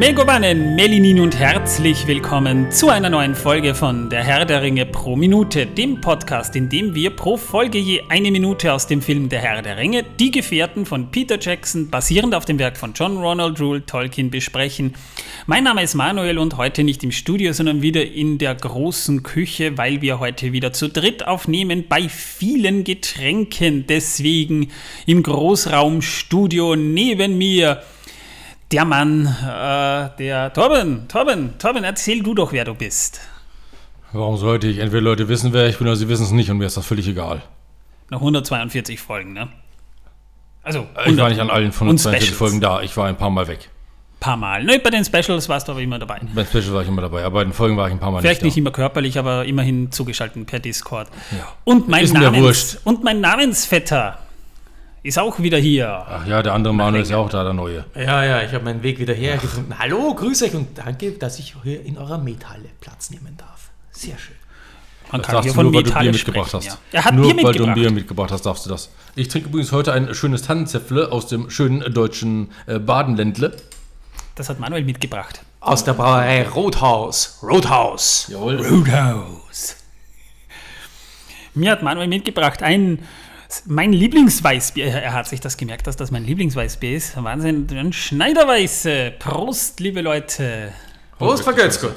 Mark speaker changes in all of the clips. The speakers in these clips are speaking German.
Speaker 1: Megobanen, Melinin und herzlich willkommen zu einer neuen Folge von Der Herr der Ringe pro Minute, dem Podcast, in dem wir pro Folge je eine Minute aus dem Film Der Herr der Ringe, Die Gefährten von Peter Jackson, basierend auf dem Werk von John Ronald Rule Tolkien, besprechen. Mein Name ist Manuel und heute nicht im Studio, sondern wieder in der großen Küche, weil wir heute wieder zu dritt aufnehmen bei vielen Getränken. Deswegen im Großraumstudio neben mir der Mann, äh, der Torben, Torben, Torben, erzähl du doch, wer du bist.
Speaker 2: Warum sollte ich? Entweder Leute wissen, wer ich bin, oder sie wissen es nicht und mir ist das völlig egal.
Speaker 1: Nach 142 Folgen, ne?
Speaker 2: Also, ich war nicht an allen 142 Folgen da, ich war ein paar Mal weg.
Speaker 1: Paar Mal. Ne, bei den Specials warst du aber immer dabei.
Speaker 2: Bei den Specials war ich immer dabei, aber bei den Folgen war ich ein paar Mal
Speaker 1: Vielleicht nicht,
Speaker 2: nicht
Speaker 1: immer körperlich, aber immerhin zugeschaltet per Discord.
Speaker 2: Ja.
Speaker 1: Und, mein Namens, und mein Namensvetter ist auch wieder hier.
Speaker 2: Ach ja, der andere Manuel ist ja auch da, der Neue.
Speaker 3: Ja, ja, ich habe meinen Weg wieder hergefunden. Hallo, grüß euch und danke, dass ich hier in eurer Methalle Platz nehmen darf. Sehr schön.
Speaker 1: Man
Speaker 2: Das darfst du nur, weil du Bier mitgebracht hast.
Speaker 1: Ja. Er hat
Speaker 2: nur
Speaker 1: Bier
Speaker 2: weil du ein
Speaker 1: mitgebracht.
Speaker 2: Bier mitgebracht hast, darfst du das. Ich trinke übrigens heute ein schönes Tannenzäpfle aus dem schönen deutschen äh, Badenländle.
Speaker 1: Das hat Manuel mitgebracht.
Speaker 3: Aus der Brauerei Rothaus. Roadhouse.
Speaker 2: Jawohl.
Speaker 1: Roadhouse. Mir hat Manuel mitgebracht ein mein Lieblingsweißbier. Er hat sich das gemerkt, dass das mein Lieblingsweißbier ist. Wahnsinn, ein Schneiderweiße. Prost, liebe Leute.
Speaker 3: Prost, vergelt's gut.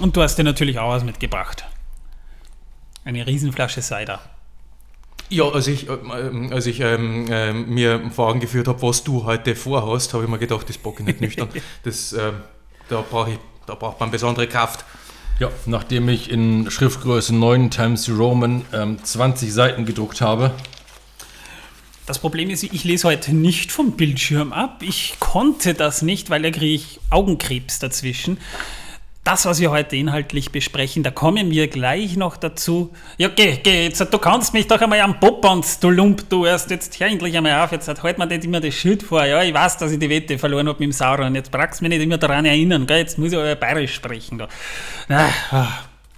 Speaker 1: Und du hast dir natürlich auch was mitgebracht. Eine Riesenflasche Cider.
Speaker 3: Ja, als ich, ähm, als ich ähm, ähm, mir vor Augen geführt habe, was du heute vorhast, habe ich mir gedacht, das packe ich nicht nüchtern. Das, ähm, da, brauch ich, da braucht man besondere Kraft.
Speaker 2: Ja, nachdem ich in Schriftgröße 9 Times Roman ähm, 20 Seiten gedruckt habe,
Speaker 1: Das Problem ist, ich lese heute nicht vom Bildschirm ab. Ich konnte das nicht, weil da kriege ich Augenkrebs dazwischen. Das, was wir heute inhaltlich besprechen, da kommen wir gleich noch dazu. Ja, geh, geh, jetzt, du kannst mich doch einmal am Poppans, du Lump, du erst jetzt hör endlich einmal auf, jetzt halt mir nicht immer das Schild vor. Ja, ich weiß, dass ich die Wette verloren habe mit dem Sauron, jetzt brauchst du mich nicht immer daran erinnern, gell? jetzt muss ich aber bayerisch sprechen. Da. Na, ah.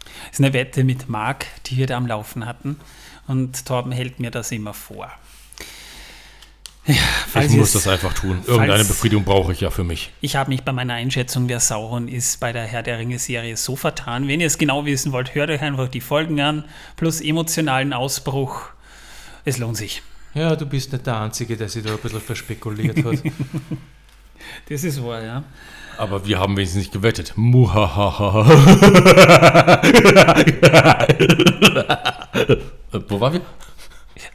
Speaker 1: Das ist eine Wette mit Marc, die wir da am Laufen hatten und Torben hält mir das immer vor. Ja,
Speaker 2: ich muss das einfach tun. Irgendeine Befriedigung brauche ich ja für mich.
Speaker 1: Ich habe mich bei meiner Einschätzung, wer Sauron ist, bei der Herr der Ringe-Serie so vertan. Wenn ihr es genau wissen wollt, hört euch einfach die Folgen an, plus emotionalen Ausbruch. Es lohnt sich.
Speaker 3: Ja, du bist nicht der Einzige, der sich da ein bisschen verspekuliert hat.
Speaker 1: Das ist wahr, ja.
Speaker 2: Aber wir haben wenigstens nicht gewettet. Muhahaha. Wo waren wir?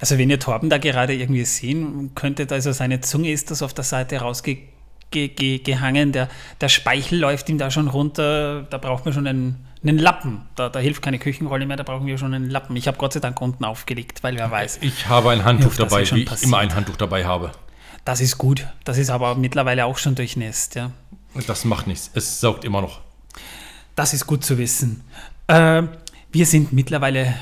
Speaker 1: Also wenn ihr Torben da gerade irgendwie sehen könntet, also seine Zunge ist das auf der Seite rausgehangen, ge ge gehangen. der, der Speichel läuft ihm da schon runter, da braucht man schon einen, einen Lappen. Da, da hilft keine Küchenrolle mehr, da brauchen wir schon einen Lappen. Ich habe Gott sei Dank unten aufgelegt, weil wer weiß.
Speaker 2: Ich habe ein Handtuch dabei, wie ich
Speaker 1: passiert.
Speaker 2: immer ein Handtuch dabei habe.
Speaker 1: Das ist gut. Das ist aber mittlerweile auch schon durchnässt, ja.
Speaker 2: Das macht nichts. Es saugt immer noch.
Speaker 1: Das ist gut zu wissen. Äh, wir sind mittlerweile,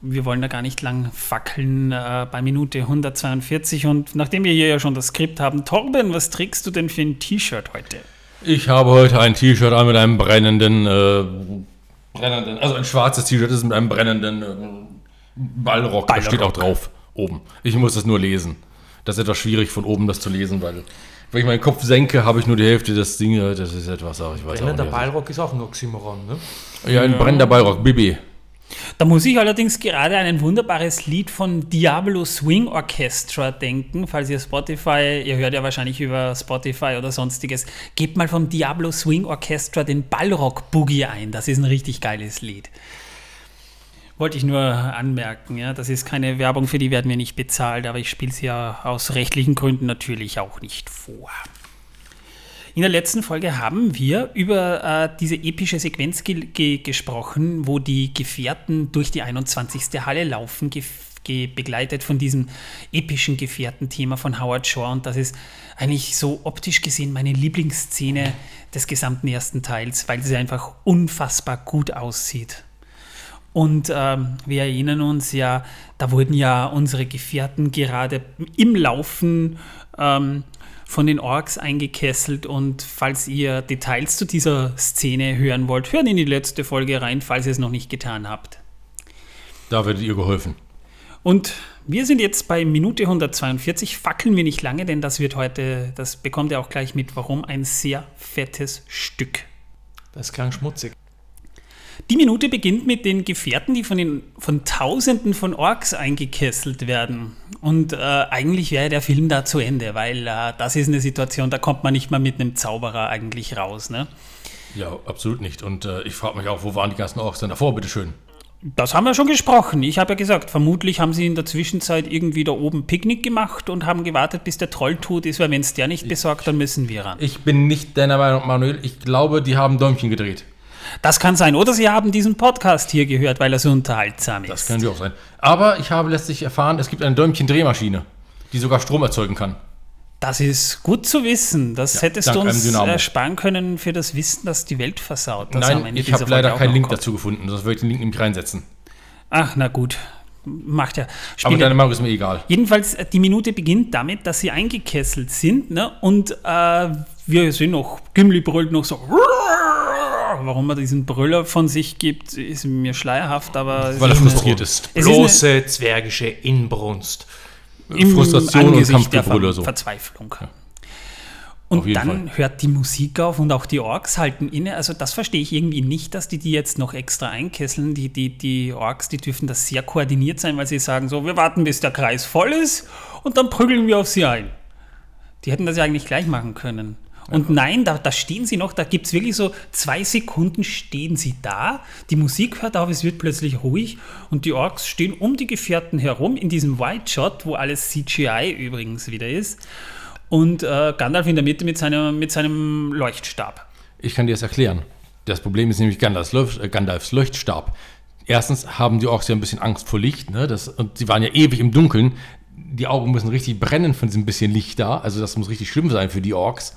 Speaker 1: wir wollen da gar nicht lang fackeln, äh, bei Minute 142 und nachdem wir hier ja schon das Skript haben, Torben, was trägst du denn für ein T-Shirt heute?
Speaker 2: Ich habe heute ein T-Shirt an mit einem brennenden, äh, brennenden, also ein schwarzes T-Shirt ist mit einem brennenden äh, Ballrock. Da steht auch
Speaker 1: Ballrock.
Speaker 2: drauf oben. Ich muss das nur lesen. Das ist etwas schwierig von oben das zu lesen, weil wenn ich meinen Kopf senke, habe ich nur die Hälfte des Dinge. Das ist etwas, aber ich weiß auch
Speaker 3: Brennender
Speaker 2: nicht.
Speaker 3: Ballrock ist auch ein Oxymoron, ne?
Speaker 2: Ja, ein brennender Ballrock, Bibi.
Speaker 1: Da muss ich allerdings gerade an ein wunderbares Lied von Diablo Swing Orchestra denken, falls ihr Spotify, ihr hört ja wahrscheinlich über Spotify oder sonstiges, gebt mal vom Diablo Swing Orchestra den Ballrock Boogie ein, das ist ein richtig geiles Lied. Wollte ich nur anmerken, ja, das ist keine Werbung, für die werden wir nicht bezahlt, aber ich spiele es ja aus rechtlichen Gründen natürlich auch nicht vor. In der letzten Folge haben wir über äh, diese epische Sequenz ge ge gesprochen, wo die Gefährten durch die 21. Halle laufen, begleitet von diesem epischen Gefährtenthema von Howard Shore. Und das ist eigentlich so optisch gesehen meine Lieblingsszene des gesamten ersten Teils, weil sie einfach unfassbar gut aussieht. Und ähm, wir erinnern uns ja, da wurden ja unsere Gefährten gerade im Laufen ähm, von den Orks eingekesselt. Und falls ihr Details zu dieser Szene hören wollt, hört in die letzte Folge rein, falls ihr es noch nicht getan habt.
Speaker 2: Da werdet ihr geholfen.
Speaker 1: Und wir sind jetzt bei Minute 142. Fackeln wir nicht lange, denn das wird heute, das bekommt ihr auch gleich mit, warum ein sehr fettes Stück.
Speaker 3: Das klang schmutzig.
Speaker 1: Die Minute beginnt mit den Gefährten, die von, den, von Tausenden von Orks eingekesselt werden. Und äh, eigentlich wäre der Film da zu Ende, weil äh, das ist eine Situation, da kommt man nicht mal mit einem Zauberer eigentlich raus. Ne?
Speaker 2: Ja, absolut nicht. Und äh, ich frage mich auch, wo waren die ganzen Orks denn davor, bitteschön?
Speaker 1: Das haben wir schon gesprochen. Ich habe ja gesagt, vermutlich haben sie in der Zwischenzeit irgendwie da oben Picknick gemacht und haben gewartet, bis der Troll tot ist, weil wenn es der nicht besorgt, dann müssen wir ran.
Speaker 2: Ich bin nicht deiner Meinung, Manuel. Ich glaube, die haben Däumchen gedreht.
Speaker 1: Das kann sein. Oder Sie haben diesen Podcast hier gehört, weil er so unterhaltsam ist.
Speaker 2: Das natürlich auch sein. Aber ich habe letztlich erfahren, es gibt eine Däumchen-Drehmaschine, die sogar Strom erzeugen kann.
Speaker 1: Das ist gut zu wissen. Das
Speaker 2: Ja,
Speaker 1: hättest du uns ersparen können für das Wissen, dass die Welt versaut. Das
Speaker 2: Nein,
Speaker 1: in
Speaker 2: ich habe leider keinen Link
Speaker 1: gehabt.
Speaker 2: dazu gefunden. Das würde ich den Link nämlich reinsetzen.
Speaker 1: Ach, na gut. Macht ja.
Speaker 2: Aber
Speaker 1: Spielt
Speaker 2: deine. Meinung ist mir egal.
Speaker 1: Jedenfalls, äh, die Minute beginnt damit, dass sie eingekesselt sind ne? und äh, wir sehen noch, Gimli brüllt noch so. Warum er diesen Brüller von sich gibt, ist mir schleierhaft, aber es
Speaker 2: Weil er frustriert ist.
Speaker 1: Ist eine-
Speaker 3: Bloße zwergische Inbrunst.
Speaker 1: im
Speaker 2: Frustration und
Speaker 1: Angesicht der
Speaker 2: Kampfgebrülle
Speaker 1: Ver
Speaker 2: so.
Speaker 1: Verzweiflung.
Speaker 2: Auf
Speaker 1: Und dann hört die Musik auf und auch die Orks halten inne. Also das verstehe ich irgendwie nicht, dass die die jetzt noch extra einkesseln. Die, die, die Orks, die dürfen das sehr koordiniert sein, weil sie sagen so, wir warten, bis der Kreis voll ist und dann prügeln wir auf sie ein. Die hätten das ja eigentlich gleich machen können. Und nein, da, da stehen sie noch, da gibt es wirklich so zwei Sekunden stehen sie da, die Musik hört auf, es wird plötzlich ruhig und die Orks stehen um die Gefährten herum in diesem White Shot, wo alles CGI übrigens wieder ist. Und äh, Gandalf in der Mitte mit seinem, mit seinem Leuchtstab.
Speaker 2: Ich kann dir das erklären. Das Problem ist nämlich Gandalfs, Leuch- äh, Gandalfs Leuchtstab. Erstens haben die Orks ja ein bisschen Angst vor Licht, ne? das, und sie waren ja ewig im Dunkeln. Die Augen müssen richtig brennen von diesem bisschen Licht da, also das muss richtig schlimm sein für die Orks.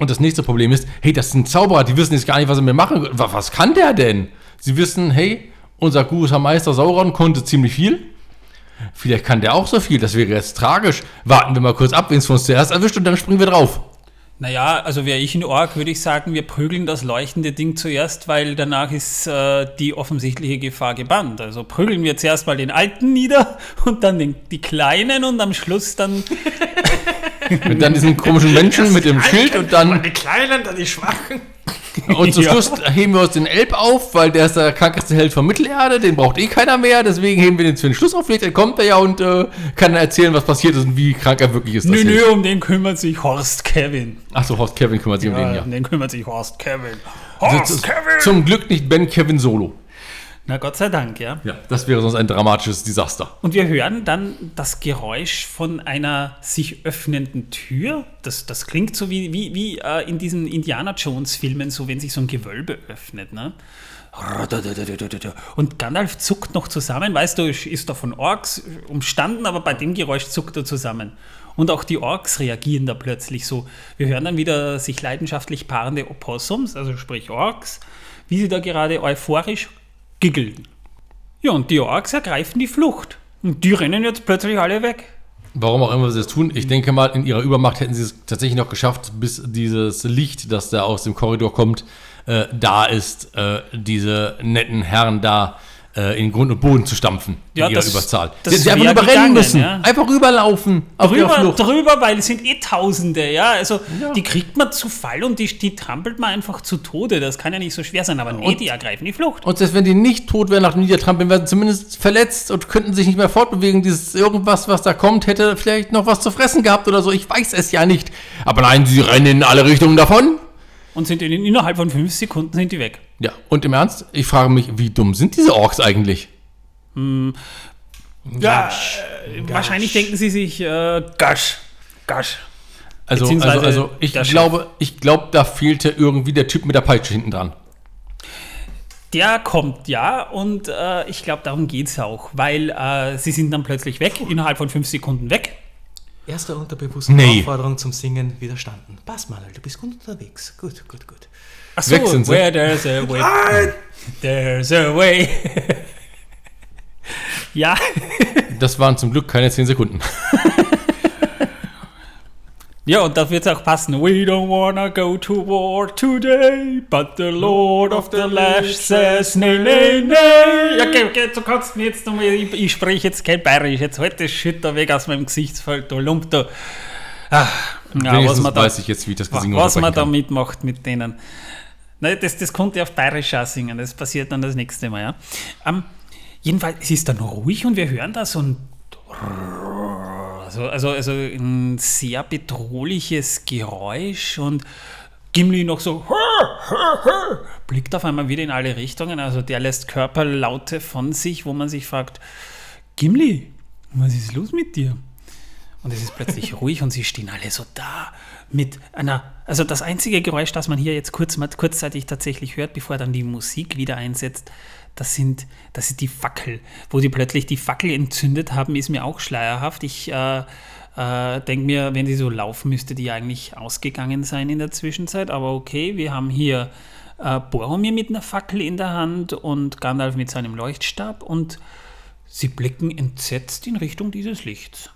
Speaker 2: Und das nächste Problem ist, hey, das sind Zauberer, die wissen jetzt gar nicht, was sie mehr machen. Was kann der denn? Sie wissen, hey, unser guter Meister Sauron konnte ziemlich viel. Vielleicht kann der auch so viel, das wäre jetzt tragisch. Warten wir mal kurz ab, wen es uns zuerst erwischt und dann springen wir drauf.
Speaker 1: Naja, also wäre ich in Ork, würde ich sagen, wir prügeln das leuchtende Ding zuerst, weil danach ist äh, die offensichtliche Gefahr gebannt. Also prügeln wir zuerst mal den Alten nieder und dann den, die Kleinen und am Schluss dann
Speaker 2: Und dann diesen komischen Menschen mit dem Schild und dann
Speaker 3: Die Kleinen, dann die Schwachen.
Speaker 2: Und zum
Speaker 1: Ja.
Speaker 2: Schluss heben wir uns den Elb auf, weil der ist der krankeste Held von Mittelerde, den braucht eh keiner mehr, deswegen heben wir den für den Schluss auf. Vielleicht kommt er ja und äh, kann erzählen, was passiert ist und wie krank er wirklich ist.
Speaker 1: Nö, nö, um den kümmert sich Horst Kevin.
Speaker 2: Achso, Horst Kevin kümmert sich um den, ja.
Speaker 1: Um den kümmert sich Horst Kevin.
Speaker 2: Also
Speaker 1: Horst
Speaker 2: z-
Speaker 1: Kevin!
Speaker 2: Zum Glück nicht Ben Kevin Solo.
Speaker 1: Na Gott sei Dank, ja.
Speaker 2: Ja, das wäre sonst ein dramatisches Desaster.
Speaker 1: Und wir hören dann das Geräusch von einer sich öffnenden Tür. Das, das klingt so wie, wie, wie äh, in diesen Indiana Jones-Filmen, so wenn sich so ein Gewölbe öffnet. Ne? Und Gandalf zuckt noch zusammen, weißt du, ist da von Orks umstanden, aber bei dem Geräusch zuckt er zusammen. Und auch die Orks reagieren da plötzlich so. Wir hören dann wieder sich leidenschaftlich paarende Opossums, also sprich Orks, wie sie da gerade euphorisch giggeln. Ja, und die Orks ergreifen die Flucht. Und die rennen jetzt plötzlich alle weg.
Speaker 2: Warum auch immer sie das tun, ich denke mal, in ihrer Übermacht hätten sie es tatsächlich noch geschafft, bis dieses Licht, das da aus dem Korridor kommt, äh, da ist, äh, diese netten Herren da äh, in Grund und Boden zu stampfen.
Speaker 1: Ja,
Speaker 2: in ihrer
Speaker 1: das-
Speaker 2: Überzahl.
Speaker 1: das
Speaker 2: Sie einfach überrennen
Speaker 1: gegangen,
Speaker 2: müssen.
Speaker 1: ja.
Speaker 2: Einfach rüberlaufen
Speaker 1: Drüber, drüber, weil es sind eh Tausende, ja. Also
Speaker 2: Ja.
Speaker 1: die kriegt man zu Fall und die, die trampelt man einfach zu Tode. Das kann ja nicht so schwer sein, aber nee,
Speaker 2: Und-
Speaker 1: die ergreifen die Flucht.
Speaker 2: Und selbst wenn die nicht tot wären nach dem Niedertrampeln, wären sie zumindest verletzt und könnten sich nicht mehr fortbewegen. Dieses irgendwas, was da kommt, hätte vielleicht noch was zu fressen gehabt oder so. Ich weiß es ja nicht. Aber nein, sie rennen in alle Richtungen davon.
Speaker 1: Und sind in, innerhalb von fünf Sekunden sind die weg.
Speaker 2: Ja, und im Ernst, ich frage mich, wie dumm sind diese Orks eigentlich?
Speaker 1: Ja, äh, wahrscheinlich denken sie sich, äh, Gasch, Gasch.
Speaker 2: Also, also,
Speaker 1: Beziehungsweise
Speaker 2: also ich glaube, ich glaube, da fehlte irgendwie der Typ mit der Peitsche hinten dran.
Speaker 1: Der kommt, ja, und äh, ich glaube, darum geht es auch, weil äh, sie sind dann plötzlich weg, innerhalb von fünf Sekunden weg.
Speaker 3: Erster unterbewussten
Speaker 2: Nee.
Speaker 3: Aufforderung zum Singen widerstanden. Pass mal, du bist gut unterwegs. Gut, gut, gut.
Speaker 1: Ach
Speaker 2: Weg sind sie.
Speaker 1: where there's a way, there's a way. ja,
Speaker 2: Das waren zum Glück keine 10 Sekunden.
Speaker 1: Ja, und da wird es auch passen. We don't wanna go to war today, but the Lord of the Lash says nee, nee, nee. Ja, okay, okay, du kannst mir jetzt nochmal, ich, ich spreche jetzt kein Bayerisch, jetzt halt das Schütter weg aus meinem Gesichtsfeld, du Lump, du. Ah, ja, was man da,
Speaker 2: weiß ich jetzt, wie ich das Gesingen
Speaker 1: was man da mitmacht mit denen. Nein, das, das konnte ich auf Bayerisch auch singen, das passiert dann das nächste Mal, ja. Ähm, jedenfalls, es ist dann ruhig und wir hören da so ein also, also, also ein sehr bedrohliches Geräusch und Gimli noch so blickt auf einmal wieder in alle Richtungen. Also der lässt Körperlaute von sich, wo man sich fragt, Gimli, was ist los mit dir? Und es ist plötzlich ruhig und sie stehen alle so da mit einer, also das einzige Geräusch, das man hier jetzt kurz, kurzzeitig tatsächlich hört, bevor dann die Musik wieder einsetzt, das sind, das ist die Fackel. Wo die plötzlich die Fackel entzündet haben, ist mir auch schleierhaft. Ich äh, äh, denke mir, wenn die so laufen, müsste die eigentlich ausgegangen sein in der Zwischenzeit. Aber okay, wir haben hier äh, Boromir mit einer Fackel in der Hand und Gandalf mit seinem Leuchtstab und sie blicken entsetzt in Richtung dieses Lichts.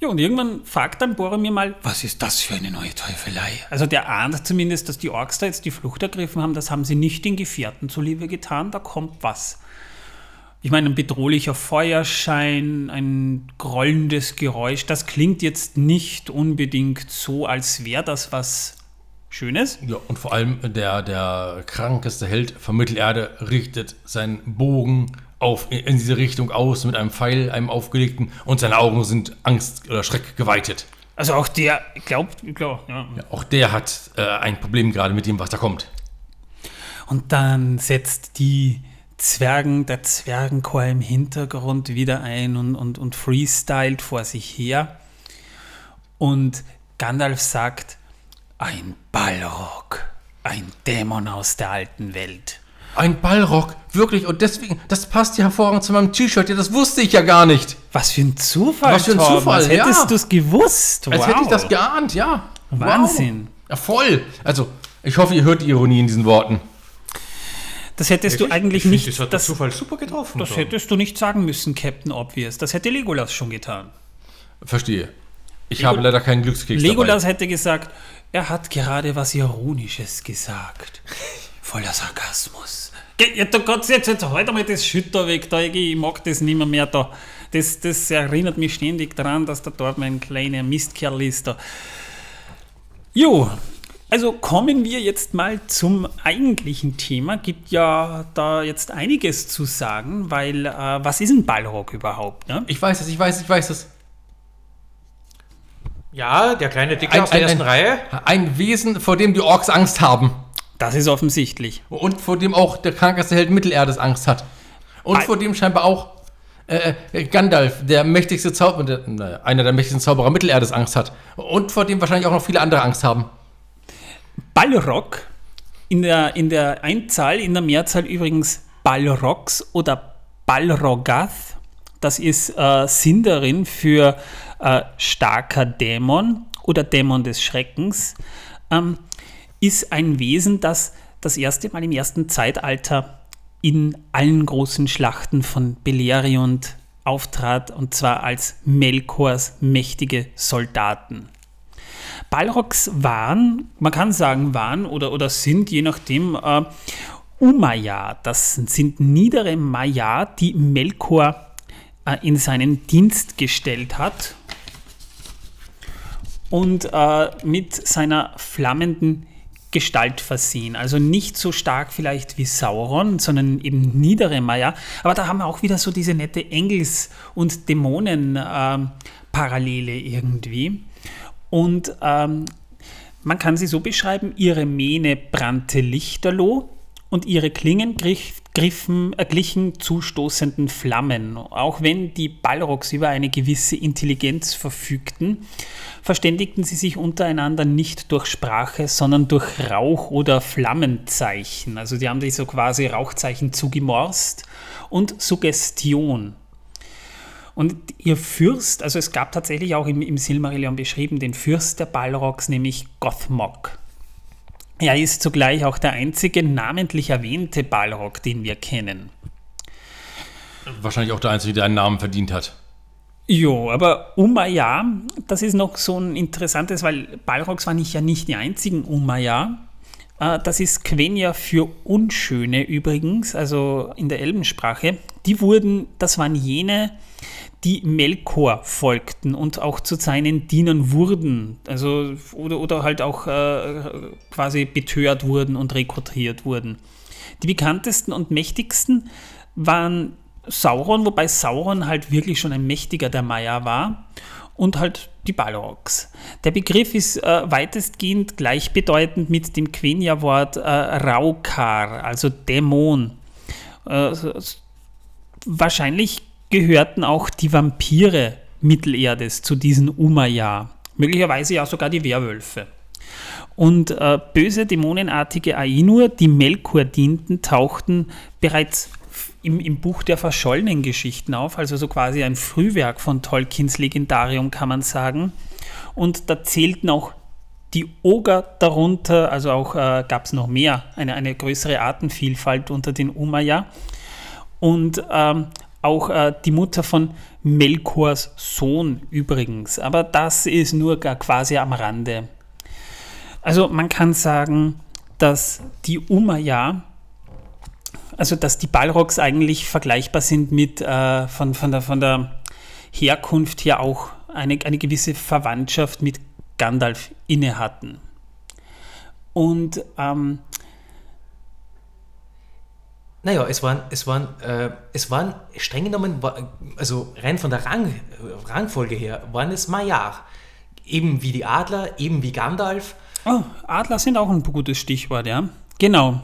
Speaker 1: Ja, und irgendwann fragt dann Boromir mal, was ist das für eine neue Teufelei? Also der ahnt zumindest, dass die Orks da jetzt die Flucht ergriffen haben. Das haben sie nicht den Gefährten zuliebe getan. Da kommt was. Ich meine, ein bedrohlicher Feuerschein, ein grollendes Geräusch, das klingt jetzt nicht unbedingt so, als wäre das was Schönes.
Speaker 2: Ja, und vor allem der, der krankeste Held von Mittelerde richtet seinen Bogen auf, in, diese Richtung aus mit einem Pfeil, einem aufgelegten, und seine Augen sind Angst oder Schreck geweitet.
Speaker 1: Also auch der, glaubt, klar, ja.
Speaker 2: Ja, auch der hat äh, ein Problem gerade mit dem, was da kommt.
Speaker 1: Und dann setzt die Zwergen, der Zwergenchor im Hintergrund wieder ein und, und, und freestylt vor sich her. Und Gandalf sagt, ein Balrog, ein Dämon aus der alten Welt.
Speaker 2: Ein Ballrock, wirklich, und deswegen, das passt ja hervorragend zu meinem T-Shirt, ja, das wusste ich ja gar nicht.
Speaker 1: Was für ein Zufall,
Speaker 2: Was für ein
Speaker 1: Torben,
Speaker 2: Zufall,
Speaker 1: als hättest
Speaker 2: ja.
Speaker 1: du es gewusst.
Speaker 2: Als
Speaker 1: wow.
Speaker 2: hätte ich das geahnt, ja.
Speaker 1: Wahnsinn.
Speaker 2: Wow. Ja, voll. Also, ich hoffe, ihr hört die Ironie in diesen Worten.
Speaker 1: Das hättest du eigentlich
Speaker 3: ich
Speaker 1: nicht,
Speaker 3: Find, das hat der
Speaker 1: das,
Speaker 3: Zufall super getroffen.
Speaker 1: das
Speaker 3: da.
Speaker 1: hättest du nicht sagen müssen, Captain Obvious. Das hätte Legolas schon getan.
Speaker 2: Verstehe. Ich habe leider keinen Glückskeks
Speaker 1: Legolas hätte gesagt, er hat gerade was Ironisches gesagt. Voller Sarkasmus. Ja, du Gott, jetzt, jetzt halt einmal das Schütter weg da. Ich, ich mag das nicht mehr, mehr da. Das, das erinnert mich ständig daran, dass da dort mein kleiner Mistkerl ist da. Jo, also kommen wir jetzt mal zum eigentlichen Thema. Gibt ja da jetzt einiges zu sagen, weil äh, was ist ein Ballrock überhaupt? Ne?
Speaker 2: Ich weiß es, ich weiß es, ich weiß es.
Speaker 3: Ja, der kleine Dicke
Speaker 2: Ein-
Speaker 3: aus der
Speaker 2: ein-
Speaker 3: ersten
Speaker 2: ein-
Speaker 3: Reihe.
Speaker 2: Ein Wesen, vor dem die Orks Angst haben.
Speaker 1: Das ist offensichtlich.
Speaker 2: Und vor dem auch der krankeste Held Mittelerdes Angst hat. Und
Speaker 1: Ei-
Speaker 2: vor dem scheinbar auch äh, äh, Gandalf, der mächtigste Zauberer, der, einer der mächtigsten Zauberer Mittelerdes Angst hat. Und vor dem wahrscheinlich auch noch viele andere Angst haben.
Speaker 1: Balrog, in der, in der Einzahl, in der Mehrzahl übrigens Balrogs oder Balrogath. Das ist äh, Sindarin für äh, starker Dämon oder Dämon des Schreckens. Ähm, ist ein Wesen, das das erste Mal im ersten Zeitalter in allen großen Schlachten von Beleriand auftrat, und zwar als Melkors mächtige Soldaten. Balrogs waren, man kann sagen waren oder, oder sind, je nachdem, äh, Umayyad. Das sind niedere Maya, die Melkor äh, in seinen Dienst gestellt hat und äh, mit seiner flammenden Gestalt versehen. Also nicht so stark vielleicht wie Sauron, sondern eben niedere Maya. Aber da haben wir auch wieder so diese nette Engels- und Dämonen-Parallele irgendwie. Und ähm, man kann sie so beschreiben, ihre Mähne brannte lichterloh und ihre Klingen griff, griffen, äh, glichen zustoßenden Flammen. Auch wenn die Balrogs über eine gewisse Intelligenz verfügten, verständigten sie sich untereinander nicht durch Sprache, sondern durch Rauch- oder Flammenzeichen. Also die haben sich so quasi Rauchzeichen zugemorst und Suggestion. Und ihr Fürst, also es gab tatsächlich auch im, im Silmarillion beschrieben, den Fürst der Balrogs, nämlich Gothmog. Er ist zugleich auch der einzige namentlich erwähnte Balrog, den wir kennen.
Speaker 2: Wahrscheinlich auch der Einzige, der einen Namen verdient hat.
Speaker 1: Jo, aber Umayya, das ist noch so ein interessantes, weil Balrogs waren nicht ja nicht die einzigen Umayya. Äh, Das ist Quenya für Unschöne übrigens, also in der Elbensprache. Die wurden, das waren jene, die Melkor folgten und auch zu seinen Dienern wurden, also oder, oder halt auch äh, quasi betört wurden und rekrutiert wurden. Die bekanntesten und mächtigsten waren Sauron, wobei Sauron halt wirklich schon ein mächtiger der Maya war und halt die Balrogs. Der Begriff ist äh, weitestgehend gleichbedeutend mit dem Quenya-Wort äh, Raukar, also Dämon. Äh, wahrscheinlich gehörten auch die Vampire Mittelerdes zu diesen Umayya, möglicherweise ja sogar die Werwölfe. Und äh, böse dämonenartige Ainur, die Melkor dienten, tauchten bereits im, im Buch der verschollenen Geschichten auf, also so quasi ein Frühwerk von Tolkiens Legendarium, kann man sagen. Und da zählten auch die Oger darunter, also auch äh, gab es noch mehr, eine, eine größere Artenvielfalt unter den Umayya. Und ähm, auch äh, die Mutter von Melkors Sohn übrigens. Aber das ist nur quasi am Rande. Also man kann sagen, dass die Umayya, also dass die Balrogs eigentlich vergleichbar sind mit äh, von, von, der, von der Herkunft her auch eine, eine gewisse Verwandtschaft mit Gandalf inne hatten. Und ähm,
Speaker 4: Naja, es waren, es waren, äh, es waren streng genommen, also rein von der Rang, Rangfolge her, waren es Maiar. Eben wie die Adler, eben wie Gandalf.
Speaker 1: Oh, Adler sind auch ein gutes Stichwort, ja. Genau.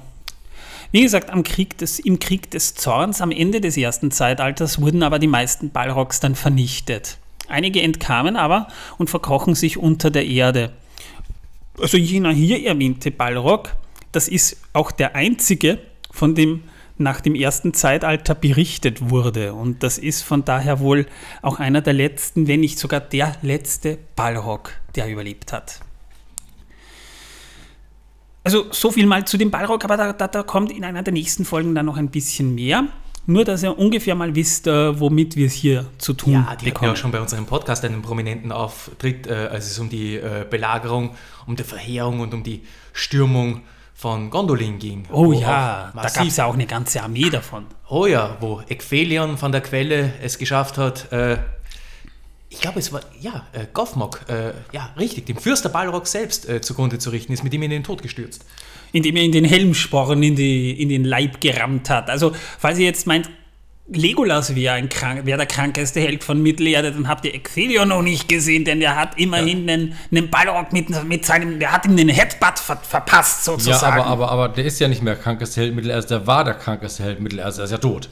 Speaker 1: Wie gesagt, am Krieg des, im Krieg des Zorns am Ende des ersten Zeitalters wurden aber die meisten Balrogs dann vernichtet. Einige entkamen aber und verkrochen sich unter der Erde. Also jener hier erwähnte Balrog, das ist auch der einzige, von dem nach dem ersten Zeitalter berichtet wurde. Und das ist von daher wohl auch einer der letzten, wenn nicht sogar der letzte Balrog, der überlebt hat. Also so viel mal zu dem Balrog, aber da, da, da kommt in einer der nächsten Folgen dann noch ein bisschen mehr. Nur, dass ihr ungefähr mal wisst, äh, womit wir es hier zu tun
Speaker 4: Ja, die hatten ja
Speaker 1: bekommen.
Speaker 4: auch schon bei unserem Podcast einen prominenten Auftritt, äh, als es um die äh, Belagerung, um die Verheerung und um die Stürmung von Gondolin ging.
Speaker 1: oh ja, da gab es ja auch eine ganze Armee davon.
Speaker 4: Oh ja, wo Ekphelion von der Quelle es geschafft hat, äh, ich glaube, es war, ja, äh, Gothmog, äh, ja, richtig, dem Fürster Balrog selbst äh, zugrunde zu richten, ist mit ihm in den Tod gestürzt.
Speaker 1: indem er in den Helmsporen in, die, in den Leib gerammt hat. Also, falls ihr jetzt meint, Legolas wäre ein krank, wär der krankeste Held von Mittelerde, dann habt ihr Excelsior noch nicht gesehen, denn der hat immerhin einen, einen Balrog mit, mit seinem, der hat ihm den Headbutt ver, verpasst,
Speaker 2: Ja,
Speaker 1: sozusagen.
Speaker 2: aber, aber, aber der ist ja nicht mehr krankester Held Mittelerdes, der war der krankeste Held Mittelerdes, er ist ja tot.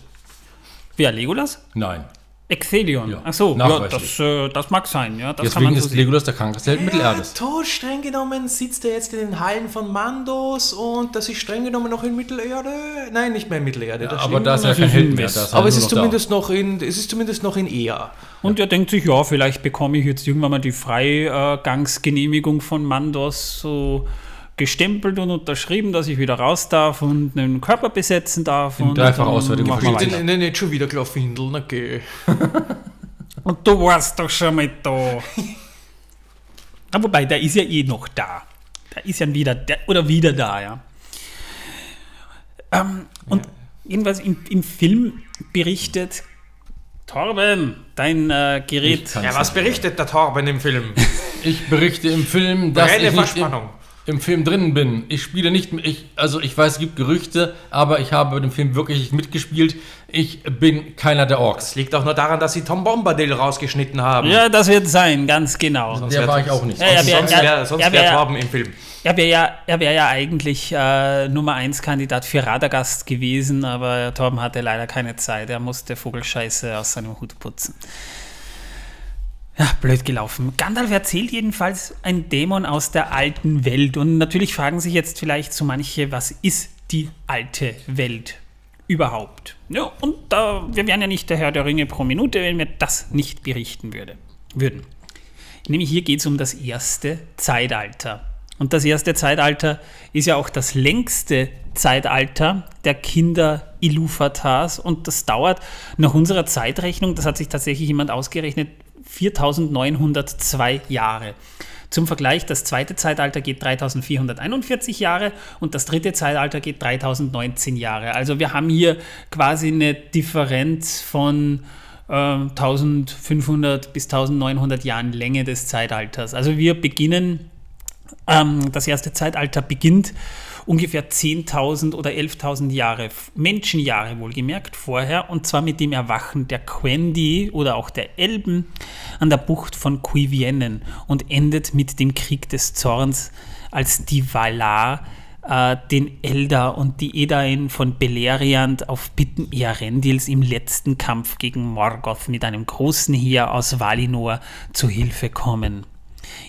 Speaker 1: Wer, Legolas?
Speaker 2: Nein.
Speaker 1: Exelion.
Speaker 2: Ja,
Speaker 1: Ach so, ja, das, äh, das mag sein, ja, das kann
Speaker 2: Deswegen
Speaker 1: man so
Speaker 2: ist
Speaker 1: sehen.
Speaker 2: Legolas der krankeste Held Mittelerdes.
Speaker 4: tot streng genommen sitzt er jetzt in den Hallen von Mandos und das ist streng genommen noch in Mittelerde. Nein, nicht mehr in Mittelerde. das
Speaker 2: Aber da ist er
Speaker 1: das
Speaker 2: kein
Speaker 1: ist
Speaker 2: Held
Speaker 1: ein
Speaker 2: mehr. Er
Speaker 4: aber es ist, zumindest noch in, es ist zumindest noch in Ea.
Speaker 1: Und er denkt sich, ja, vielleicht bekomme ich jetzt irgendwann mal die Freigangsgenehmigung von Mandos so gestempelt und unterschrieben, dass ich wieder raus darf und einen Körper besetzen darf. Und
Speaker 2: dreifach Auswertung versteht
Speaker 1: weiter.
Speaker 4: Nein, nicht schon wieder Glafindel, na geh.
Speaker 1: Und du warst doch schon mal da. Na, wobei, der ist ja eh noch da. Der ist ja wieder, der, oder wieder da, ja. Ähm, und jedenfalls im, im Film berichtet Torben, dein äh, Gerät.
Speaker 2: Ich
Speaker 4: Ja, was berichtet der Torben im Film?
Speaker 2: Ich berichte im Film, dass
Speaker 4: Reine
Speaker 2: ich nicht im,
Speaker 4: Verspannung.
Speaker 2: Im Film drin bin. Ich spiele nicht, ich, also ich weiß, es gibt Gerüchte, aber ich habe bei dem Film wirklich nicht mitgespielt. Ich bin keiner der Orks.
Speaker 4: Das liegt auch nur daran, dass sie Tom Bombadil rausgeschnitten haben.
Speaker 1: Ja, das wird sein, ganz genau.
Speaker 4: Sonst
Speaker 2: Der war ich auch nicht.
Speaker 1: Ja, ja,
Speaker 4: Sonst
Speaker 1: ja,
Speaker 4: wäre
Speaker 1: ja,
Speaker 4: wär Torben im Film.
Speaker 1: Er wäre ja, er wär ja eigentlich äh, Nummer 1 Kandidat für Radagast gewesen, aber Torben hatte leider keine Zeit. Er musste Vogelscheiße aus seinem Hut putzen. Ja, blöd gelaufen. Gandalf erzählt jedenfalls ein Dämon aus der alten Welt. Und natürlich fragen sich jetzt vielleicht so manche, was ist die alte Welt überhaupt? Ja, und da, wir wären ja nicht der Herr der Ringe pro Minute, wenn wir das nicht berichten würde, würden. Nämlich hier geht es um das erste Zeitalter. Und das erste Zeitalter ist ja auch das längste Zeitalter der Kinder Iluvatars und das dauert nach unserer Zeitrechnung, das hat sich tatsächlich jemand ausgerechnet, 4902 Jahre. Zum Vergleich, das zweite Zeitalter geht 3441 Jahre und das dritte Zeitalter geht 3019 Jahre. Also wir haben hier quasi eine Differenz von äh, 1500 bis 1900 Jahren Länge des Zeitalters. Also wir beginnen, ähm, das erste Zeitalter beginnt ungefähr 10.000 oder 11.000 Jahre, Menschenjahre wohlgemerkt, vorher, und zwar mit dem Erwachen der Quendi oder auch der Elben an der Bucht von Cuivienen und endet mit dem Krieg des Zorns, als die Valar äh, den Eldar und die Edain von Beleriand auf Bitten Earendils im letzten Kampf gegen Morgoth mit einem großen Heer aus Valinor zu Hilfe kommen.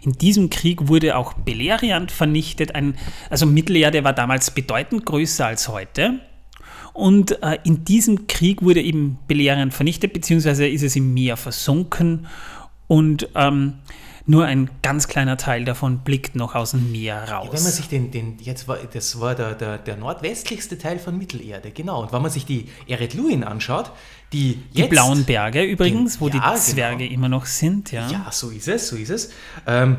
Speaker 1: In diesem Krieg wurde auch Beleriand vernichtet. Ein, also Mittelerde war damals bedeutend größer als heute. Und äh, in diesem Krieg wurde eben Beleriand vernichtet, beziehungsweise ist es im Meer versunken. Und ähm, nur ein ganz kleiner Teil davon blickt noch aus dem Meer raus.
Speaker 4: Wenn man sich den, den jetzt war, das war der, der, der nordwestlichste Teil von Mittelerde, genau. Und wenn man sich die Eret Luin anschaut, die,
Speaker 1: die blauen Berge übrigens, wo
Speaker 4: ja,
Speaker 1: die
Speaker 4: genau.
Speaker 1: Zwerge immer noch sind, ja.
Speaker 4: Ja, so ist es, so ist es. Ähm,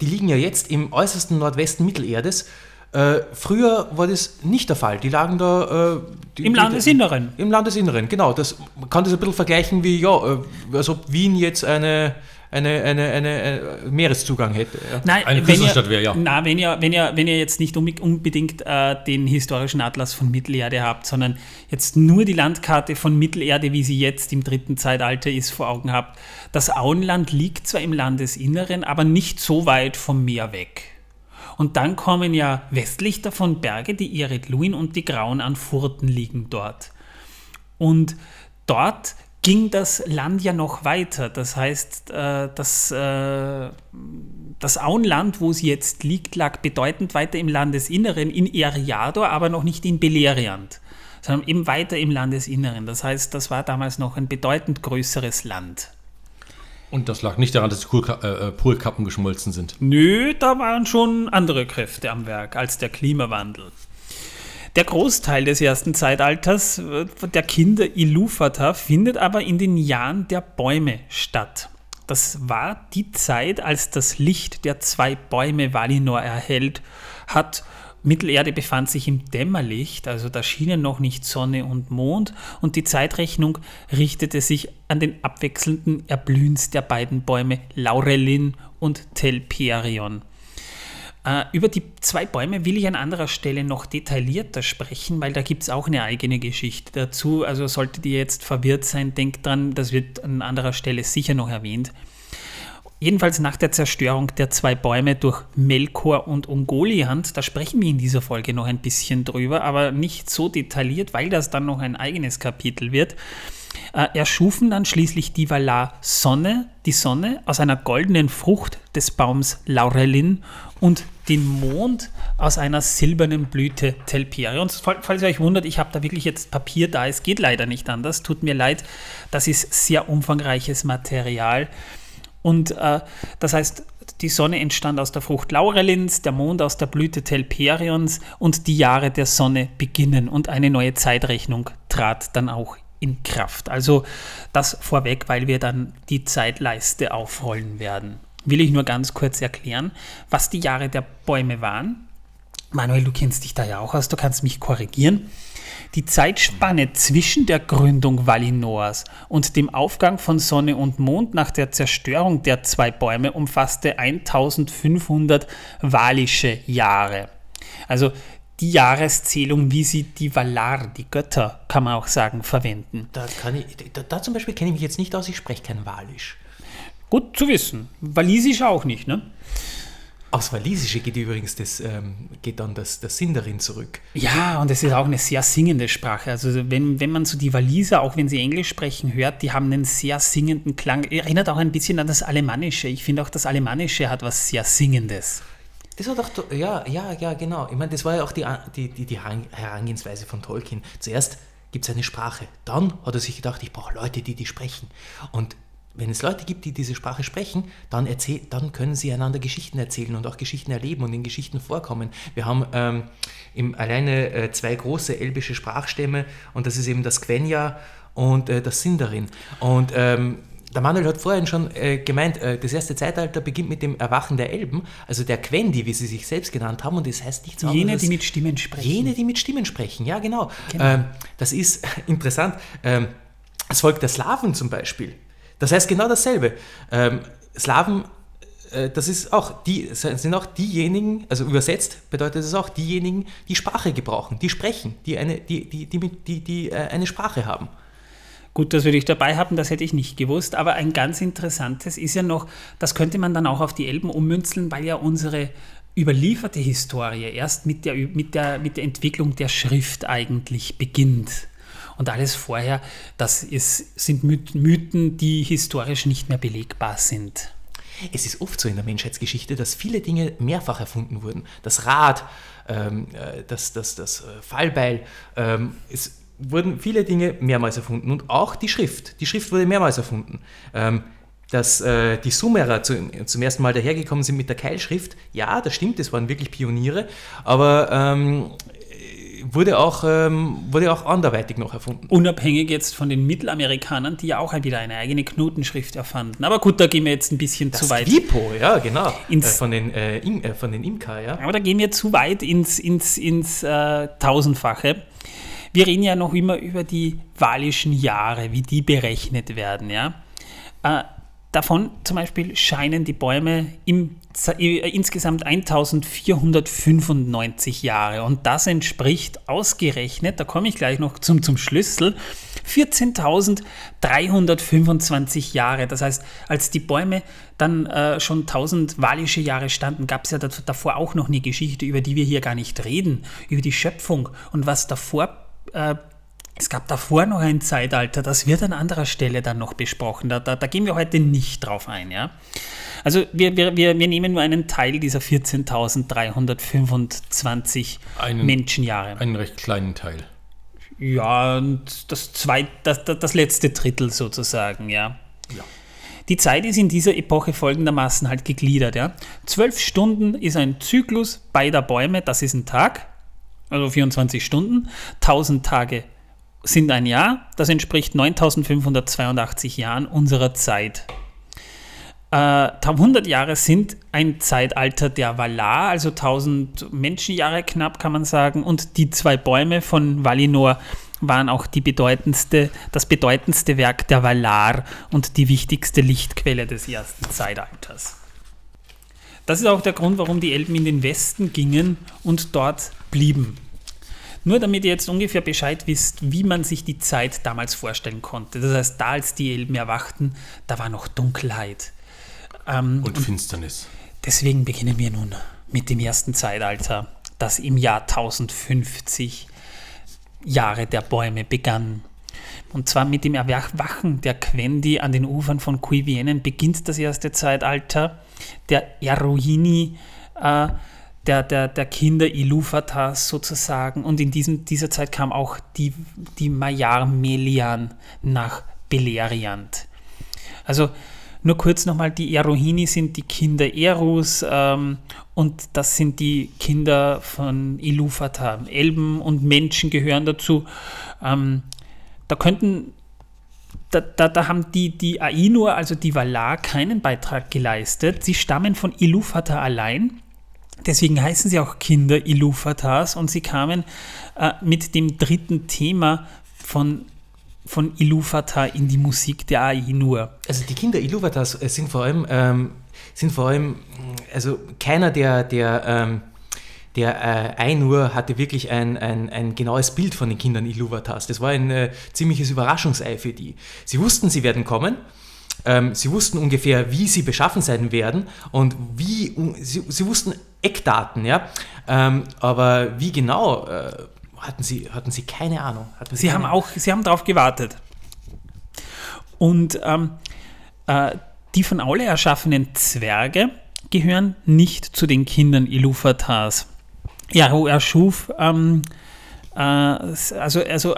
Speaker 4: die liegen ja jetzt im äußersten Nordwesten Mittelerdes. Äh, früher war das nicht der Fall. Die lagen da. Äh, die,
Speaker 1: Im
Speaker 4: die-
Speaker 1: Landesinneren.
Speaker 4: Im Landesinneren, genau. Das, man kann das ein bisschen vergleichen wie, ja, äh, als ob Wien jetzt eine, eine, eine, eine, äh, Meereszugang hätte. Ja.
Speaker 1: Nein,
Speaker 2: Eine
Speaker 1: wenn ihr,
Speaker 2: Küstenstadt wäre, ja.
Speaker 1: Na, wenn ihr, wenn ihr, wenn ihr jetzt nicht unbe- unbedingt äh, den historischen Atlas von Mittelerde habt, sondern jetzt nur die Landkarte von Mittelerde, wie sie jetzt im dritten Zeitalter ist, vor Augen habt. Das Auenland liegt zwar im Landesinneren, aber nicht so weit vom Meer weg. Und dann kommen ja westlich davon Berge, die Eret Luin und die Grauen an Furten liegen dort. Und dort ging das Land ja noch weiter. Das heißt, äh, das, äh, das Auenland, wo es jetzt liegt, lag bedeutend weiter im Landesinneren, in Eriador, aber noch nicht in Beleriand, sondern eben weiter im Landesinneren. Das heißt, das war damals noch ein bedeutend größeres Land.
Speaker 2: Und das lag nicht daran, dass die äh, Polkappen geschmolzen sind.
Speaker 1: Nö, da waren schon andere Kräfte am Werk als der Klimawandel. Der Großteil des ersten Zeitalters äh, der Kinder Ilúvatar findet aber in den Jahren der Bäume statt. Das war die Zeit, als das Licht der zwei Bäume Valinor erhellt hat. Mittelerde befand sich im Dämmerlicht, also da schienen noch nicht Sonne und Mond, und die Zeitrechnung richtete sich an den abwechselnden Erblühens der beiden Bäume Laurelin und Telperion. Äh, über die zwei Bäume will ich an anderer Stelle noch detaillierter sprechen, weil da gibt es auch eine eigene Geschichte dazu. Also solltet ihr jetzt verwirrt sein, denkt dran, das wird an anderer Stelle sicher noch erwähnt. Jedenfalls nach der Zerstörung der zwei Bäume durch Melkor und Ungoliant, da sprechen wir in dieser Folge noch ein bisschen drüber, aber nicht so detailliert, weil das dann noch ein eigenes Kapitel wird, äh, erschufen dann schließlich die Valar Sonne, die Sonne, aus einer goldenen Frucht des Baums Laurelin und den Mond aus einer silbernen Blüte Telperions. Fall- Falls ihr euch wundert, ich habe da wirklich jetzt Papier da, es geht leider nicht anders, tut mir leid, das ist sehr umfangreiches Material. Und äh, das heißt, die Sonne entstand aus der Frucht Laurelins, der Mond aus der Blüte Telperions und die Jahre der Sonne beginnen und eine neue Zeitrechnung trat dann auch in Kraft. Also das vorweg, weil wir dann die Zeitleiste aufrollen werden. Will ich nur ganz kurz erklären, was die Jahre der Bäume waren. Manuel, du kennst dich da ja auch aus, du kannst mich korrigieren. Die Zeitspanne zwischen der Gründung Valinors und dem Aufgang von Sonne und Mond nach der Zerstörung der zwei Bäume umfasste 1500 valische Jahre. Also die Jahreszählung, wie sie die Valar, die Götter, kann man auch sagen, verwenden.
Speaker 4: Da, ich, da, da zum Beispiel kenne ich mich jetzt nicht aus, ich spreche kein Walisch.
Speaker 1: Gut zu wissen. Walisisch auch nicht, ne?
Speaker 4: Aufs Walisische geht übrigens das, ähm, geht dann das, das Sindarin zurück.
Speaker 1: Ja, und es ist auch eine sehr singende Sprache. Also wenn, wenn man so die Waliser, auch wenn sie Englisch sprechen, hört, die haben einen sehr singenden Klang. Erinnert auch ein bisschen an das Alemannische. Ich finde auch, das Alemannische hat was sehr Singendes.
Speaker 4: Das war doch, ja, ja, ja, genau. Ich meine, das war ja auch die, die, die, die Herangehensweise von Tolkien. Zuerst gibt es eine Sprache. Dann hat er sich gedacht, ich brauche Leute, die die sprechen. Und wenn es Leute gibt, die diese Sprache sprechen, dann, erzähl, dann können sie einander Geschichten erzählen und auch Geschichten erleben und in Geschichten vorkommen. Wir haben ähm, im, alleine äh, zwei große elbische Sprachstämme und das ist eben das Quenya und äh, das Sindarin. Und ähm, der Manuel hat vorhin schon äh, gemeint, äh, das erste Zeitalter beginnt mit dem Erwachen der Elben, also der Quendi, wie sie sich selbst genannt haben, und das heißt nichts
Speaker 1: Jene,
Speaker 4: anderes.
Speaker 1: die mit Stimmen sprechen.
Speaker 4: Jene, die mit Stimmen sprechen, ja genau.
Speaker 1: Genau.
Speaker 4: Ähm, das ist interessant. Ähm, das Volk der Slawen zum Beispiel. Das heißt genau dasselbe. Ähm, Slawen, äh, das ist auch die, sind auch diejenigen, also übersetzt bedeutet es auch diejenigen, die Sprache gebrauchen, die sprechen, die eine, die, die, die, die, die, äh, eine Sprache haben.
Speaker 1: Gut, dass wir dich dabei haben, das hätte ich nicht gewusst. Aber ein ganz interessantes ist ja noch, das könnte man dann auch auf die Elben ummünzeln, weil ja unsere überlieferte Historie erst mit der, mit der, mit der Entwicklung der Schrift eigentlich beginnt. Und alles vorher, das ist, sind Myth- Mythen, die historisch nicht mehr belegbar sind.
Speaker 4: Es ist oft so in der Menschheitsgeschichte, dass viele Dinge mehrfach erfunden wurden. Das Rad, ähm, äh, das, das, das äh, Fallbeil, ähm, es wurden viele Dinge mehrmals erfunden und auch die Schrift. Die Schrift wurde mehrmals erfunden. Ähm, dass äh, die Sumerer zu, zum ersten Mal dahergekommen sind mit der Keilschrift, ja, das stimmt, das waren wirklich Pioniere, aber ähm, wurde, auch, ähm, wurde auch anderweitig noch erfunden.
Speaker 1: Unabhängig jetzt von den Mittelamerikanern, die ja auch wieder eine eigene Knotenschrift erfanden. Aber gut, da gehen wir jetzt ein bisschen
Speaker 4: Das
Speaker 1: zu weit.
Speaker 4: Wipo, ja, genau, äh, von, den, äh, Im, äh, von den Imker, ja.
Speaker 1: Aber da gehen wir zu weit ins, ins, ins äh, Tausendfache. Wir reden ja noch immer über die walischen Jahre, wie die berechnet werden. Ja? Äh, davon zum Beispiel scheinen die Bäume im, insgesamt 1495 Jahre. Und das entspricht ausgerechnet, da komme ich gleich noch zum, zum Schlüssel, 14.325 Jahre. Das heißt, als die Bäume dann äh, schon 1000 walische Jahre standen, gab es ja davor auch noch eine Geschichte, über die wir hier gar nicht reden, über die Schöpfung und was davor äh, es gab davor noch ein Zeitalter, das wird an anderer Stelle dann noch besprochen. Da, da, da gehen wir heute nicht drauf ein. Ja? Also wir, wir, wir, wir nehmen nur einen Teil dieser 14.325
Speaker 2: Einen-
Speaker 1: Menschenjahre.
Speaker 2: Einen recht kleinen Teil.
Speaker 1: Ja, und das, zweit, das, das, das letzte Drittel sozusagen, ja.
Speaker 2: Ja.
Speaker 1: Die Zeit ist in dieser Epoche folgendermaßen halt gegliedert, ja. Zwölf Stunden ist ein Zyklus beider Bäume, das ist ein Tag, also 24 Stunden. 1000 Tage sind ein Jahr, das entspricht 9582 Jahren unserer Zeit. Äh, 100 Jahre sind ein Zeitalter der Valar, also 1000 Menschenjahre knapp kann man sagen, und die zwei Bäume von Valinor waren auch die bedeutendste, das bedeutendste Werk der Valar und die wichtigste Lichtquelle des ersten Zeitalters. Das ist auch der Grund, warum die Elben in den Westen gingen und dort blieben. Nur damit ihr jetzt ungefähr Bescheid wisst, wie man sich die Zeit damals vorstellen konnte. Das heißt, da als die Elben erwachten, da war noch Dunkelheit. Ähm,
Speaker 2: Und Finsternis.
Speaker 1: Deswegen beginnen wir nun mit dem ersten Zeitalter, das im Jahr 1050 Jahre der Bäume begann. Und zwar mit dem Erwachen der Quendi an den Ufern von Cuivienen beginnt das erste Zeitalter der Erohini, äh, der, der, der Kinder Iluvatas sozusagen. Und in diesem, dieser Zeit kam auch die, die Maiar Melian nach Beleriand. Also nur kurz nochmal, die Erohini sind die Kinder Erus ähm, und das sind die Kinder von Ilúvatar. Elben und Menschen gehören dazu. Ähm, da könnten, da, da, da haben die, die Ainur, also die Valar, keinen Beitrag geleistet. Sie stammen von Ilúvatar allein. Deswegen heißen sie auch Kinder Ilúvatars und sie kamen äh, mit dem dritten Thema von, von Ilúvatar in die Musik der Ainur.
Speaker 4: Also die Kinder Iluvatars äh, sind vor allem, ähm, sind vor allem, also keiner der, der, ähm, der äh, Ainur hatte wirklich ein, ein, ein genaues Bild von den Kindern Iluvatars. Das war ein äh, ziemliches Überraschungsei für die. Sie wussten, sie werden kommen. Ähm, sie wussten ungefähr, wie sie beschaffen sein werden und wie, sie, sie wussten Eckdaten, ja. Ähm, aber wie genau, äh, hatten, sie, hatten sie keine Ahnung. Hatten
Speaker 1: Sie haben
Speaker 4: keine-
Speaker 1: auch, sie haben darauf gewartet. Und ähm, äh, die von Aule erschaffenen Zwerge gehören nicht zu den Kindern Iluvatars. Jaro erschuf, ähm, äh, also, also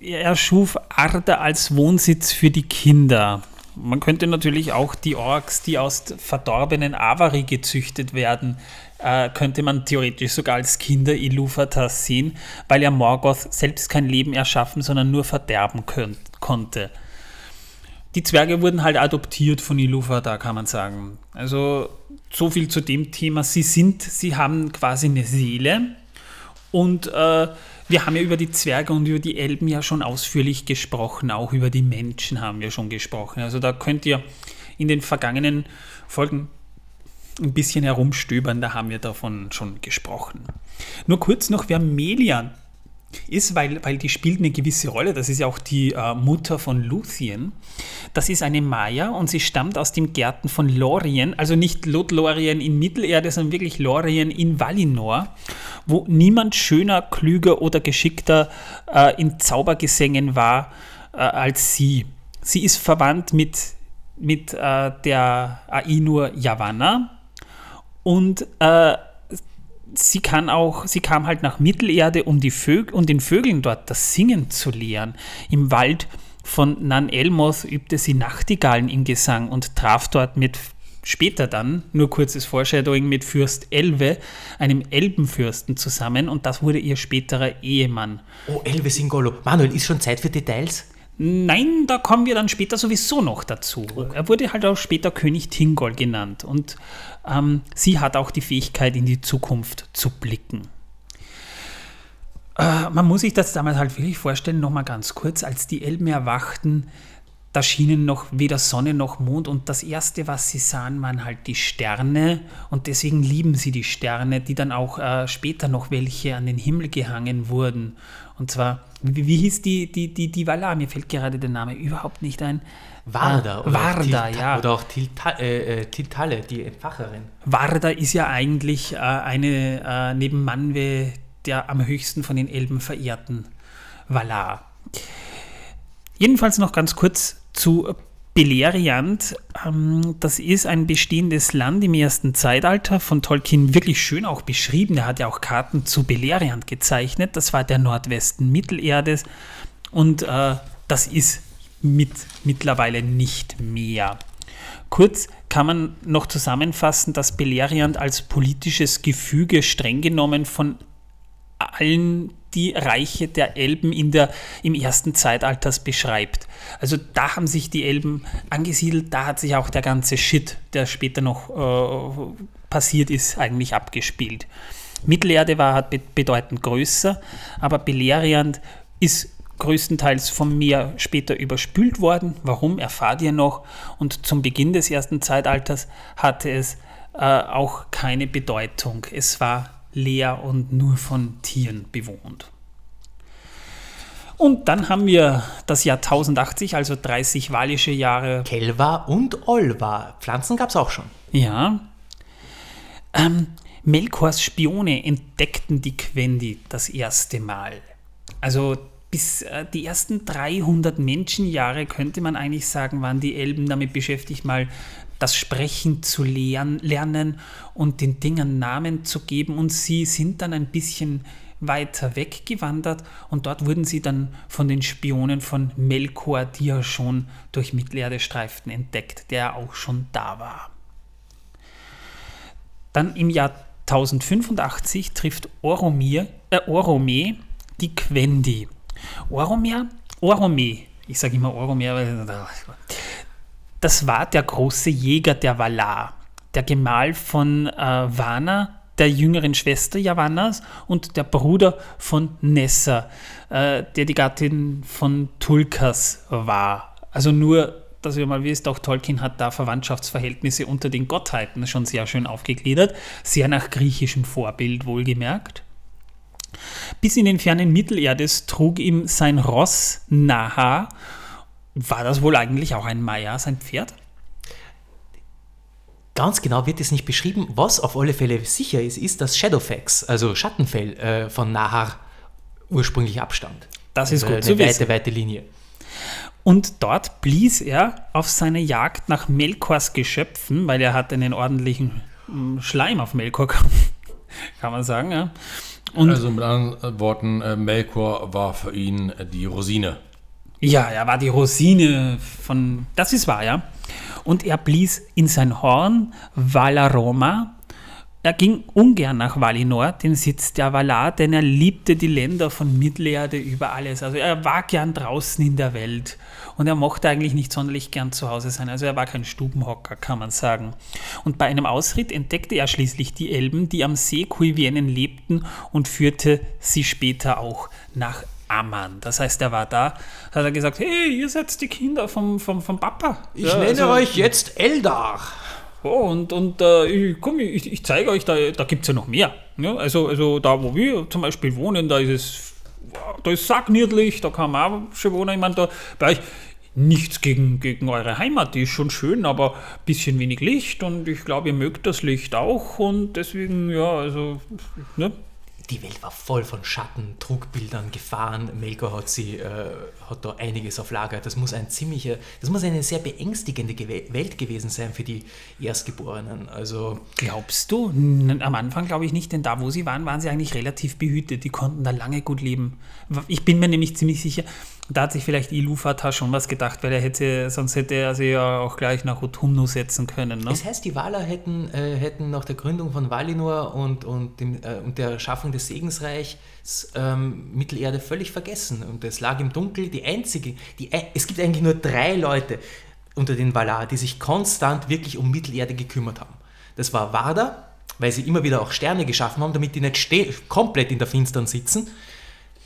Speaker 1: er erschuf Arda als Wohnsitz für die Kinder. Man könnte natürlich auch die Orks, die aus verdorbenen Avari gezüchtet werden, äh, könnte man theoretisch sogar als Kinder Iluvatars sehen, weil ja Morgoth selbst kein Leben erschaffen, sondern nur verderben könnt, konnte. die Zwerge wurden halt adoptiert von Ilúvatar, kann man sagen. Also so viel zu dem Thema. Sie sind, sie haben quasi eine Seele und äh, wir haben ja über die Zwerge und über die Elben ja schon ausführlich gesprochen, auch über die Menschen haben wir schon gesprochen. Also da könnt ihr in den vergangenen Folgen ein bisschen herumstöbern, da haben wir davon schon gesprochen. Nur kurz noch, wer Melian ist, weil, weil die spielt eine gewisse Rolle. Das ist ja auch die äh, Mutter von Luthien. Das ist eine Maya und sie stammt aus dem Gärten von Lorien, also nicht Lothlorien in Mittelerde, sondern wirklich Lorien in Valinor, wo niemand schöner, klüger oder geschickter äh, in Zaubergesängen war äh, als sie. Sie ist verwandt mit, mit äh, der Ainur Yavanna und äh, sie kann auch, sie kam halt nach Mittelerde, um die Vögel und den Vögeln dort das Singen zu lehren. Im Wald von Nan Elmoth übte sie Nachtigallen im Gesang und traf dort mit später dann, nur kurzes Foreshadowing, mit Fürst Elve, einem Elbenfürsten, zusammen und das wurde ihr späterer Ehemann.
Speaker 4: Oh, Elve Singolo. Manuel, ist schon Zeit für Details?
Speaker 1: Nein, da kommen wir dann später sowieso noch dazu. Er wurde halt auch später König Tingol genannt und ähm, sie hat auch die Fähigkeit, in die Zukunft zu blicken. Äh, man muss sich das damals halt wirklich vorstellen, nochmal ganz kurz, als die Elben erwachten, da schienen noch weder Sonne noch Mond und das Erste, was sie sahen, waren halt die Sterne und deswegen lieben sie die Sterne, die dann auch äh, später noch welche an den Himmel gehangen wurden. Und zwar, wie, wie hieß die, die, die, die Valar? Mir fällt gerade der Name überhaupt nicht ein.
Speaker 4: Warda,
Speaker 1: Ah,
Speaker 4: oder,
Speaker 1: Warda,
Speaker 4: Tilta
Speaker 1: ja.
Speaker 4: oder auch Tilta äh, äh, Tiltalle, die Entfacherin.
Speaker 1: Warda ist ja eigentlich äh, eine äh, neben Manwe der am höchsten von den Elben verehrten Valar. Jedenfalls noch ganz kurz zu Beleriand. Ähm, das ist ein bestehendes Land im ersten Zeitalter, von Tolkien wirklich schön auch beschrieben. Er hat ja auch Karten zu Beleriand gezeichnet. Das war der Nordwesten Mittelerdes und äh, das ist mit mittlerweile nicht mehr. Kurz kann man noch zusammenfassen, dass Beleriand als politisches Gefüge streng genommen von allen die Reiche der Elben in der, im ersten Zeitalters beschreibt. Also da haben sich die Elben angesiedelt, da hat sich auch der ganze Shit, der später noch äh, passiert ist, eigentlich abgespielt. Mittelerde war bedeutend größer, aber Beleriand ist größtenteils vom Meer später überspült worden. Warum, erfahrt ihr noch. Und zum Beginn des ersten Zeitalters hatte es äh, auch keine Bedeutung. Es war leer und nur von Tieren bewohnt. Und dann haben wir das Jahr 1080, also 30 walische Jahre.
Speaker 4: Kelva und Olva. Pflanzen gab es auch schon.
Speaker 1: Ja. Ähm, Melkors Spione entdeckten die Quendi das erste Mal. Also bis äh, die ersten 300 Menschenjahre könnte man eigentlich sagen, waren die Elben damit beschäftigt, mal das Sprechen zu lern, lernen und den Dingen Namen zu geben. Und sie sind dann ein bisschen weiter weggewandert und dort wurden sie dann von den Spionen von Melkor, die ja schon durch Mittelerde streiften, entdeckt, der auch schon da war. Dann im Jahr 1085 trifft Oromir, äh, Orome die Quendi. Oromir, Orome, ich sage immer Oromir, weil das war der große Jäger der Valar, der Gemahl von äh, Vana, der jüngeren Schwester Yavannas und der Bruder von Nessa, äh, der die Gattin von Tulkas war. Also nur, dass ihr mal wisst, auch Tolkien hat da Verwandtschaftsverhältnisse unter den Gottheiten schon sehr schön aufgegliedert, sehr nach griechischem Vorbild wohlgemerkt. Bis in den fernen Mittelerdes trug ihm sein Ross Naha, war das wohl eigentlich auch ein Maya, sein Pferd?
Speaker 4: Ganz genau wird es nicht beschrieben. Was auf alle Fälle sicher ist, ist, dass Shadowfax, also Schattenfell, äh, von Nahar ursprünglich abstammt.
Speaker 1: Das ist
Speaker 4: Also
Speaker 1: gut
Speaker 4: eine
Speaker 1: zu wissen.
Speaker 4: weite, weite Linie.
Speaker 1: Und dort blies er auf seine Jagd nach Melkors Geschöpfen, weil er hat einen ordentlichen mm, Schleim auf Melkor, kann, kann man sagen. Ja. Und
Speaker 2: Also mit anderen Worten, äh, Melkor war für ihn äh, die Rosine.
Speaker 1: Ja, er war die Rosine von. Das ist wahr, ja. Und er blies in sein Horn Valaroma er ging ungern nach Valinor, den Sitz der Valar, denn er liebte die Länder von Mittelerde über alles. Also er war gern draußen in der Welt und er mochte eigentlich nicht sonderlich gern zu Hause sein. Also er war kein Stubenhocker, kann man sagen. Und bei einem Ausritt entdeckte er schließlich die Elben, die am See Kuivienen lebten und führte sie später auch nach Amman. Das heißt, er war da, hat er gesagt, hey, ihr seid die Kinder vom, vom, vom Papa.
Speaker 4: Ich ja, nenne also, euch jetzt Eldar.
Speaker 1: Oh, und und äh, ich, komm, ich, ich zeige euch, da, da gibt es ja noch mehr. Ja, also, also da, wo wir zum Beispiel wohnen, da ist es da ist sackniedlich, da kann man auch schon wohnen. Ich meine, da bei euch nichts gegen, gegen eure Heimat, die ist schon schön, aber ein bisschen wenig Licht und ich glaube, ihr mögt das Licht auch und deswegen, ja, also, ne,
Speaker 4: die Welt war voll von Schatten, Trugbildern, Gefahren. Melkor hat, sie, äh, hat da einiges auf Lager. Das muss, ein ziemliche, das muss eine sehr beängstigende Welt gewesen sein für die Erstgeborenen. Also
Speaker 1: Glaubst du? Am Anfang glaube ich nicht, denn da, wo sie waren, waren sie eigentlich relativ behütet. Die konnten da lange gut leben. Ich bin mir nämlich ziemlich sicher, da hat sich vielleicht Ilufata schon was gedacht, weil er hätte, sonst hätte er sie ja auch gleich nach Utumnu setzen können. Ne?
Speaker 4: Das heißt, die Valar hätten, äh, hätten nach der Gründung von Valinor und, und, dem, äh, und der Schaffung des Segensreichs ähm, Mittelerde völlig vergessen. Und es lag im Dunkel. Die einzige, die, es gibt eigentlich nur drei Leute unter den Valar, die sich konstant wirklich um Mittelerde gekümmert haben. Das war Varda, weil sie immer wieder auch Sterne geschaffen haben, damit die nicht komplett in der Finstern sitzen.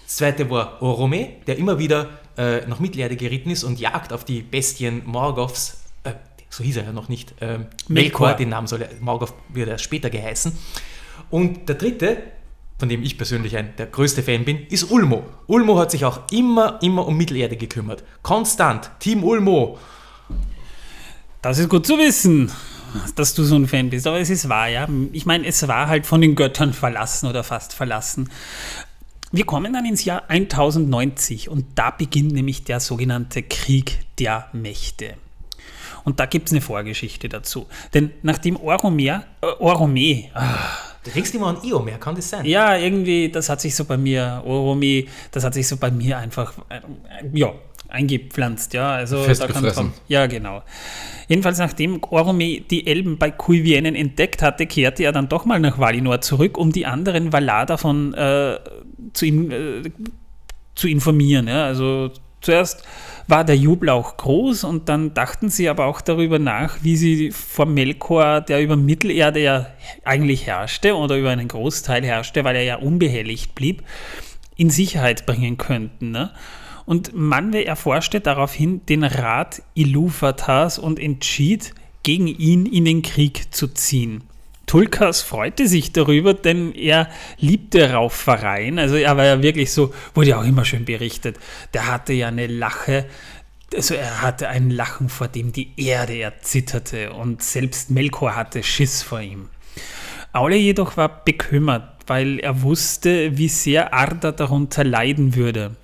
Speaker 4: Das zweite war Orome, der immer wieder äh, nach Mittelerde geritten ist und Jagd auf die Bestien Morgoths, äh, so hieß er ja noch nicht, äh, Melkor, den Namen soll er, Morgoth wird erst später geheißen. Und der dritte, von dem ich persönlich ein, der größte Fan bin, ist Ulmo. Ulmo hat sich auch immer, immer um Mittelerde gekümmert. Konstant, Team Ulmo.
Speaker 1: Das ist gut zu wissen, dass du so ein Fan bist. Aber es ist wahr, ja. Ich meine, es war halt von den Göttern verlassen oder fast verlassen. Wir kommen dann ins Jahr 1090 und da beginnt nämlich der sogenannte Krieg der Mächte. Und da gibt es eine Vorgeschichte dazu. Denn nachdem Oromer, äh, Orome,
Speaker 4: ach, Du denkst immer an Iomer, kann das sein?
Speaker 1: Ja, irgendwie, das hat sich so bei mir, Orome, das hat sich so bei mir einfach, äh, ja, eingepflanzt, ja. Also
Speaker 2: da kann kommen.
Speaker 1: Ja, genau. Jedenfalls, nachdem Orome die Elben bei Kuivienen entdeckt hatte, kehrte er dann doch mal nach Valinor zurück, um die anderen Valar davon äh, zu, in, äh, zu informieren. Ja? Also zuerst war der Jubel auch groß und dann dachten sie aber auch darüber nach, wie sie vor Melkor, der über Mittelerde ja eigentlich herrschte oder über einen Großteil herrschte, weil er ja unbehelligt blieb, in Sicherheit bringen könnten. Ne? Und Manwe erforschte daraufhin den Rat Iluvatars und entschied, gegen ihn in den Krieg zu ziehen. Tulkas freute sich darüber, denn er liebte Raufereien. Also er war ja wirklich so, wurde ja auch immer schön berichtet. Der hatte ja eine Lache, also er hatte ein Lachen, vor dem die Erde erzitterte und selbst Melkor hatte Schiss vor ihm. Aule jedoch war bekümmert, weil er wusste, wie sehr Arda darunter leiden würde.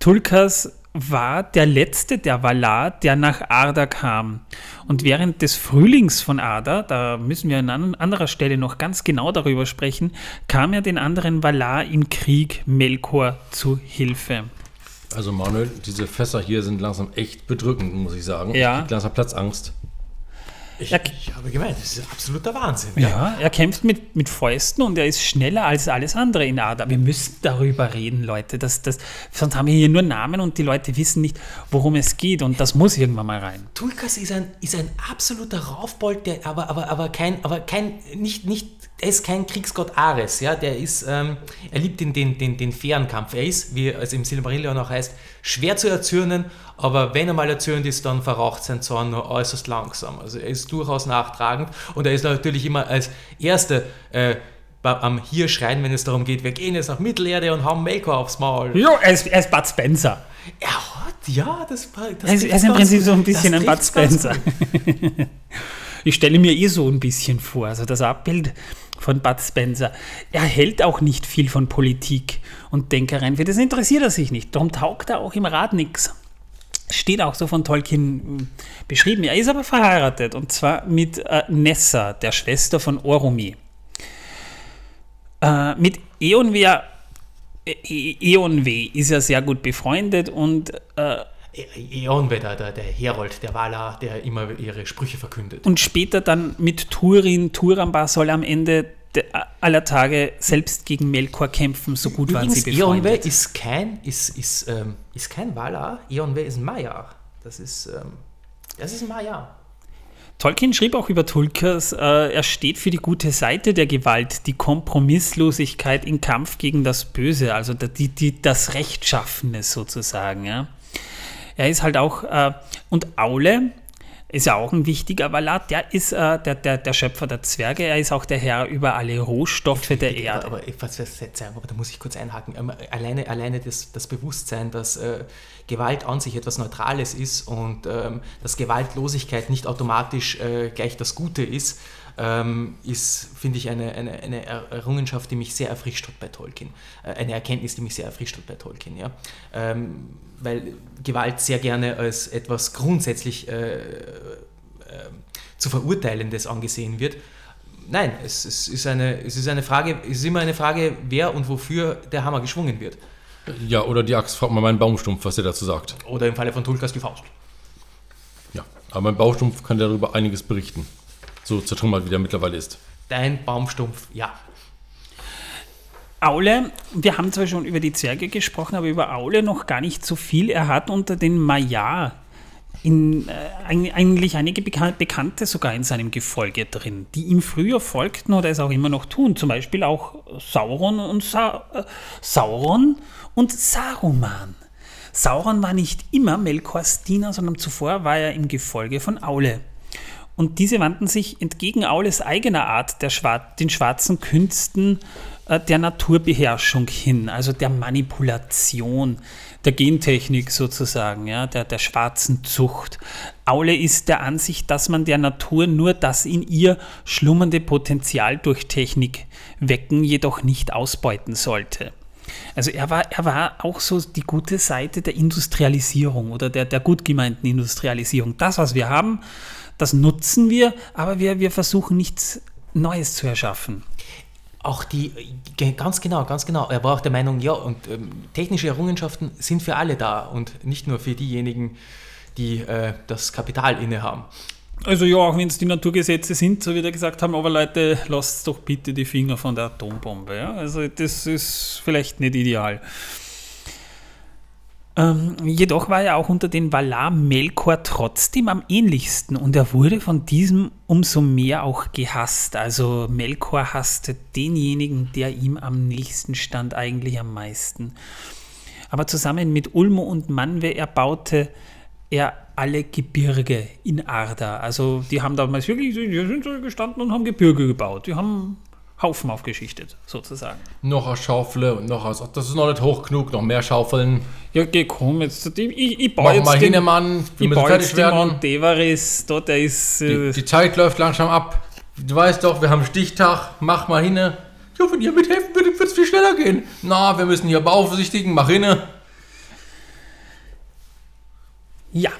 Speaker 1: Tulkas war der letzte der Valar, der nach Arda kam. Und während des Frühlings von Arda, da müssen wir an anderer Stelle noch ganz genau darüber sprechen, kam er den anderen Valar im Krieg Melkor zu Hilfe.
Speaker 2: Also Manuel, diese Fässer hier sind langsam echt bedrückend, muss ich sagen.
Speaker 1: Ja.
Speaker 2: Ich langsam Platzangst.
Speaker 4: Ich, ich, habe gemeint, das ist absoluter Wahnsinn.
Speaker 1: Ja, er kämpft mit, mit Fäusten und er ist schneller als alles andere in Ada. Wir müssen darüber reden, Leute. Das, das, sonst haben wir hier nur Namen und die Leute wissen nicht, worum es geht und das muss irgendwann mal rein.
Speaker 4: Tulkas ist ein, ist ein absoluter Raufbold, der, aber, aber, aber kein, aber kein, nicht, nicht er ist kein Kriegsgott Ares, ja, der ist, ähm, er liebt den, den, den, den fairen Kampf. Er ist, wie es im Silmarillion auch heißt, schwer zu erzürnen, aber wenn er mal erzürnt ist, dann verraucht sein Zorn nur äußerst langsam. Also er ist durchaus nachtragend und er ist natürlich immer als Erster äh, am Hier schreien, wenn es darum geht, wir gehen jetzt nach Mittelerde und haben Melkor aufs Maul.
Speaker 1: Ja, er ist, er ist Bud Spencer.
Speaker 4: Er hat, ja, das,
Speaker 1: das er ist, er ist im Prinzip so ein bisschen ein Bud Spencer. ich stelle mir eh so ein bisschen vor, also das Abbild von Bud Spencer. Er hält auch nicht viel von Politik und Denkereien. Für das interessiert er sich nicht. Darum taugt er auch im Rat nichts. Steht auch so von Tolkien hm, beschrieben. Er ist aber verheiratet und zwar mit äh, Nessa, der Schwester von Orumi. Äh, mit Eonwe, äh, Eonwe ist er sehr gut befreundet und äh,
Speaker 4: Eonwe, der, der, der Herold, der Valar, der immer ihre Sprüche verkündet.
Speaker 1: Und später dann mit Turin, Turambar soll am Ende de, aller Tage selbst gegen Melkor kämpfen, so gut waren sie
Speaker 4: Übrigens, Eonwe
Speaker 1: befreundet.
Speaker 4: ist kein, ist, ist, ähm, ist kein Valar, Eonwe ist ein Maiar. Das ist, ähm, das ist ein Maiar.
Speaker 1: Tolkien schrieb auch über Tulkas, äh, er steht für die gute Seite der Gewalt, die Kompromisslosigkeit im Kampf gegen das Böse, also die, die, das Rechtschaffene sozusagen. Ja. Er ist halt auch, äh, und Aule ist ja auch ein wichtiger Valar, der ist äh, der, der, der Schöpfer der Zwerge, er ist auch der Herr über alle Rohstoffe der
Speaker 4: Aber,
Speaker 1: Erde.
Speaker 4: aber, was- was- aber da muss ich kurz einhaken. Ähm, Alleine, alleine das, das Bewusstsein, dass äh, Gewalt an sich etwas Neutrales ist und ähm, dass Gewaltlosigkeit nicht automatisch äh, gleich das Gute ist, ähm, ist, finde ich, eine, eine, eine Er- Errungenschaft, die mich sehr erfrischt hat bei Tolkien. Äh, eine Erkenntnis, die mich sehr erfrischt hat bei Tolkien. Ja? Ähm, weil Gewalt sehr gerne als etwas grundsätzlich äh, zu verurteilendes angesehen wird. Nein, es, es, ist eine, es, ist eine Frage, es ist immer eine Frage, wer und wofür der Hammer geschwungen wird.
Speaker 2: Ja, oder die Axt, fragt mal meinen Baumstumpf, was der dazu sagt.
Speaker 4: Oder im Falle von Tulkas die Faust.
Speaker 2: Ja, aber mein Baumstumpf kann darüber einiges berichten. So zertrümmert, wie der mittlerweile ist.
Speaker 4: Dein Baumstumpf, ja.
Speaker 1: Aule, wir haben zwar schon über die Zwerge gesprochen, aber über Aule noch gar nicht so viel. Er hat unter den Maya in, äh, eig- eigentlich einige Beka Bekannte sogar in seinem Gefolge drin, die ihm früher folgten oder es auch immer noch tun. Zum Beispiel auch Sauron und, Sa äh, Sauron und Saruman. Sauron war nicht immer Melkors Diener, sondern zuvor war er im Gefolge von Aule. Und diese wandten sich entgegen Aules eigener Art der Schwar den schwarzen Künsten äh, der Naturbeherrschung hin, also der Manipulation, der Gentechnik sozusagen, ja, der, der schwarzen Zucht. Aule ist der Ansicht, dass man der Natur nur das in ihr schlummernde Potenzial durch Technik wecken, jedoch nicht ausbeuten sollte. Also er war, er war auch so die gute Seite der Industrialisierung oder der, der gut gemeinten Industrialisierung. Das, was wir haben, das nutzen wir, aber wir, wir versuchen nichts Neues zu erschaffen.
Speaker 4: Auch die, ganz genau, ganz genau. Er war auch der Meinung, ja, und ähm, technische Errungenschaften sind für alle da und nicht nur für diejenigen, die äh, das Kapital innehaben.
Speaker 1: Also ja, auch wenn es die Naturgesetze sind, so wie wir gesagt haben, aber Leute, lasst doch bitte die Finger von der Atombombe. Ja? Also das ist vielleicht nicht ideal. Ähm, jedoch war er auch unter den Valar Melkor trotzdem am ähnlichsten und er wurde von diesem umso mehr auch gehasst. Also Melkor hasste denjenigen, der ihm am nächsten stand, eigentlich am meisten. Aber zusammen mit Ulmo und Manwe erbaute er alle Gebirge in Arda. Also die haben damals wirklich, die sind so gestanden und haben Gebirge gebaut. Die haben Haufen aufgeschichtet, sozusagen.
Speaker 2: Noch eine Schaufel und noch was. Das ist noch nicht hoch genug, noch mehr Schaufeln.
Speaker 1: Ja, geh, komm, jetzt, ich, ich, baue
Speaker 2: Mach
Speaker 1: jetzt
Speaker 2: mal
Speaker 1: den,
Speaker 2: hin, Mann. Wir
Speaker 1: ich baue
Speaker 2: fertig
Speaker 1: jetzt den. Mount Everest, da, der ist... Äh,
Speaker 2: Die, die Zeit läuft langsam ab. Du weißt doch, wir haben Stichtag. Mach mal hin. Ja, wenn ihr mithelfen würdet, wird es viel schneller gehen. Na, wir müssen hier beaufsichtigen. Mach hin.
Speaker 1: Ja.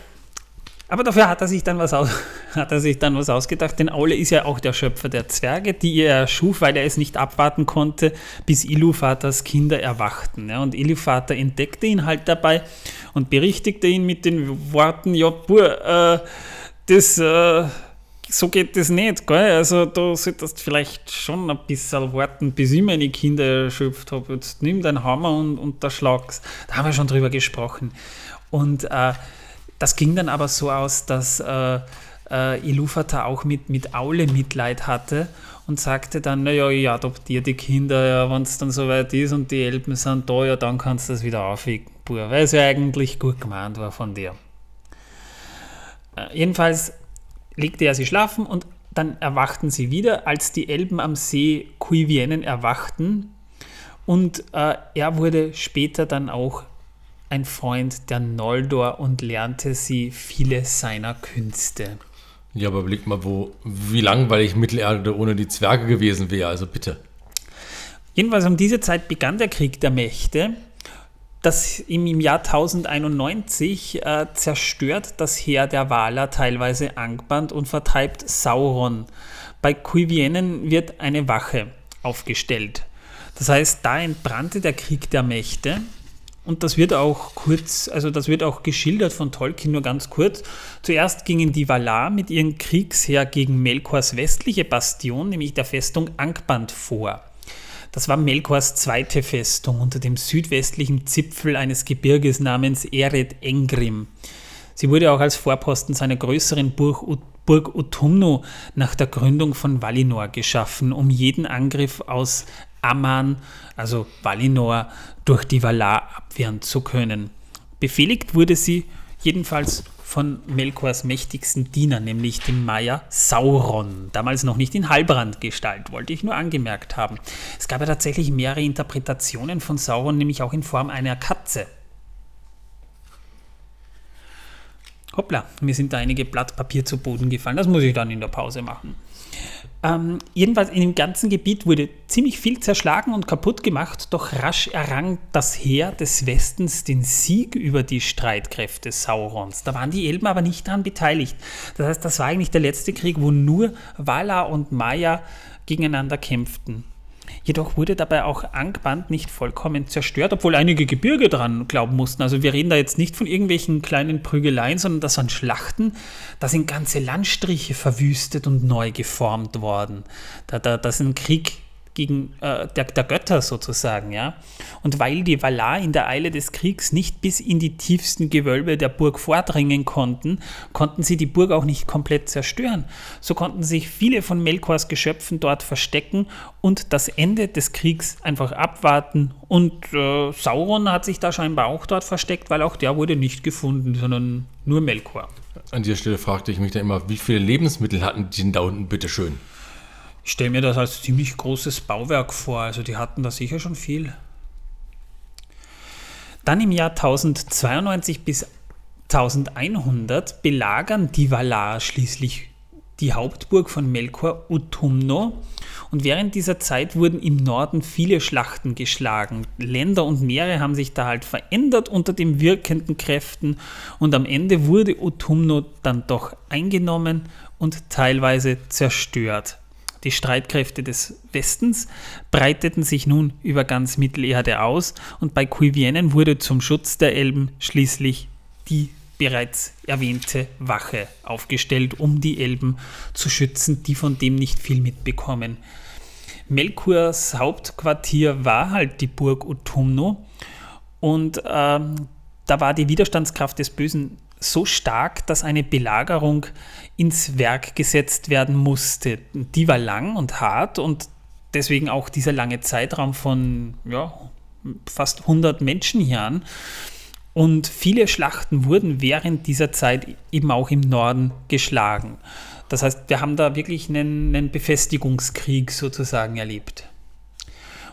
Speaker 1: Aber dafür hat er sich dann was aus, hat er sich dann was ausgedacht, denn Aule ist ja auch der Schöpfer der Zwerge, die er erschuf, weil er es nicht abwarten konnte, bis Iluvaters Kinder erwachten. Und Iluvater entdeckte ihn halt dabei und berichtigte ihn mit den Worten, ja, Bur, äh, das, äh, so geht das nicht, gell? Also da solltest du vielleicht schon ein bisschen warten, bis ich meine Kinder erschöpft habe. Jetzt nimm deinen Hammer und, und da schlag's. Da haben wir schon drüber gesprochen. Und äh, das ging dann aber so aus, dass äh, äh, Ilúvatar auch mit, mit Aule Mitleid hatte und sagte dann, naja, ich adoptiere die Kinder, ja, wenn es dann soweit ist und die Elben sind da, ja, dann kannst du das wieder aufwecken, Bur, weil es ja eigentlich gut gemeint war von dir. Äh, jedenfalls legte er sie schlafen und dann erwachten sie wieder, als die Elben am See Kuivienen erwachten und äh, er wurde später dann auch ein Freund der Noldor und lernte sie viele seiner Künste.
Speaker 2: Ja, aber überleg mal, wo, wie langweilig Mittelerde ohne die Zwerge gewesen wäre. Also bitte.
Speaker 1: Jedenfalls um diese Zeit begann der Krieg der Mächte. Das im, im Jahr 1091 äh, zerstört das Heer der Valar teilweise Angband und vertreibt Sauron. Bei Kuivienen wird eine Wache aufgestellt. Das heißt, da entbrannte der Krieg der Mächte Und das wird auch kurz, also das wird auch geschildert von Tolkien nur ganz kurz. Zuerst gingen die Valar mit ihrem Kriegsheer gegen Melkors westliche Bastion, nämlich der Festung Angband, vor. Das war Melkors zweite Festung unter dem südwestlichen Zipfel eines Gebirges namens Eret Engrim. Sie wurde auch als Vorposten seiner größeren Burg, Burg Utumno nach der Gründung von Valinor geschaffen, um jeden Angriff aus Amman, also Valinor, durch die Valar abwehren zu können. Befehligt wurde sie jedenfalls von Melkors mächtigsten Diener, nämlich dem Maya Sauron. Damals noch nicht in Halbrandgestalt, wollte ich nur angemerkt haben. Es gab ja tatsächlich mehrere Interpretationen von Sauron, nämlich auch in Form einer Katze. Hoppla, mir sind da einige Blatt Papier zu Boden gefallen. Das muss ich dann in der Pause machen. Ähm, jedenfalls in dem ganzen Gebiet wurde ziemlich viel zerschlagen und kaputt gemacht, doch rasch errang das Heer des Westens den Sieg über die Streitkräfte Saurons. Da waren die Elben aber nicht daran beteiligt. Das heißt, das war eigentlich der letzte Krieg, wo nur Valar und Maya gegeneinander kämpften. Jedoch wurde dabei auch Angband nicht vollkommen zerstört, obwohl einige Gebirge dran glauben mussten. Also wir reden da jetzt nicht von irgendwelchen kleinen Prügeleien, sondern das waren Schlachten. Da sind ganze Landstriche verwüstet und neu geformt worden. Da, da, ist ein Krieg gegen äh, der, der, Götter sozusagen, ja. Und weil die Valar in der Eile des Kriegs nicht bis in die tiefsten Gewölbe der Burg vordringen konnten, konnten sie die Burg auch nicht komplett zerstören. So konnten sich viele von Melkors Geschöpfen dort verstecken und das Ende des Kriegs einfach abwarten. Und äh, Sauron hat sich da scheinbar auch dort versteckt, weil auch der wurde nicht gefunden, sondern nur Melkor.
Speaker 2: An dieser Stelle fragte ich mich dann immer, wie viele Lebensmittel hatten die denn da unten, bitteschön?
Speaker 1: Ich stelle mir das als ziemlich großes Bauwerk vor, also die hatten da sicher schon viel. Dann im Jahr 1092 bis 1100 belagern die Valar schließlich die Hauptburg von Melkor Utumno und während dieser Zeit wurden im Norden viele Schlachten geschlagen. Länder und Meere haben sich da halt verändert unter den wirkenden Kräften und am Ende wurde Utumno dann doch eingenommen und teilweise zerstört. Die Streitkräfte des Westens breiteten sich nun über ganz Mittelerde aus und bei Cuivienen wurde zum Schutz der Elben schließlich die bereits erwähnte Wache aufgestellt, um die Elben zu schützen, die von dem nicht viel mitbekommen. Melkurs Hauptquartier war halt die Burg Utumno und ähm, da war die Widerstandskraft des Bösen so stark, dass eine Belagerung ins Werk gesetzt werden musste. Die war lang und hart und deswegen auch dieser lange Zeitraum von ja, fast 100 Menschenjahren. Und viele Schlachten wurden während dieser Zeit eben auch im Norden geschlagen. Das heißt, wir haben da wirklich einen, einen Befestigungskrieg sozusagen erlebt.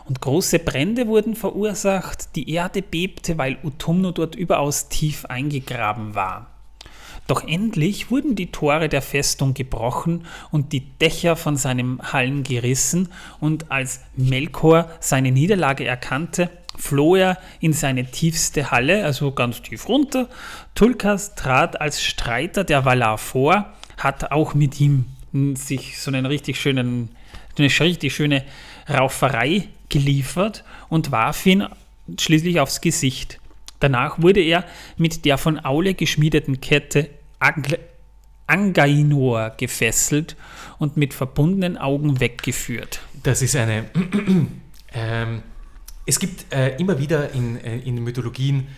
Speaker 1: Und große Brände wurden verursacht, die Erde bebte, weil Utumno dort überaus tief eingegraben war. Doch endlich wurden die Tore der Festung gebrochen und die Dächer von seinen Hallen gerissen, und als Melkor seine Niederlage erkannte, floh er in seine tiefste Halle, also ganz tief runter. Tulkas trat als Streiter der Valar vor, hat auch mit ihm sich so einen richtig schönen, eine richtig schöne Rauferei geliefert und warf ihn schließlich aufs Gesicht. Danach wurde er mit der von Aule geschmiedeten Kette Angainor gefesselt und mit verbundenen Augen weggeführt.
Speaker 4: Das ist eine. ähm, es gibt äh, immer wieder in, äh, in Mythologien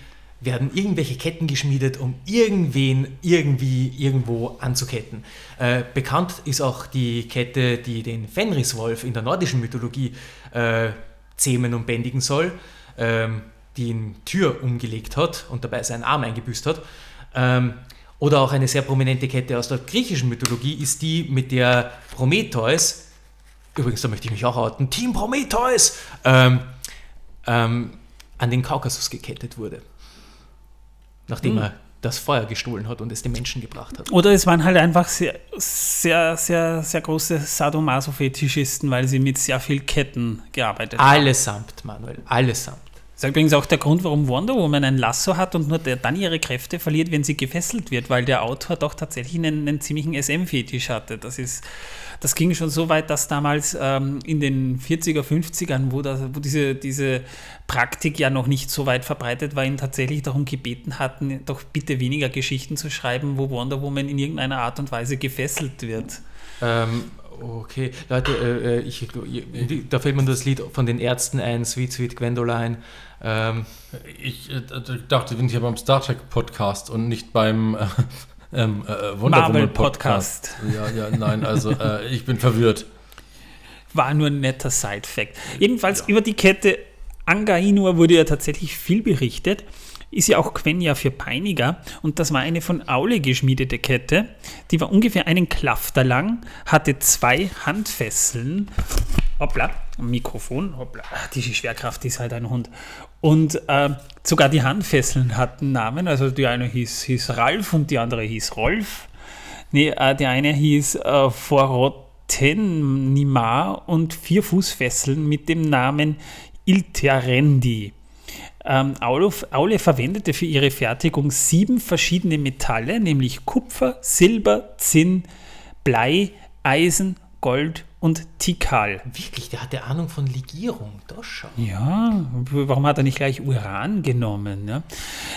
Speaker 4: werden irgendwelche Ketten geschmiedet, um irgendwen irgendwie irgendwo anzuketten. Äh, bekannt ist auch die Kette, die den Fenriswolf in der nordischen Mythologie äh, zähmen und bändigen soll, ähm, die ihn Tür umgelegt hat und dabei seinen Arm eingebüßt hat. Ähm, oder auch eine sehr prominente Kette aus der griechischen Mythologie ist die, mit der Prometheus, übrigens da möchte ich mich auch outen, Team Prometheus, ähm, ähm an den Kaukasus gekettet wurde nachdem mhm. er das Feuer gestohlen hat und es den Menschen gebracht hat.
Speaker 1: Oder es waren halt einfach sehr, sehr, sehr, sehr große Sadomaso-Fetischisten, weil sie mit sehr viel Ketten gearbeitet
Speaker 4: haben. Allesamt, Manuel, allesamt.
Speaker 1: Das ist übrigens auch der Grund, warum Wonder Woman ein Lasso hat und nur dann ihre Kräfte verliert, wenn sie gefesselt wird, weil der Autor doch tatsächlich einen, einen ziemlichen SM-Fetisch hatte. Das, ist, das ging schon so weit, dass damals ähm, in den 40er, 50ern, wo, das, wo diese, diese Praktik ja noch nicht so weit verbreitet war, ihn tatsächlich darum gebeten hatten, doch bitte weniger Geschichten zu schreiben, wo Wonder Woman in irgendeiner Art und Weise gefesselt wird.
Speaker 4: Ähm, okay, Leute, äh, äh ich, da fällt mir das Lied von den Ärzten ein, Sweet Sweet Gwendoline. Ähm,
Speaker 2: ich äh, dachte, wir sind hier beim Star Trek Podcast und nicht beim äh, ähm, äh, Wonder Marvel Podcast. Podcast. Ja, ja, nein, also äh, ich bin verwirrt.
Speaker 1: War nur ein netter Side-Fact. Jedenfalls ja. über die Kette Angainur wurde ja tatsächlich viel berichtet ist ja auch Quenya für Peiniger und das war eine von Aule geschmiedete Kette. Die war ungefähr einen Klafter lang, hatte zwei Handfesseln. Hoppla, Mikrofon, hoppla, die Schwerkraft ist halt ein Hund. Und äh, sogar die Handfesseln hatten Namen, also die eine hieß, hieß Ralf und die andere hieß Rolf. Nee, äh, die eine hieß äh, Forotenimar und vier Fußfesseln mit dem Namen Ilterendi. Ähm, Aule verwendete für ihre Fertigung sieben verschiedene Metalle, nämlich Kupfer, Silber, Zinn, Blei, Eisen, Gold und Tikal.
Speaker 4: Wirklich, der hatte Ahnung von Legierung, das schon.
Speaker 1: Ja, warum hat er nicht gleich Uran genommen? Ja?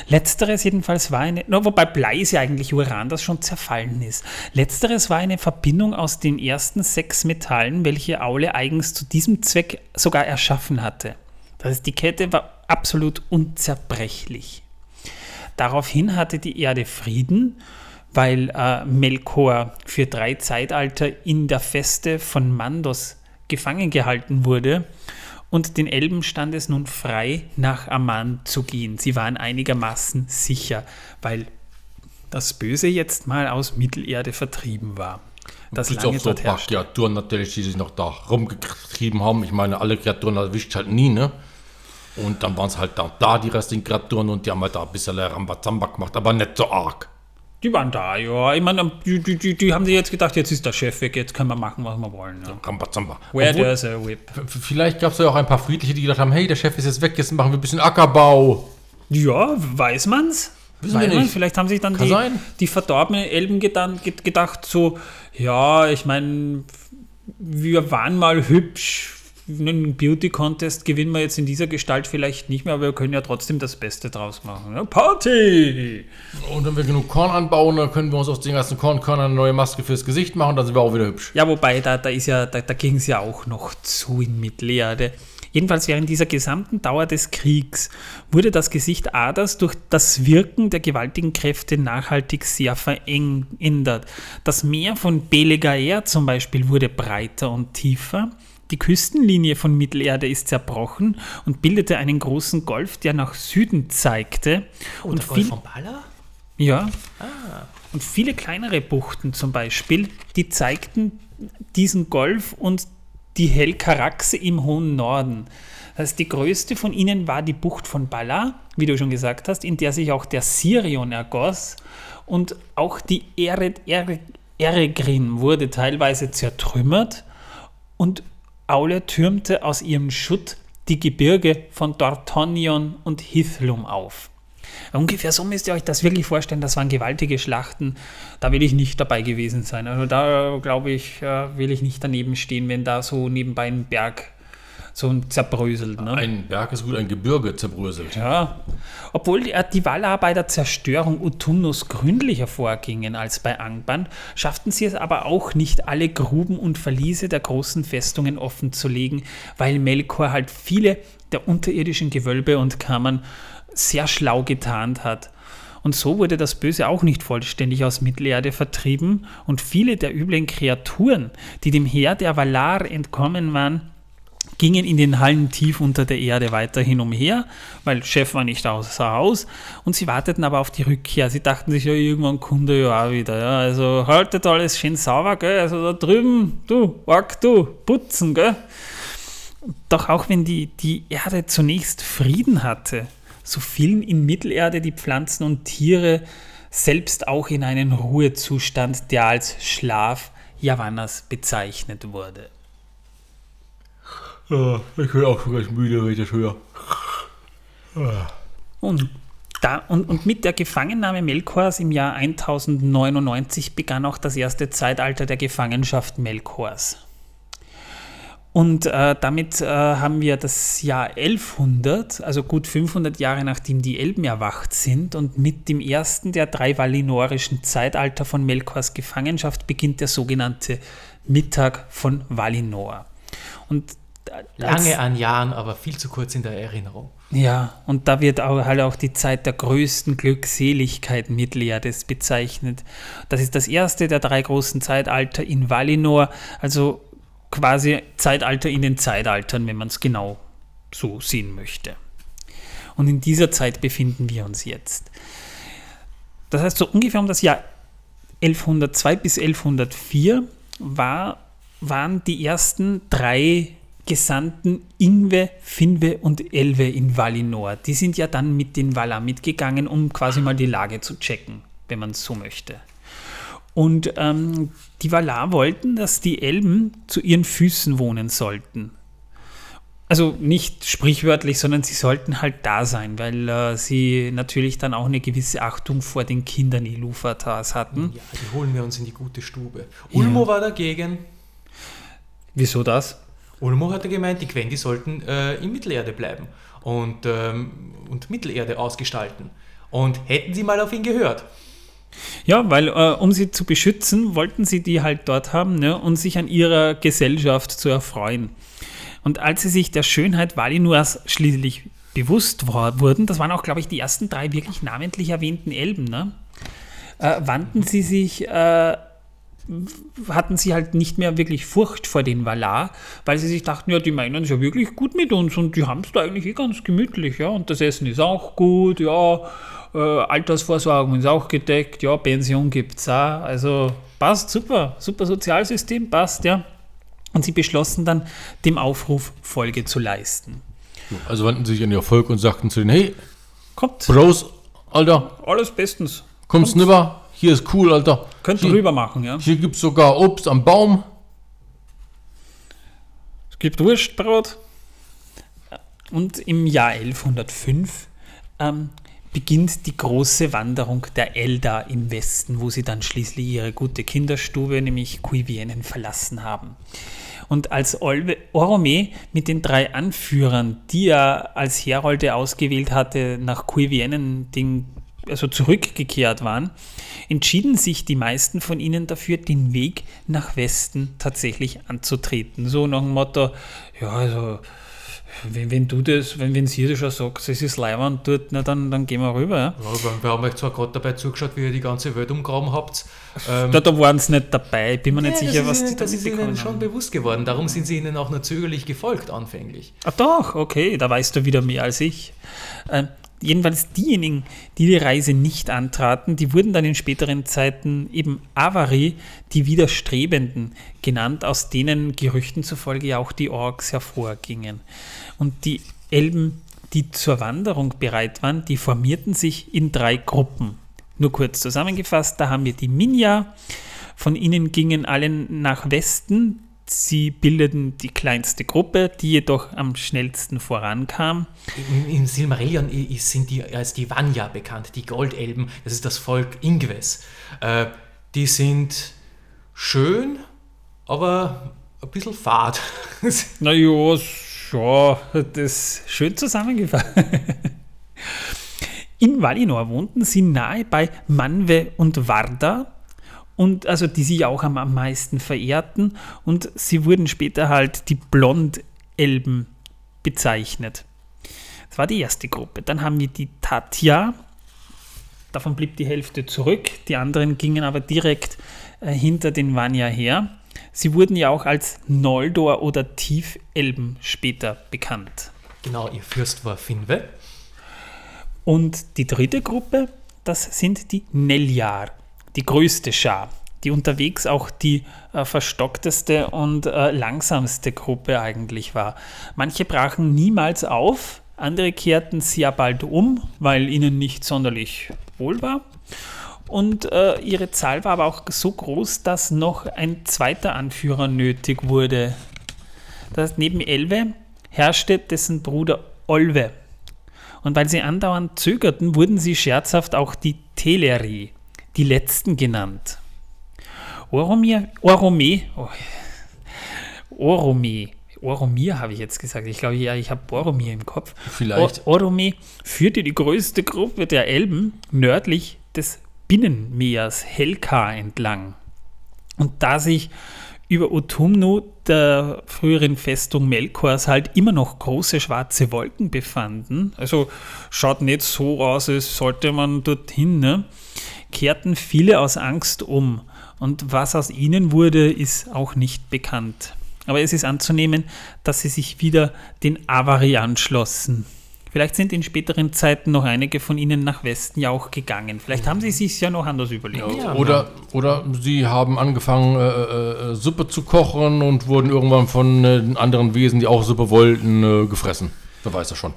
Speaker 1: Letzteres jedenfalls war eine, no, wobei Blei ist ja eigentlich Uran, das schon zerfallen ist. Letzteres war eine Verbindung aus den ersten sechs Metallen, welche Aule eigens zu diesem Zweck sogar erschaffen hatte. Das heißt, die Kette war absolut unzerbrechlich. Daraufhin hatte die Erde Frieden, weil äh, Melkor für drei Zeitalter in der Feste von Mandos gefangen gehalten wurde und den Elben stand es nun frei, nach Aman zu gehen. Sie waren einigermaßen sicher, weil das Böse jetzt mal aus Mittelerde vertrieben war.
Speaker 2: Das lange auch so ein paar Kreaturen natürlich, die sich noch da rumgetrieben haben. Ich meine, alle Kreaturen erwischt halt nie, ne? Und dann waren es halt da, da die restlichen Kreaturen und die haben halt da ein bisschen Rambazamba gemacht, aber nicht so arg.
Speaker 1: Die waren da, ja. Ich meine, die, die, die, die haben sich jetzt gedacht, jetzt ist der Chef weg, jetzt können wir machen, was wir wollen. Ja. Where Obwohl, there's a whip.
Speaker 2: Vielleicht gab es ja auch ein paar Friedliche, die gedacht haben, hey, der Chef ist jetzt weg, jetzt machen wir ein bisschen Ackerbau.
Speaker 1: Ja, weiß man's? Wissen wir nicht. Vielleicht haben sich dann die, die verdorbenen Elben gedacht, so, ja, ich meine, wir waren mal hübsch, einen Beauty Contest gewinnen wir jetzt in dieser Gestalt vielleicht nicht mehr, aber wir können ja trotzdem das Beste draus machen. Ja, Party!
Speaker 2: Und wenn wir genug Korn anbauen, dann können wir uns aus den ganzen Kornkörnern eine neue Maske fürs Gesicht machen, dann sind wir auch wieder hübsch.
Speaker 1: Ja, wobei, da, da, ja, da, da ging es ja auch noch zu in Mittelerde. Jedenfalls während dieser gesamten Dauer des Kriegs wurde das Gesicht Adas durch das Wirken der gewaltigen Kräfte nachhaltig sehr verändert. Das Meer von Belegaer zum Beispiel wurde breiter und tiefer. Die Küstenlinie von Mittelerde ist zerbrochen und bildete einen großen Golf, der nach Süden zeigte.
Speaker 4: Oh, und der Golf von Bala?
Speaker 1: Ja. Ah. Und viele kleinere Buchten zum Beispiel, die zeigten diesen Golf und die Helkaraxe im hohen Norden. Das heißt, die größte von ihnen war die Bucht von Bala, wie du schon gesagt hast, in der sich auch der Sirion ergoss und auch die Eregrin wurde teilweise zertrümmert und Aule türmte aus ihrem Schutt die Gebirge von Dortonion und Hithlum auf. Ungefähr so müsst ihr euch das wirklich vorstellen. Das waren gewaltige Schlachten. Da will ich nicht dabei gewesen sein. Also da glaube ich, äh, will ich nicht daneben stehen, wenn da so nebenbei ein Berg so zerbröselt. Ne?
Speaker 2: Ein Berg ist gut, ein Gebirge zerbröselt.
Speaker 1: Ja. Obwohl die, die Waller bei der Zerstörung Utumnus gründlicher vorgingen als bei Angban, schafften sie es aber auch nicht, alle Gruben und Verliese der großen Festungen offen zu legen, weil Melkor halt viele der unterirdischen Gewölbe und Kammern sehr schlau getarnt hat. Und so wurde das Böse auch nicht vollständig aus Mittelerde vertrieben und viele der üblen Kreaturen, die dem Heer der Valar entkommen waren, gingen in den Hallen tief unter der Erde weiterhin umher, weil Chef war nicht außer Haus und sie warteten aber auf die Rückkehr. Sie dachten sich, ja, irgendwann kommt er ja auch wieder. Ja. Also haltet alles schön sauber, gell? Also da drüben, du, Ork, du, putzen, gell? Doch auch wenn die, die Erde zunächst Frieden hatte, so fielen in Mittelerde die Pflanzen und Tiere selbst auch in einen Ruhezustand, der als Schlaf Javannas bezeichnet wurde.
Speaker 2: Ja, ich bin auch schon ganz müde, wenn ich das höre.
Speaker 1: Und, da, und, und mit der Gefangennahme Melkors im Jahr 1099 begann auch das erste Zeitalter der Gefangenschaft Melkors. Und äh, damit äh, haben wir das Jahr 1100, also gut 500 Jahre nachdem die Elben erwacht sind. Und mit dem ersten der drei valinorischen Zeitalter von Melkors Gefangenschaft beginnt der sogenannte Mittag von Valinor. Und
Speaker 4: Lange an Jahren, aber viel zu kurz in der Erinnerung.
Speaker 1: Ja, und da wird auch, halt auch die Zeit der größten Glückseligkeit Mittelerdes bezeichnet. Das ist das erste der drei großen Zeitalter in Valinor, also quasi Zeitalter in den Zeitaltern, wenn man es genau so sehen möchte. Und in dieser Zeit befinden wir uns jetzt. Das heißt, so ungefähr um das Jahr 1102 bis 1104 war, waren die ersten drei Gesandten Ingwe, Finwe und Elwe in Valinor. Die sind ja dann mit den Valar mitgegangen, um quasi mal die Lage zu checken, wenn man es so möchte. Und ähm, die Valar wollten, dass die Elben zu ihren Füßen wohnen sollten. Also nicht sprichwörtlich, sondern sie sollten halt da sein, weil äh, sie natürlich dann auch eine gewisse Achtung vor den Kindern Iluvatars hatten.
Speaker 4: Ja, die holen wir uns in die gute Stube. Ulmo war dagegen.
Speaker 1: Wieso das?
Speaker 4: Ulmo hatte gemeint, die Quendi sollten äh, in Mittelerde bleiben und, ähm, und Mittelerde ausgestalten. Und hätten sie mal auf ihn gehört.
Speaker 1: Ja, weil äh, um sie zu beschützen, wollten sie die halt dort haben ne, und sich an ihrer Gesellschaft zu erfreuen. Und als sie sich der Schönheit Valinors schließlich bewusst war, wurden, das waren auch, glaube ich, die ersten drei wirklich namentlich erwähnten Elben, ne, äh, wandten sie sich äh, hatten sie halt nicht mehr wirklich Furcht vor den Valar, weil sie sich dachten, ja, die meinen es ja wirklich gut mit uns und die haben es da eigentlich eh ganz gemütlich, ja, und das Essen ist auch gut, ja, äh, Altersvorsorgung ist auch gedeckt, ja, Pension gibt es auch, also passt, super, super Sozialsystem, passt, ja. Und sie beschlossen dann, dem Aufruf Folge zu leisten.
Speaker 2: Also wandten sie sich an ihr Volk und sagten zu denen, hey,
Speaker 1: Kommt,
Speaker 2: Bros, Alter,
Speaker 1: alles bestens.
Speaker 2: kommst rüber, hier ist cool, Alter.
Speaker 1: Könnt ihr
Speaker 2: hier,
Speaker 1: rüber machen, ja.
Speaker 2: Hier gibt es sogar Obst am Baum.
Speaker 1: Es gibt Wurstbrot. Und im Jahr 1105 ähm, beginnt die große Wanderung der Eldar im Westen, wo sie dann schließlich ihre gute Kinderstube, nämlich Kuivienen, verlassen haben. Und als Orome mit den drei Anführern, die er als Herolde ausgewählt hatte, nach Kuivienen den, also zurückgekehrt waren, entschieden sich die meisten von ihnen dafür, den Weg nach Westen tatsächlich anzutreten. So nach dem Motto, ja, also wenn, wenn du das, wenn, wenn sie das schon sagt, es ist Leihwand dort, na, dann, dann gehen wir rüber. Ja.
Speaker 4: Ja, wir haben euch zwar gerade dabei zugeschaut, wie ihr die ganze Welt umgraben habt. Ähm,
Speaker 1: Da, da waren sie nicht dabei, bin mir nicht
Speaker 4: ja,
Speaker 1: sicher,
Speaker 4: das
Speaker 1: was
Speaker 4: ist
Speaker 1: die
Speaker 4: ihnen,
Speaker 1: da
Speaker 4: das ist ihnen schon
Speaker 1: haben.
Speaker 4: bewusst geworden. Darum sind sie ihnen auch nur zögerlich gefolgt anfänglich.
Speaker 1: Ah doch, okay, da weißt du wieder mehr als ich. Ähm, jedenfalls diejenigen, die die Reise nicht antraten, die wurden dann in späteren Zeiten eben Avari, die Widerstrebenden, genannt, aus denen Gerüchten zufolge ja auch die Orks hervorgingen. Und die Elben, die zur Wanderung bereit waren, die formierten sich in drei Gruppen. Nur kurz zusammengefasst, da haben wir die Minja, von ihnen gingen alle nach Westen, Sie bildeten die kleinste Gruppe, die jedoch am schnellsten vorankam.
Speaker 4: Im, Im Silmarillion sind die als die Vanya bekannt, die Goldelben. Das ist das Volk Ingves. Äh, die sind schön, aber ein bisschen fad.
Speaker 1: Na ja, das ist schön zusammengefasst. In Valinor wohnten sie nahe bei Manwe und Varda, und also die sie auch am, am meisten verehrten, und sie wurden später halt die Blondelben bezeichnet. Das war die erste Gruppe. Dann haben wir die Tatja, davon blieb die Hälfte zurück, die anderen gingen aber direkt äh, hinter den Vanya her. Sie wurden ja auch als Noldor oder Tiefelben später bekannt.
Speaker 4: genau, ihr Fürst war Finwe.
Speaker 1: Und die dritte Gruppe, das sind die Neljar, die größte Schar, die unterwegs auch die äh, verstockteste und äh, langsamste Gruppe eigentlich war. Manche brachen niemals auf, andere kehrten sehr bald um, weil ihnen nicht sonderlich wohl war. Und äh, ihre Zahl war aber auch so groß, dass noch ein zweiter Anführer nötig wurde. Das neben Elwe herrschte dessen Bruder Olwe. Und weil sie andauernd zögerten, wurden sie scherzhaft auch die Teleri, die Letzten genannt. Oromir, Orome, oh, Orome, Oromir habe ich jetzt gesagt. Ich glaube, ja, ich habe Boromir im Kopf.
Speaker 2: Vielleicht.
Speaker 1: Or Orome führte die größte Gruppe der Elben nördlich des Binnenmeers Helka entlang. Und da sich über Utumnu, der früheren Festung Melkors, halt immer noch große schwarze Wolken befanden, also schaut nicht so aus, als sollte man dorthin, ne? Kehrten viele aus Angst um. Und was aus ihnen wurde, ist auch nicht bekannt. Aber es ist anzunehmen, dass sie sich wieder den Avari anschlossen. Vielleicht sind in späteren Zeiten noch einige von ihnen nach Westen ja auch gegangen. Vielleicht haben sie sich ja noch anders überlegt.
Speaker 2: Ja, oder, oder sie haben angefangen, äh, äh, Suppe zu kochen und wurden irgendwann von äh, anderen Wesen, die auch Suppe wollten, äh, gefressen. Wer weiß das schon.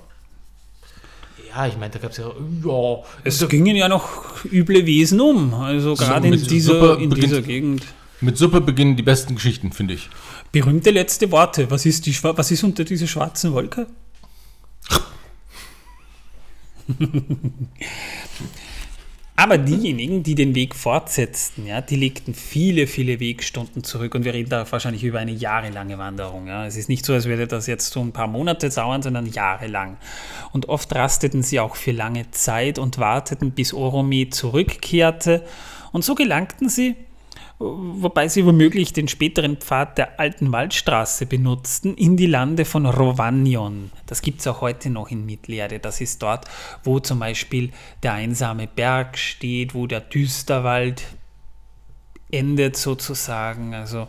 Speaker 4: Ja, ich meine, da gab es ja, ja,
Speaker 1: Es gingen ja noch üble Wesen um, also gerade in, dieser, in
Speaker 2: beginnt-
Speaker 1: dieser Gegend.
Speaker 2: Mit Suppe beginnen die besten Geschichten, finde ich.
Speaker 1: Berühmte letzte Worte. Was ist, die, was ist unter dieser schwarzen Wolke? Aber diejenigen, die den Weg fortsetzten, ja, die legten viele, viele Wegstunden zurück und wir reden da wahrscheinlich über eine jahrelange Wanderung. Ja. Es ist nicht so, als würde das jetzt so ein paar Monate dauern, sondern jahrelang. Und oft rasteten sie auch für lange Zeit und warteten, bis Orome zurückkehrte. Und so gelangten sie wobei sie womöglich den späteren Pfad der alten Waldstraße benutzten, in die Lande von Rovanion. Das gibt es auch heute noch in Mittelerde. Das ist dort, wo zum Beispiel der einsame Berg steht, wo der Düsterwald endet sozusagen. Also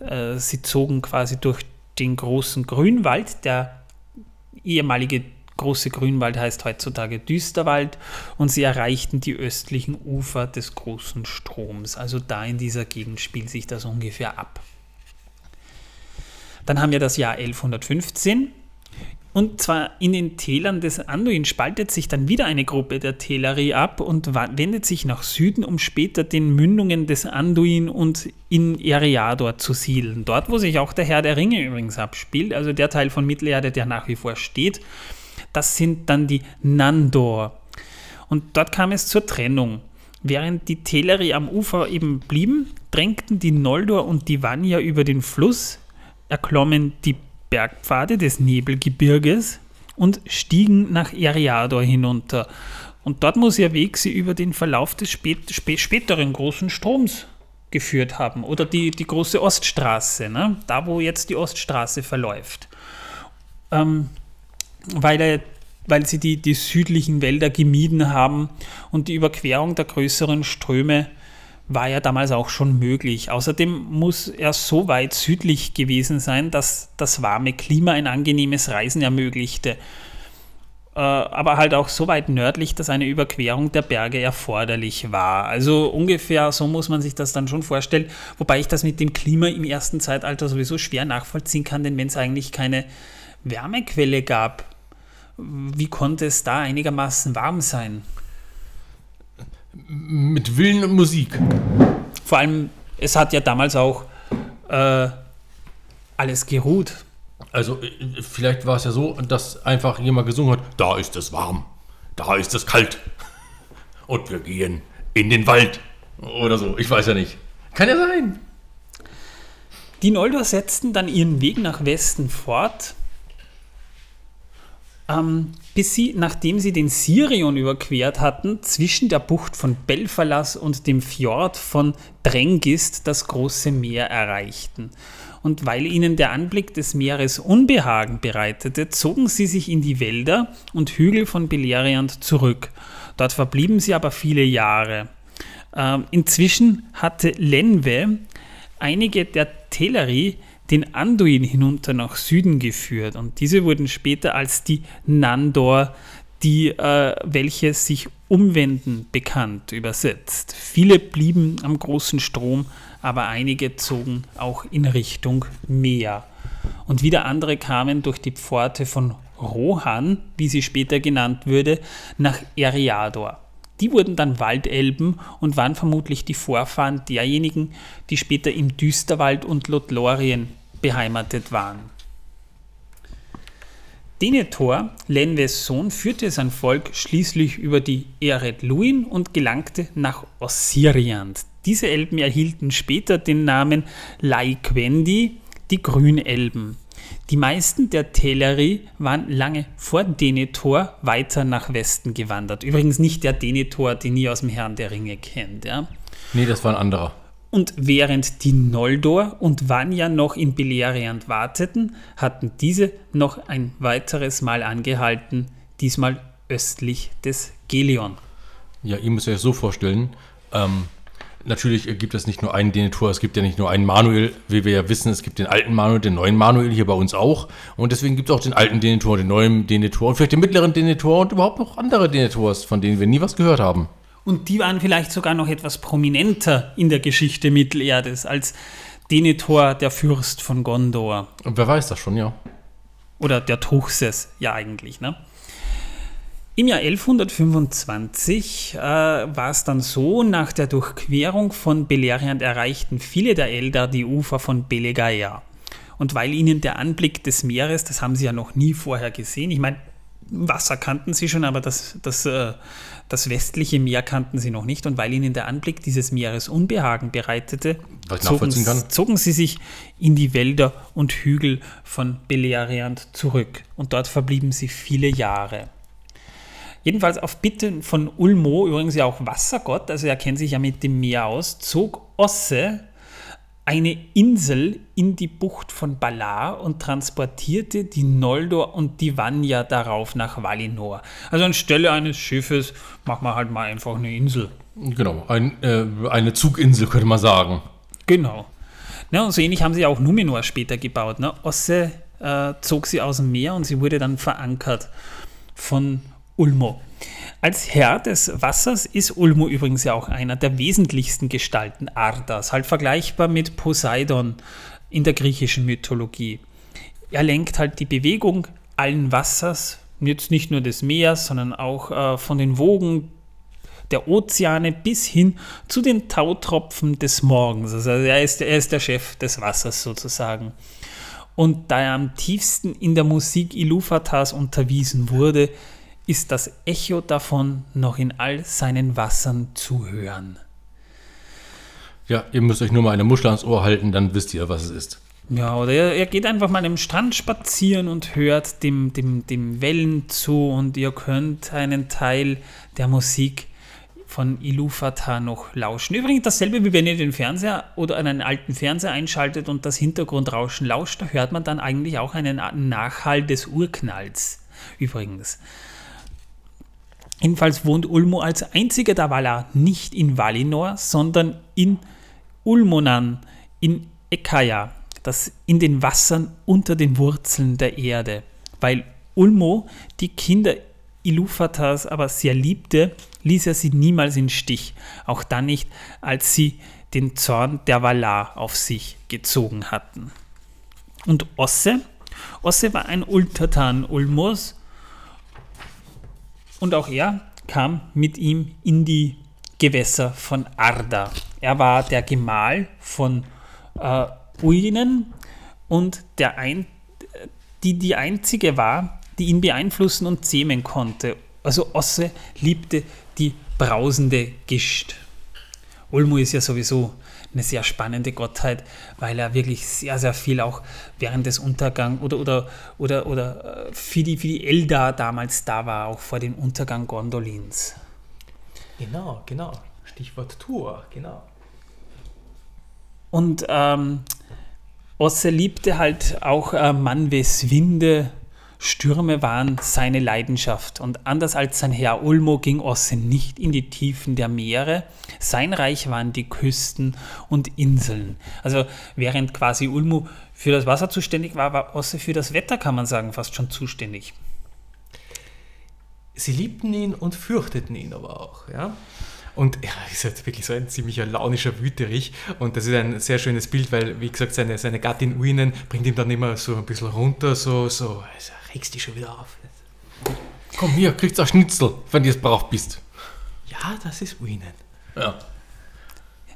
Speaker 1: äh, sie zogen quasi durch den großen Grünwald, der ehemalige große Grünwald heißt heutzutage Düsterwald und sie erreichten die östlichen Ufer des großen Stroms. Also da in dieser Gegend spielt sich das ungefähr ab. Dann haben wir das Jahr 1115 und zwar in den Tälern des Anduin spaltet sich dann wieder eine Gruppe der Teleri ab und wendet sich nach Süden, um später den Mündungen des Anduin und in Eriador zu siedeln. Dort, wo sich auch der Herr der Ringe übrigens abspielt, also der Teil von Mittelerde, der nach wie vor steht, das sind dann die Nandor. Und dort kam es zur Trennung. Während die Teleri am Ufer eben blieben, drängten die Noldor und die Vanya über den Fluss, erklommen die Bergpfade des Nebelgebirges und stiegen nach Eriador hinunter. Und dort muss ihr Weg sie über den Verlauf des spät, spä- späteren großen Stroms geführt haben. Oder die, die große Oststraße, ne? da wo jetzt die Oststraße verläuft. Ähm, weil, er, weil sie die, die südlichen Wälder gemieden haben und die Überquerung der größeren Ströme war ja damals auch schon möglich. Außerdem muss er so weit südlich gewesen sein, dass das warme Klima ein angenehmes Reisen ermöglichte. Äh, aber halt auch so weit nördlich, dass eine Überquerung der Berge erforderlich war. Also ungefähr so muss man sich das dann schon vorstellen, wobei ich das mit dem Klima im ersten Zeitalter sowieso schwer nachvollziehen kann, denn wenn es eigentlich keine Wärmequelle gab, wie konnte es da einigermaßen warm sein?
Speaker 2: Mit Willen und Musik.
Speaker 1: Vor allem, es hat ja damals auch äh, alles geruht.
Speaker 2: Also äh, vielleicht war es ja so, dass einfach jemand gesungen hat, da ist es warm, da ist es kalt und wir gehen in den Wald oder so. Ich weiß ja nicht. Kann ja sein.
Speaker 1: Die Noldor setzten dann ihren Weg nach Westen fort, ähm, bis sie, nachdem sie den Sirion überquert hatten, zwischen der Bucht von Belfalas und dem Fjord von Drengist das große Meer erreichten. Und weil ihnen der Anblick des Meeres Unbehagen bereitete, zogen sie sich in die Wälder und Hügel von Beleriand zurück. Dort verblieben sie aber viele Jahre. Ähm, inzwischen hatte Lenwe einige der Teleri den Anduin hinunter nach Süden geführt und diese wurden später als die Nandor, die äh, welche sich umwenden, bekannt übersetzt. Viele blieben am großen Strom, aber einige zogen auch in Richtung Meer. Und wieder andere kamen durch die Pforte von Rohan, wie sie später genannt würde, nach Eriador. Die wurden dann Waldelben und waren vermutlich die Vorfahren derjenigen, die später im Düsterwald und Lothlorien beheimatet waren. Denethor, Lenves Sohn, führte sein Volk schließlich über die Eret Luin und gelangte nach Ossiriant. Diese Elben erhielten später den Namen Laikwendi, die Grünelben. Die meisten der Teleri waren lange vor Denethor weiter nach Westen gewandert. Übrigens nicht der Denethor, den ihr aus dem Herrn der Ringe kennt. Ja?
Speaker 2: Nee, das war ein anderer.
Speaker 1: Und während die Noldor und Vanya noch in Beleriand warteten, hatten diese noch ein weiteres Mal angehalten, diesmal östlich des Gelion.
Speaker 2: Ja, ihr müsst euch das so vorstellen. Ähm, natürlich gibt es nicht nur einen Denethor, es gibt ja nicht nur einen Manuel, wie wir ja wissen, es gibt den alten Manuel, den neuen Manuel hier bei uns auch. Und deswegen gibt es auch den alten Denethor, den neuen Denethor und vielleicht den mittleren Denethor und überhaupt noch andere Denethors, von denen wir nie was gehört haben.
Speaker 1: Und die waren vielleicht sogar noch etwas prominenter in der Geschichte Mittelerdes als Denethor, der Fürst von Gondor.
Speaker 2: Und wer weiß das schon, ja.
Speaker 1: Oder der Truchses, ja eigentlich. Ne? Im Jahr 1125 äh, war es dann so, nach der Durchquerung von Beleriand erreichten viele der Eldar die Ufer von Belegaia. Und weil ihnen der Anblick des Meeres, das haben sie ja noch nie vorher gesehen, ich meine, Wasser kannten sie schon, aber das, das, äh, das westliche Meer kannten sie noch nicht. Und weil ihnen der Anblick dieses Meeres Unbehagen bereitete, zogen, zogen, sie sich in die Wälder und Hügel von Beleriand zurück. Und dort verblieben sie viele Jahre. Jedenfalls auf Bitten von Ulmo, übrigens ja auch Wassergott, also er kennt sich ja mit dem Meer aus, zog Osse eine Insel in die Bucht von Balar und transportierte die Noldor und die Vanya darauf nach Valinor. Also anstelle eines Schiffes machen wir halt mal einfach eine Insel.
Speaker 2: Genau, ein, äh, eine Zuginsel könnte man sagen.
Speaker 1: Genau. Ja, und so ähnlich haben sie auch Numenor später gebaut. Ne? Osse äh, zog sie aus dem Meer und sie wurde dann verankert von Ulmo. Als Herr des Wassers ist Ulmo übrigens ja auch einer der wesentlichsten Gestalten Ardas, halt vergleichbar mit Poseidon in der griechischen Mythologie. Er lenkt halt die Bewegung allen Wassers, jetzt nicht nur des Meeres, sondern auch äh, von den Wogen der Ozeane bis hin zu den Tautropfen des Morgens. Also er ist, er ist der Chef des Wassers sozusagen. Und da er am tiefsten in der Musik Iluvatars unterwiesen wurde, ist das Echo davon noch in all seinen Wassern zu hören.
Speaker 2: Ja, ihr müsst euch nur mal eine Muschel ans Ohr halten, dann wisst ihr, was es ist.
Speaker 1: Ja, oder er, er geht einfach mal am Strand spazieren und hört dem, dem, dem Wellen zu und ihr könnt einen Teil der Musik von Ilufata noch lauschen. Übrigens dasselbe, wie wenn ihr den Fernseher oder einen alten Fernseher einschaltet und das Hintergrundrauschen lauscht, da hört man dann eigentlich auch einen Nachhall des Urknalls. Übrigens. Jedenfalls wohnt Ulmo als einziger der Valar nicht in Valinor, sondern in Ulmonan, in Ekaya, das in den Wassern unter den Wurzeln der Erde. Weil Ulmo die Kinder Iluvatars aber sehr liebte, ließ er sie niemals in Stich, auch dann nicht, als sie den Zorn der Valar auf sich gezogen hatten. Und Osse? Osse war ein Untertan Ulmos und auch er kam mit ihm in die Gewässer von Arda. Er war der Gemahl von äh, Uinen und der ein, die die einzige war, die ihn beeinflussen und zähmen konnte. Also Osse liebte die brausende Gischt. Ulmo ist ja sowieso eine sehr spannende Gottheit, weil er wirklich sehr, sehr viel auch während des Untergangs oder, oder, oder, oder äh, für, die, für die Eldar damals da war, auch vor dem Untergang Gondolins.
Speaker 4: Genau, genau. Stichwort Tour, genau.
Speaker 1: Und ähm, Osse liebte halt auch äh, Manwes Winde, Stürme waren seine Leidenschaft und anders als sein Herr Ulmo ging Osse nicht in die Tiefen der Meere. Sein Reich waren die Küsten und Inseln. Also während quasi Ulmo für das Wasser zuständig war, war Osse für das Wetter, kann man sagen, fast schon zuständig.
Speaker 4: Sie liebten ihn und fürchteten ihn aber auch. Ja? Und er ist halt wirklich so ein ziemlicher launischer Wüterich. Und das ist ein sehr schönes Bild, weil, wie gesagt, seine, seine Gattin Uinen bringt ihm dann immer so ein bisschen runter, so, so, also regst dich schon wieder auf.
Speaker 2: Komm hier, kriegst du ein Schnitzel, wenn du es braucht bist.
Speaker 4: Ja, das ist Uinen.
Speaker 2: Ja.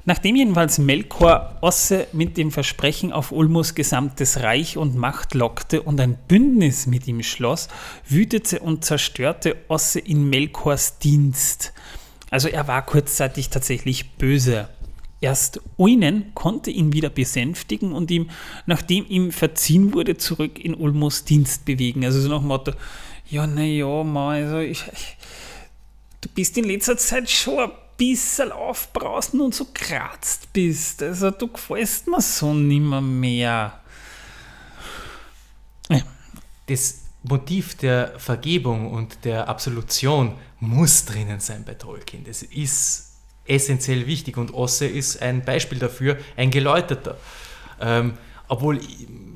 Speaker 1: Nachdem jedenfalls Melkor Osse mit dem Versprechen auf Ulmos gesamtes Reich und Macht lockte und ein Bündnis mit ihm schloss, wütete und zerstörte Osse in Melkors Dienst. Also er war kurzzeitig tatsächlich böse. Erst Uinen konnte ihn wieder besänftigen und ihm, nachdem ihm verziehen wurde, zurück in Ulmos Dienst bewegen. Also so nach dem Motto, ja, naja, also ich, du bist in letzter Zeit schon ein bisschen aufbrausen und so kratzt bist. Also du gefällst mir so nimmer mehr.
Speaker 4: Das Motiv der Vergebung und der Absolution muss drinnen sein bei Tolkien. Das ist essentiell wichtig und Osse ist ein Beispiel dafür, ein Geläuterter. Ähm, obwohl,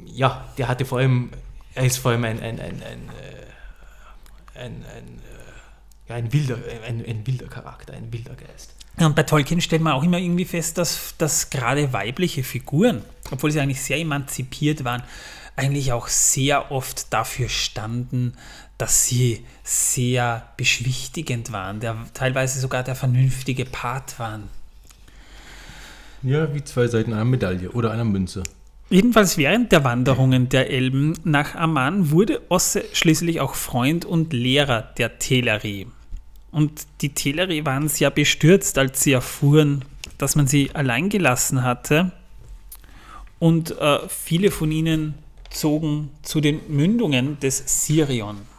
Speaker 4: ja, der hatte vor allem, er ist vor allem ein, ein, ein, ein, äh, ein, ein ja, ein, wilder, ein, ein wilder Charakter, ein wilder Geist.
Speaker 1: Und bei Tolkien stellt man auch immer irgendwie fest, dass, dass gerade weibliche Figuren, obwohl sie eigentlich sehr emanzipiert waren, eigentlich auch sehr oft dafür standen, dass sie sehr beschwichtigend waren, der, teilweise sogar der vernünftige Part waren.
Speaker 2: Ja, wie zwei Seiten einer Medaille oder einer Münze.
Speaker 1: Jedenfalls während der Wanderungen der Elben nach Amman wurde Osse schließlich auch Freund und Lehrer der Teleri. Und die Teleri waren sehr bestürzt, als sie erfuhren, dass man sie allein gelassen hatte. Und äh, viele von ihnen zogen zu den Mündungen des Sirion.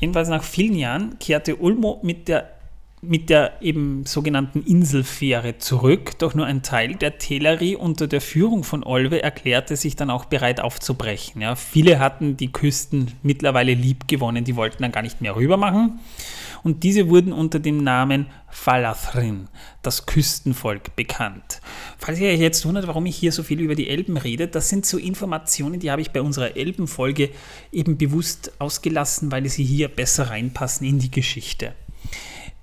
Speaker 1: Jedenfalls nach vielen Jahren kehrte Ulmo mit der mit der eben sogenannten Inselfähre zurück, doch nur ein Teil der Teleri unter der Führung von Olwe erklärte sich dann auch bereit aufzubrechen. Ja, viele hatten die Küsten mittlerweile lieb gewonnen, die wollten dann gar nicht mehr rüber machen. Und diese wurden unter dem Namen Falathrin, das Küstenvolk, bekannt. Falls ihr euch jetzt wundert, warum ich hier so viel über die Elben rede, das sind so Informationen, die habe ich bei unserer Elbenfolge eben bewusst ausgelassen, weil sie hier besser reinpassen in die Geschichte.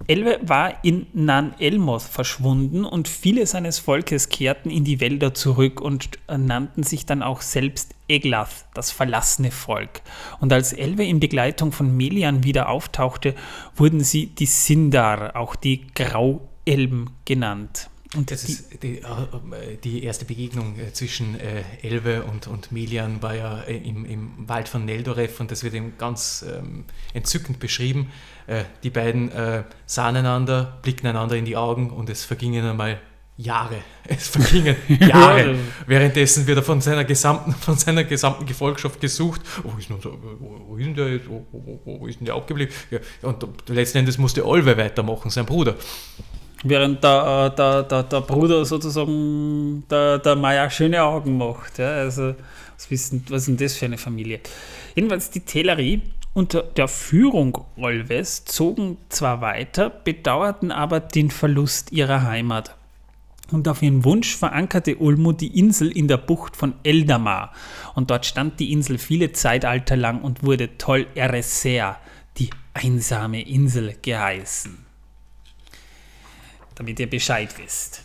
Speaker 1: Elbe war in Nan Elmoth verschwunden und viele seines Volkes kehrten in die Wälder zurück und nannten sich dann auch selbst Eglath, das verlassene Volk. Und als Elbe in Begleitung von Melian wieder auftauchte, wurden sie die Sindar, auch die Grauelben genannt.
Speaker 4: Und das die, ist die, äh, die, erste Begegnung äh, zwischen äh, Elbe und, und Melian war ja im, im Wald von Neldoref und das wird eben ganz ähm, entzückend beschrieben. Äh, die beiden äh, sahen einander, blickten einander in die Augen und es vergingen einmal Jahre. Es vergingen Jahre. Währenddessen wird er von seiner gesamten, von seiner gesamten Gefolgschaft gesucht. Wo ist denn, wo ist denn der jetzt? Wo, wo, wo, ist denn der abgeblieben? Ja, und letzten Endes musste Olwe weitermachen, sein Bruder.
Speaker 1: Während der, äh, der, der, der Bruder sozusagen der, der Maya schöne Augen macht. Ja? Also, was, wissen, was ist denn das für eine Familie? Jedenfalls die Tellerie unter der Führung Olves zogen zwar weiter, bedauerten aber den Verlust ihrer Heimat. Und auf ihren Wunsch verankerte Ulmo die Insel in der Bucht von Eldamar. Und dort stand die Insel viele Zeitalter lang und wurde Tol Eresea, die einsame Insel, geheißen damit ihr Bescheid wisst.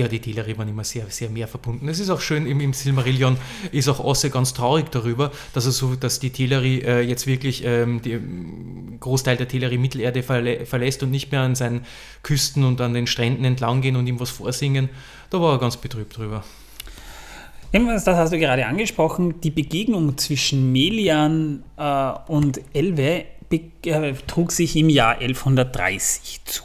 Speaker 4: Ja, die Teleri waren immer sehr, sehr mehr verbunden. Es ist auch schön, im, im Silmarillion ist auch Osse ganz traurig darüber, dass er so, dass die Teleri äh, jetzt wirklich ähm, den Großteil der Teleri Mittelerde verlä verlässt und nicht mehr an seinen Küsten und an den Stränden entlang gehen und ihm was vorsingen. Da war er ganz betrübt drüber.
Speaker 1: das hast du gerade angesprochen. Die Begegnung zwischen Melian äh, und Elve äh, trug sich im Jahr 1130 zu.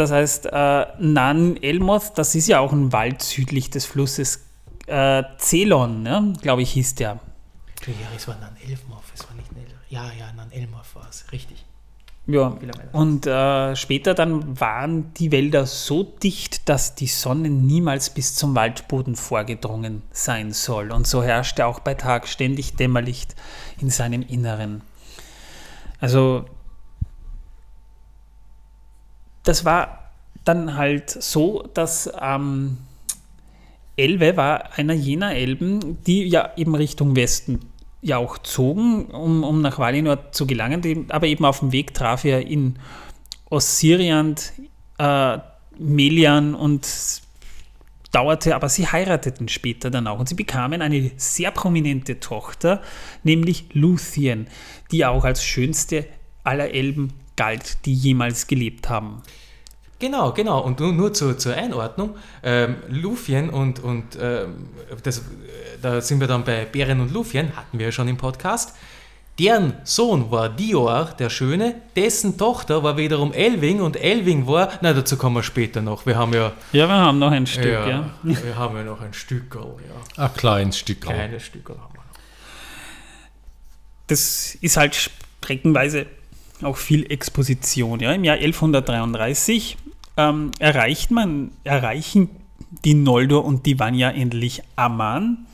Speaker 1: Das heißt, äh, Nan Elmoth, das ist ja auch ein Wald südlich des Flusses äh, Celon, ne? glaube ich, hieß der.
Speaker 4: Ja, es war Nan Elmoth, es war nicht Nel. Ja, ja, Nan Elmoth war es, richtig.
Speaker 1: Ja, und äh, später dann waren die Wälder so dicht, dass die Sonne niemals bis zum Waldboden vorgedrungen sein soll. Und so herrschte auch bei Tag ständig Dämmerlicht in seinem Inneren. Also das war dann halt so, dass ähm, Elbe war einer jener Elben, die ja eben Richtung Westen ja auch zogen, um, um nach Valinor zu gelangen, aber eben auf dem Weg traf er in Ossiriant, äh, Melian und dauerte, aber sie heirateten später dann auch. Und sie bekamen eine sehr prominente Tochter, nämlich Luthien, die auch als schönste aller Elben galt, die jemals gelebt haben.
Speaker 4: Genau, genau. Und nur, nur zur, zur Einordnung, ähm, Lufien und, und ähm, das, da sind wir dann bei Bären und Lufien, hatten wir ja schon im Podcast. Deren Sohn war Dior, der Schöne, dessen Tochter war wiederum Elving und Elving war, na dazu kommen wir später noch, wir haben ja...
Speaker 1: Ja, wir haben noch ein Stück, ja. ja.
Speaker 4: Wir haben ja noch ein Stückerl, ja.
Speaker 2: Ein kleines Stückerl.
Speaker 4: Kleines Stückerl haben wir noch.
Speaker 1: Das ist halt streckenweise auch viel Exposition. Ja. Im Jahr 1133 ähm, erreicht man, erreichen die Noldor und die Vanya endlich Amman.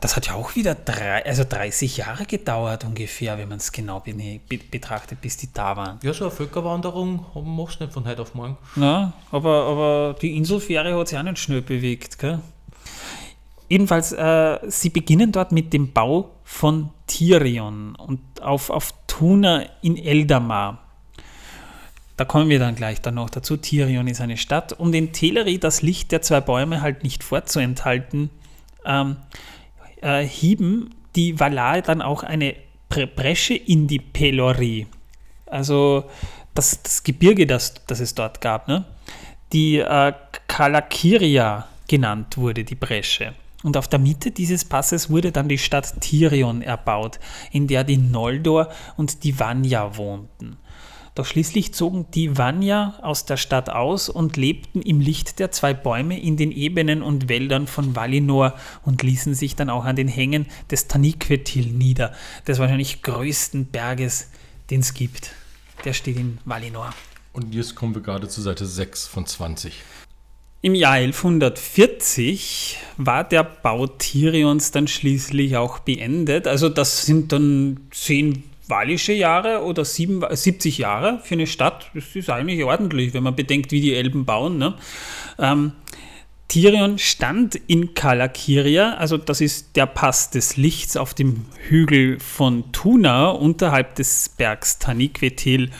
Speaker 1: Das hat ja auch wieder drei, also 30 Jahre gedauert ungefähr, wenn man es genau be betrachtet, bis die da waren.
Speaker 4: Ja, so eine Völkerwanderung machst du nicht von heute auf morgen.
Speaker 1: Na, aber, aber die Inselfähre hat sich auch nicht schnell bewegt. Gell? Jedenfalls, äh, sie beginnen dort mit dem Bau von Tirion und auf, auf Tuna in Eldamar. Da kommen wir dann gleich dann noch dazu. Tirion ist eine Stadt. Um den Teleri das Licht der zwei Bäume halt nicht vorzuenthalten, ähm, äh, hieben die Valar dann auch eine Bresche in die Pelori. Also das, das Gebirge, das, das es dort gab, ne? die äh, Kalakiria genannt wurde, die Bresche. Und auf der Mitte dieses Passes wurde dann die Stadt Tirion erbaut, in der die Noldor und die Vanya wohnten. Doch schließlich zogen die Vanya aus der Stadt aus und lebten im Licht der zwei Bäume in den Ebenen und Wäldern von Valinor und ließen sich dann auch an den Hängen des Taniquetil nieder, des wahrscheinlich größten Berges, den es gibt. Der steht in Valinor.
Speaker 2: Und jetzt kommen wir gerade zur Seite 6 von 20.
Speaker 1: Im Jahr 1140 war der Bau Tirions dann schließlich auch beendet. Also das sind dann zehn walische Jahre oder sieben, 70 Jahre für eine Stadt, das ist eigentlich ordentlich, wenn man bedenkt, wie die Elben bauen. Ne? Ähm, Tirion stand in Kalakiria, also das ist der Pass des Lichts auf dem Hügel von Tuna unterhalb des Bergs Taniquetil,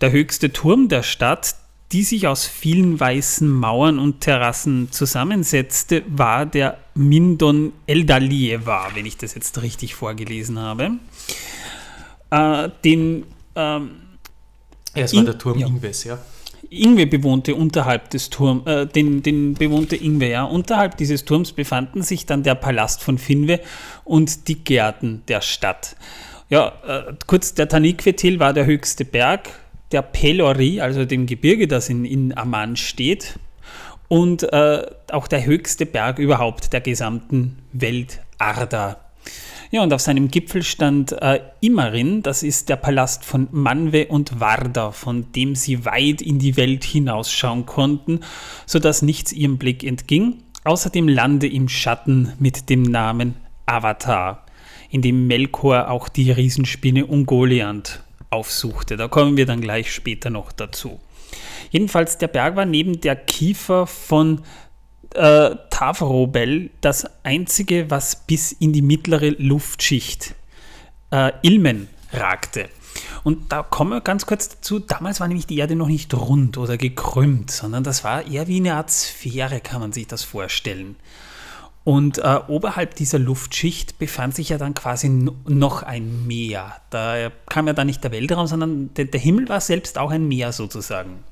Speaker 1: der höchste Turm der Stadt, die sich aus vielen weißen Mauern und Terrassen zusammensetzte, war der Mindon Eldalieva, wenn ich das jetzt richtig vorgelesen habe äh, den. Ähm,
Speaker 4: ja, es war der Turm ja. Ingves, ja.
Speaker 1: Ingwe bewohnte unterhalb des Turms, äh, den, den bewohnte Ingwe, ja. Unterhalb dieses Turms befanden sich dann der Palast von Finwe und die Gärten der Stadt. Ja, äh, kurz, der Taniquetil war der höchste Berg, der Pelori, also dem Gebirge, das in, in Amman steht, und äh, auch der höchste Berg überhaupt der gesamten Welt, Arda. Ja, und auf seinem Gipfel stand äh, Immerin, das ist der Palast von Manwe und Warda, von dem sie weit in die Welt hinausschauen konnten, sodass nichts ihrem Blick entging, außer dem Lande im Schatten mit dem Namen Avatar, in dem Melkor auch die Riesenspinne Ungoliant aufsuchte. Da kommen wir dann gleich später noch dazu. Jedenfalls, der Berg war neben der Kiefer von äh, Tavrobel das einzige, was bis in die mittlere Luftschicht äh, Ilmen ragte. Und da kommen wir ganz kurz dazu. Damals war nämlich die Erde noch nicht rund oder gekrümmt, sondern das war eher wie eine Art Sphäre, kann man sich das vorstellen. Und äh, oberhalb dieser Luftschicht befand sich ja dann quasi noch ein Meer. Da kam ja dann nicht der Weltraum, sondern der, der Himmel war selbst auch ein Meer sozusagen.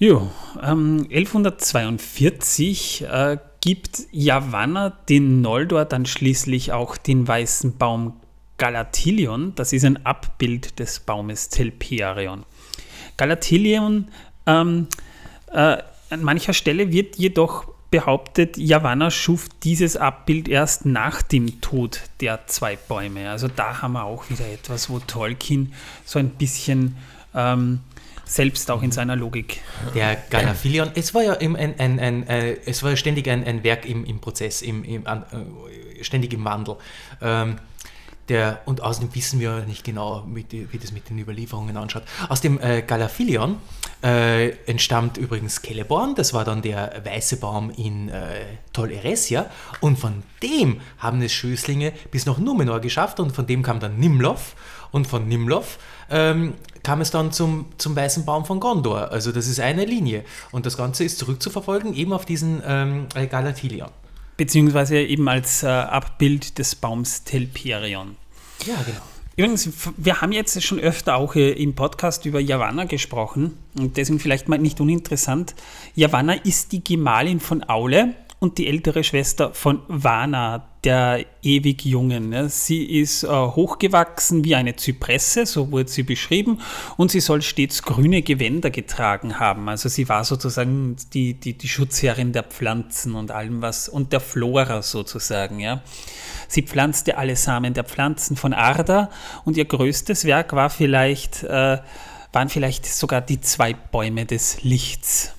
Speaker 1: Jo, ähm, 1142 äh, gibt Yavanna den Noldor dann schließlich auch den weißen Baum Galatilion. Das ist ein Abbild des Baumes Telperion. Galatilion, ähm, äh, an mancher Stelle wird jedoch behauptet, Yavanna schuf dieses Abbild erst nach dem Tod der zwei Bäume. Also da haben wir auch wieder etwas, wo Tolkien so ein bisschen ähm, selbst auch in seiner Logik.
Speaker 4: Der Galaphilion, es war ja ein, ein, ein, äh, es war ständig ein, ein Werk im, im Prozess, im, im, äh, ständig im Wandel. Ähm, der, und außerdem wissen wir nicht genau, wie, wie das mit den Überlieferungen anschaut. Aus dem äh, Galaphilion äh, entstammt übrigens Celeborn, das war dann der weiße Baum in äh, Tol Eresia. Und von dem haben es Schößlinge bis nach Numenor geschafft und von dem kam dann Nimloth. Und von Nimloth ähm, kam es dann zum, zum weißen Baum von Gondor. Also das ist eine Linie. Und das Ganze ist zurückzuverfolgen eben auf diesen ähm, Galatilion.
Speaker 1: Beziehungsweise eben als äh, Abbild des Baums Telperion.
Speaker 4: Ja, genau.
Speaker 1: Übrigens, wir haben jetzt schon öfter auch äh, im Podcast über Yavanna gesprochen und deswegen vielleicht mal nicht uninteressant. Yavanna ist die Gemahlin von Aule und die ältere Schwester von Vana, der ewig Jungen. Sie ist äh, hochgewachsen wie eine Zypresse, so wurde sie beschrieben, und sie soll stets grüne Gewänder getragen haben. Also sie war sozusagen die, die, die Schutzherrin der Pflanzen und allem was und der Flora sozusagen. Ja. Sie pflanzte alle Samen der Pflanzen von Arda und ihr größtes Werk war vielleicht, äh, waren vielleicht sogar die zwei Bäume des Lichts,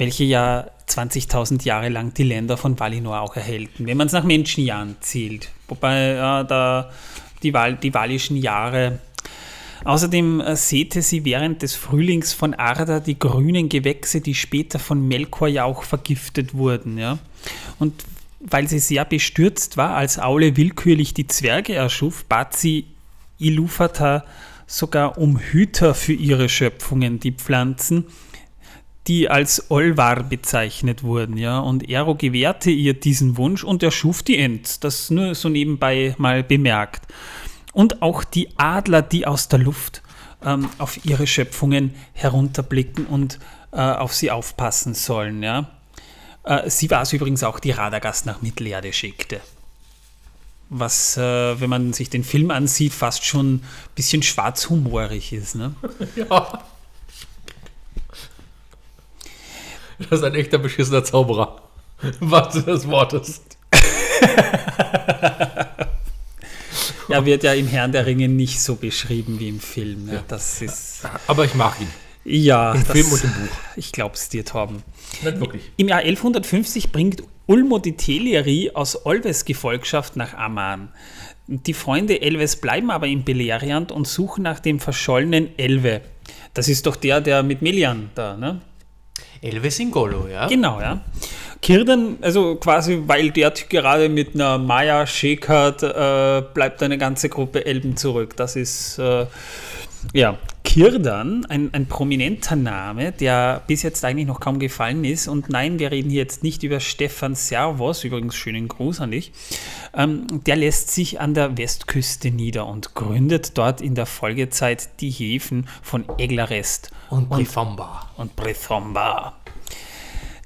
Speaker 1: welche ja 20.000 Jahre lang die Länder von Valinor auch erhellten, wenn man es nach Menschenjahren zählt. Wobei ja, da die, Wal die walischen Jahre Außerdem äh, säte sie während des Frühlings von Arda die grünen Gewächse, die später von Melkor ja auch vergiftet wurden. Ja? Und weil sie sehr bestürzt war, als Aule willkürlich die Zwerge erschuf, bat sie Ilúvatar sogar um Hüter für ihre Schöpfungen, die Pflanzen, die als Olvar bezeichnet wurden. Ja? Und Ero gewährte ihr diesen Wunsch und erschuf die Ent. Das nur so nebenbei mal bemerkt. Und auch die Adler, die aus der Luft ähm, auf ihre Schöpfungen herunterblicken und äh, auf sie aufpassen sollen. Ja? Äh, sie war es übrigens auch, die Radagast nach Mittelerde schickte. Was, äh, wenn man sich den Film ansieht, fast schon ein bisschen schwarzhumorig ist. Ne? Ja.
Speaker 2: Das ist ein echter beschissener Zauberer. Was du das Wortes.
Speaker 1: er wird ja im Herrn der Ringe nicht so beschrieben wie im Film. Ne? Das ist.
Speaker 2: Aber ich mag ihn.
Speaker 1: Ja,
Speaker 2: Im das, Film und im Buch.
Speaker 1: Ich glaub's dir, Torben.
Speaker 2: Nicht wirklich.
Speaker 1: Im Jahr 1150 bringt Ulmo die Teleri aus Olves Gefolgschaft nach Amman. Die Freunde Elves bleiben aber in Beleriand und suchen nach dem verschollenen Elve. Das ist doch der, der mit Melian da, ne?
Speaker 4: Elve Singolo, ja.
Speaker 1: Genau, ja. Kirdan, also quasi, weil der gerade mit einer Maya schäkert, äh, bleibt eine ganze Gruppe Elben zurück. Das ist, äh, ja, Kirdan, ein, ein prominenter Name, der bis jetzt eigentlich noch kaum gefallen ist. Und nein, wir reden hier jetzt nicht über Stefan Servos, übrigens schönen Gruß an dich. Ähm, der lässt sich an der Westküste nieder und gründet dort in der Folgezeit die Häfen von Eglarest
Speaker 4: und Brithomba.
Speaker 1: Und, und Brithomba.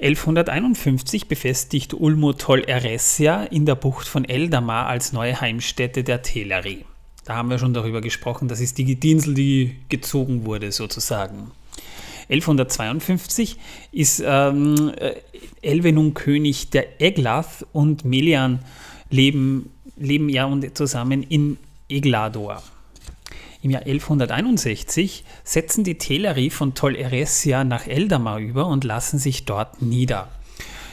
Speaker 1: 1151 befestigt Ulmo Tol Eressia in der Bucht von Eldamar als neue Heimstätte der Teleri. Da haben wir schon darüber gesprochen. Das ist die Insel, die gezogen wurde, sozusagen. 1152 ist ähm, äh, Elve nun König der Eglath und Melian leben, leben ja zusammen in Eglador. Im Jahr 1161 setzen die Teleri von Tol Eressëa nach Eldamar über und lassen sich dort nieder.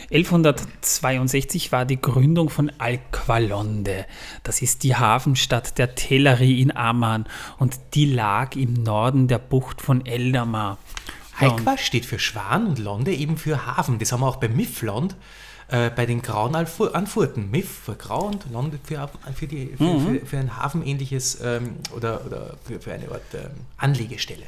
Speaker 1: 1162 war die Gründung von Alqualonde. Das ist die Hafenstadt der Teleri in Amman und die lag im Norden der Bucht von Eldamar.
Speaker 4: Haikwa steht für Schwan und Londe eben für Hafen. Das haben wir auch bei Mifflond äh, bei den grauen Anfurten. Miff für grau und Londe für, für, die, für, mhm. für, für ein hafenähnliches ähm, oder, oder für, eine Art ähm, Anlegestelle.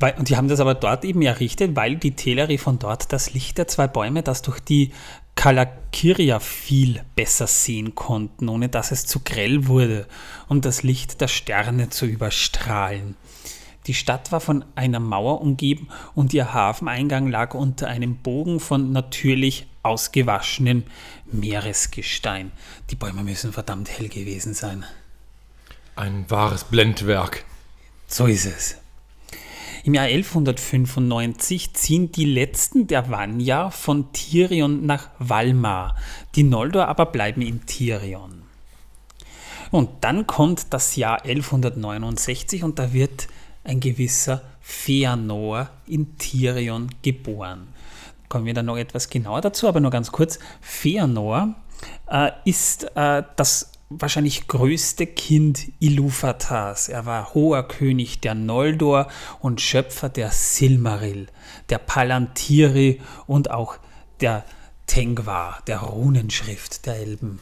Speaker 1: Weil, und die haben das aber dort eben errichtet, weil die Teleri von dort das Licht der zwei Bäume, das durch die Kalakiria viel besser sehen konnten, ohne dass es zu grell wurde, um das Licht der Sterne zu überstrahlen. Die Stadt war von einer Mauer umgeben und ihr Hafeneingang lag unter einem Bogen von natürlich ausgewaschenem Meeresgestein. Die Bäume müssen verdammt hell gewesen sein.
Speaker 2: Ein wahres Blendwerk.
Speaker 1: So ist es. Im Jahr 1195 ziehen die letzten der Vanya von Tirion nach Valmar. Die Noldor aber bleiben in Tirion. Und dann kommt das Jahr 1169 und da wird ein gewisser Feanor in Tirion geboren. Kommen wir dann noch etwas genauer dazu, aber nur ganz kurz. Feanor äh, ist äh, das wahrscheinlich größte Kind Ilúvatars. Er war hoher König der Noldor und Schöpfer der Silmaril, der Palantiri und auch der Tengwar, der Runenschrift der Elben.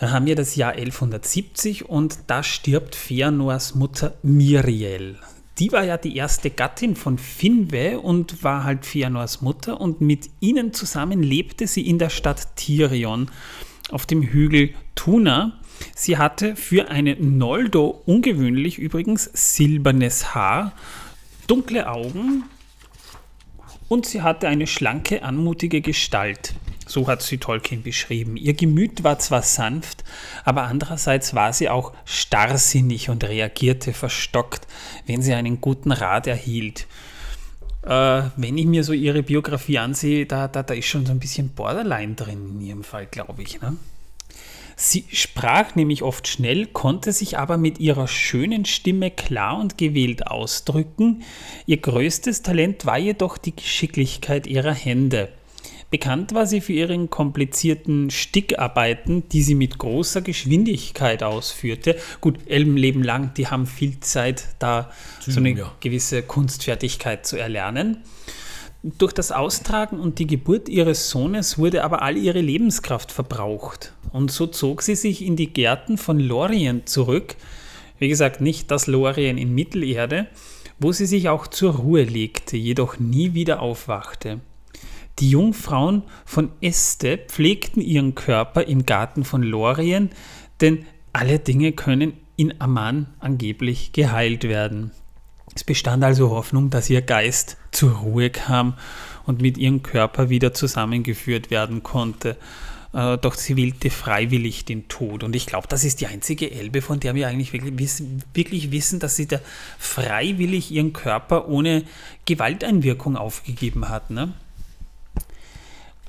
Speaker 1: Dann haben wir das Jahr 1170 und da stirbt Fëanors Mutter Miriel. Die war ja die erste Gattin von Finwe und war halt Fëanors Mutter und mit ihnen zusammen lebte sie in der Stadt Tirion auf dem Hügel Tuna. Sie hatte für eine Noldo ungewöhnlich übrigens silbernes Haar, dunkle Augen und sie hatte eine schlanke, anmutige Gestalt. So hat sie Tolkien beschrieben. Ihr Gemüt war zwar sanft, aber andererseits war sie auch starrsinnig und reagierte verstockt, wenn sie einen guten Rat erhielt. Äh, wenn ich mir so ihre Biografie ansehe, da, da, da ist schon so ein bisschen Borderline drin in ihrem Fall, glaube ich. Ne? Sie sprach nämlich oft schnell, konnte sich aber mit ihrer schönen Stimme klar und gewählt ausdrücken. Ihr größtes Talent war jedoch die Geschicklichkeit ihrer Hände. Bekannt war sie für ihren komplizierten Stickarbeiten, die sie mit großer Geschwindigkeit ausführte. Gut, Elben leben lang, die haben viel Zeit, da so eine
Speaker 2: ja.
Speaker 1: gewisse Kunstfertigkeit zu erlernen. Durch das Austragen und die Geburt ihres Sohnes wurde aber all ihre Lebenskraft verbraucht. Und so zog sie sich in die Gärten von Lorien zurück. Wie gesagt, nicht das Lorien in Mittelerde, wo sie sich auch zur Ruhe legte, jedoch nie wieder aufwachte. Die Jungfrauen von Este pflegten ihren Körper im Garten von Lorien, denn alle Dinge können in Amman angeblich geheilt werden. Es bestand also Hoffnung, dass ihr Geist zur Ruhe kam und mit ihrem Körper wieder zusammengeführt werden konnte. Äh, Doch sie wählte freiwillig den Tod. Und ich glaube, das ist die einzige Elbe, von der wir eigentlich wirklich wissen, wirklich wissen dass sie da freiwillig ihren Körper ohne Gewalteinwirkung aufgegeben hat. Ne?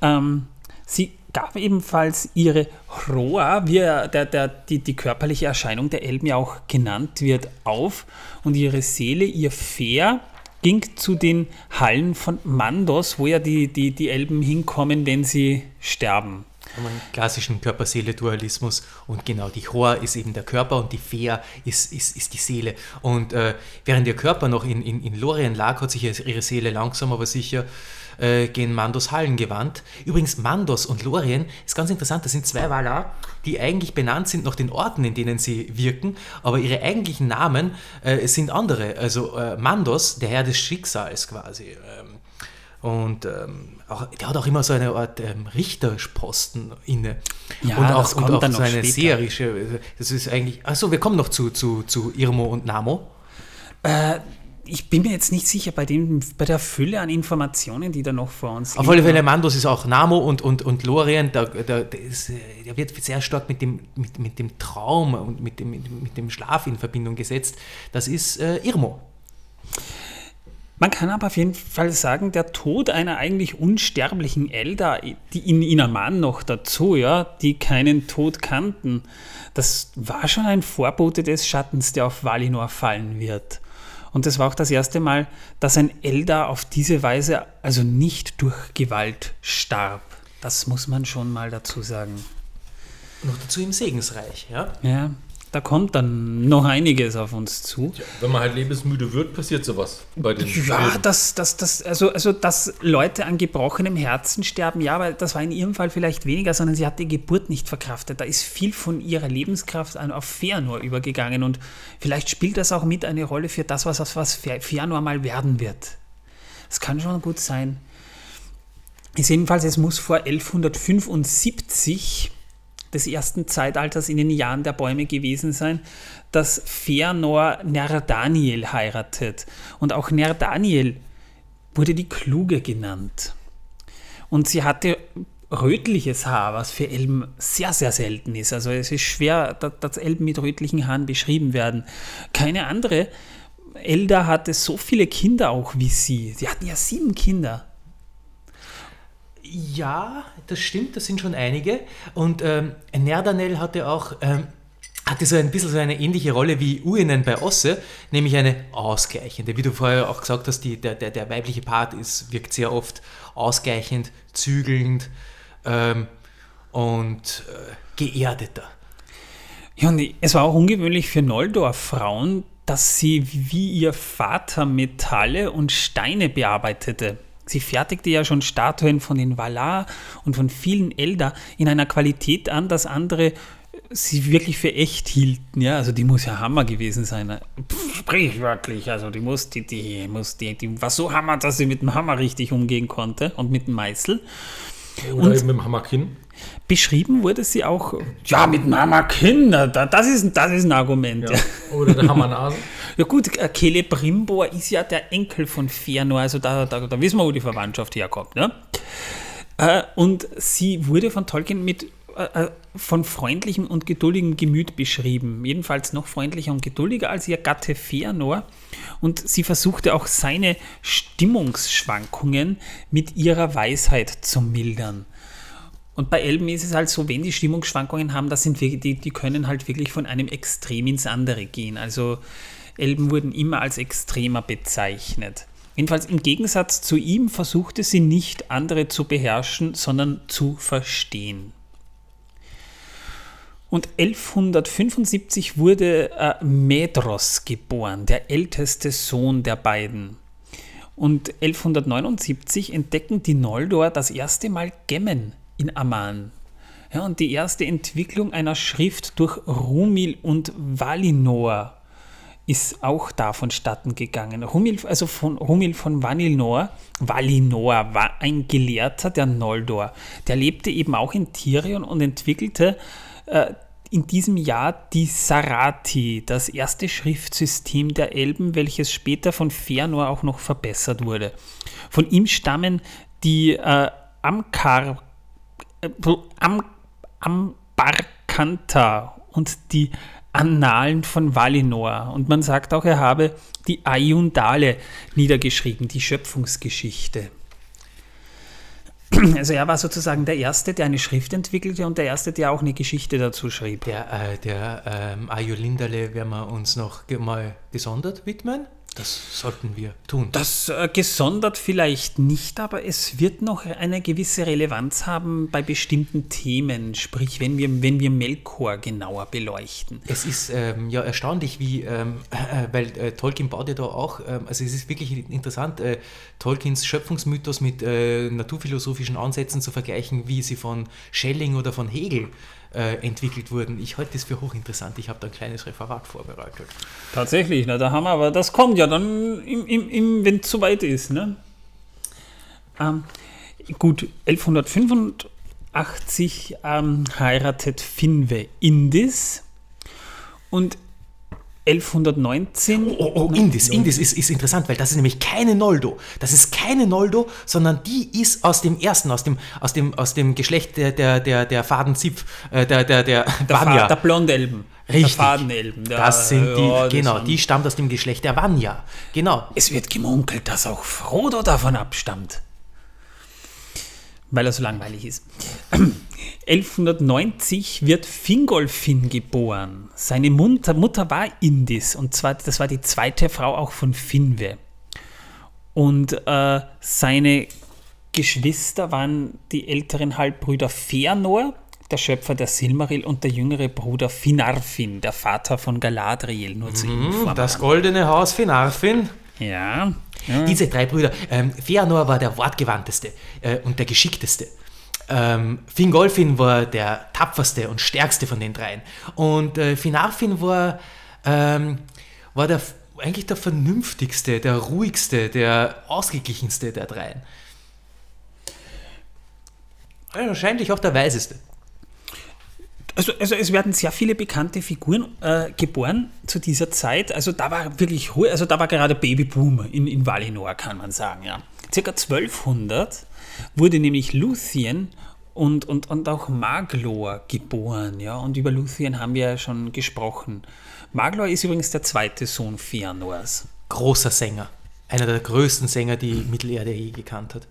Speaker 1: Ähm, sie gab ebenfalls ihre Roa, wie er- der, der, die, die körperliche Erscheinung der Elben ja auch genannt wird, auf und ihre Seele, ihr Fair, ging zu den Hallen von Mandos, wo ja die, die, die Elben hinkommen, wenn sie sterben.
Speaker 4: einen klassischen Körper-Seele-Dualismus und genau, die Hor ist eben der Körper und die Fea ist, ist, ist die Seele. Und äh, während ihr Körper noch in, in, in Lorien lag, hat sich ihre Seele langsam aber sicher äh, gen Mandos Hallen gewandt. Übrigens, Mandos und Lorien ist ganz interessant, das sind zwei Valar, die eigentlich benannt sind nach den Orten, in denen sie wirken, aber ihre eigentlichen Namen äh, sind andere. Also äh, Mandos, der Herr des Schicksals quasi. Ähm, und ähm, auch, der hat auch immer so eine Art ähm, Richterposten inne.
Speaker 1: Ja,
Speaker 4: und auch, und auch
Speaker 1: dann
Speaker 4: so eine
Speaker 1: später.
Speaker 4: seherische, das ist eigentlich, achso, wir kommen noch zu, zu, zu Irmo und Namo.
Speaker 1: Ich bin mir jetzt nicht sicher bei, dem, bei der Fülle an Informationen, die da noch vor uns
Speaker 4: Auf alle Fälle, Mandos ist auch Namo und, und, und Lorien, da, da, der, ist, äh, der wird sehr stark mit dem, mit, mit dem Traum und mit dem, mit, dem- mit dem Schlaf in Verbindung gesetzt. Das ist äh, Irmo.
Speaker 1: Man kann aber auf jeden Fall sagen, der Tod einer eigentlich unsterblichen Elder, die in Inaman noch dazu, ja, die keinen Tod kannten, das war schon ein Vorbote des Schattens, der auf Valinor fallen wird. Und das war auch das erste Mal, dass ein Elder auf diese Weise, also nicht durch Gewalt, starb. Das muss man schon mal dazu sagen.
Speaker 4: Noch dazu im Segensreich, ja.
Speaker 1: Ja, da kommt dann noch einiges auf uns zu.
Speaker 2: Wenn man halt lebensmüde wird, passiert sowas bei den
Speaker 1: Ja,
Speaker 2: Elben.
Speaker 1: dass, dass, dass, also, also, dass Leute an gebrochenem Herzen sterben, ja, aber das war in ihrem Fall vielleicht weniger, sondern sie hat die Geburt nicht verkraftet. Da ist viel von ihrer Lebenskraft an- auf Fëanor übergegangen und vielleicht spielt das auch mit eine Rolle für das, was, was Fe- Fëanor mal werden wird. Das kann schon gut sein. Ist jedenfalls, es muss vor 1175 des ersten Zeitalters in den Jahren der Bäume gewesen sein, dass Fëanor Nerdaniel heiratet. Und auch Nerdaniel wurde die Kluge genannt. Und sie hatte rötliches Haar, was für Elben sehr, sehr selten ist. Also es ist schwer, da- dass Elben mit rötlichen Haaren beschrieben werden. Keine andere Elder hatte so viele Kinder auch wie sie. Sie hatten ja sieben Kinder.
Speaker 4: Ja, das stimmt, das sind schon einige. Und ähm, Nerdanel hatte auch ähm, hatte so ein bisschen so eine ähnliche Rolle wie Uinen bei Osse, nämlich eine ausgleichende. Wie du vorher auch gesagt hast, die, der, der, der weibliche Part ist, wirkt sehr oft ausgleichend, zügelnd ähm, und äh, geerdeter.
Speaker 1: Ja, und es war auch ungewöhnlich für Noldor-Frauen, dass sie wie ihr Vater Metalle und Steine bearbeitete. Sie fertigte ja schon Statuen von den Valar und von vielen Elder in einer Qualität an, dass andere sie wirklich für echt hielten. Ja, also die muss ja Hammer gewesen sein. Pff, Sprichwörtlich. Also die muss, die, die muss, die, die war so Hammer, dass sie mit dem Hammer richtig umgehen konnte und mit dem Meißel.
Speaker 2: Oder eben mit dem Hammerkinn.
Speaker 1: Beschrieben wurde sie auch, ja, mit Mama Kinder, das ist, das ist ein Argument. Ja.
Speaker 2: Oder der Hammernase.
Speaker 1: ja gut, Celebrimbor ist ja der Enkel von Fëanor, also da, da, da wissen wir, wo die Verwandtschaft herkommt. Ne? Äh, und sie wurde von Tolkien mit äh, von freundlichem und geduldigem Gemüt beschrieben. Jedenfalls noch freundlicher und geduldiger als ihr Gatte Fëanor. Und sie versuchte auch seine Stimmungsschwankungen mit ihrer Weisheit zu mildern. Und bei Elben ist es halt so, wenn die Stimmungsschwankungen haben, das sind die, die können halt wirklich von einem Extrem ins andere gehen. Also Elben wurden immer als extremer bezeichnet. Jedenfalls im Gegensatz zu ihm versuchte sie nicht andere zu beherrschen, sondern zu verstehen. Und 1175 wurde äh, Medros geboren, der älteste Sohn der beiden. Und 1179 entdecken die Noldor das erste Mal Gemmen in Amman. Ja, und die erste Entwicklung einer Schrift durch Rumil und Valinor ist auch da vonstatten gegangen. Rumil, also von Rumil von Valinor, Valinor war ein Gelehrter der Noldor. Der lebte eben auch in Tirion und entwickelte äh, in diesem Jahr die Sarati, das erste Schriftsystem der Elben, welches später von Fëanor auch noch verbessert wurde. Von ihm stammen die äh, Amkar am, am Barkanta und die Annalen von Valinor. Und man sagt auch, er habe die Ayundale niedergeschrieben, die Schöpfungsgeschichte. Also er war sozusagen der Erste, der eine Schrift entwickelte und der Erste, der auch eine Geschichte dazu schrieb.
Speaker 4: Der, äh, der ähm, Ayolindale werden wir uns noch mal gesondert widmen. Das sollten wir tun.
Speaker 1: Das äh, gesondert vielleicht nicht, aber es wird noch eine gewisse Relevanz haben bei bestimmten Themen, sprich wenn wir, wenn wir Melkor genauer beleuchten.
Speaker 4: Es ist ähm, ja erstaunlich, wie, ähm, äh, weil äh, Tolkien baut ja da auch, ähm, also es ist wirklich interessant, äh, Tolkiens Schöpfungsmythos mit äh, naturphilosophischen Ansätzen zu vergleichen, wie sie von Schelling oder von Hegel äh, entwickelt wurden. Ich halte das für hochinteressant. Ich habe da ein kleines Referat vorbereitet.
Speaker 1: Tatsächlich, na, da haben wir aber, das kommt ja dann, wenn es soweit ist. Ne? Ähm, gut, 1185 ähm, heiratet Finwe Indis und 1119.
Speaker 4: Oh, oh, Indis, Indis ist, ist interessant, weil das ist nämlich keine Noldo. Das ist keine Noldo, sondern die ist aus dem ersten, aus dem, aus dem, aus dem Geschlecht der, der, der, der Fadenzipf, äh, der, der, der,
Speaker 1: der, Vanya. der Blondelben.
Speaker 4: Richtig. Der Fadenelben. Der, das sind die, ja, genau, die stammt aus dem Geschlecht der Vanya. Genau.
Speaker 1: Es wird gemunkelt, dass auch Frodo davon abstammt. Weil er so langweilig ist. 1190 wird Fingolfin geboren. Seine Mutter, Mutter war Indis und zwar, das war die zweite Frau auch von Finwe. Und äh, seine Geschwister waren die älteren Halbbrüder Fëanor, der Schöpfer der Silmaril, und der jüngere Bruder Finarfin, der Vater von Galadriel.
Speaker 4: Nur zu mhm, das goldene Haus Finarfin.
Speaker 1: Ja.
Speaker 4: ja. Diese drei Brüder. Ähm, Fëanor war der wortgewandteste äh, und der geschickteste. Ähm, Fingolfin war der tapferste und stärkste von den dreien. Und äh, Finarfin war, ähm, war der, eigentlich der vernünftigste, der ruhigste, der ausgeglichenste der dreien. Wahrscheinlich auch der weiseste.
Speaker 1: Also, also es werden sehr viele bekannte Figuren äh, geboren zu dieser Zeit. Also da war wirklich Ruhe, also da war gerade Babyboom in, in Valinor, kann man sagen, ja. Circa 1200 wurde nämlich Luthien und, und, und auch Maglor geboren. Ja? Und über Luthien haben wir ja schon gesprochen. Maglor ist übrigens der zweite Sohn Fëanors.
Speaker 4: Großer Sänger. Einer der größten Sänger, die Mittelerde je gekannt hat.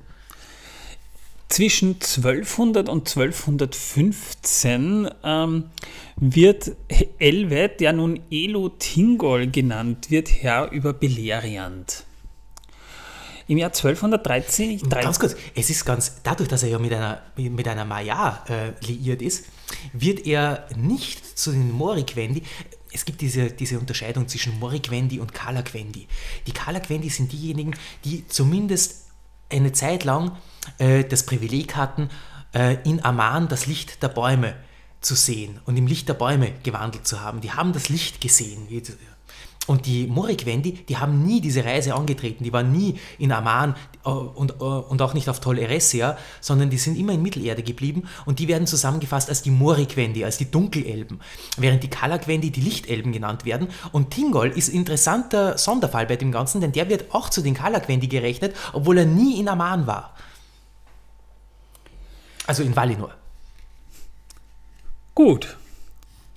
Speaker 1: Zwischen 1200 und 1215 ähm, wird Elwed, der nun Elo Tingol genannt wird, Herr über Beleriand. Im Jahr 1213.
Speaker 4: Ganz kurz, es ist ganz, dadurch, dass er ja mit einer, mit einer Maya äh, liiert ist, wird er nicht zu den Morikwendi. Es gibt diese, diese Unterscheidung zwischen Morikwendi und Kalakwendi. Die Kalakwendi sind diejenigen, die zumindest eine Zeit lang äh, das Privileg hatten, äh, in Amman das Licht der Bäume zu sehen und im Licht der Bäume gewandelt zu haben. Die haben das Licht gesehen. Und die Morikwendi, die haben nie diese Reise angetreten, die waren nie in Amman äh, und, äh, und auch nicht auf Tol Eressëa, sondern die sind immer in Mittelerde geblieben und die werden zusammengefasst als die Morikwendi, als die Dunkelelben, während die Kalakwendi die Lichtelben genannt werden. Und Tingol ist ein interessanter Sonderfall bei dem Ganzen, denn der wird auch zu den Kalakwendi gerechnet, obwohl er nie in Amman war. Also in Valinor.
Speaker 1: Gut.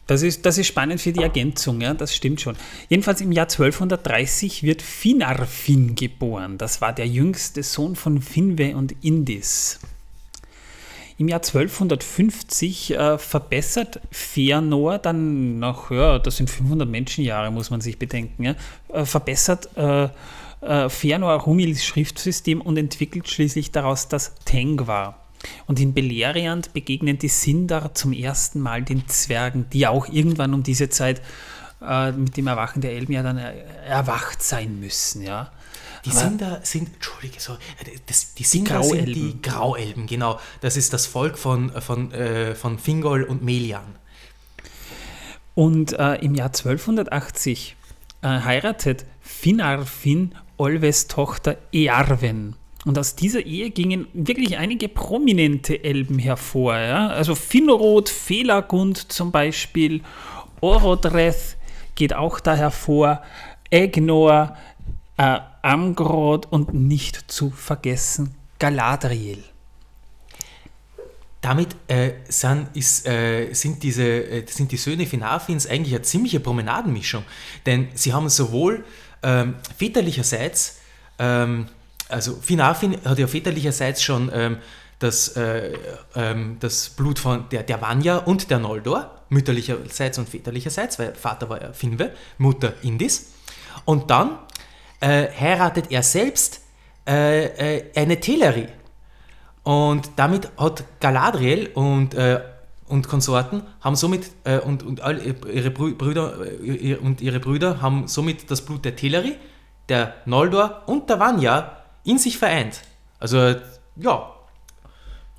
Speaker 1: Das ist, das ist spannend für die Ergänzung, ja, das stimmt schon. Jedenfalls im Jahr 1230 wird Finarfin geboren. Das war der jüngste Sohn von Finwe und Indis. Im Jahr 1250 äh, verbessert Fëanor dann nach, ja, das sind 500 Menschenjahre, muss man sich bedenken, ja, äh, verbessert äh, äh, Fëanor Humils Schriftsystem und entwickelt schließlich daraus das Tengwa. Und in Beleriand begegnen die Sindar zum ersten Mal den Zwergen, die auch irgendwann um diese Zeit äh, mit dem Erwachen der Elben ja dann er erwacht sein müssen, ja.
Speaker 4: Die
Speaker 1: Aber-
Speaker 4: Sindar sind, Entschuldige, sorry, das, die Sindar sind
Speaker 1: Grauelben.
Speaker 4: die Grauelben, genau. Das ist das Volk von, von, äh, von Fingol und Melian.
Speaker 1: Und äh, im Jahr 1280 äh, heiratet Finarfin Olves Tochter Earwen. Und aus dieser Ehe gingen wirklich einige prominente Elben hervor. Ja? Also Finrod, Felagund zum Beispiel, Orodreth geht auch da hervor, Egnor, äh, Amgrod und nicht zu vergessen Galadriel.
Speaker 4: Damit äh, sind, ist, äh, sind, diese, äh, sind die Söhne Finarfins eigentlich eine ziemliche Promenadenmischung. Denn sie haben sowohl ähm, väterlicherseits, ähm, also Finarfin hat ja väterlicherseits schon ähm, das, äh, ähm, das Blut von der, der Vanya und der Noldor, mütterlicherseits und väterlicherseits, weil Vater war ja Finwe, Mutter Indis. Und dann äh, heiratet er selbst äh, äh, eine Teleri. Und damit hat Galadriel und, äh, und Konsorten haben somit äh, und, und all ihre Brü Brüder und ihre Brüder haben somit das Blut der Teleri, der Noldor und der Vanya in sich vereint. Also ja,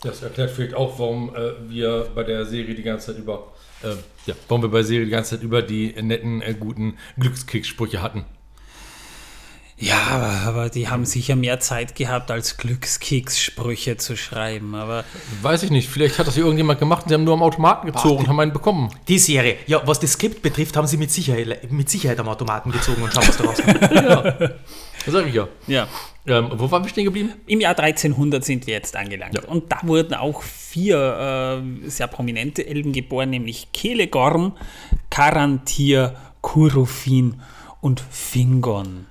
Speaker 2: Das erklärt vielleicht auch, warum äh, wir bei der Serie die ganze Zeit über, äh, ja, warum wir bei der Serie die ganze Zeit über die netten, äh, guten Glückskeks-Sprüche hatten.
Speaker 1: Ja, aber, aber die haben sicher mehr Zeit gehabt, als Glückskeks-Sprüche zu schreiben. Aber
Speaker 2: Weiß ich nicht, vielleicht hat das hier irgendjemand gemacht und sie haben nur am Automaten gezogen und haben einen bekommen.
Speaker 4: die Serie. Ja, was das Skript betrifft, haben sie mit Sicherheit, mit Sicherheit am Automaten gezogen und schauen, was da rauskommt.
Speaker 2: Das sag ich ja.
Speaker 1: ja,
Speaker 2: Ähm, wo waren wir stehen geblieben?
Speaker 1: im Jahr 1300 sind wir jetzt angelangt.
Speaker 2: Ja.
Speaker 1: Und da wurden auch vier äh, sehr prominente Elben geboren, nämlich Kelegorm, Karantir, Kurufin und Fingon.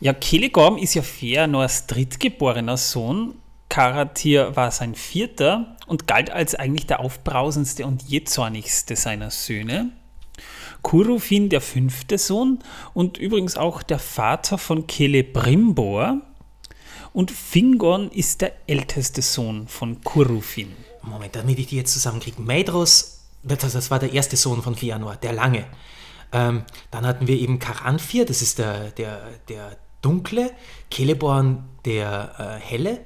Speaker 1: Ja, Kelegorm ist ja Fëanors drittgeborener Sohn. Karatir war sein vierter und galt als eigentlich der aufbrausendste und jähzornigste seiner Söhne. Kurufin der fünfte Sohn und übrigens auch der Vater von Celebrimbor. Und Fingon ist der älteste Sohn von Kurufin.
Speaker 4: Moment, damit ich die jetzt zusammenkriege. Maedros, das, das war der erste Sohn von Fëanor, der Lange. Ähm, dann hatten wir eben Karanfir, das ist der, der, der Dunkle, Celeborn, der äh, Helle,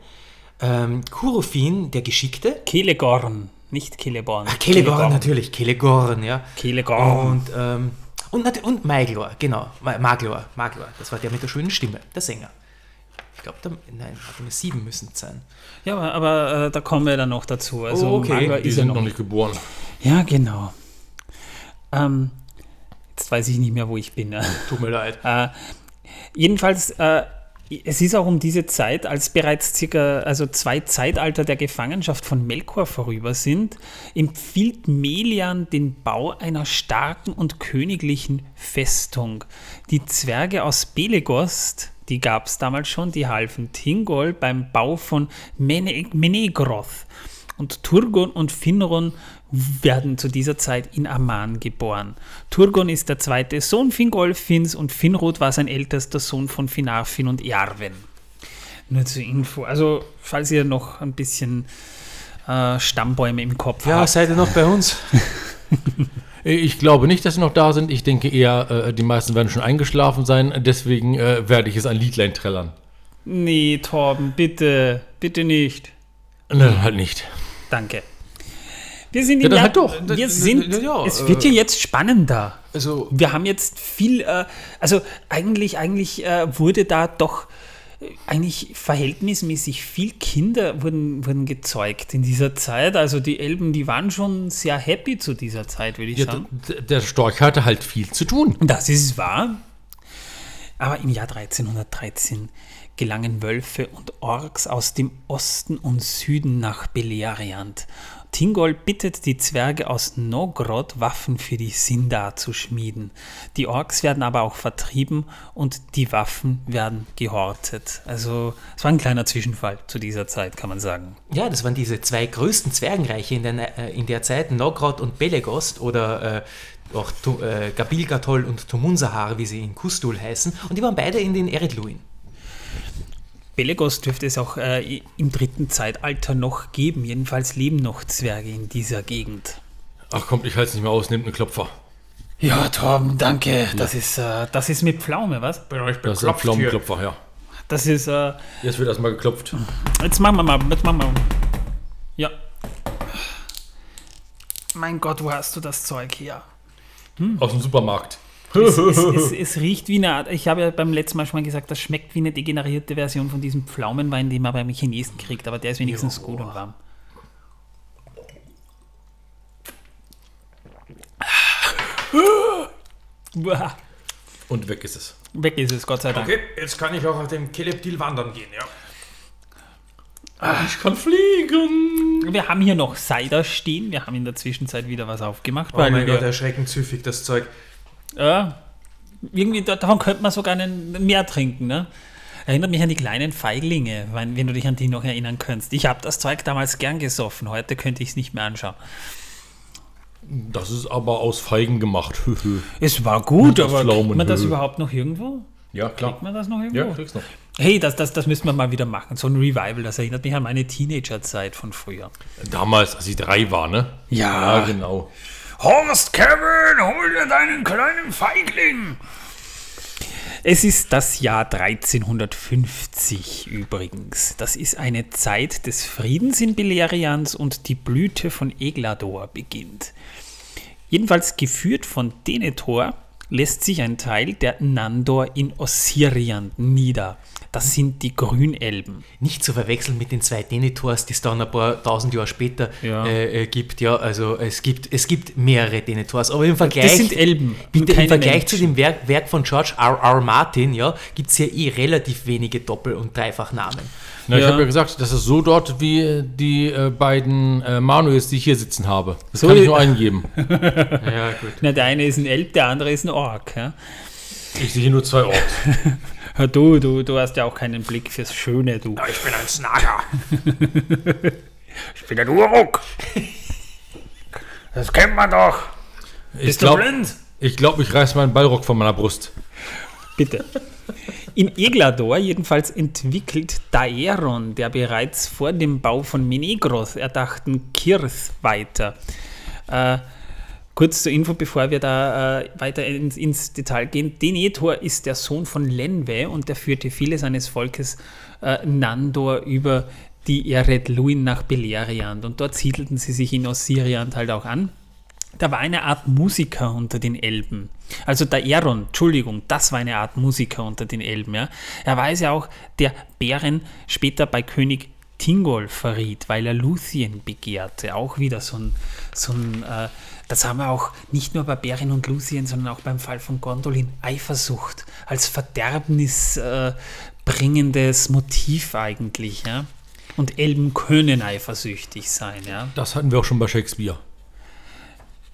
Speaker 4: ähm, Kurufin, der Geschickte,
Speaker 1: Kelegorn, nicht Celeborn.
Speaker 4: Ach, Celegorn natürlich, Celegorn, ja.
Speaker 1: Celegorn.
Speaker 4: Und, ähm, und, und Maiglor, genau, Ma- Maglor, Maglor, das war der mit der schönen Stimme, der Sänger. Ich glaube, nein, hatte mir sieben müssen es sein.
Speaker 1: Ja, aber, aber äh, da kommen wir dann noch dazu. Also
Speaker 4: Oh, okay.
Speaker 1: Magor
Speaker 2: Die
Speaker 1: ist ja
Speaker 2: sind
Speaker 1: noch
Speaker 2: noch nicht geboren.
Speaker 1: Ja, genau. Ähm, jetzt weiß ich nicht mehr, wo ich bin. ne?
Speaker 4: Tut mir leid.
Speaker 1: Äh, jedenfalls, äh, es ist auch um diese Zeit, als bereits circa also zwei Zeitalter der Gefangenschaft von Melkor vorüber sind, empfiehlt Melian den Bau einer starken und königlichen Festung. Die Zwerge aus Belegost, die gab es damals schon, die halfen Tingol beim Bau von Mene Menegroth. Und Turgon und Finron werden zu dieser Zeit in Amman geboren. Turgon ist der zweite Sohn Fingolfins und Finrod war sein ältester Sohn von Finarfin und Earwen. Nur zur Info. Also, falls ihr noch ein bisschen äh, Stammbäume im Kopf
Speaker 4: Ja,
Speaker 1: habt.
Speaker 4: seid ihr noch bei uns?
Speaker 2: Ich glaube nicht, dass sie noch da sind. Ich denke eher, äh, die meisten werden schon eingeschlafen sein. Deswegen äh, werde ich es ein Liedlein trällern.
Speaker 1: Nee, Torben, bitte, bitte nicht.
Speaker 2: Nein, halt nicht.
Speaker 1: Danke. Wir sind
Speaker 2: Ja, dann
Speaker 1: Jahr,
Speaker 2: halt doch.
Speaker 1: wir sind,
Speaker 3: Ja, ja,
Speaker 1: es wird ja jetzt spannender.
Speaker 3: Also,
Speaker 1: Wir haben jetzt viel, äh, also eigentlich, eigentlich äh, wurde da doch äh, eigentlich verhältnismäßig viel Kinder wurden, wurden gezeugt in dieser Zeit. Also die Elben, die waren schon sehr happy zu dieser Zeit, würde ich
Speaker 2: Ja,
Speaker 1: sagen.
Speaker 2: der Storch hatte halt viel zu tun.
Speaker 1: Das ist wahr. Aber im Jahr 1313 gelangen Wölfe und Orks aus dem Osten und Süden nach Beleriand. Tingol bittet die Zwerge aus Nogrod, Waffen für die Sindar zu schmieden. Die Orks werden aber auch vertrieben und die Waffen werden gehortet. Also es war ein kleiner Zwischenfall zu dieser Zeit, kann man sagen.
Speaker 4: Ja, das waren diese zwei größten Zwergenreiche in der, äh, in der Zeit, Nogrod und Belegost oder äh, auch äh, Gabilgatol und Tumunsahar, wie sie in Kustul heißen. Und die waren beide in den Eredluin.
Speaker 1: Belegos dürfte es auch äh, im dritten Zeitalter noch geben. Jedenfalls leben noch Zwerge in dieser Gegend.
Speaker 2: Ach komm, ich halte es nicht mehr aus, nehmt einen Klopfer.
Speaker 1: Ja, Torben, danke. Das ist, äh, das ist mit Pflaume, was?
Speaker 3: bin euch
Speaker 2: Das ist ein Pflaumenklopfer, ja.
Speaker 1: Das ist, äh,
Speaker 2: Jetzt wird erstmal geklopft.
Speaker 1: jetzt machen wir mal, jetzt machen wir. Ja. Mein Gott, wo hast du das Zeug her?
Speaker 2: Aus dem Supermarkt.
Speaker 1: Es, es, es, es riecht wie eine Art, ich habe ja beim letzten Mal schon mal gesagt, das schmeckt wie eine degenerierte Version von diesem Pflaumenwein, den man beim Chinesen kriegt, aber der ist wenigstens gut und warm.
Speaker 2: Und weg ist es.
Speaker 1: Weg ist es, Gott sei Dank.
Speaker 3: Okay, jetzt kann ich auch auf dem Keleptil wandern gehen, ja.
Speaker 2: Ich kann fliegen.
Speaker 1: Wir haben hier noch Cider stehen. Wir haben in der Zwischenzeit wieder was aufgemacht.
Speaker 3: Oh mein Gott, erschreckend süffig, das Zeug.
Speaker 1: Ja, irgendwie, da- davon könnte man sogar einen, mehr trinken. Ne? Erinnert mich an die kleinen Feiglinge, wenn, wenn du dich an die noch erinnern kannst. Ich habe das Zeug damals gern gesoffen. Heute könnte ich es nicht mehr anschauen.
Speaker 2: Das ist aber aus Feigen gemacht.
Speaker 1: Es war gut, aber kriegt man das überhaupt noch irgendwo?
Speaker 2: ja,
Speaker 1: Kriegt
Speaker 2: klar.
Speaker 1: man das noch irgendwo?
Speaker 2: Ja, kriegst noch.
Speaker 1: Hey, das, das, das müssen wir mal wieder machen. So ein Revival, das erinnert mich an meine Teenagerzeit von früher.
Speaker 2: Damals, als ich drei war, ne?
Speaker 1: Ja.
Speaker 2: Ja, genau.
Speaker 1: Horst Kevin, hol dir deinen kleinen Feigling. Es ist das Jahr 1350 übrigens. Das ist eine Zeit des Friedens in Beleriand und die Blüte von Eglador beginnt. Jedenfalls geführt von Denethor lässt sich ein Teil der Nandor in Ossirian nieder. Das sind die Grünelben.
Speaker 4: Nicht zu verwechseln mit den zwei Denethors, die es dann ein paar tausend Jahre später
Speaker 1: Ja.
Speaker 4: äh, äh, gibt. Ja, also es gibt, es gibt mehrere Denethors, aber im Vergleich,
Speaker 1: Das sind Elben,
Speaker 4: Im,
Speaker 1: keine
Speaker 4: im Vergleich zu dem Werk, Werk von George R. R. Martin ja, gibt es ja eh relativ wenige Doppel- und Dreifachnamen.
Speaker 2: Na, ich
Speaker 1: Ja.
Speaker 2: habe ja gesagt, das ist so dort wie die äh, beiden äh, Manuels, die ich hier sitzen habe. Das
Speaker 1: So
Speaker 2: kann ich nur eingeben.
Speaker 4: Ja, gut.
Speaker 1: Na, der eine ist ein Elb, der andere ist ein Ork. Ja?
Speaker 2: Ich sehe hier nur zwei Orte.
Speaker 1: Du, du, du hast ja auch keinen Blick fürs Schöne, du.
Speaker 3: Ich bin ein Snager.
Speaker 1: Ich bin ein Uruk. Das kennt man doch.
Speaker 2: Ich
Speaker 1: Bist du
Speaker 2: glaube,
Speaker 1: blind?
Speaker 2: ich, glaub, ich reiß meinen Ballrock von meiner Brust.
Speaker 1: Bitte. In Eglador jedenfalls entwickelt Daeron, der bereits vor dem Bau von Menegroth erdachten Kirth weiter. Äh, kurz zur Info, bevor wir da äh, weiter ins, ins Detail gehen. Denethor ist der Sohn von Lenwe und der führte viele seines Volkes äh, Nandor über die Eredluin nach Beleriand und dort siedelten sie sich in Ossiriand halt auch an. Da war eine Art Musiker unter den Elben. Also der Eron, Entschuldigung, das war eine Art Musiker unter den Elben. Ja. Er war es ja auch, der Bären später bei König Tingol verriet, weil er Luthien begehrte. Auch wieder so ein, so ein äh, das haben wir auch nicht nur bei Bären und Luthien, sondern auch beim Fall von Gondolin, Eifersucht als verderbnisbringendes äh, Motiv eigentlich. Ja. Und Elben können eifersüchtig sein. Ja.
Speaker 2: Das hatten wir auch schon bei Shakespeare.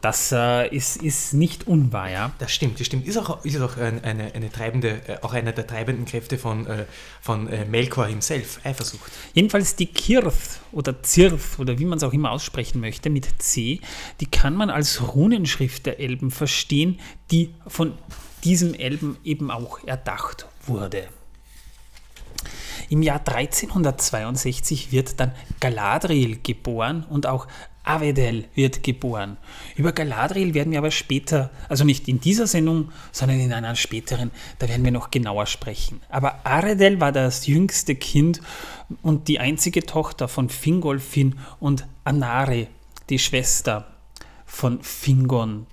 Speaker 1: Das äh, ist, ist nicht unwahr, ja.
Speaker 4: Das stimmt, das stimmt. Ist auch, ist auch ein, eine, eine treibende, äh, auch einer der treibenden Kräfte von, äh, von äh, Melkor himself, Eifersucht.
Speaker 1: Jedenfalls die Kirth oder Zirth oder wie man es auch immer aussprechen möchte mit C, die kann man als Runenschrift der Elben verstehen, die von diesem Elben eben auch erdacht wurde. Im Jahr 1362 wird dann Galadriel geboren und auch Avedel wird geboren. Über Galadriel werden wir aber später, also nicht in dieser Sendung, sondern in einer späteren, da werden wir noch genauer sprechen. Aber Aredel war das jüngste Kind und die einzige Tochter von Fingolfin und Anare. die Schwester von Fingon,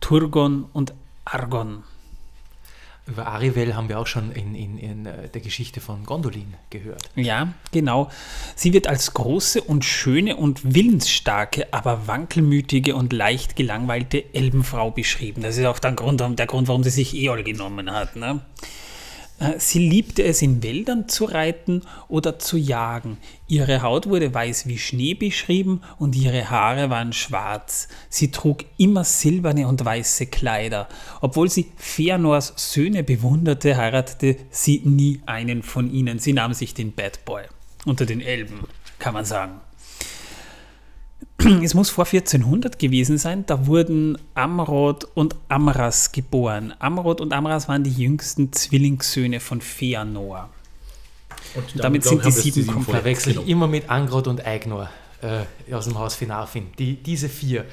Speaker 1: Turgon und Argon.
Speaker 4: Über Arivel haben wir auch schon in, in, in äh, der Geschichte von Gondolin gehört.
Speaker 1: Ja, genau. Sie wird als große und schöne und willensstarke, aber wankelmütige und leicht gelangweilte Elbenfrau beschrieben. Das ist auch der Grund, der Grund warum sie sich Eol genommen hat. Ne? Äh, sie liebte es, in Wäldern zu reiten oder zu jagen. Ihre Haut wurde weiß wie Schnee beschrieben und ihre Haare waren schwarz. Sie trug immer silberne und weiße Kleider. Obwohl sie Fëanors Söhne bewunderte, heiratete sie nie einen von ihnen. Sie nahm sich den Bad Boy unter den Elben, kann man sagen. es muss vor 1400 gewesen sein, da wurden Amrod und Amras geboren. Amrod und Amras waren die jüngsten Zwillingssöhne von Feanor. Und damit, damit sind die sieben komplett.
Speaker 4: Verwechsel ich immer mit Angrod und Eignor äh, aus dem Haus Finarfin. Die, diese vier,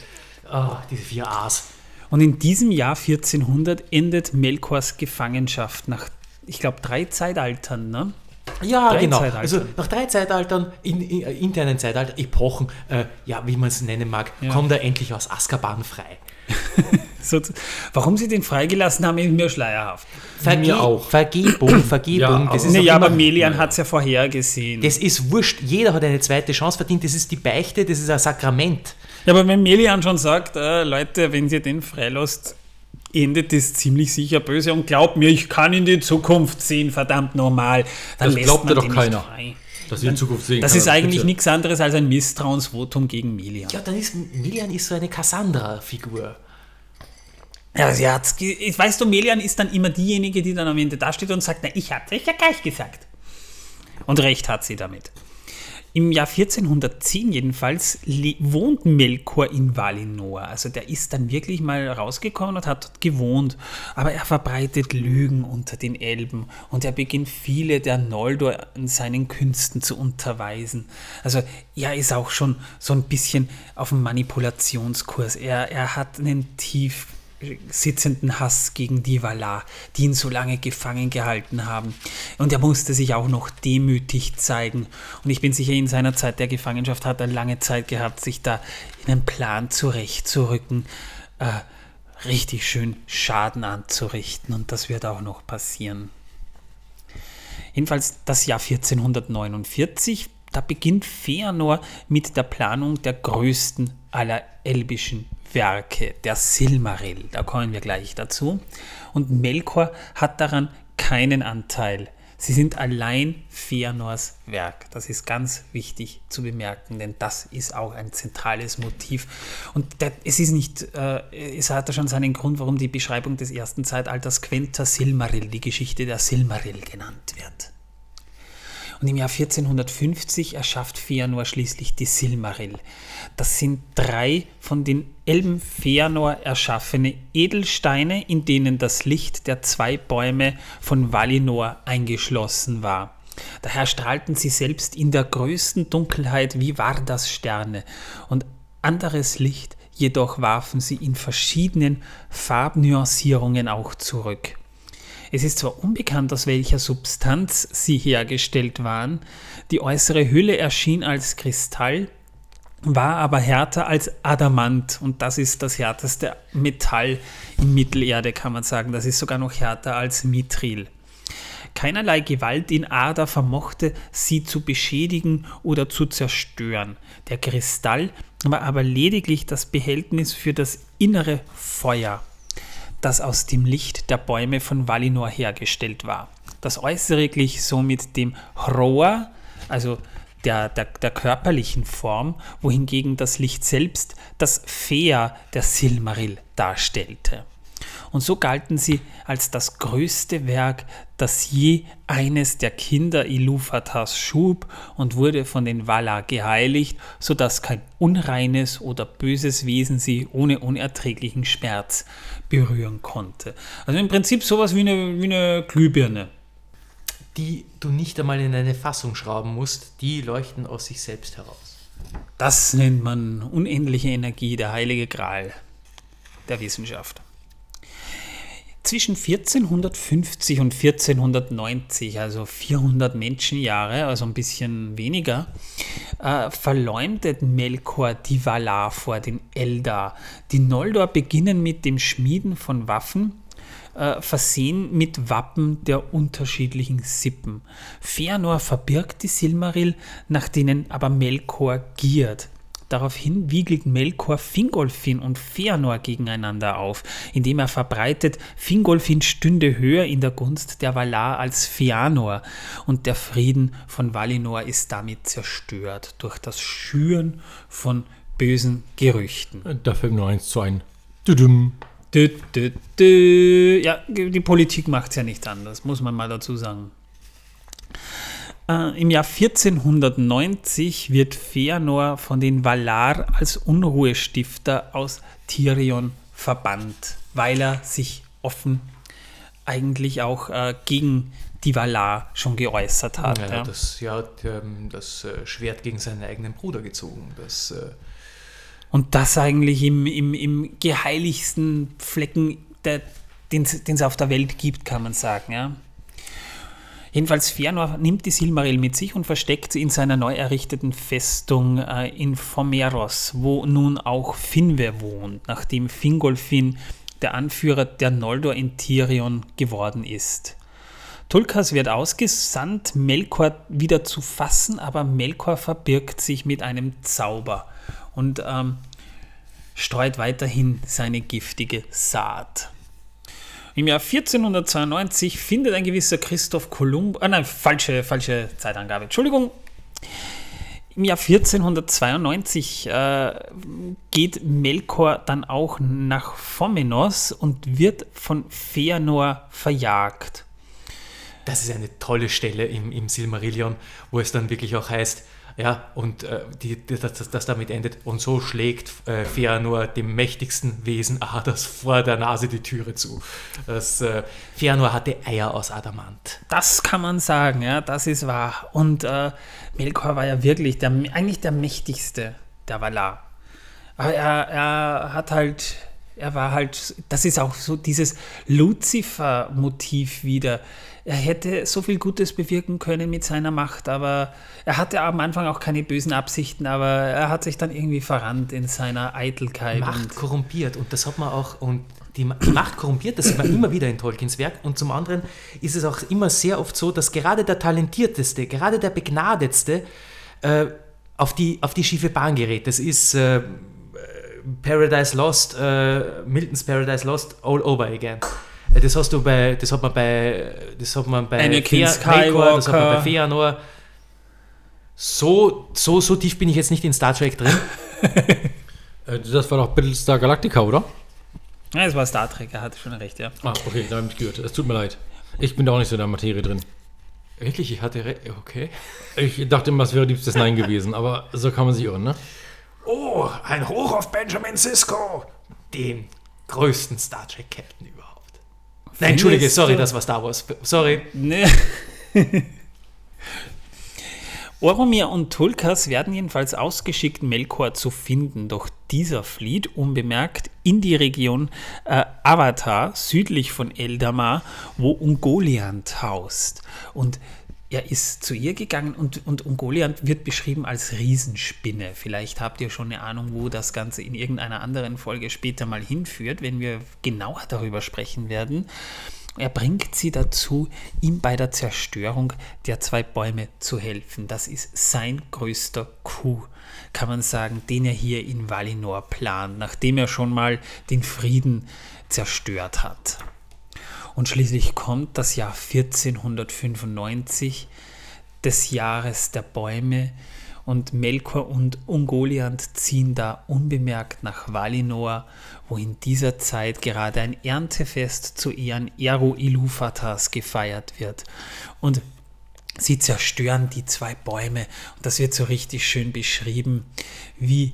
Speaker 4: oh, diese vier A's.
Speaker 1: Und in diesem Jahr 1400 endet Melkors Gefangenschaft nach, ich glaube, drei Zeitaltern. Ne?
Speaker 4: Ja, drei genau. Also nach drei Zeitaltern, in, in, äh, internen Zeitalter, Epochen, äh, ja, wie man es nennen mag, ja. kommt er endlich aus Azkaban frei.
Speaker 1: so, warum sie den freigelassen haben, ist mir schleierhaft.
Speaker 4: Verge mir auch. Vergebung, Vergebung.
Speaker 1: ja, das ist nee, ja, aber Melian hat es ja vorhergesehen.
Speaker 4: Das ist wurscht. Jeder hat eine zweite Chance verdient. Das ist die Beichte, das ist ein Sakrament.
Speaker 1: Ja, aber wenn Melian schon sagt, äh, Leute, wenn ihr den freilässt, endet es ziemlich sicher böse und glaubt mir, ich kann in die Zukunft sehen, verdammt normal.
Speaker 2: Dann das glaubt mir doch keiner. Dass
Speaker 1: in Zukunft sehen
Speaker 2: Das
Speaker 1: kann, ist eigentlich nichts anderes als ein Misstrauensvotum gegen Milian.
Speaker 4: Ja, dann ist Milian ist so eine Cassandra-Figur.
Speaker 1: Ja, sie hat's, weißt du, Melian ist dann immer diejenige, die dann am Ende dasteht und sagt, na, ich hab's euch ja gleich gesagt. Und recht hat sie damit. Im Jahr 1410 jedenfalls wohnt Melkor in Valinor. Also der ist dann wirklich mal rausgekommen und hat dort gewohnt. Aber er verbreitet Lügen unter den Elben und er beginnt viele der Noldor in seinen Künsten zu unterweisen. Also er ist auch schon so ein bisschen auf dem Manipulationskurs. Er, er hat einen tief sitzenden Hass gegen die Valar, die ihn so lange gefangen gehalten haben. Und er musste sich auch noch demütig zeigen. Und ich bin sicher, in seiner Zeit der Gefangenschaft hat er lange Zeit gehabt, sich da in einen Plan zurechtzurücken, äh, richtig schön Schaden anzurichten. Und das wird auch noch passieren. Jedenfalls das Jahr 1449, da beginnt Feanor mit der Planung der größten aller elbischen Werke, der Silmaril, da kommen wir gleich dazu. Und Melkor hat daran keinen Anteil. Sie sind allein Feanors Werk. Das ist ganz wichtig zu bemerken, denn das ist auch ein zentrales Motiv. Und es ist nicht, äh, es hat schon seinen Grund, warum die Beschreibung des ersten Zeitalters Quenta Silmaril, die Geschichte der Silmaril genannt wird. Und im Jahr 1450 erschafft Feanor schließlich die Silmaril. Das sind drei von den Elben Feanor erschaffene Edelsteine, in denen das Licht der zwei Bäume von Valinor eingeschlossen war. Daher strahlten sie selbst in der größten Dunkelheit wie Vardas Sterne und anderes Licht jedoch warfen sie in verschiedenen Farbnuancierungen auch zurück. Es ist zwar unbekannt, aus welcher Substanz sie hergestellt waren, die äußere Hülle erschien als Kristall, war aber härter als Adamant und das ist das härteste Metall in Mittelerde, kann man sagen. Das ist sogar noch härter als Mithril. Keinerlei Gewalt in Ader vermochte sie zu beschädigen oder zu zerstören. Der Kristall war aber lediglich das Behältnis für das innere Feuer das aus dem Licht der Bäume von Valinor hergestellt war. Das Äußere glich somit dem Hroa, also der, der, der, körperlichen Form, wohingegen das Licht selbst das Fea der Silmaril darstellte und so galten sie als das größte Werk, das je eines der Kinder Iluvatars schub und wurde von den Valar geheiligt, so dass kein unreines oder böses Wesen sie ohne unerträglichen Schmerz berühren konnte. Also im Prinzip sowas wie eine, wie eine Glühbirne.
Speaker 4: Die du nicht einmal in eine Fassung schrauben musst, die leuchten aus sich selbst heraus.
Speaker 1: Das nennt man unendliche Energie, der heilige Gral der Wissenschaft. Zwischen 1450 und 1490, also 400 Menschenjahre, also ein bisschen weniger, äh, verleumdet Melkor die Valar vor den Eldar. Die Noldor beginnen mit dem Schmieden von Waffen, äh, versehen mit Wappen der unterschiedlichen Sippen. Fëanor verbirgt die Silmaril, nach denen aber Melkor giert. Daraufhin wiegelt Melkor Fingolfin und Fëanor gegeneinander auf, indem er verbreitet, Fingolfin stünde höher in der Gunst der Valar als Fëanor und der Frieden von Valinor ist damit zerstört durch das Schüren von bösen Gerüchten.
Speaker 2: Da fällt mir nur eins zu ein. Düdüm.
Speaker 1: Dü, dü, dü. Ja, die Politik macht es ja nicht anders, muss man mal dazu sagen. Äh, Im Jahr 1490 wird Fëanor von den Valar als Unruhestifter aus Tirion verbannt, weil er sich offen eigentlich auch äh, gegen die Valar schon geäußert hat.
Speaker 4: Ja,
Speaker 1: ja.
Speaker 4: das, ja, der, das äh, Schwert gegen seinen eigenen Bruder gezogen. Das, äh,
Speaker 1: Und das eigentlich im, im, im geheiligsten Flecken, den es auf der Welt gibt, kann man sagen. Ja. Jedenfalls Fëanor nimmt die Silmaril mit sich und versteckt sie in seiner neu errichteten Festung äh, in Fomeros, wo nun auch Finwe wohnt, nachdem Fingolfin der Anführer der Noldor in Tirion geworden ist. Tulkas wird ausgesandt, Melkor wieder zu fassen, aber Melkor verbirgt sich mit einem Zauber und ähm, streut weiterhin seine giftige Saat. Im Jahr 1492 findet ein gewisser Christoph Kolumb, ah nein, falsche, falsche Zeitangabe, Entschuldigung. Im Jahr 1492 äh, geht Melkor dann auch nach Fomenos und wird von Fëanor verjagt.
Speaker 4: das ist eine tolle Stelle im, im Silmarillion, wo es dann wirklich auch heißt, ja, und äh, die, das, das, das damit endet, und so schlägt äh, Fëanor dem mächtigsten Wesen Adas vor der Nase die Türe zu. Das, äh, Fëanor hatte Eier aus Adamant.
Speaker 1: Das kann man sagen, ja, das ist wahr. Und äh, Melkor war ja wirklich der, eigentlich der mächtigste der Valar. Aber er, er hat halt, er war halt, das ist auch so dieses Lucifer-Motiv wieder. Er hätte so viel Gutes bewirken können mit seiner Macht, aber er hatte am Anfang auch keine bösen Absichten, aber er hat sich dann irgendwie verrannt in seiner Eitelkeit.
Speaker 4: Macht
Speaker 1: und
Speaker 4: korrumpiert und das hat man auch und die Ma- die Macht korrumpiert, das sieht man immer wieder in Tolkiens Werk und zum anderen ist es auch immer sehr oft so, dass gerade der talentierteste, gerade der begnadetste äh, auf, die, auf die schiefe Bahn gerät. Das ist äh, Paradise Lost, äh, Milton's Paradise Lost all over again. Äh, Das hast du bei, das hat man bei, das hat man bei
Speaker 1: Anakin
Speaker 4: Melkor, das hat man
Speaker 1: Skywalker.
Speaker 4: bei Fëanor. So, so, so tief bin ich jetzt nicht in Star Trek drin.
Speaker 2: Äh, Das war doch Battlestar Galactica, oder?
Speaker 1: ja, es war Star Trek, er hatte schon recht, ja.
Speaker 2: Ah, okay, da habe ich gehört. Es tut mir leid. Ich bin da auch nicht so in der Materie drin.
Speaker 4: Wirklich, ich hatte okay.
Speaker 2: Ich dachte immer, es wäre liebstes Nein gewesen, aber so kann man sich irren, ne?
Speaker 4: Oh, ein Hoch auf Benjamin Sisko, den größten Star Trek Captain überhaupt. Nein, Entschuldige, sorry, das war Star Wars. Sorry.
Speaker 1: Ne. Oromir und Tulkas werden jedenfalls ausgeschickt, Melkor zu finden, doch dieser flieht unbemerkt in die Region äh, Avatar, südlich von Eldamar, wo Ungoliant haust. Und er ist zu ihr gegangen und, und Ungoliant wird beschrieben als Riesenspinne. Vielleicht habt ihr schon eine Ahnung, wo das Ganze in irgendeiner anderen Folge später mal hinführt, wenn wir genauer darüber sprechen werden. Er bringt sie dazu, ihm bei der Zerstörung der zwei Bäume zu helfen. Das ist sein größter Coup, kann man sagen, den er hier in Valinor plant, nachdem er schon mal den Frieden zerstört hat. Und schließlich kommt das Jahr 1495, des Jahres der Bäume, und Melkor und Ungoliant ziehen da unbemerkt nach Valinor, wo in dieser Zeit gerade ein Erntefest zu Ehren Eru Iluvatars gefeiert wird. Und sie zerstören die zwei Bäume. Und das wird so richtig schön beschrieben, wie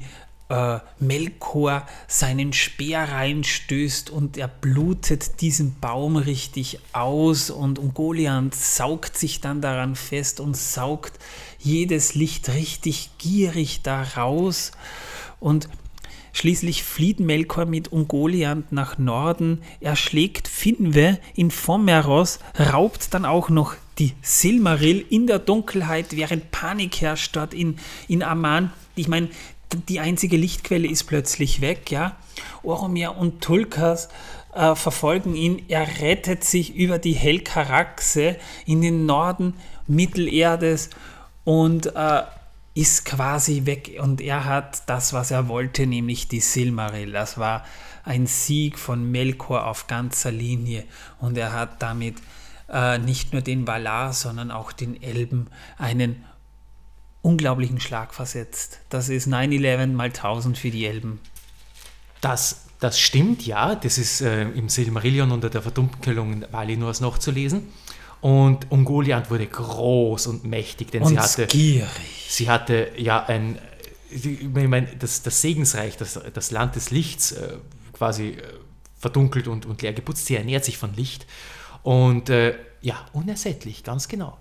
Speaker 1: äh, Melkor seinen Speer reinstößt und er blutet diesen Baum richtig aus und Ungoliant saugt sich dann daran fest und saugt jedes Licht richtig gierig da raus und Schließlich flieht Melkor mit Ungoliant nach Norden, er schlägt Finwe in Fomeros, raubt dann auch noch die Silmaril in der Dunkelheit, während Panik herrscht dort in, in Amman. Ich meine, die einzige Lichtquelle ist plötzlich weg, ja. Oromir und Tulkas äh, verfolgen ihn. Er rettet sich über die Helkaraxe in den Norden Mittelerdes und äh, ist quasi weg und er hat das, was er wollte, nämlich die Silmaril. Das war ein Sieg von Melkor auf ganzer Linie und er hat damit äh, nicht nur den Valar, sondern auch den Elben einen unglaublichen Schlag versetzt. Das ist 9-11 mal 1000 für die Elben.
Speaker 4: Das, das stimmt, ja. Das ist äh, im Silmarillion unter der Verdunkelung Valinors nachzulesen. Und Ungoliant wurde groß und mächtig, denn
Speaker 1: und
Speaker 4: sie hatte,
Speaker 1: gierig.
Speaker 4: sie hatte ja ein, ich meine, das, das Segensreich, das, das Land des Lichts äh, quasi äh, verdunkelt und, und leer geputzt. Sie ernährt sich von Licht und äh, ja, unersättlich, ganz genau.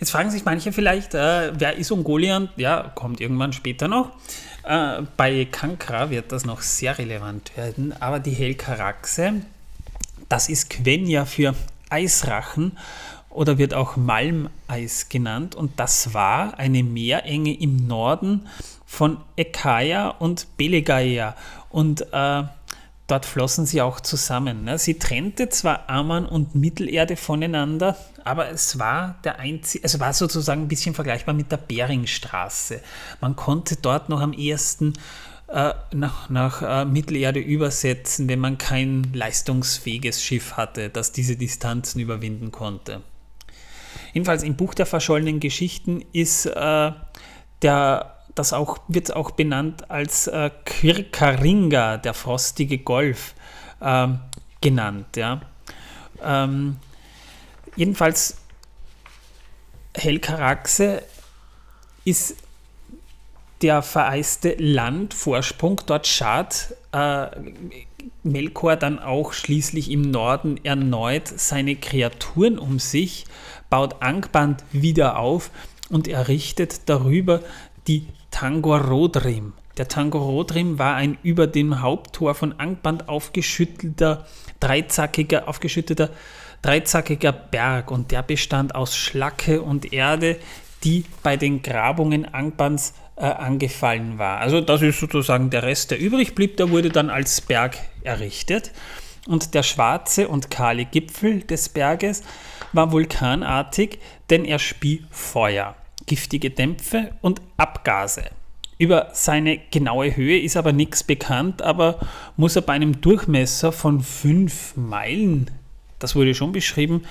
Speaker 1: Jetzt fragen sich manche vielleicht, äh, wer ist Ungoliant? Ja, kommt irgendwann später noch. Äh, bei Kankra wird das noch sehr relevant werden, aber die Helkaraxe, das ist Quenya für Eisrachen oder wird auch Malmeis genannt und das war eine Meerenge im Norden von Ekaia und Belegaia und äh, dort flossen sie auch zusammen. Ne? Sie trennte zwar Amman und Mittelerde voneinander, aber es war der einzige, es war sozusagen ein bisschen vergleichbar mit der Beringstraße. Man konnte dort noch am ehesten äh, nach, nach äh, Mittelerde übersetzen, wenn man kein leistungsfähiges Schiff hatte, das diese Distanzen überwinden konnte. Jedenfalls im Buch der verschollenen Geschichten ist äh, der, das auch, wird auch benannt als äh, Quirkaringa, der frostige Golf, ähm, genannt. Ja. Ähm, jedenfalls Helkaraxe ist der vereiste Landvorsprung. Dort schart äh, Melkor dann auch schließlich im Norden erneut seine Kreaturen um sich, baut Angband wieder auf und errichtet darüber die Tangorodrim. Der Tangorodrim war ein über dem Haupttor von Angband aufgeschüttelter, dreizackiger, aufgeschütteter, dreizackiger Berg und der bestand aus Schlacke und Erde, die bei den Grabungen Angbands äh, angefallen war. Also das ist sozusagen der Rest, der übrig blieb. Der wurde dann als Berg errichtet. Und der schwarze und kahle Gipfel des Berges war vulkanartig, denn er spie Feuer, giftige Dämpfe und Abgase. Über seine genaue Höhe ist aber nichts bekannt, aber muss er bei einem Durchmesser von 5 Meilen, das wurde schon beschrieben,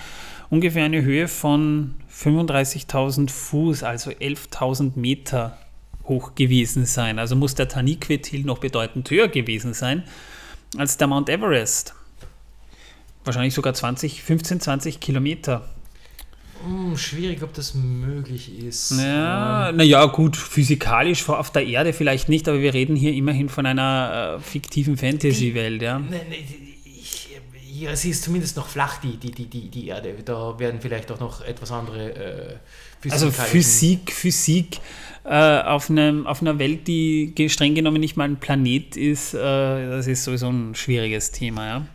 Speaker 1: ungefähr eine Höhe von 35.000 Fuß, also 11.000 Meter hoch gewesen sein. Also muss der Taniquet-Hill noch bedeutend höher gewesen sein als der Mount Everest. Wahrscheinlich sogar 20, 15, 20 Kilometer.
Speaker 4: Hm, schwierig, ob das möglich ist.
Speaker 1: Ja, naja, gut, physikalisch auf der Erde vielleicht nicht, aber wir reden hier immerhin von einer äh, fiktiven Fantasy-Welt. Ja.
Speaker 4: Nee, nee, ich, ja, sie ist zumindest noch flach, die, die, die, die, die Erde. Da werden vielleicht auch noch etwas andere äh,
Speaker 1: Also Physik, Physik äh, auf, einem, auf einer Welt, die streng genommen nicht mal ein Planet ist, äh, das ist sowieso ein schwieriges Thema. Ja.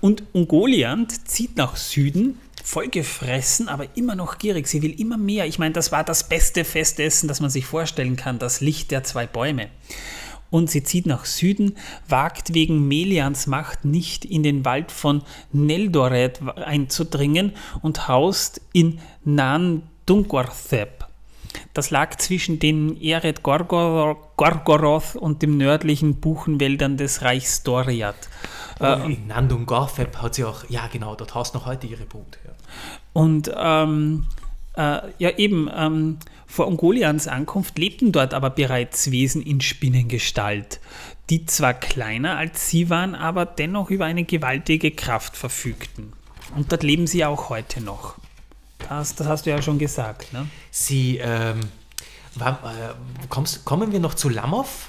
Speaker 1: Und Ungoliant zieht nach Süden, vollgefressen, aber immer noch gierig. Sie will immer mehr. Ich meine, das war das beste Festessen, das man sich vorstellen kann, das Licht der zwei Bäume. Und sie zieht nach Süden, wagt wegen Melians Macht nicht in den Wald von Neldoret einzudringen und haust in Nan Dungorthep. Das lag zwischen den Eret Gorgoroth und den nördlichen Buchenwäldern des Reichs Doriath.
Speaker 4: Äh, in Nandung Garfeb hat sie auch, ja genau, dort hast du noch heute ihre Brut.
Speaker 1: Und ähm, äh, ja eben, ähm, vor Ungolians Ankunft lebten dort aber bereits Wesen in Spinnengestalt, die zwar kleiner als sie waren, aber dennoch über eine gewaltige Kraft verfügten. Und dort leben sie auch heute noch. Das, das hast du ja schon gesagt. Ne?
Speaker 4: Sie, ähm, war, äh, kommst, kommen wir noch zu Lamov?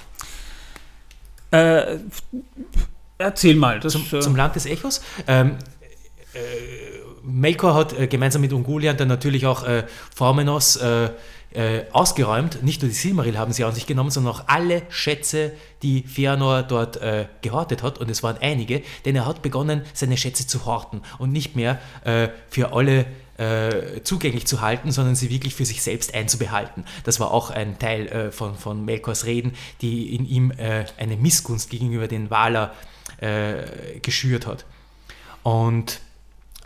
Speaker 1: Äh, erzähl mal. Das,
Speaker 4: zum, äh, zum Land des Echos. Ähm, äh, Melkor hat äh, gemeinsam mit Ungoliant dann natürlich auch äh, Formenos äh, ausgeräumt. Nicht nur die Silmaril haben sie an sich genommen, sondern auch alle Schätze, die Fëanor dort äh, gehortet hat. Und es waren einige, denn er hat begonnen, seine Schätze zu horten und nicht mehr äh, für alle äh, zugänglich zu halten, sondern sie wirklich für sich selbst einzubehalten. Das war auch ein Teil äh, von, von Melkors Reden, die in ihm äh, eine Missgunst gegenüber den Waler äh, geschürt hat. Und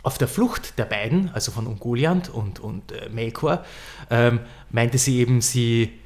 Speaker 4: auf der Flucht der beiden, also von Ungoliant und, und äh, Melkor, ähm, meinte sie eben, sie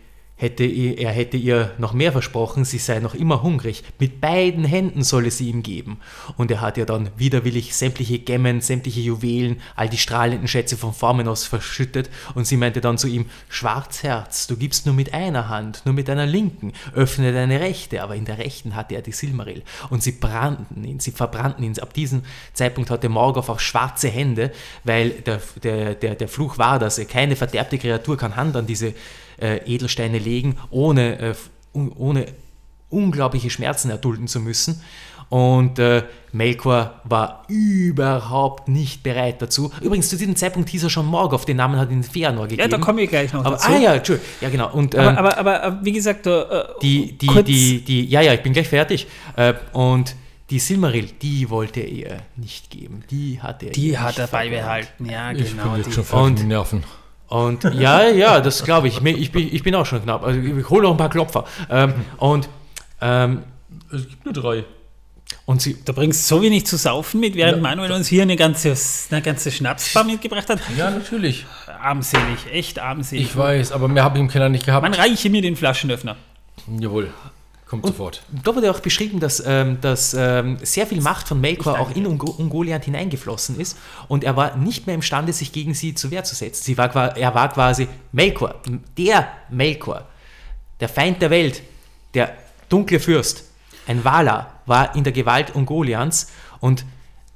Speaker 4: hätte, er hätte ihr noch mehr versprochen, sie sei noch immer hungrig. Mit beiden Händen solle sie ihm geben. Und er hat ihr dann widerwillig sämtliche Gemmen, sämtliche Juwelen, all die strahlenden Schätze von Formenos verschüttet. Und sie meinte dann zu ihm, Schwarzherz, du gibst nur mit einer Hand, nur mit deiner linken, öffne deine rechte. Aber in der rechten hatte er die Silmaril. Und sie brannten ihn, sie verbrannten ihn. Ab diesem Zeitpunkt hatte Morgoth auch schwarze Hände, weil der, der, der, der Fluch war, dass er keine verderbte Kreatur kann Hand an diese äh, Edelsteine legen, ohne, äh, ohne unglaubliche Schmerzen erdulden zu müssen. Und äh, Melkor war überhaupt nicht bereit dazu. Übrigens, zu diesem Zeitpunkt hieß er schon Morgoth, den Namen hat ihn Feanor gegeben.
Speaker 1: Ja, da komme ich gleich noch
Speaker 4: aber,
Speaker 1: dazu.
Speaker 4: Ah ja, Entschuldigung. Ja, genau. Und, ähm,
Speaker 1: aber, aber, aber, aber, wie gesagt, äh,
Speaker 4: die, die,
Speaker 1: kurz-
Speaker 4: die, die, ja, ja, ich bin gleich fertig. Äh, und die Silmaril, die wollte er nicht geben. Die hat er
Speaker 1: die hat er beibehalten. Ja,
Speaker 2: Ich
Speaker 1: genau.
Speaker 2: bin jetzt
Speaker 1: die.
Speaker 2: schon
Speaker 4: Und-
Speaker 2: Nerven.
Speaker 4: Und ja, ja, das glaube ich. Ich bin, ich bin auch schon knapp. Also ich hole noch ein paar Klopfer. Ähm, und, ähm,
Speaker 2: Es gibt nur drei.
Speaker 4: und sie,
Speaker 1: Du bringst so wenig zu saufen mit, während
Speaker 2: Ja.
Speaker 1: Manuel uns hier eine ganze, eine ganze Schnapsbar mitgebracht hat.
Speaker 2: Ja, natürlich.
Speaker 1: Armselig, echt armselig.
Speaker 2: Ich weiß, aber mehr habe ich im Keller nicht gehabt.
Speaker 1: Man reiche mir den Flaschenöffner.
Speaker 2: Jawohl. Kommt sofort.
Speaker 4: da wurde auch beschrieben, dass, ähm, dass ähm, sehr viel Macht von Melkor auch in Ungo Ungoliant hineingeflossen ist und er war nicht mehr imstande, sich gegen sie zur Wehr zu setzen. Sie war, er war quasi Melkor, der Melkor, der Feind der Welt, der dunkle Fürst, ein Valar, war in der Gewalt Ungoliants und,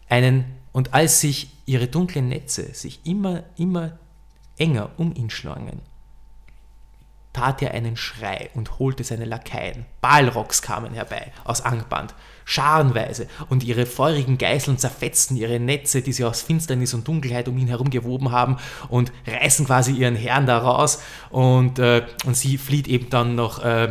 Speaker 4: einen, und als sich ihre dunklen Netze sich immer, immer enger um ihn schlangen, tat er einen Schrei und holte seine Lakaien. Balrogs kamen herbei aus Angband, scharenweise, und ihre feurigen Geißeln zerfetzten ihre Netze, die sie aus Finsternis und Dunkelheit um ihn herum gewoben haben, und reißen quasi ihren Herrn da raus. Und, äh, und sie flieht eben dann noch, äh,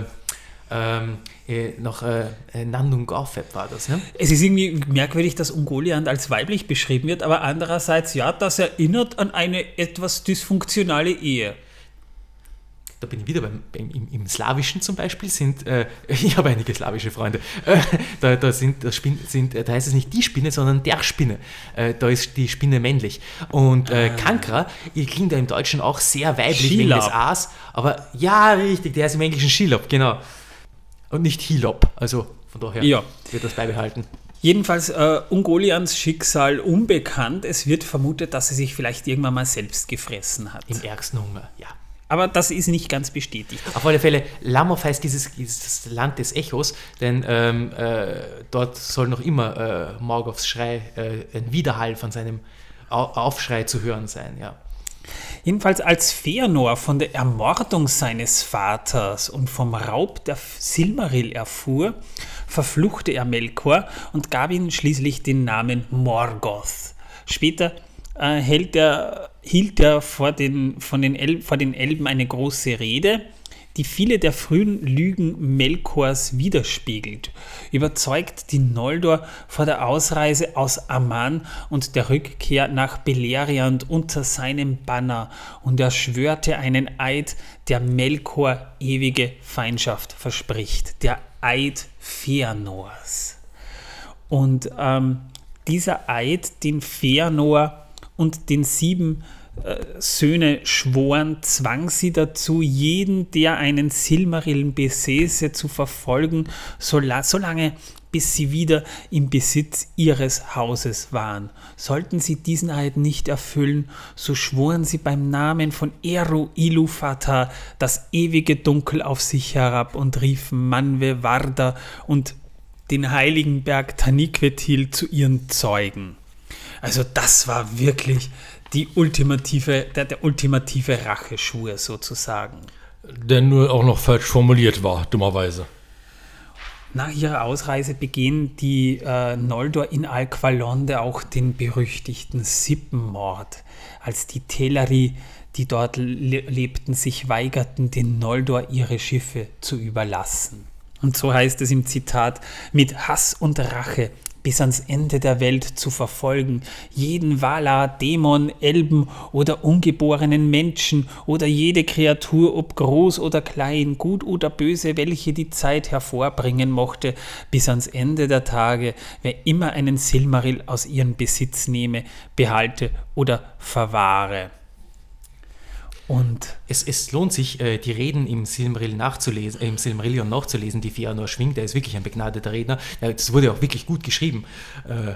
Speaker 4: ähm, äh, noch äh, äh, Nandun Gorfeb war das, ne?
Speaker 1: Es ist irgendwie merkwürdig, dass Ungoliant als weiblich beschrieben wird, aber andererseits, ja, das erinnert an eine etwas dysfunktionale Ehe.
Speaker 4: Da bin ich wieder beim, beim im, im Slawischen zum Beispiel sind, äh, ich habe einige slawische Freunde, äh, da, da, sind, da, Spin, sind, äh, da heißt es nicht die Spinne, sondern der Spinne. Äh, da ist die Spinne männlich. Und äh, Kankra, ihr klingt ja im Deutschen auch sehr weiblich wegen
Speaker 1: Shelob.
Speaker 4: des A's, aber ja, richtig, der ist im Englischen Shelob, genau. Und nicht Hilop, also von daher
Speaker 1: Ja.
Speaker 4: wird das beibehalten.
Speaker 1: Jedenfalls äh, Ungoliants Schicksal unbekannt. Es wird vermutet, dass sie sich vielleicht irgendwann mal selbst gefressen hat.
Speaker 4: Im ärgsten Hunger, ja.
Speaker 1: Aber das ist nicht ganz bestätigt.
Speaker 4: Auf alle Fälle, Lamov heißt dieses, dieses Land des Echos, denn ähm, äh, dort soll noch immer äh, Morgoths Schrei, äh, ein Widerhall von seinem Au Aufschrei zu hören sein, ja.
Speaker 1: Jedenfalls als Feanor von der Ermordung seines Vaters und vom Raub der Silmaril erfuhr, verfluchte er Melkor und gab ihm schließlich den Namen Morgoth. Später äh, hält er, hielt er vor den, von den vor den Elben eine große Rede, die viele der frühen Lügen Melkors widerspiegelt, überzeugt die Noldor vor der Ausreise aus Amman und der Rückkehr nach Beleriand unter seinem Banner und er schwörte einen Eid, der Melkor ewige Feindschaft verspricht, der Eid Feanors. Und ähm, dieser Eid, den Feanor und den sieben äh, Söhne schworen, zwang sie dazu, jeden, der einen Silmarillen besäße, zu verfolgen, sola- solange bis sie wieder im Besitz ihres Hauses waren. Sollten sie diesen Eid nicht erfüllen, so schworen sie beim Namen von Eru Ilúvatar das ewige Dunkel auf sich herab und riefen Manwe Varda und den heiligen Berg Taniquetil zu ihren Zeugen. Also das war wirklich die ultimative, der, der ultimative Racheschwur sozusagen.
Speaker 2: Der nur auch noch falsch formuliert war, dummerweise.
Speaker 1: Nach ihrer Ausreise begehen die äh, Noldor in Alqualonde auch den berüchtigten Sippenmord, als die Teleri die dort le lebten, sich weigerten, den Noldor ihre Schiffe zu überlassen. Und so heißt es im Zitat, mit Hass und Rache bis ans Ende der Welt zu verfolgen, jeden Valar, Dämon, Elben oder ungeborenen Menschen oder jede Kreatur, ob groß oder klein, gut oder böse, welche die Zeit hervorbringen mochte, bis ans Ende der Tage, wer immer einen Silmaril aus ihrem Besitz nehme, behalte oder verwahre.
Speaker 4: Und es, es lohnt sich, äh, die Reden im, Silmaril nachzulesen, äh, im Silmarillion nachzulesen, die Fëanor schwingt. Er ist wirklich ein begnadeter Redner. Das wurde auch wirklich gut geschrieben. Äh,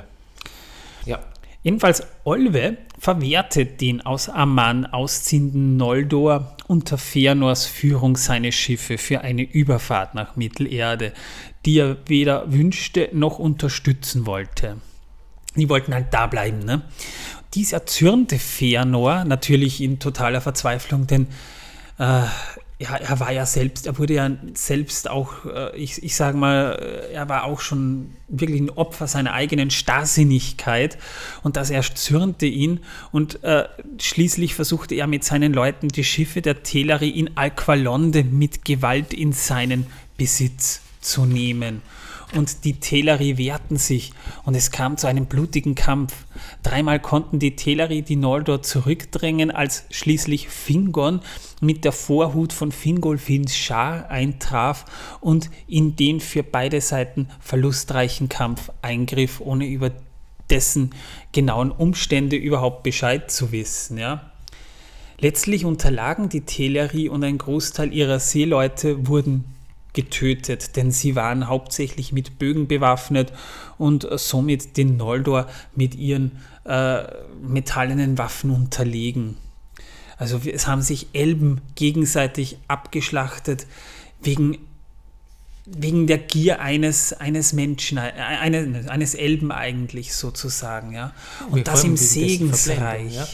Speaker 1: ja. Jedenfalls Olwe verwehrte den aus Amman ausziehenden Noldor unter Fëanors Führung seine Schiffe für eine Überfahrt nach Mittelerde, die er weder wünschte noch unterstützen wollte. Die wollten halt da bleiben. Ne? Dies erzürnte Fëanor natürlich in totaler Verzweiflung, denn äh, ja, er war ja selbst, er wurde ja selbst auch, äh, ich, ich sage mal, äh, er war auch schon wirklich ein Opfer seiner eigenen Starrsinnigkeit und das erzürnte ihn und äh, schließlich versuchte er mit seinen Leuten die Schiffe der Teleri in Alqualonde mit Gewalt in seinen Besitz zu nehmen und die Teleri wehrten sich und es kam zu einem blutigen Kampf. Dreimal konnten die Teleri die Noldor zurückdrängen, als schließlich Fingon mit der Vorhut von Fingolfins Schar eintraf und in den für beide Seiten verlustreichen Kampf eingriff, ohne über dessen genauen Umstände überhaupt Bescheid zu wissen. Ja? Letztlich unterlagen die Teleri und ein Großteil ihrer Seeleute wurden getötet, denn sie waren hauptsächlich mit Bögen bewaffnet und somit den Noldor mit ihren äh, metallenen Waffen unterlegen. Also es haben sich Elben gegenseitig abgeschlachtet wegen, wegen der Gier eines, eines Menschen, äh, eines, eines Elben eigentlich sozusagen. Ja? Und das im Segensreich. Ja?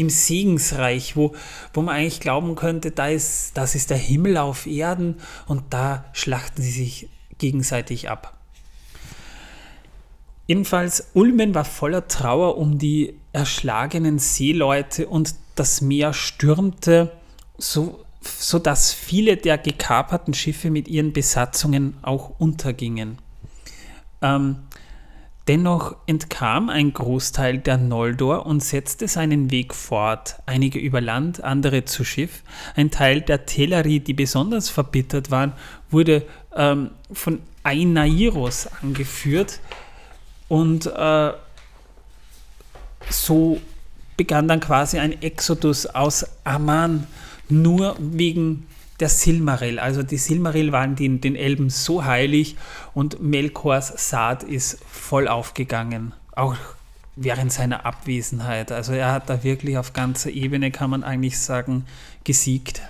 Speaker 1: Im Segensreich, wo, wo man eigentlich glauben könnte, da ist, das ist der Himmel auf Erden und da schlachten sie sich gegenseitig ab. Jedenfalls, Ulmen war voller Trauer um die erschlagenen Seeleute und das Meer stürmte, so, sodass viele der gekaperten Schiffe mit ihren Besatzungen auch untergingen. Ähm, Dennoch entkam ein Großteil der Noldor und setzte seinen Weg fort, einige über Land, andere zu Schiff. Ein Teil der Teleri, die besonders verbittert waren, wurde ähm, von Ainairos angeführt. Und äh, so begann dann quasi ein Exodus aus Aman, nur wegen der Silmaril. Also die Silmaril waren den, den Elben so heilig und Melkors Saat ist voll aufgegangen. Auch während seiner Abwesenheit. Also er hat da wirklich auf ganzer Ebene, kann man eigentlich sagen, gesiegt.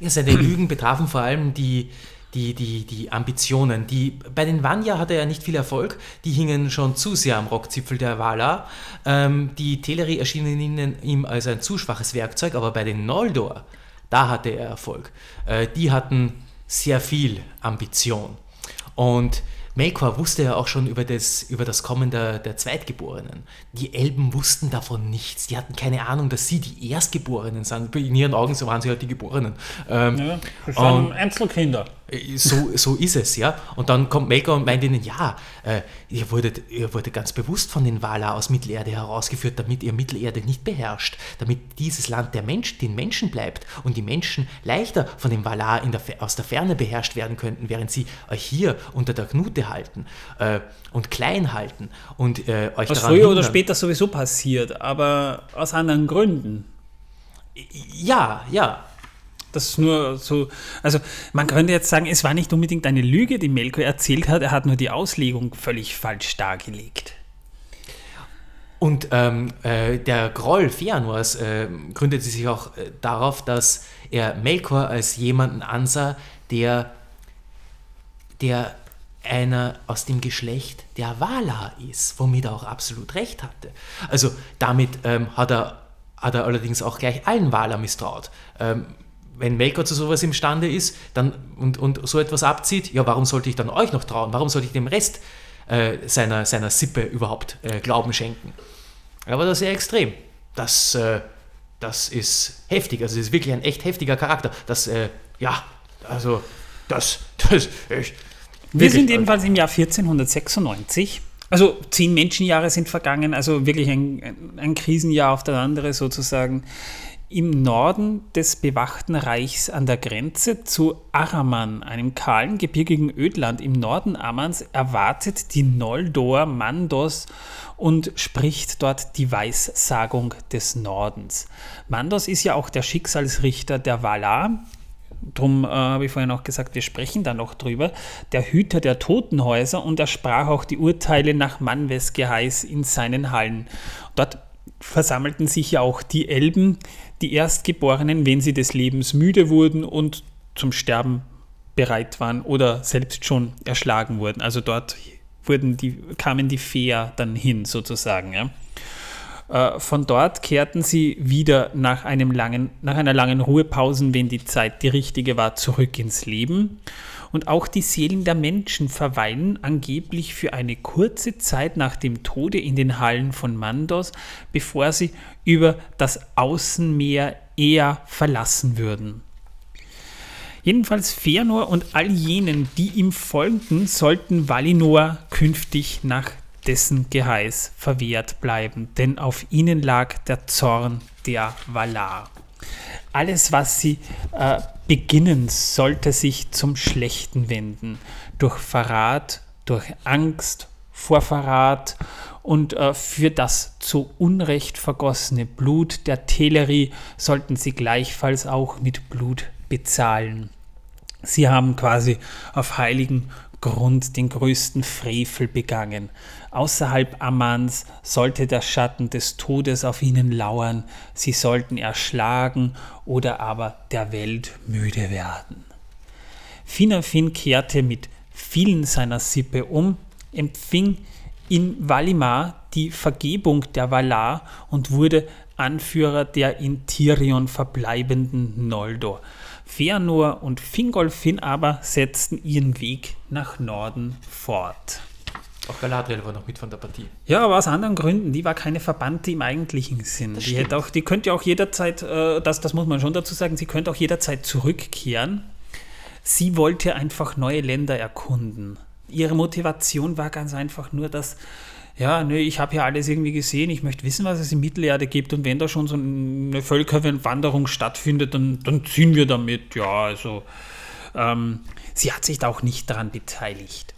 Speaker 4: Ja, seine Lügen betrafen vor allem die, die, die, die Ambitionen. Die, bei den Vanya hatte er nicht viel Erfolg, die hingen schon zu sehr am Rockzipfel der Valar. Ähm, die Teleri erschienen ihnen, ihm als ein zu schwaches Werkzeug, aber bei den Noldor, da hatte er Erfolg. Äh, die hatten sehr viel Ambition. Und Melkor wusste ja auch schon über das, über das Kommen der, der Zweitgeborenen. Die Elben wussten davon nichts. Die hatten keine Ahnung, dass sie die Erstgeborenen sind. In ihren Augen so waren sie halt die Geborenen.
Speaker 1: Ähm, ja, das sind Einzelkinder.
Speaker 4: So, so ist es, ja. Und dann kommt Melkor und meint ihnen, ja, äh, ihr, wurdet, ihr wurdet ganz bewusst von den Valar aus Mittelerde herausgeführt, damit ihr Mittelerde nicht beherrscht, damit dieses Land der Mensch, den Menschen bleibt und die Menschen leichter von den Valar der, aus der Ferne beherrscht werden könnten, während sie euch hier unter der Knute halten äh, und klein halten und äh,
Speaker 1: euch Was daran früher hindern. oder später sowieso passiert, aber aus anderen Gründen.
Speaker 4: Ja, ja,
Speaker 1: das nur so, also man könnte jetzt sagen, es war nicht unbedingt eine Lüge, die Melko erzählt hat, er hat nur die Auslegung völlig falsch dargelegt.
Speaker 4: Und ähm, äh, der Groll Feanors äh, gründete sich auch äh, darauf, dass er Melkor als jemanden ansah, der, der einer aus dem Geschlecht der Valar ist, womit er auch absolut recht hatte. Also damit ähm, hat, er, hat er allerdings auch gleich allen Valar misstraut. Ähm, wenn Melkor zu sowas imstande ist dann, und, und so etwas abzieht, ja, warum sollte ich dann euch noch trauen? Warum sollte ich dem Rest äh, seiner, seiner Sippe überhaupt äh, Glauben schenken? Er war da sehr extrem. Das äh, das ist heftig. Also, das ist wirklich ein echt heftiger Charakter. Das, äh, ja, also, das, das, echt.
Speaker 1: Wir sind jedenfalls im Jahr 1496. Also zehn Menschenjahre sind vergangen, also wirklich ein, ein Krisenjahr auf das andere sozusagen. Im Norden des bewachten Reichs an der Grenze zu Araman, einem kahlen, gebirgigen Ödland im Norden Ammans, erwartet die Noldor Mandos und spricht dort die Weissagung des Nordens. Mandos ist ja auch der Schicksalsrichter der Valar, Drum äh, habe ich vorhin auch gesagt, wir sprechen da noch drüber. Der Hüter der Totenhäuser und er sprach auch die Urteile nach Manwes Geheiß in seinen Hallen. Dort versammelten sich ja auch die Elben, die Erstgeborenen, wenn sie des Lebens müde wurden und zum Sterben bereit waren oder selbst schon erschlagen wurden. Also dort wurden die, kamen die Feer dann hin sozusagen. Ja. Äh, von dort kehrten sie wieder nach, einem langen, nach einer langen Ruhepause, wenn die Zeit die richtige war, zurück ins Leben. Und auch die Seelen der Menschen verweilen angeblich für eine kurze Zeit nach dem Tode in den Hallen von Mandos, bevor sie über das Außenmeer eher verlassen würden. Jedenfalls Fëanor und all jenen, die ihm folgten, sollten Valinor künftig nach dessen Geheiß verwehrt bleiben, denn auf ihnen lag der Zorn der Valar. Alles, was sie äh, beginnen, sollte sich zum Schlechten wenden, durch Verrat, durch Angst vor Verrat und äh, für das zu Unrecht vergossene Blut der Teleri sollten sie gleichfalls auch mit Blut bezahlen. Sie haben quasi auf heiligen Grund den größten Frevel begangen. Außerhalb Ammans sollte der Schatten des Todes auf ihnen lauern, sie sollten erschlagen oder aber der Welt müde werden. Finafin kehrte mit vielen seiner Sippe um, empfing in Valimar die Vergebung der Valar und wurde Anführer der in Tirion verbleibenden Noldor. Fëanor und Fingolfin aber setzten ihren Weg nach Norden fort.
Speaker 4: Auch Galadriel war noch mit von der Partie.
Speaker 1: Ja, aber aus anderen Gründen. Die war keine Verbannte im eigentlichen Sinn.
Speaker 4: Das
Speaker 1: Die,
Speaker 4: stimmt.
Speaker 1: hätte auch, die könnte ja auch jederzeit, äh, das, das muss man schon dazu sagen, sie könnte auch jederzeit zurückkehren. Sie wollte einfach neue Länder erkunden. Ihre Motivation war ganz einfach nur, dass, ja, nö, ich habe ja alles irgendwie gesehen, ich möchte wissen, was es in Mittelerde gibt und wenn da schon so eine Völkerwanderung stattfindet, dann, dann ziehen wir damit. Ja, also ähm, sie hat sich da auch nicht daran beteiligt.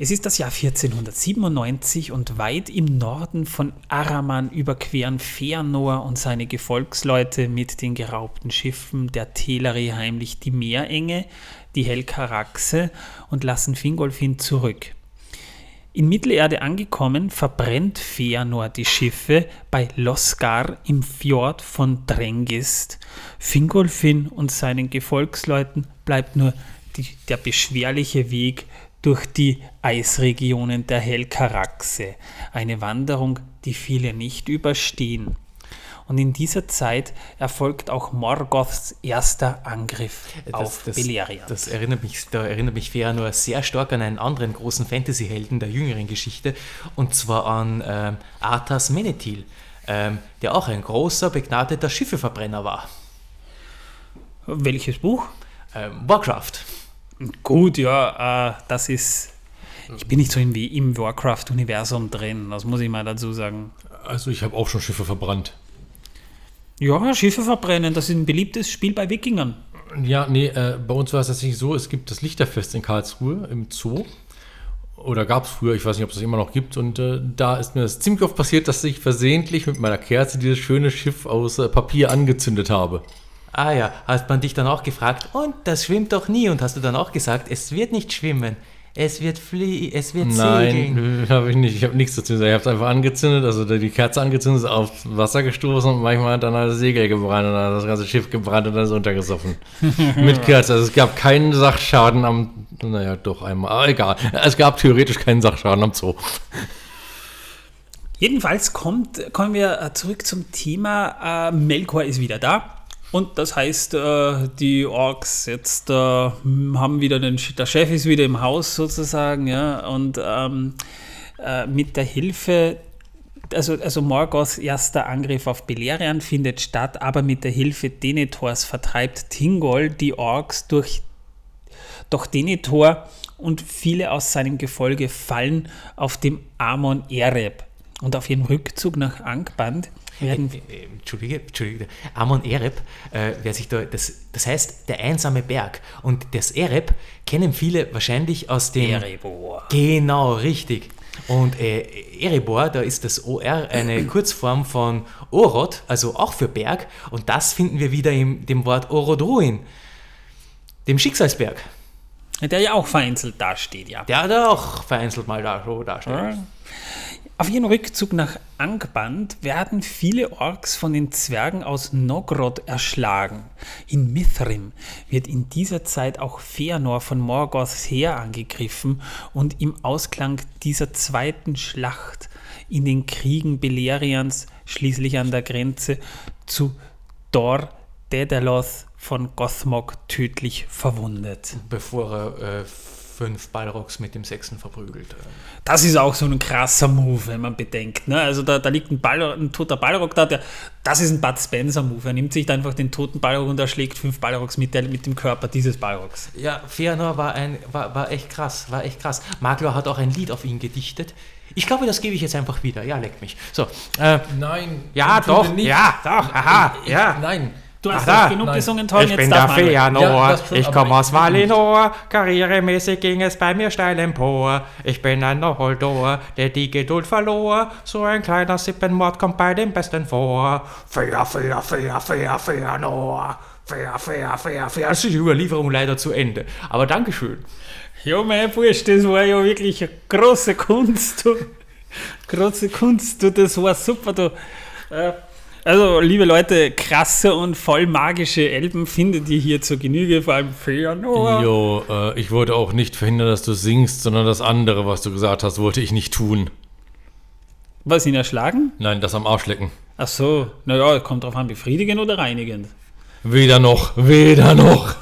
Speaker 1: Es ist das Jahr 1497 und weit im Norden von Araman überqueren Fëanor und seine Gefolgsleute mit den geraubten Schiffen der Teleri heimlich die Meerenge, die Helkaraxe und lassen Fingolfin zurück. In Mittelerde angekommen, verbrennt Fëanor die Schiffe bei Losgar im Fjord von Drengist. Fingolfin und seinen Gefolgsleuten bleibt nur die, der beschwerliche Weg durch die Eisregionen der Helkaraxe. Eine Wanderung, die viele nicht überstehen. Und in dieser Zeit erfolgt auch Morgoths erster Angriff auf Beleriand.
Speaker 4: das erinnert mich, da erinnert mich Fëanor sehr stark an einen anderen großen Fantasy-Helden der jüngeren Geschichte, und zwar an ähm, Arthas Menethil, ähm, der auch ein großer, begnadeter Schiffeverbrenner war.
Speaker 1: Welches Buch?
Speaker 4: Ähm, Warcraft.
Speaker 1: Gut, ja, äh, das ist. Ich bin nicht so im, im Warcraft-Universum drin, das muss ich mal dazu sagen.
Speaker 2: Also ich habe auch schon Schiffe verbrannt.
Speaker 1: Ja, Schiffe verbrennen, das ist ein beliebtes Spiel bei Wikingern.
Speaker 2: Ja, nee, äh, bei uns war es tatsächlich so, es gibt das Lichterfest in Karlsruhe im Zoo. Oder gab es früher, ich weiß nicht, ob es das immer noch gibt. Und äh, da ist mir das ziemlich oft passiert, dass ich versehentlich mit meiner Kerze dieses schöne Schiff aus äh, Papier angezündet habe.
Speaker 4: Ah ja, hat man dich dann auch gefragt, und das schwimmt doch nie, und hast du dann auch gesagt, es wird nicht schwimmen, es wird flie es wird segeln.
Speaker 2: Nein, habe ich nicht. Ich habe nichts dazu gesagt. Ich habe es einfach angezündet, also die Kerze angezündet, ist aufs Wasser gestoßen und manchmal hat dann halt das Segel gebrannt und dann hat das ganze Schiff gebrannt und dann ist es untergesoffen. Mit Kerze. Also es gab keinen Sachschaden am, naja, doch einmal, aber egal. Es gab theoretisch keinen Sachschaden am Zoo.
Speaker 1: Jedenfalls kommt, kommen wir äh, zurück zum Thema, äh, Melkor ist wieder da. Und das heißt, äh, die Orks jetzt äh, haben wieder den, der Chef ist wieder im Haus sozusagen, ja, und ähm, äh, mit der Hilfe also, also Morgoths erster Angriff auf Beleriand findet statt, aber mit der Hilfe Denethors vertreibt Thingol die Orks durch, doch Denethor und viele aus seinem Gefolge fallen auf dem Amon Ereb. Und auf ihrem Rückzug nach Angband werden
Speaker 4: Äh, äh, Entschuldige, Entschuldige. Amon Ereb, äh, wer sich da, das, das heißt der einsame Berg. Und das Ereb kennen viele wahrscheinlich aus dem.
Speaker 1: Erebor.
Speaker 4: Genau, richtig. Und äh, Erebor, da ist das OR eine Kurzform von Orod, also auch für Berg. Und das finden wir wieder in dem Wort Orodruin, dem Schicksalsberg.
Speaker 1: Der ja auch vereinzelt dasteht, ja.
Speaker 4: Der da auch vereinzelt mal da so dasteht.
Speaker 1: Auf ihren Rückzug nach Angband werden viele Orks von den Zwergen aus Nogrod erschlagen. In Mithrim wird in dieser Zeit auch Feanor von Morgoths Heer angegriffen und im Ausklang dieser zweiten Schlacht in den Kriegen Beleriands schließlich an der Grenze zu Dor Daedaloth von Gothmog tödlich verwundet.
Speaker 4: Bevor er äh, fünf Balrogs mit dem Sechsten verprügelt.
Speaker 1: Das ist auch so ein krasser Move, wenn man bedenkt. Ne? Also da, da liegt ein, Ball, ein toter Balrog da, der, das ist ein Bud Spencer-Move. Er nimmt sich da einfach den toten Balrog und erschlägt fünf Balrogs mit, der, mit dem Körper dieses Balrogs.
Speaker 4: Ja, Feanor war, ein, war, war echt krass, war echt krass. Maglor hat auch ein Lied auf ihn gedichtet. Ich glaube, das gebe ich jetzt einfach wieder. Ja, leck mich. So, äh,
Speaker 2: Nein.
Speaker 4: ja, doch,
Speaker 2: nicht.
Speaker 4: ja, doch, aha, ja.
Speaker 2: Nein.
Speaker 1: Du hast
Speaker 4: Ach
Speaker 1: genug
Speaker 2: nein.
Speaker 1: gesungen, Tom,
Speaker 4: Ich
Speaker 1: jetzt
Speaker 4: bin
Speaker 1: darf
Speaker 4: der
Speaker 1: man.
Speaker 4: Feanor,
Speaker 2: Ja, das schon,
Speaker 4: ich komme aus Valinor, karrieremäßig ging es bei mir steil empor. Ich bin ein Noldor, der die Geduld verlor, so ein kleiner Sippenmord kommt bei dem Besten vor. Fea, fea, fea, fea, Feanor, fea, fea, fea, fea. Es ist die Überlieferung leider zu Ende, aber Dankeschön.
Speaker 1: Ja, mein Bursch, das war ja wirklich eine große Kunst. Du. Große Kunst, du, das war super. Du. Äh, Also, liebe Leute, krasse und voll magische Elben findet ihr hier zur Genüge, vor allem Feanor.
Speaker 2: Jo, äh, ich wollte auch nicht verhindern, dass du singst, sondern das andere, was du gesagt hast, wollte ich nicht tun.
Speaker 1: Was, ihn erschlagen?
Speaker 2: Nein, das am Arsch lecken.
Speaker 1: Ach so, naja, kommt drauf an, befriedigend oder reinigend.
Speaker 2: Weder noch, weder noch.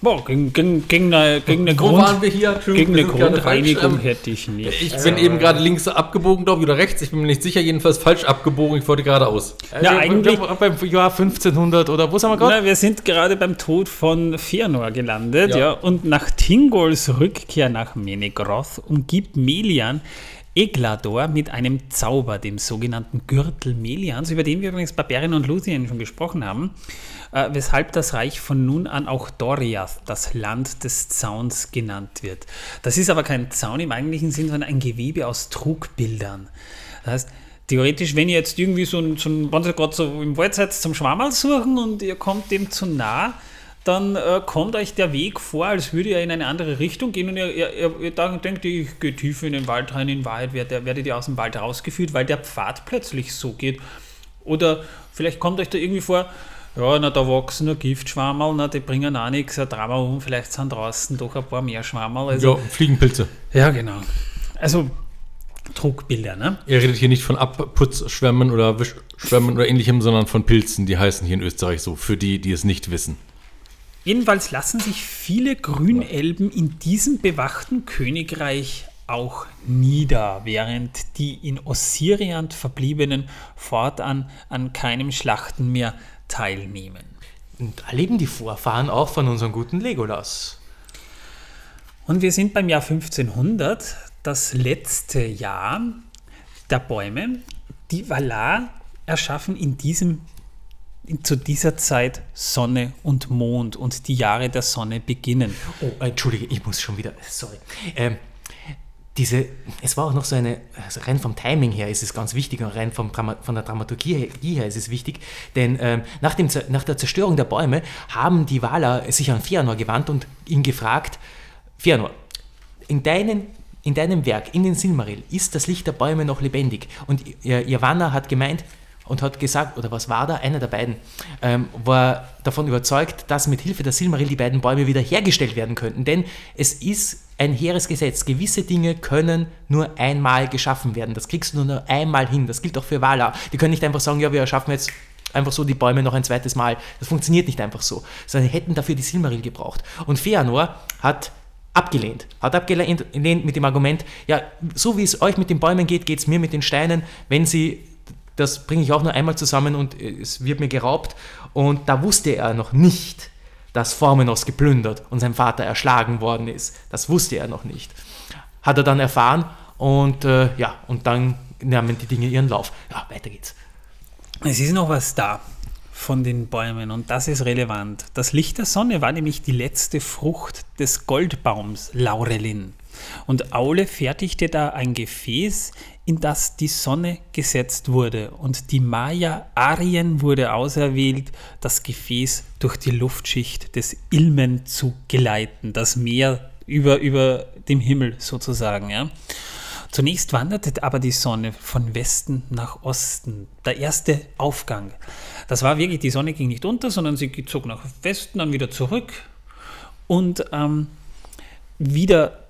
Speaker 1: Boah, gegen, gegen, gegen eine, gegen eine,
Speaker 2: Wo
Speaker 1: Grund,
Speaker 2: waren wir hier?
Speaker 1: gegen
Speaker 2: Entschuldigung,
Speaker 1: eine
Speaker 2: wir gerade
Speaker 1: Grundreinigung
Speaker 2: falsch, ähm,
Speaker 1: hätte ich nicht.
Speaker 2: Ich bin eben gerade links abgebogen, glaube ich, oder rechts. Ich bin mir nicht sicher, jedenfalls falsch abgebogen. Ich wollte geradeaus.
Speaker 1: Ja,
Speaker 4: wir-
Speaker 1: eigentlich-
Speaker 4: wir- Beim Jahr 1500 oder wo sind wir gerade?
Speaker 1: Wir sind gerade beim Tod von Fëanor gelandet, ja.
Speaker 2: Ja.
Speaker 1: und nach Tingols Rückkehr nach Menegroth umgibt Melian Eglador mit einem Zauber, dem sogenannten Gürtel Melians, über den wir übrigens bei Beren und Luthien schon gesprochen haben, äh, weshalb das Reich von nun an auch Doriath, das Land des Zauns, genannt wird. Das ist aber kein Zaun im eigentlichen Sinn, sondern ein Gewebe aus Trugbildern. Das heißt, theoretisch, wenn ihr jetzt irgendwie so ein, so ein wenn ihr gerade so im Wald seid zum Schwammerl suchen und ihr kommt dem zu nah, dann äh, kommt euch der Weg vor, als würde er in eine andere Richtung gehen und ihr, ihr, ihr, ihr denkt, ich gehe tief in den Wald rein, in Wahrheit werdet, werdet ihr aus dem Wald rausgeführt, weil der Pfad plötzlich so geht. Oder vielleicht kommt euch da irgendwie vor, ja, na, da wachsen nur Giftschwammerl, na, die bringen auch nichts, ja, drehen wir um, vielleicht sind draußen doch ein paar mehr Schwammerl. Also,
Speaker 2: Ja, Fliegenpilze.
Speaker 1: ja, genau. Also, Trugbilder, ne?
Speaker 2: Ihr redet hier nicht von Abputzschwämmen oder Wischschwämmen oder ähnlichem, sondern von Pilzen. Die heißen hier in Österreich so, für die, die es nicht wissen.
Speaker 1: Jedenfalls lassen sich viele Grünelben in diesem bewachten Königreich auch nieder, während die in Ossiriant verbliebenen fortan an keinem Schlachten mehr teilnehmen.
Speaker 4: Und erleben die Vorfahren auch von unserem guten Legolas.
Speaker 1: Und wir sind beim Jahr 1500, das letzte Jahr der Bäume. Die Valar erschaffen in diesem, zu dieser Zeit Sonne und Mond und die Jahre der Sonne beginnen.
Speaker 4: Oh, Entschuldige, ich muss schon wieder, sorry. Ähm, diese, es war auch noch so eine, also rein vom Timing her ist es ganz wichtig und rein vom von der Dramaturgie her ist es wichtig, denn ähm, nach, dem, nach der Zerstörung der Bäume haben die Valar sich an Fëanor gewandt und ihn gefragt, Fëanor, in, deinen, in deinem Werk, in den Silmaril, ist das Licht der Bäume noch lebendig? Und Wanner hat gemeint und hat gesagt, oder was war da, einer der beiden, ähm, war davon überzeugt, dass mit Hilfe der Silmaril die beiden Bäume wieder hergestellt werden könnten. Denn es ist ein hehres Gesetz. Gewisse Dinge können nur einmal geschaffen werden. Das kriegst du nur einmal hin. Das gilt auch für Valar. Die können nicht einfach sagen, ja, wir erschaffen jetzt einfach so die Bäume noch ein zweites Mal. Das funktioniert nicht einfach so. Sondern hätten dafür die Silmaril gebraucht. Und Feanor hat abgelehnt. Hat abgelehnt mit dem Argument, ja, so wie es euch mit den Bäumen geht, geht es mir mit den Steinen. Wenn sie, das bringe ich auch nur einmal zusammen und es wird mir geraubt. Und da wusste er noch nicht, dass Formenos geplündert und sein Vater erschlagen worden ist. Das wusste er noch nicht. Hat er dann erfahren und äh, ja, und dann nahmen die Dinge ihren Lauf. Ja, weiter geht's.
Speaker 1: Es ist noch was da von den Bäumen und das ist relevant. Das Licht der Sonne war nämlich die letzte Frucht des Goldbaums Laurelin. Und Aule fertigte da ein Gefäß, in das die Sonne gesetzt wurde. Und die Maya Arien wurde auserwählt, das Gefäß durch die Luftschicht des Ilmen zu geleiten, das Meer über, über dem Himmel sozusagen. Ja. Zunächst wanderte aber die Sonne von Westen nach Osten. Der erste Aufgang. Das war wirklich, die Sonne ging nicht unter, sondern sie zog nach Westen, dann wieder zurück und ähm, wieder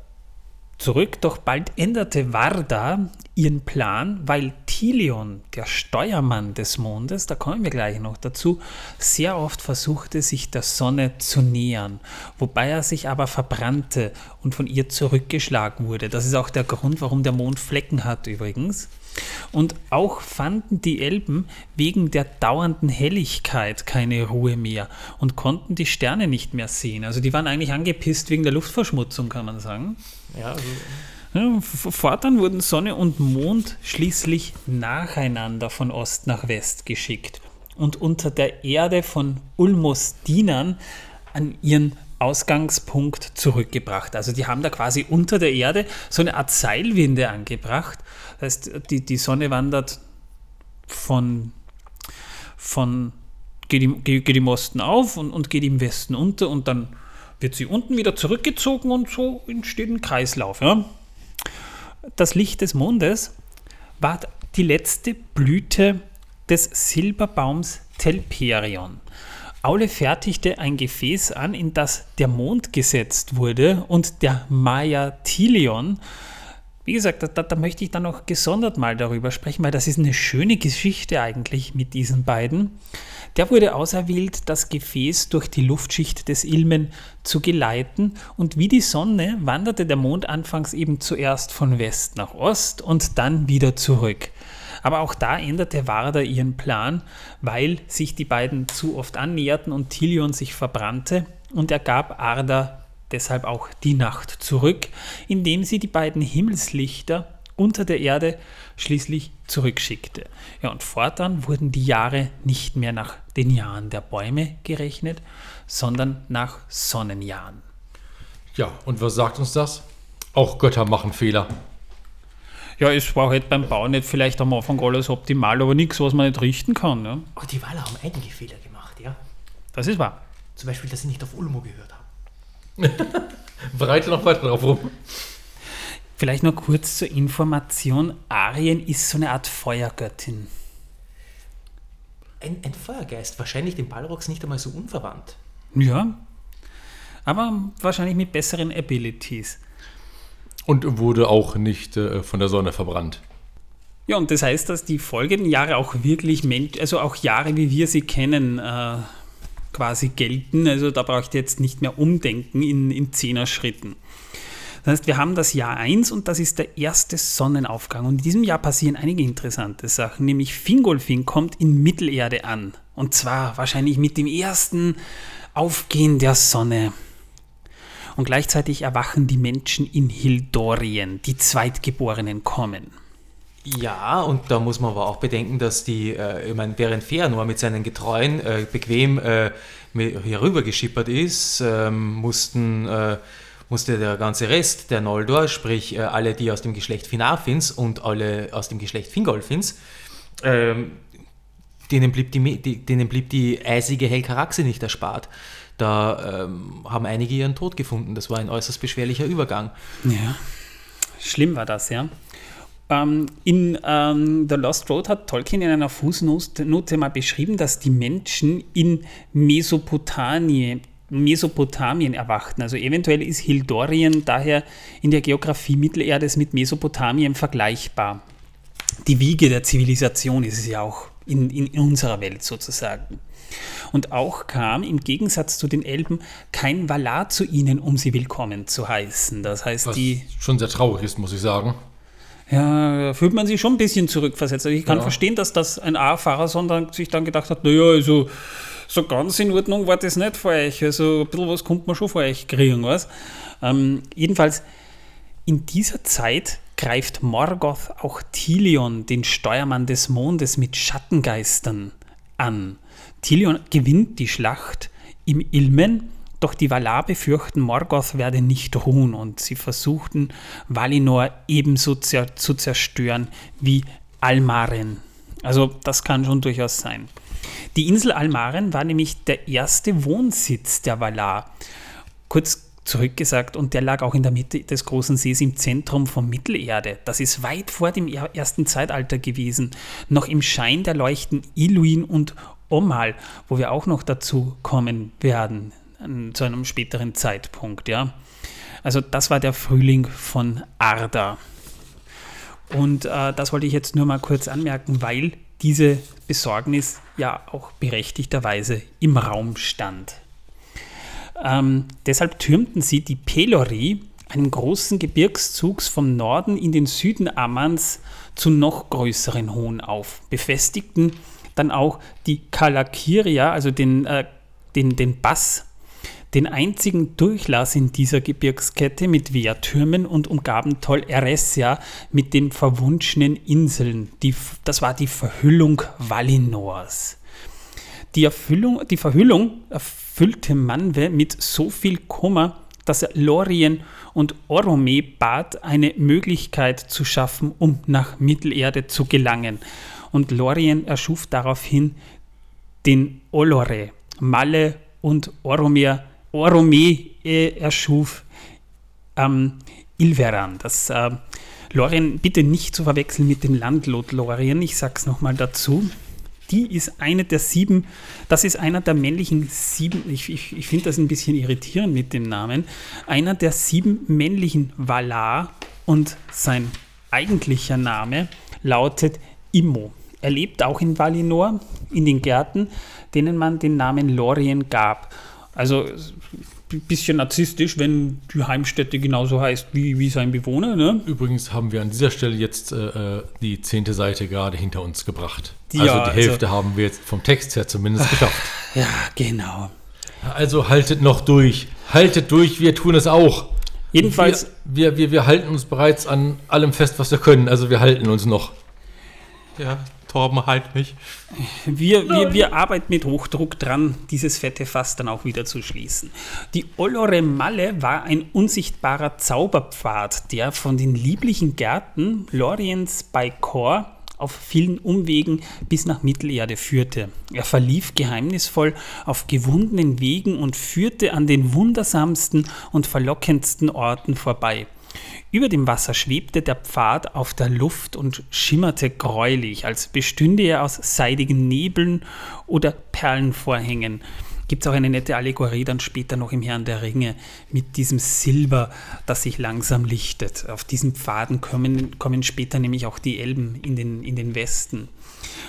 Speaker 1: zurück. Doch bald änderte Varda ihren Plan, weil Tilion, der Steuermann des Mondes, da kommen wir gleich noch dazu, sehr oft versuchte, sich der Sonne zu nähern, wobei er sich aber verbrannte und von ihr zurückgeschlagen wurde. Das ist auch der Grund, warum der Mond Flecken hat übrigens. Und auch fanden die Elben wegen der dauernden Helligkeit keine Ruhe mehr und konnten die Sterne nicht mehr sehen. Also die waren eigentlich angepisst wegen der Luftverschmutzung, kann man sagen. Ja, also fortan wurden Sonne und Mond schließlich nacheinander von Ost nach West geschickt und unter der Erde von Ulmos Dienern an ihren Ausgangspunkt zurückgebracht. Also die haben da quasi unter der Erde so eine Art Seilwinde angebracht. Das heißt, die, die Sonne wandert von, von geht, im, geht im Osten auf und, und geht im Westen unter und dann wird sie unten wieder zurückgezogen und so entsteht ein Kreislauf. Ja? Das Licht des Mondes war die letzte Blüte des Silberbaums Telperion. Aule fertigte ein Gefäß an, in das der Mond gesetzt wurde und der Maya Tilion. Wie gesagt, da, da, möchte ich dann noch gesondert mal darüber sprechen, weil das ist eine schöne Geschichte eigentlich mit diesen beiden. Der wurde auserwählt, das Gefäß durch die Luftschicht des Ilmen zu geleiten und wie die Sonne wanderte der Mond anfangs eben zuerst von West nach Ost und dann wieder zurück. Aber auch da änderte Warda ihren Plan, weil sich die beiden zu oft annäherten und Tilion sich verbrannte und er gab Arda deshalb auch die Nacht zurück, indem sie die beiden Himmelslichter unter der Erde schließlich zurückschickte. Ja, und fortan wurden die Jahre nicht mehr nach den Jahren der Bäume gerechnet, sondern nach Sonnenjahren.
Speaker 2: Ja, und was sagt uns das? Auch Götter machen Fehler.
Speaker 1: Ja, es war halt beim Bau nicht vielleicht am Anfang alles optimal, aber nichts, was man nicht richten kann. Ja.
Speaker 4: Aber die Waller haben einige Fehler gemacht, ja.
Speaker 1: Das ist wahr.
Speaker 4: Zum Beispiel, dass sie nicht auf Ulmo gehört haben.
Speaker 2: Breite noch weiter drauf rum.
Speaker 1: Vielleicht noch kurz zur Information: Arien ist so eine Art Feuergöttin.
Speaker 4: Ein, ein Feuergeist, wahrscheinlich den Balrogs nicht einmal so unverwandt.
Speaker 1: Ja, aber wahrscheinlich mit besseren Abilities.
Speaker 2: Und wurde auch nicht äh, von der Sonne verbrannt.
Speaker 1: Ja, und das heißt, dass die folgenden Jahre auch wirklich, Mensch, also auch Jahre, wie wir sie kennen, äh, quasi gelten. Also da braucht ihr jetzt nicht mehr umdenken in, in Zehner-Schritten. Das heißt, wir haben das Jahr 1 und das ist der erste Sonnenaufgang. Und in diesem Jahr passieren einige interessante Sachen, nämlich Fingolfin kommt in Mittelerde an. Und zwar wahrscheinlich mit dem ersten Aufgehen der Sonne und gleichzeitig erwachen die Menschen in Hildorien, die Zweitgeborenen kommen.
Speaker 4: Ja, und da muss man aber auch bedenken, dass die, äh, ich meine, während Fëanor mit seinen Getreuen äh, bequem äh, hier rüber geschippert ist, ähm, mussten, äh, musste der ganze Rest der Noldor, sprich äh, alle, die aus dem Geschlecht Finarfins und alle aus dem Geschlecht Fingolfins, ähm, denen, blieb die, die, denen blieb die eisige Helkaraxe nicht erspart. Da ähm, haben einige ihren Tod gefunden. Das war ein äußerst beschwerlicher Übergang.
Speaker 1: Ja, schlimm war das, ja. Ähm, in ähm, The Lost Road hat Tolkien in einer Fußnote mal beschrieben, dass die Menschen in Mesopotamien, Mesopotamien erwachten. Also eventuell ist Hildorien daher in der Geografie Mittelerdes mit Mesopotamien vergleichbar. Die Wiege der Zivilisation ist es ja auch in, in unserer Welt sozusagen. Und auch kam im Gegensatz zu den Elben kein Valar zu ihnen, um sie willkommen zu heißen. Das heißt,
Speaker 2: Was
Speaker 1: die
Speaker 2: schon sehr traurig ist, muss ich sagen.
Speaker 1: Ja, fühlt man sich schon ein bisschen zurückversetzt. Also ich kann
Speaker 2: Ja.
Speaker 1: verstehen, dass das ein A-Fahrer sondern sich dann gedacht hat, naja, also so ganz in Ordnung war das nicht für euch. Also ein bisschen was kommt man schon für euch kriegen, was? Ähm, jedenfalls, in dieser Zeit greift Morgoth auch Tilion, den Steuermann des Mondes, mit Schattengeistern an. Tilion gewinnt die Schlacht im Ilmen, doch die Valar befürchten, Morgoth werde nicht ruhen und sie versuchten, Valinor ebenso zer zu zerstören wie Almaren. Also das kann schon durchaus sein. Die Insel Almaren war nämlich der erste Wohnsitz der Valar. Kurz zurückgesagt, und der lag auch in der Mitte des großen Sees im Zentrum von Mittelerde. Das ist weit vor dem er- ersten Zeitalter gewesen, noch im Schein der Leuchten Iluin und Omal, wo wir auch noch dazu kommen werden, zu einem späteren Zeitpunkt. Ja. Also das war der Frühling von Arda. Und äh, das wollte ich jetzt nur mal kurz anmerken, weil diese Besorgnis ja auch berechtigterweise im Raum stand. Ähm, deshalb türmten sie die Pelori, einen großen Gebirgszugs vom Norden in den Süden Ammans zu noch größeren Hohen auf, befestigten dann auch die Kalakiria, also den, äh, den, den Bass, den einzigen Durchlass in dieser Gebirgskette mit Wehrtürmen und umgaben Tol Eressia mit den verwunschenen Inseln. Die, das war die Verhüllung Valinors. Die, Erfüllung, die Verhüllung erfüllte Manwe mit so viel Kummer, dass er Lorien und Orome bat, eine Möglichkeit zu schaffen, um nach Mittelerde zu gelangen. Und Lorien erschuf daraufhin den Olore. Malle und Oromir, Orome äh, erschuf ähm, Ilveran. Das äh, Lorien bitte nicht zu verwechseln mit dem Landlot Lorien. Ich sag's nochmal dazu. Die ist eine der sieben, das ist einer der männlichen sieben, ich, ich, ich finde das ein bisschen irritierend mit dem Namen, einer der sieben männlichen Valar und sein eigentlicher Name lautet Immo. Er lebt auch in Valinor, in den Gärten, denen man den Namen Lorien gab. Also ein bisschen narzisstisch, wenn die Heimstätte genauso heißt wie, wie sein Bewohner. Ne?
Speaker 2: Übrigens haben wir an dieser Stelle jetzt äh, die zehnte Seite gerade hinter uns gebracht.
Speaker 1: Ja,
Speaker 2: also die
Speaker 1: also-
Speaker 2: Hälfte haben wir jetzt vom Text her zumindest geschafft.
Speaker 1: Ja, genau.
Speaker 2: Also haltet noch durch. Haltet durch, wir tun es auch.
Speaker 1: Jedenfalls,
Speaker 2: Wir, wir, wir, wir halten uns bereits an allem fest, was wir können. Also wir halten uns noch.
Speaker 3: Ja, Torben, halt mich.
Speaker 1: Wir, wir, wir arbeiten mit Hochdruck dran, dieses fette Fass dann auch wieder zu schließen. Die Olore Malle war ein unsichtbarer Zauberpfad, der von den lieblichen Gärten Loriens bei Kor auf vielen Umwegen bis nach Mittelerde führte. Er verlief geheimnisvoll auf gewundenen Wegen und führte an den wundersamsten und verlockendsten Orten vorbei. Über dem Wasser schwebte der Pfad auf der Luft und schimmerte gräulich, als bestünde er aus seidigen Nebeln oder Perlenvorhängen. Gibt es auch eine nette Allegorie dann später noch im Herrn der Ringe mit diesem Silber, das sich langsam lichtet. Auf diesen Pfaden kommen, kommen später nämlich auch die Elben in den, in den Westen.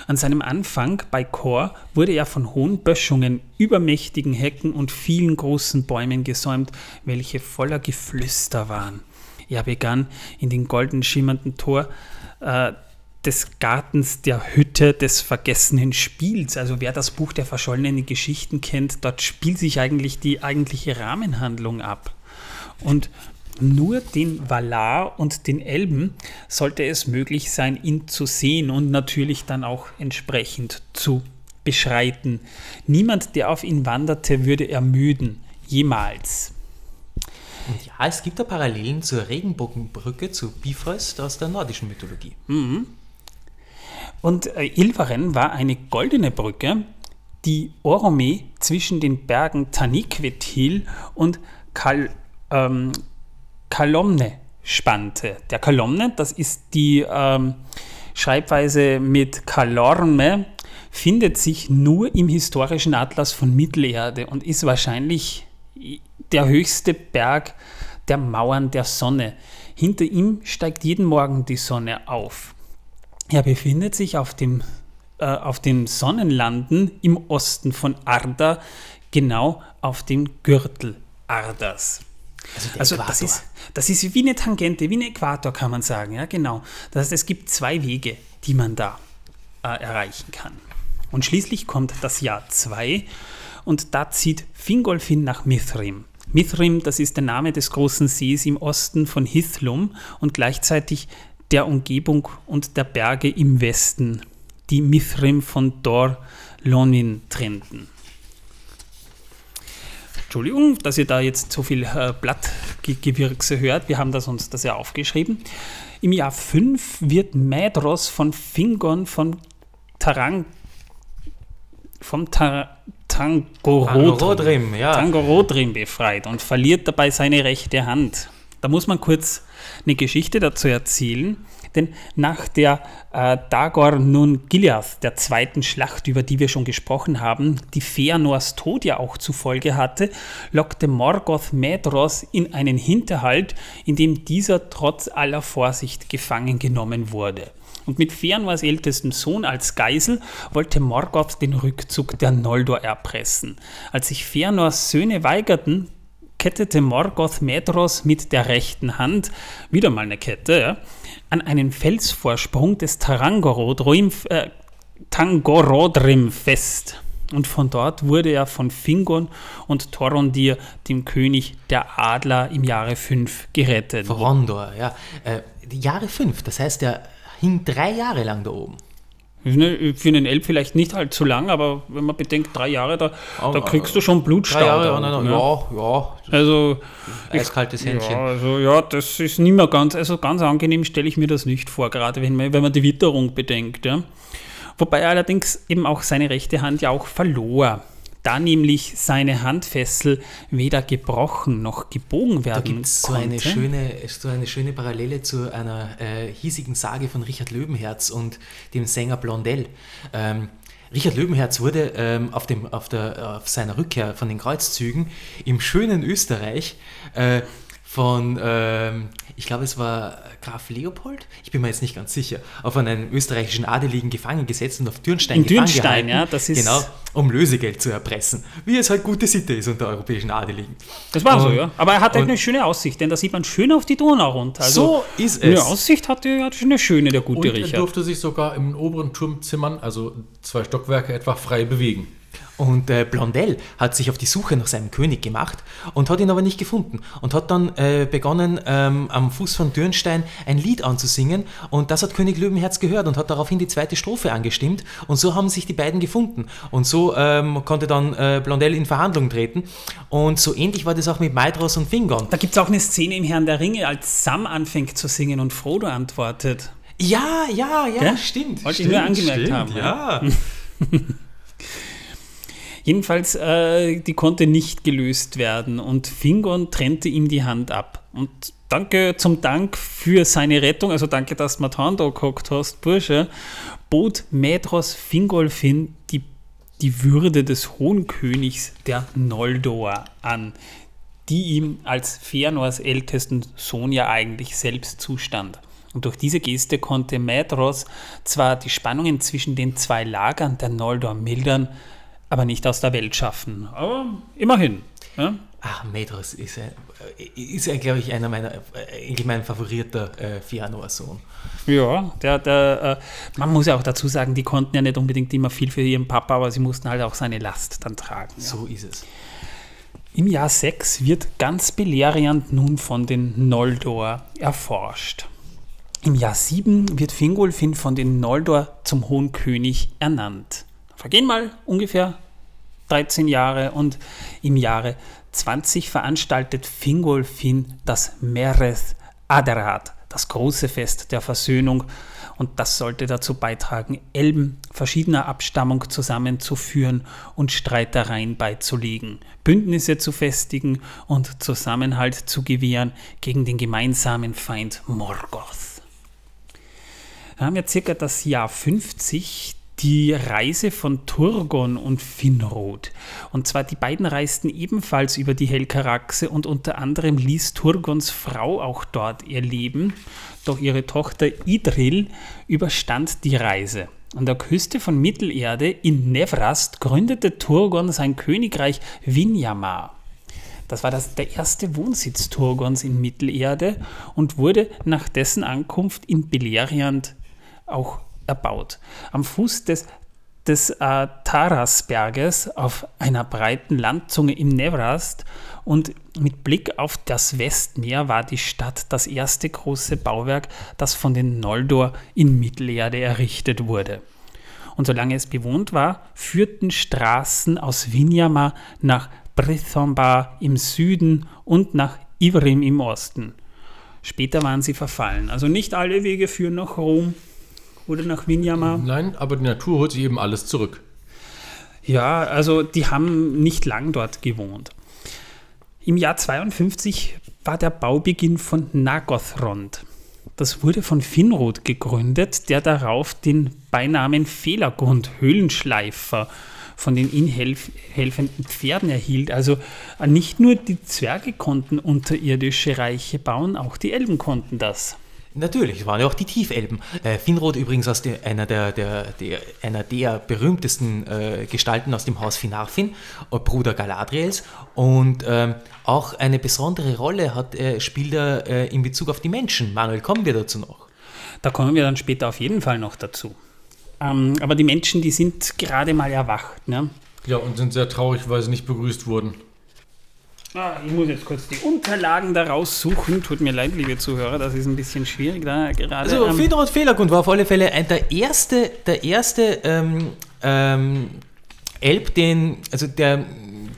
Speaker 1: An seinem Anfang bei Chor wurde er von hohen Böschungen, übermächtigen Hecken und vielen großen Bäumen gesäumt, welche voller Geflüster waren. Er begann in den golden schimmernden Tor äh, des Gartens der Hütte des vergessenen Spiels. Also wer das Buch der verschollenen Geschichten kennt, dort spielt sich eigentlich die eigentliche Rahmenhandlung ab. Und nur den Valar und den Elben sollte es möglich sein, ihn zu sehen und natürlich dann auch entsprechend zu beschreiten. Niemand, der auf ihn wanderte, würde ermüden. Jemals.
Speaker 4: Und ja, es gibt da Parallelen zur Regenbogenbrücke zu Bifrost aus der nordischen Mythologie.
Speaker 1: Und äh, Ilvaren war eine goldene Brücke, die Orome zwischen den Bergen Taniquetil und Kal, ähm, Kalomne spannte. Der Kalomne, das ist die ähm, Schreibweise mit Kalorme, findet sich nur im historischen Atlas von Mittelerde und ist wahrscheinlich der höchste Berg der Mauern der Sonne. Hinter ihm steigt jeden Morgen die Sonne auf. Er befindet sich auf dem äh, auf den Sonnenlanden im Osten von Arda, genau auf dem Gürtel Ardas.
Speaker 4: Also
Speaker 1: Also das ist, das ist wie eine Tangente, wie ein Äquator kann man sagen, ja genau. Das heißt, es gibt zwei Wege, die man da äh, erreichen kann. Und schließlich kommt das Jahr 2 und da zieht Fingolfin nach Mithrim. Mithrim, das ist der Name des großen Sees im Osten von Hithlum und gleichzeitig der Umgebung und der Berge im Westen, die Mithrim von Dor Lonin trennten. Entschuldigung, dass ihr da jetzt so viel äh, Blattgewirkse hört. Wir haben das uns das ja aufgeschrieben. Im Jahr 5 wird Mädros von Fingon von Tarang vom Tar Tangorodrim,
Speaker 4: ja.
Speaker 1: Tangorodrim befreit und verliert dabei seine rechte Hand. Da muss man kurz eine Geschichte dazu erzählen, denn nach der äh, Dagor nun Gileath, der zweiten Schlacht, über die wir schon gesprochen haben, die Feanors Tod ja auch zufolge hatte, lockte Morgoth Medros in einen Hinterhalt, in dem dieser trotz aller Vorsicht gefangen genommen wurde. Und mit Feanors ältestem Sohn als Geisel wollte Morgoth den Rückzug der Noldor erpressen. Als sich Feanors Söhne weigerten, kettete Morgoth Medros mit der rechten Hand, wieder mal eine Kette, ja, an einen Felsvorsprung des Tarangorodrim, äh, Tangorodrim fest. Und von dort wurde er von Fingon und Thorondir, dem König der Adler, im Jahre 5 gerettet.
Speaker 4: Rondor, ja. Äh, Jahre 5, das heißt, er hing drei Jahre lang da oben.
Speaker 1: Ne- Für einen Elb vielleicht nicht allzu lang, aber wenn man bedenkt, drei Jahre, da, da kriegst du schon Blutstau.
Speaker 4: Drei Jahre,
Speaker 1: da,
Speaker 4: nein, nein,
Speaker 1: ne?
Speaker 4: ja, ja,
Speaker 1: Also,
Speaker 4: eiskaltes Händchen.
Speaker 1: Ja, also ja, das ist nicht mehr ganz, also ganz angenehm stelle ich mir das nicht vor, gerade wenn man, wenn man die Witterung bedenkt. Ja. Wobei er allerdings eben auch seine rechte Hand ja auch verlor, da nämlich seine Handfessel weder gebrochen noch gebogen werden
Speaker 4: Da gibt es so
Speaker 1: konnte.
Speaker 4: eine, schöne, so eine schöne Parallele zu einer äh, hiesigen Sage von Richard Löwenherz und dem Sänger Blondel. Ähm, Richard Löwenherz wurde ähm, auf, dem, auf, der, auf seiner Rückkehr von den Kreuzzügen im schönen Österreich äh, von, ähm, ich glaube es war Graf Leopold, ich bin mir jetzt nicht ganz sicher, auf einen österreichischen Adeligen gefangen gesetzt und auf Dürnstein
Speaker 1: In
Speaker 4: gefangen
Speaker 1: Dürnstein,
Speaker 4: gehalten,
Speaker 1: ja, das ist-
Speaker 4: Genau, um Lösegeld zu erpressen. Wie es halt gute Sitte ist unter europäischen Adeligen.
Speaker 1: Das war so,
Speaker 4: Und-
Speaker 1: ja. Aber er hatte
Speaker 4: und-
Speaker 1: eine schöne Aussicht, denn da sieht man schön auf die Donau runter. Also,
Speaker 4: So ist
Speaker 1: Eine
Speaker 4: es.
Speaker 1: Aussicht hatte, hatte schon eine schöne, der gute
Speaker 2: Und er
Speaker 1: Richard.
Speaker 2: durfte sich sogar im oberen Turmzimmern, also zwei Stockwerke etwa, frei bewegen.
Speaker 4: Und äh, Blondel hat sich auf die Suche nach seinem König gemacht und hat ihn aber nicht gefunden und hat dann äh, begonnen, ähm, am Fuß von Dürnstein ein Lied anzusingen und das hat König Löwenherz gehört und hat daraufhin die zweite Strophe angestimmt und so haben sich die beiden gefunden und so ähm, konnte dann äh, Blondel in Verhandlung treten und so ähnlich war das auch mit Maedros und Fingon.
Speaker 1: Da gibt es auch eine Szene im Herrn der Ringe, als Sam anfängt zu singen und Frodo antwortet.
Speaker 4: Ja, ja, ja,
Speaker 1: Gell?
Speaker 4: stimmt.
Speaker 1: Wollte ich
Speaker 4: stimmt,
Speaker 1: nur angemerkt
Speaker 4: stimmt,
Speaker 1: haben,
Speaker 4: Ja.
Speaker 1: Jedenfalls, äh, die konnte nicht gelöst werden und Fingon trennte ihm die Hand ab. Und danke zum Dank für seine Rettung, also danke, dass du mir die Hand angehockt hast, Bursche, bot Medros Fingolfin die, die Würde des Hohenkönigs der Noldor an, die ihm als Feanors ältesten Sohn ja eigentlich selbst zustand. Und durch diese Geste konnte Medros zwar die Spannungen zwischen den zwei Lagern der Noldor mildern, aber nicht aus der Welt schaffen. Aber immerhin. Ja?
Speaker 4: Ach, Medros ist, äh, ist ja, glaube ich, einer meiner, äh, eigentlich mein favorierter äh, Fianor-Sohn.
Speaker 1: Ja, der, der, äh, man muss ja auch dazu sagen, die konnten ja nicht unbedingt immer viel für ihren Papa, aber sie mussten halt auch seine Last dann tragen. Ja.
Speaker 4: So ist es.
Speaker 1: Im Jahr 6 wird ganz Beleriand nun von den Noldor erforscht. Im Jahr 7 wird Fingolfin von den Noldor zum Hohen König ernannt. Vergehen mal ungefähr 13 Jahre und im Jahre 20 veranstaltet Fingolfin das Mereth Aderat, das große Fest der Versöhnung. Und das sollte dazu beitragen, Elben verschiedener Abstammung zusammenzuführen und Streitereien beizulegen, Bündnisse zu festigen und Zusammenhalt zu gewähren gegen den gemeinsamen Feind Morgoth. Da haben wir circa das Jahr 50, die Reise von Turgon und Finrod. Und zwar die beiden reisten ebenfalls über die Helkaraxe und unter anderem ließ Turgons Frau auch dort ihr Leben. Doch ihre Tochter Idril überstand die Reise. an der Küste von Mittelerde in Nevrast gründete Turgon sein Königreich Vinyamar. Das war das, der erste Wohnsitz Turgons in Mittelerde und wurde nach dessen Ankunft in Beleriand auch erbaut. Am Fuß des, des äh, Tarasberges auf einer breiten Landzunge im Nevrast und mit Blick auf das Westmeer war die Stadt das erste große Bauwerk, das von den Noldor in Mittelerde errichtet wurde. Und solange es bewohnt war, führten Straßen aus Vinyama nach Brithomba im Süden und nach Ivrim im Osten. Später waren sie verfallen. Also nicht alle Wege führen nach Rom oder nach Vinyama.
Speaker 2: Nein, aber die Natur holt sich eben alles zurück.
Speaker 1: Ja, also die haben nicht lang dort gewohnt. Im Jahr 52 war der Baubeginn von Nagothrond. Das wurde von Finrod gegründet, der darauf den Beinamen Fehlergrund, Höhlenschleifer von den helf helfenden Pferden erhielt. Also nicht nur die Zwerge konnten unterirdische Reiche bauen, auch die Elben konnten das.
Speaker 4: Natürlich, es waren ja auch die Tiefelben. Äh, Finrod übrigens aus der, einer, der, der, der, einer der berühmtesten äh, Gestalten aus dem Haus Finarfin, äh, Bruder Galadriels. Und ähm, auch eine besondere Rolle hat, äh, spielt er äh, in Bezug auf die Menschen. Manuel, kommen wir dazu noch?
Speaker 1: Da kommen wir dann später auf jeden Fall noch dazu. Ähm, aber die Menschen, die sind gerade mal erwacht. Ne?
Speaker 2: Ja, und sind sehr traurig, weil sie nicht begrüßt wurden.
Speaker 1: Ah, ich muss jetzt kurz die Unterlagen da raussuchen. Tut mir leid, liebe Zuhörer, das ist ein bisschen schwierig da gerade.
Speaker 4: Also
Speaker 1: ähm,
Speaker 4: Finrod Fehlergrund war auf alle Fälle ein, der erste, der erste ähm, ähm, Elb, den, also der,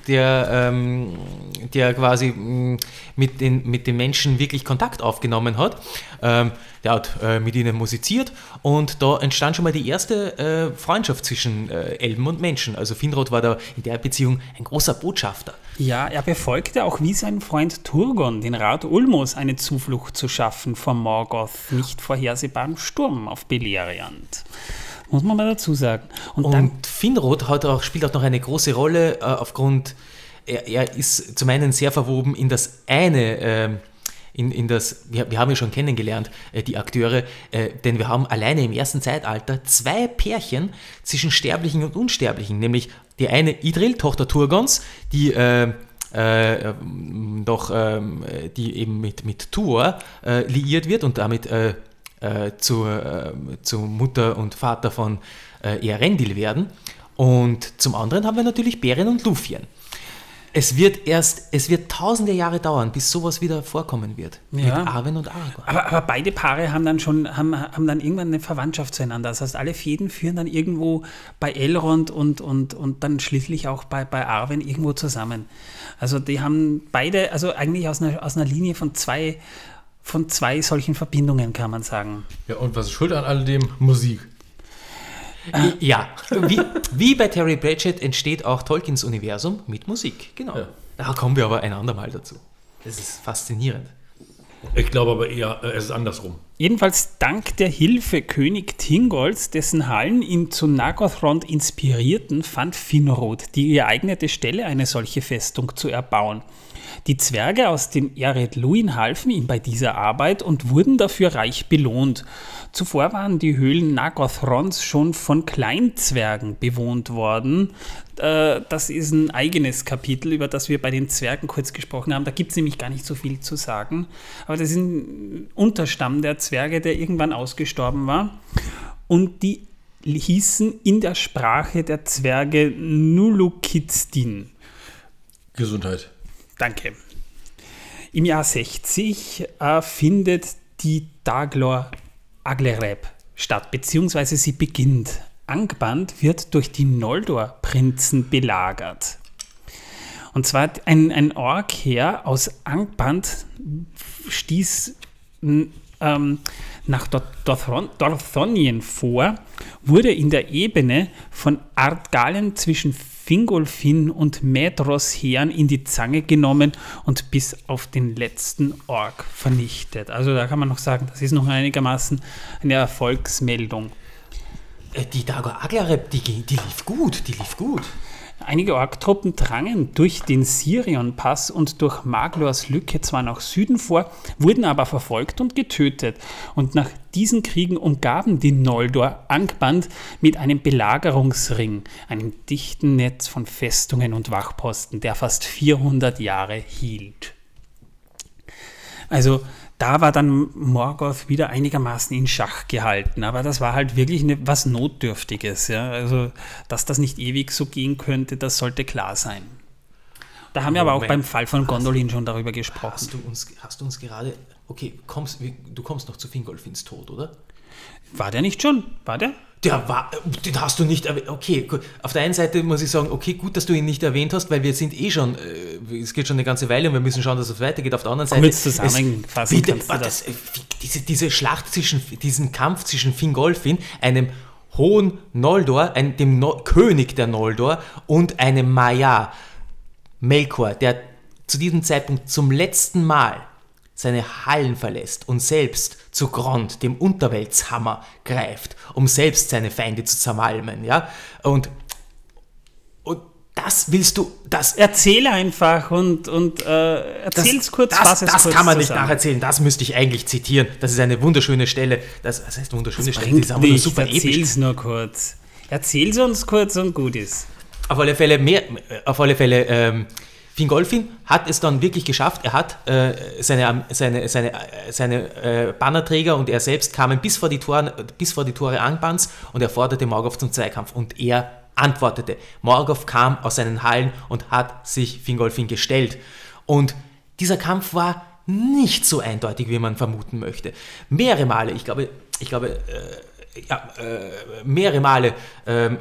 Speaker 4: der, ähm, der quasi mh, mit den, mit den Menschen wirklich Kontakt aufgenommen hat. Ähm, der hat äh, mit ihnen musiziert und da entstand schon mal die erste äh, Freundschaft zwischen äh, Elben und Menschen. Also Finrod war da in der Beziehung ein großer Botschafter.
Speaker 1: Ja, er befolgte auch wie sein Freund Turgon den Rat Ulmos, eine Zuflucht zu schaffen vor Morgoth, nicht vorhersehbarem Sturm auf Beleriand. Muss man mal dazu sagen. Und,
Speaker 4: Und Finrod hat auch, spielt auch noch eine große Rolle äh, aufgrund, er, er ist zum einen sehr verwoben in das eine, ähm, in, in das, wir, wir haben ja schon kennengelernt, äh, die Akteure, äh, denn wir haben alleine im ersten Zeitalter zwei Pärchen zwischen Sterblichen und Unsterblichen, nämlich die eine Idril, Tochter Turgons, die äh, äh, doch ähm, die eben mit, mit Tuor äh, liiert wird und damit äh, äh, äh, zur Mutter und Vater von äh, Earendil werden. Und zum anderen haben wir natürlich Beren und Lúthien. Es wird erst, es wird tausende Jahre dauern, bis sowas wieder vorkommen wird.
Speaker 1: Ja.
Speaker 4: Mit Arwen und Aragorn.
Speaker 1: aber, aber beide Paare haben dann schon, haben, haben dann irgendwann eine Verwandtschaft zueinander. Das heißt, alle Fäden führen dann irgendwo bei Elrond und, und, und dann schließlich auch bei, bei Arwen irgendwo zusammen. Also die haben beide, also eigentlich aus einer, aus einer Linie von zwei, von zwei solchen Verbindungen, kann man sagen.
Speaker 2: Ja, und was ist schuld an alledem? Musik.
Speaker 4: Ja, wie, wie bei Terry Pratchett entsteht auch Tolkiens Universum mit Musik. Genau.
Speaker 2: Ja.
Speaker 4: Da kommen wir aber ein andermal dazu. Das ist faszinierend.
Speaker 2: Ich glaube aber eher, äh, es ist andersrum.
Speaker 1: Jedenfalls dank der Hilfe König Thingolls, dessen Hallen ihn zu Nagothrond inspirierten, fand Finrod die geeignete Stelle, eine solche Festung zu erbauen. Die Zwerge aus dem Ered Luin halfen ihm bei dieser Arbeit und wurden dafür reich belohnt. Zuvor waren die Höhlen Nagothrons schon von Kleinzwergen bewohnt worden. Äh, Das ist ein eigenes Kapitel, über das wir bei den Zwergen kurz gesprochen haben. Da gibt es nämlich gar nicht so viel zu sagen. Aber das ist ein Unterstamm der Zwerge, der irgendwann ausgestorben war. Und die hießen in der Sprache der Zwerge Nulukizdin.
Speaker 2: Gesundheit.
Speaker 1: Danke. Im Jahr 60 äh, findet die Daglor Aglereb statt, beziehungsweise sie beginnt. Angband wird durch die Noldor-Prinzen belagert. Und zwar ein, ein Ork-Heer aus Angband stieß ähm, nach Dorthonien vor, wurde in der Ebene von Ardgalen zwischen Fingolfin und Medros Heeren in die Zange genommen und bis auf den letzten Ork vernichtet. Also da kann man noch sagen, das ist noch einigermaßen eine Erfolgsmeldung.
Speaker 4: Äh, Die Dago Aglareb, die, die lief gut, die lief gut.
Speaker 1: Einige Ork-Truppen drangen durch den Sirion-Pass und durch Maglors Lücke zwar nach Süden vor, wurden aber verfolgt und getötet. Und nach diesen Kriegen umgaben die Noldor Angband mit einem Belagerungsring, einem dichten Netz von Festungen und Wachposten, der fast 400 Jahre hielt. Also da war dann Morgoth wieder einigermaßen in Schach gehalten, aber das war halt wirklich eine, was Notdürftiges. Ja? Also, dass das nicht ewig so gehen könnte, das sollte klar sein. Da haben wir aber auch beim Fall von Gondolin schon darüber gesprochen.
Speaker 4: Hast du uns, hast du uns gerade. Okay, kommst, du kommst noch zu Fingolfins Tod, oder?
Speaker 1: War der nicht schon? War der?
Speaker 4: Der war, den hast du nicht erwähnt. Okay, gut. Auf der einen Seite muss ich sagen, okay, gut, dass du ihn nicht erwähnt hast, weil wir sind eh schon, äh, es geht schon eine ganze Weile und wir müssen schauen, dass es weitergeht. Auf der anderen Seite.
Speaker 1: Zusammenfassen.
Speaker 4: bitte, das, das, diese, diese Schlacht zwischen, diesen Kampf zwischen Fingolfin, einem hohen Noldor, ein, dem no König der Noldor und einem Maya, Melkor, der zu diesem Zeitpunkt zum letzten Mal seine Hallen verlässt und selbst zu Grond, dem Unterweltshammer, greift, um selbst seine Feinde zu zermalmen, ja? Und, und das willst du, das...
Speaker 1: Erzähl einfach und, und äh, erzähl's
Speaker 4: das,
Speaker 1: kurz,
Speaker 4: das, Das
Speaker 1: kurz
Speaker 4: kann man nicht nacherzählen, das müsste ich eigentlich zitieren. Das ist eine wunderschöne Stelle. Das, das heißt wunderschöne Stelle, die ist aber nur
Speaker 1: nicht,
Speaker 4: super episch.
Speaker 1: erzähl's nur kurz. Erzähl's uns kurz und gut ist.
Speaker 4: Auf alle Fälle, mehr, auf alle Fälle ähm, Fingolfin hat es dann wirklich geschafft. Er hat äh, seine, seine, seine, äh, seine äh, Bannerträger und er selbst kamen bis vor die Tore, bis vor die Tore Angbans und er forderte Morgoth zum Zweikampf. Und er antwortete. Morgoth kam aus seinen Hallen und hat sich Fingolfin gestellt. Und dieser Kampf war nicht so eindeutig, wie man vermuten möchte. Mehrere Male, ich glaube, ich glaube, äh, ja, äh, mehrere Male ähm,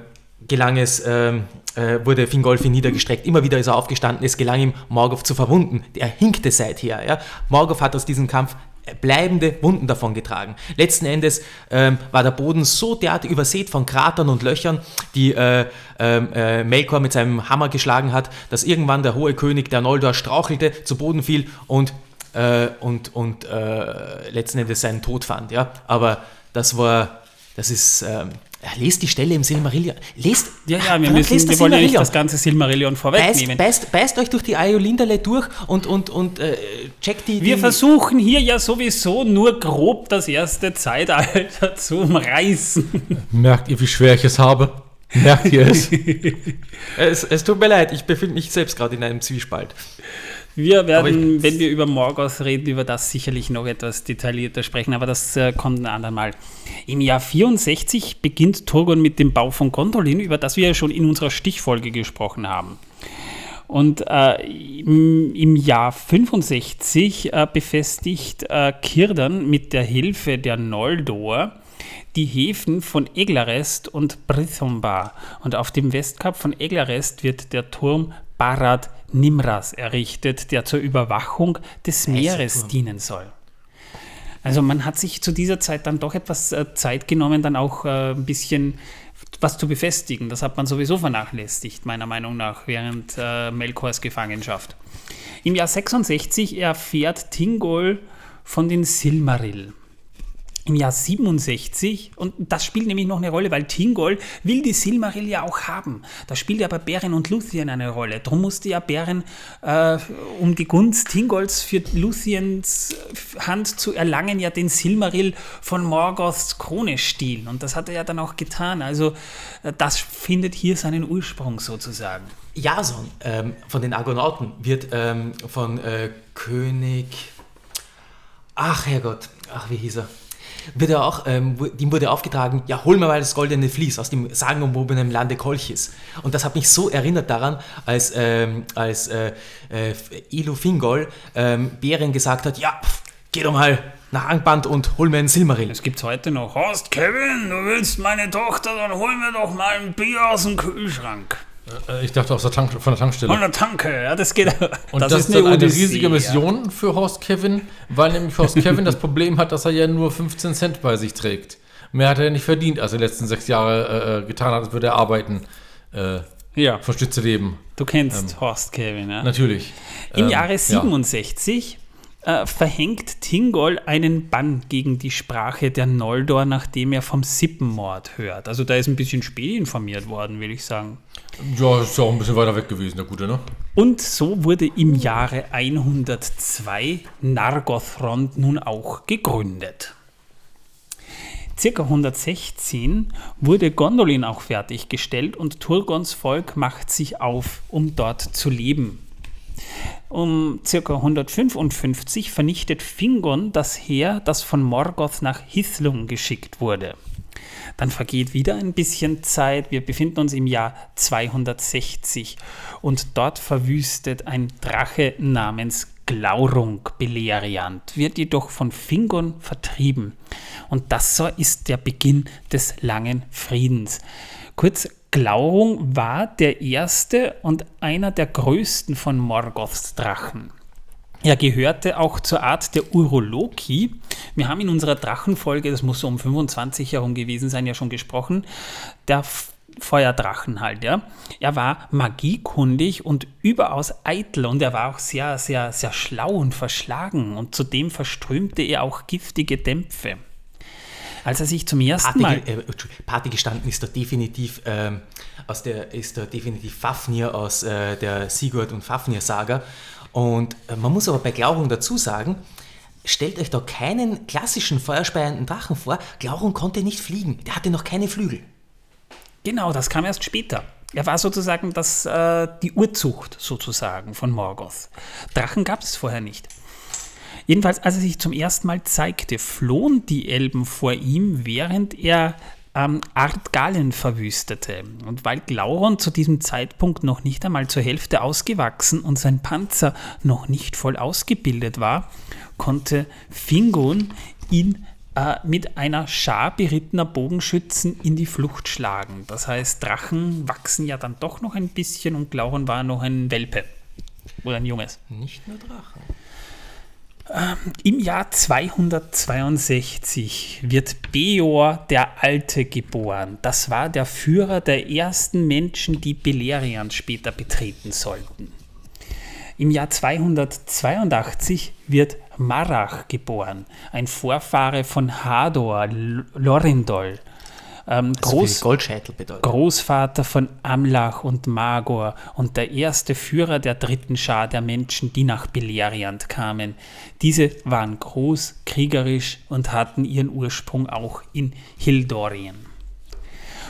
Speaker 4: gelang es, ähm, äh, wurde Fingolfin niedergestreckt. Immer wieder ist er aufgestanden. Es gelang ihm, Morgoth zu verwunden. Er hinkte seither. Ja? Morgoth hat aus diesem Kampf bleibende Wunden davongetragen. Letzten Endes ähm, war der Boden so derart übersät von Kratern und Löchern, die äh, äh, Melkor mit seinem Hammer geschlagen hat, dass irgendwann der hohe König der Noldor strauchelte, zu Boden fiel und, äh, und, und äh, letzten Endes seinen Tod fand. Ja? Aber das war, das ist, ähm, ja, lest die Stelle im Silmarillion. Lest,
Speaker 1: Ja, ja, wir, müssen,
Speaker 4: lest
Speaker 1: wir
Speaker 4: das
Speaker 1: wollen ja nicht
Speaker 4: Silmarillion.
Speaker 1: das ganze Silmarillion vorwegnehmen.
Speaker 4: Beißt, beißt, beißt euch durch die Aeolinderle durch und, und, und äh, checkt die.
Speaker 1: Wir
Speaker 4: die,
Speaker 1: versuchen hier ja sowieso nur grob das erste Zeitalter zu umreißen.
Speaker 2: Merkt ihr, wie schwer ich es habe? Merkt ihr es?
Speaker 4: es, es tut mir leid, ich befinde mich selbst gerade in einem Zwiespalt.
Speaker 1: Wir werden,
Speaker 4: ich-
Speaker 1: wenn wir über Morgoth reden, über das sicherlich noch etwas detaillierter sprechen, aber das äh, kommt ein andermal. Im Jahr 64 beginnt Turgon mit dem Bau von Gondolin, über das wir ja schon in unserer Stichfolge gesprochen haben. Und äh, im, im Jahr 65 äh, befestigt äh, Kirdan mit der Hilfe der Noldor die Häfen von Eglarest und Brithombar. Und auf dem Westkap von Eglarest wird der Turm Barad Nimras errichtet, der zur Überwachung des Meeres dienen soll. Also man hat sich zu dieser Zeit dann doch etwas äh, Zeit genommen, dann auch äh, ein bisschen was zu befestigen. Das hat man sowieso vernachlässigt, meiner Meinung nach, während äh, Melkors Gefangenschaft. Im Jahr 66 erfährt Tingol von den Silmaril. Im Jahr 67, und das spielt nämlich noch eine Rolle, weil Tingol will die Silmaril ja auch haben. Da spielt aber Beren und Luthien eine Rolle. Darum musste ja Beren, äh, um die Gunst Tingols für Luthiens Hand zu erlangen, ja den Silmaril von Morgoths Krone stehlen. Und das hat er ja dann auch getan. Also äh, das findet hier seinen Ursprung sozusagen.
Speaker 4: Jason ähm, von den Argonauten wird ähm, von äh, König. Ach Herrgott, ach wie hieß er? Wird er auch, ähm, ihm wurde aufgetragen, ja, hol mir mal das goldene Vlies aus dem sagenumwobenen Lande Kolchis. Und das hat mich so erinnert daran, als, ähm, als äh, äh, Ilu Fingol ähm, Beren gesagt hat, ja, pf, geh doch mal nach Angband und hol mir einen Silmaril.
Speaker 1: Das gibt's heute noch. Horst, Kevin, du willst meine Tochter, dann hol mir doch mal ein Bier aus dem Kühlschrank.
Speaker 2: Äh, Ich dachte aus der Tank, von der Tankstelle.
Speaker 1: Von der Tanke, ja, das geht.
Speaker 2: Und das, ist dann eine
Speaker 1: Odyssee,
Speaker 2: riesige
Speaker 1: ja.
Speaker 2: Mission für Horst Kevin, weil nämlich Horst Kevin das Problem hat, dass er ja nur 15 Cent bei sich trägt. Mehr hat er ja nicht verdient, als er die letzten sechs Jahre äh, getan hat, als würde er arbeiten. Äh,
Speaker 1: Ja,
Speaker 2: von Stütze leben.
Speaker 1: du kennst Horst Kevin, ja.
Speaker 2: Natürlich.
Speaker 1: Im
Speaker 2: Ähm,
Speaker 1: Jahre
Speaker 2: ja.
Speaker 1: 67 äh, verhängt Tingol einen Bann gegen die Sprache der Noldor, nachdem er vom Sippenmord hört. Also da ist ein bisschen spät informiert worden, will ich sagen.
Speaker 2: Ja, ist ja auch ein bisschen weiter weg gewesen, der Gute, ne?
Speaker 1: Und so wurde im Jahre 102 Nargothrond nun auch gegründet. Circa 116 wurde Gondolin auch fertiggestellt und Turgons Volk macht sich auf, um dort zu leben. Um ca. 155 vernichtet Fingon das Heer, das von Morgoth nach Hithlum geschickt wurde. Dann vergeht wieder ein bisschen Zeit. Wir befinden uns im Jahr 260 und dort verwüstet ein Drache namens Glaurung Beleriand, wird jedoch von Fingon vertrieben. Und das so ist der Beginn des langen Friedens. Kurz Glaurung war der erste und einer der größten von Morgoths Drachen. Er gehörte auch zur Art der Uroloki. Wir haben in unserer Drachenfolge, das muss so um 25 herum gewesen sein, ja schon gesprochen, der Feuerdrachen halt, ja. Er war magiekundig und überaus eitel und er war auch sehr, sehr, sehr schlau und verschlagen und zudem verströmte er auch giftige Dämpfe. Als er sich zum ersten
Speaker 4: Party,
Speaker 1: Mal.
Speaker 4: Äh, Party gestanden ist da definitiv ähm, aus der ist da definitiv Fafnir aus äh, der Sigurd und Fafnir-Saga. Und äh, man muss aber bei Glaurung dazu sagen, stellt euch da keinen klassischen feuerspeienden Drachen vor. Glaurung konnte nicht fliegen, der hatte noch keine Flügel.
Speaker 1: Genau, das kam erst später. Er war sozusagen das, äh, die Urzucht sozusagen von Morgoth. Drachen gab es vorher nicht. Jedenfalls, als er sich zum ersten Mal zeigte, flohen die Elben vor ihm, während er ähm, Ardgalen verwüstete. Und weil Glauron zu diesem Zeitpunkt noch nicht einmal zur Hälfte ausgewachsen und sein Panzer noch nicht voll ausgebildet war, konnte Fingon ihn äh, mit einer Schar berittener Bogenschützen in die Flucht schlagen. Das heißt, Drachen wachsen ja dann doch noch ein bisschen und Glauron war noch ein Welpe oder ein Junges.
Speaker 4: Nicht nur Drachen.
Speaker 1: Im Jahr 262 wird Beor der Alte geboren. Das war der Führer der ersten Menschen, die Beleriand später betreten sollten. Im Jahr 282 wird Marach geboren, ein Vorfahre von Hador, Lorindol, ähm, Groß. Großvater von Amlach und Magor und der erste Führer der dritten Schar der Menschen, die nach Beleriand kamen. Diese waren groß, kriegerisch und hatten ihren Ursprung auch in Hildorien.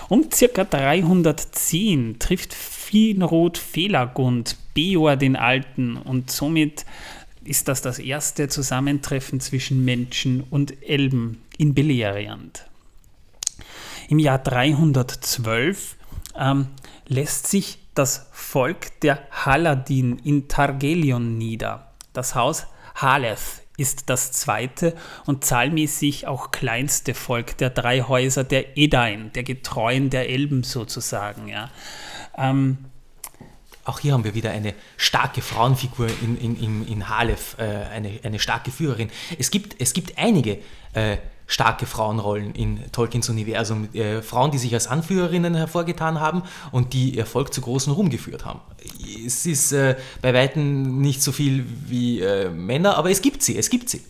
Speaker 1: Um ca. 310 trifft Finrod Felagund Beor den Alten und somit ist das das erste Zusammentreffen zwischen Menschen und Elben in Beleriand. Im Jahr 312 ähm, lässt sich das Volk der Haladin in Targelion nieder. Das Haus Haleth ist das zweite und zahlmäßig auch kleinste Volk der drei Häuser der Edain, der Getreuen der Elben sozusagen. Ja. Ähm,
Speaker 4: Auch hier haben wir wieder eine starke Frauenfigur in, in, in, in Halef, äh, eine, eine starke Führerin. Es gibt, es gibt einige äh, starke Frauenrollen in Tolkiens Universum. Äh, Frauen, die sich als Anführerinnen hervorgetan haben und die Erfolg zu großen Ruhm geführt haben. Es ist äh, bei Weitem nicht so viel wie äh, Männer, aber es gibt sie, es gibt sie.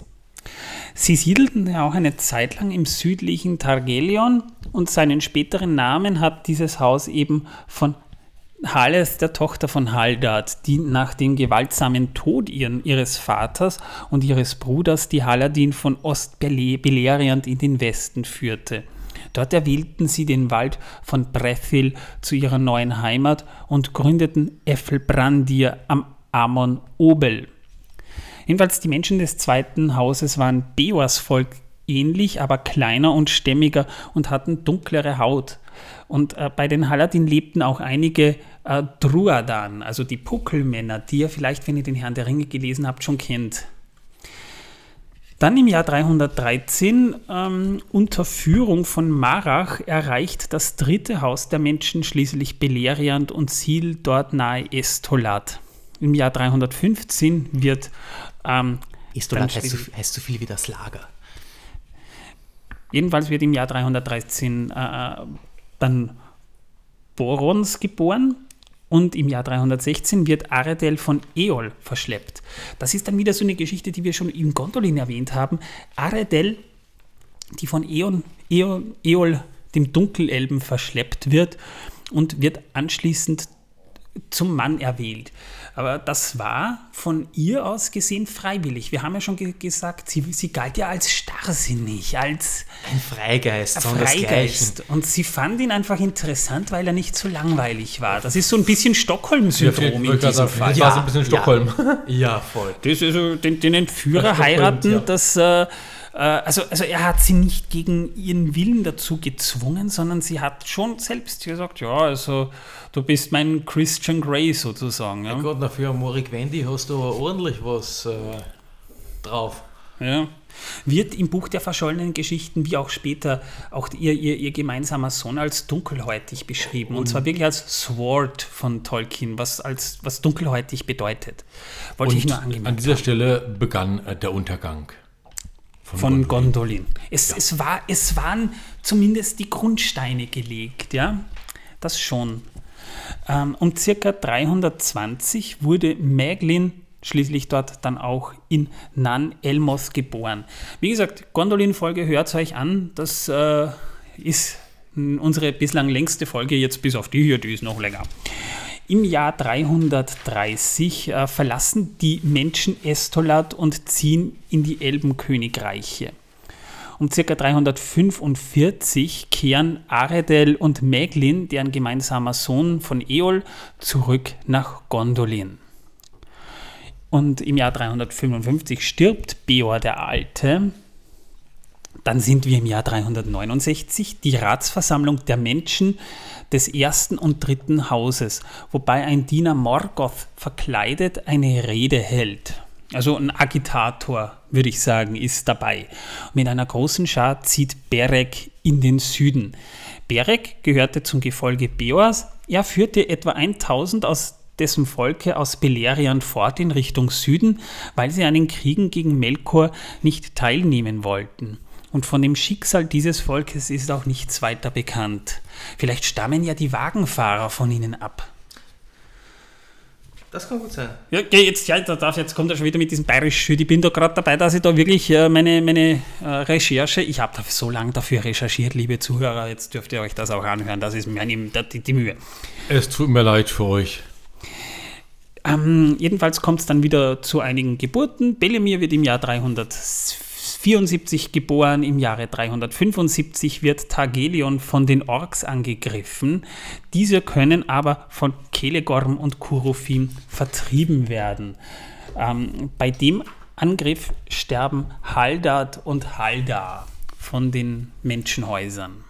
Speaker 1: Sie siedelten ja auch eine Zeit lang im südlichen Targelion und seinen späteren Namen hat dieses Haus eben von Hales, der Tochter von Haldad, die nach dem gewaltsamen Tod ihren, ihres Vaters und ihres Bruders die Haladin von Ost-Beleriand in den Westen führte. Dort erwählten sie den Wald von Brethil zu ihrer neuen Heimat und gründeten Effelbrandir am Amon Obel. Jedenfalls die Menschen des zweiten Hauses waren Beors Volk ähnlich, aber kleiner und stämmiger und hatten dunklere Haut. Und äh, bei den Haladin lebten auch einige äh, Druadan, also die Puckelmänner, die ihr vielleicht, wenn ihr den Herrn der Ringe gelesen habt, schon kennt. Dann im Jahr 313, ähm, unter Führung von Marach, erreicht das dritte Haus der Menschen schließlich Beleriand und siedelt dort nahe Estolat. Im Jahr 315 wird ähm,
Speaker 4: Istolat
Speaker 1: Dann
Speaker 4: heißt, so, heißt so viel wie das Lager.
Speaker 1: Jedenfalls wird im Jahr 313 äh, dann Borons geboren. Und im Jahr 316 wird Aredel von Eol verschleppt. Das ist dann wieder so eine Geschichte, die wir schon in Gondolin erwähnt haben. Aredel, die von Eon, Eol, Eol, dem Dunkelelben, verschleppt wird und wird anschließend zum Mann erwählt. Aber das war von ihr aus gesehen freiwillig. Wir haben ja schon ge gesagt, sie, sie galt ja als starrsinnig, als
Speaker 4: Ein Freigeist,
Speaker 1: ein. Freigeist. Und sie fand ihn einfach interessant, weil er nicht so langweilig war. Das ist so ein bisschen Stockholm-Syndrom in diesem Fall.
Speaker 2: So ein bisschen Stockholm.
Speaker 4: Ja, voll.
Speaker 1: Das ist also den, den Entführer heiraten,
Speaker 2: ja.
Speaker 1: das, äh, also, also er hat sie nicht gegen ihren Willen dazu gezwungen, sondern sie hat schon selbst gesagt, ja, also du bist mein Christian Grey sozusagen. Ja.
Speaker 4: Gott, na für Morik Wendy hast du aber ordentlich was äh, drauf.
Speaker 1: Ja. Wird im Buch der verschollenen Geschichten, wie auch später, auch ihr, ihr, ihr gemeinsamer Sohn als dunkelhäutig beschrieben. Und zwar wirklich als Sword von Tolkien, was, als, was dunkelhäutig bedeutet. Wollte ich
Speaker 2: Und
Speaker 1: nur
Speaker 2: an
Speaker 1: angemerkt
Speaker 2: dieser Stelle begann äh, der Untergang.
Speaker 1: Von Gondolin. Es, es, war, es waren zumindest die Grundsteine gelegt, ja, das schon. Ähm, um circa 320 wurde Maglin schließlich dort dann auch in Nan Elmoth geboren. Wie gesagt, Gondolin-Folge hört euch an, das äh, ist unsere bislang längste Folge, jetzt bis auf die hier, die ist noch länger. Im Jahr 330 äh, verlassen die Menschen Estolat und ziehen in die Elbenkönigreiche. Um ca. 345 kehren Aredel und Meglin, deren gemeinsamer Sohn von Eol, zurück nach Gondolin. Und im Jahr 355 stirbt Beor der Alte. Dann sind wir im Jahr 369, die Ratsversammlung der Menschen des ersten und dritten Hauses, wobei ein Diener Morgoth verkleidet eine Rede hält. Also ein Agitator, würde ich sagen, ist dabei. Mit einer großen Schar zieht Berek in den Süden. Berek gehörte zum Gefolge Beors. Er führte etwa 1000 aus dessen Volke aus Beleriand fort in Richtung Süden, weil sie an den Kriegen gegen Melkor nicht teilnehmen wollten. Und von dem Schicksal dieses Volkes ist auch nichts weiter bekannt. Vielleicht stammen ja die Wagenfahrer von ihnen ab.
Speaker 4: Das kann gut sein.
Speaker 1: Ja, geh jetzt, ja, da darf, jetzt kommt er schon wieder mit diesem bayerisch Ich bin da gerade dabei, dass ich da wirklich äh, meine, meine äh, Recherche, ich habe so lange dafür recherchiert, liebe Zuhörer, jetzt dürft ihr euch das auch anhören, das ist mir die, die, Mühe.
Speaker 2: Es tut mir leid für euch.
Speaker 1: Ähm, jedenfalls kommt es dann wieder zu einigen Geburten. Belemir wird im Jahr 374 geboren, im Jahre 375 wird Targelion von den Orks angegriffen. Diese können aber von Kelegorm und Kurofin vertrieben werden. Ähm, bei dem Angriff sterben Haldad und Haldar von den Menschenhäusern.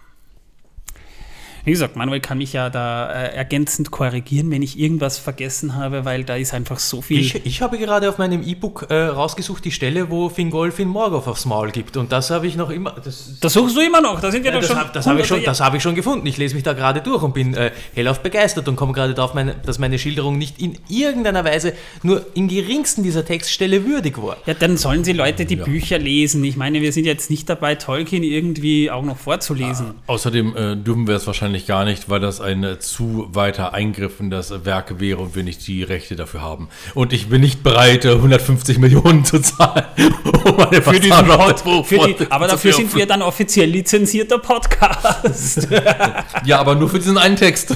Speaker 1: Wie gesagt, Manuel kann mich ja da äh, ergänzend korrigieren, wenn ich irgendwas vergessen habe, weil da ist einfach so viel.
Speaker 4: Ich, ich habe gerade auf meinem E-Book äh, rausgesucht die Stelle, wo Fingolfin Morgoth aufs Maul gibt. Und das habe ich noch immer. Das,
Speaker 1: das suchst du immer noch, da sind wir
Speaker 4: Ja,
Speaker 1: doch
Speaker 4: das
Speaker 1: schon.
Speaker 4: habe das hab ich, schon- das hab ich schon gefunden. Ich lese mich da gerade durch und bin äh, hellauf begeistert und komme gerade darauf, meine, dass meine Schilderung nicht in irgendeiner Weise nur im geringsten dieser Textstelle würdig war.
Speaker 1: Ja, dann sollen sie Leute die Bücher lesen. Ich meine, wir sind jetzt nicht dabei, Tolkien irgendwie auch noch vorzulesen.
Speaker 2: Außerdem äh, dürfen wir es wahrscheinlich gar nicht, weil das ein äh, zu weiter Eingriff in das Werk wäre und wir nicht die Rechte dafür haben. Und ich bin nicht bereit, äh, 150 Millionen zu zahlen, um
Speaker 1: Für diesen Pod, aber dafür sind
Speaker 2: dürfen.
Speaker 1: wir dann offiziell lizenzierter Podcast.
Speaker 2: Ja, aber nur für diesen einen Text.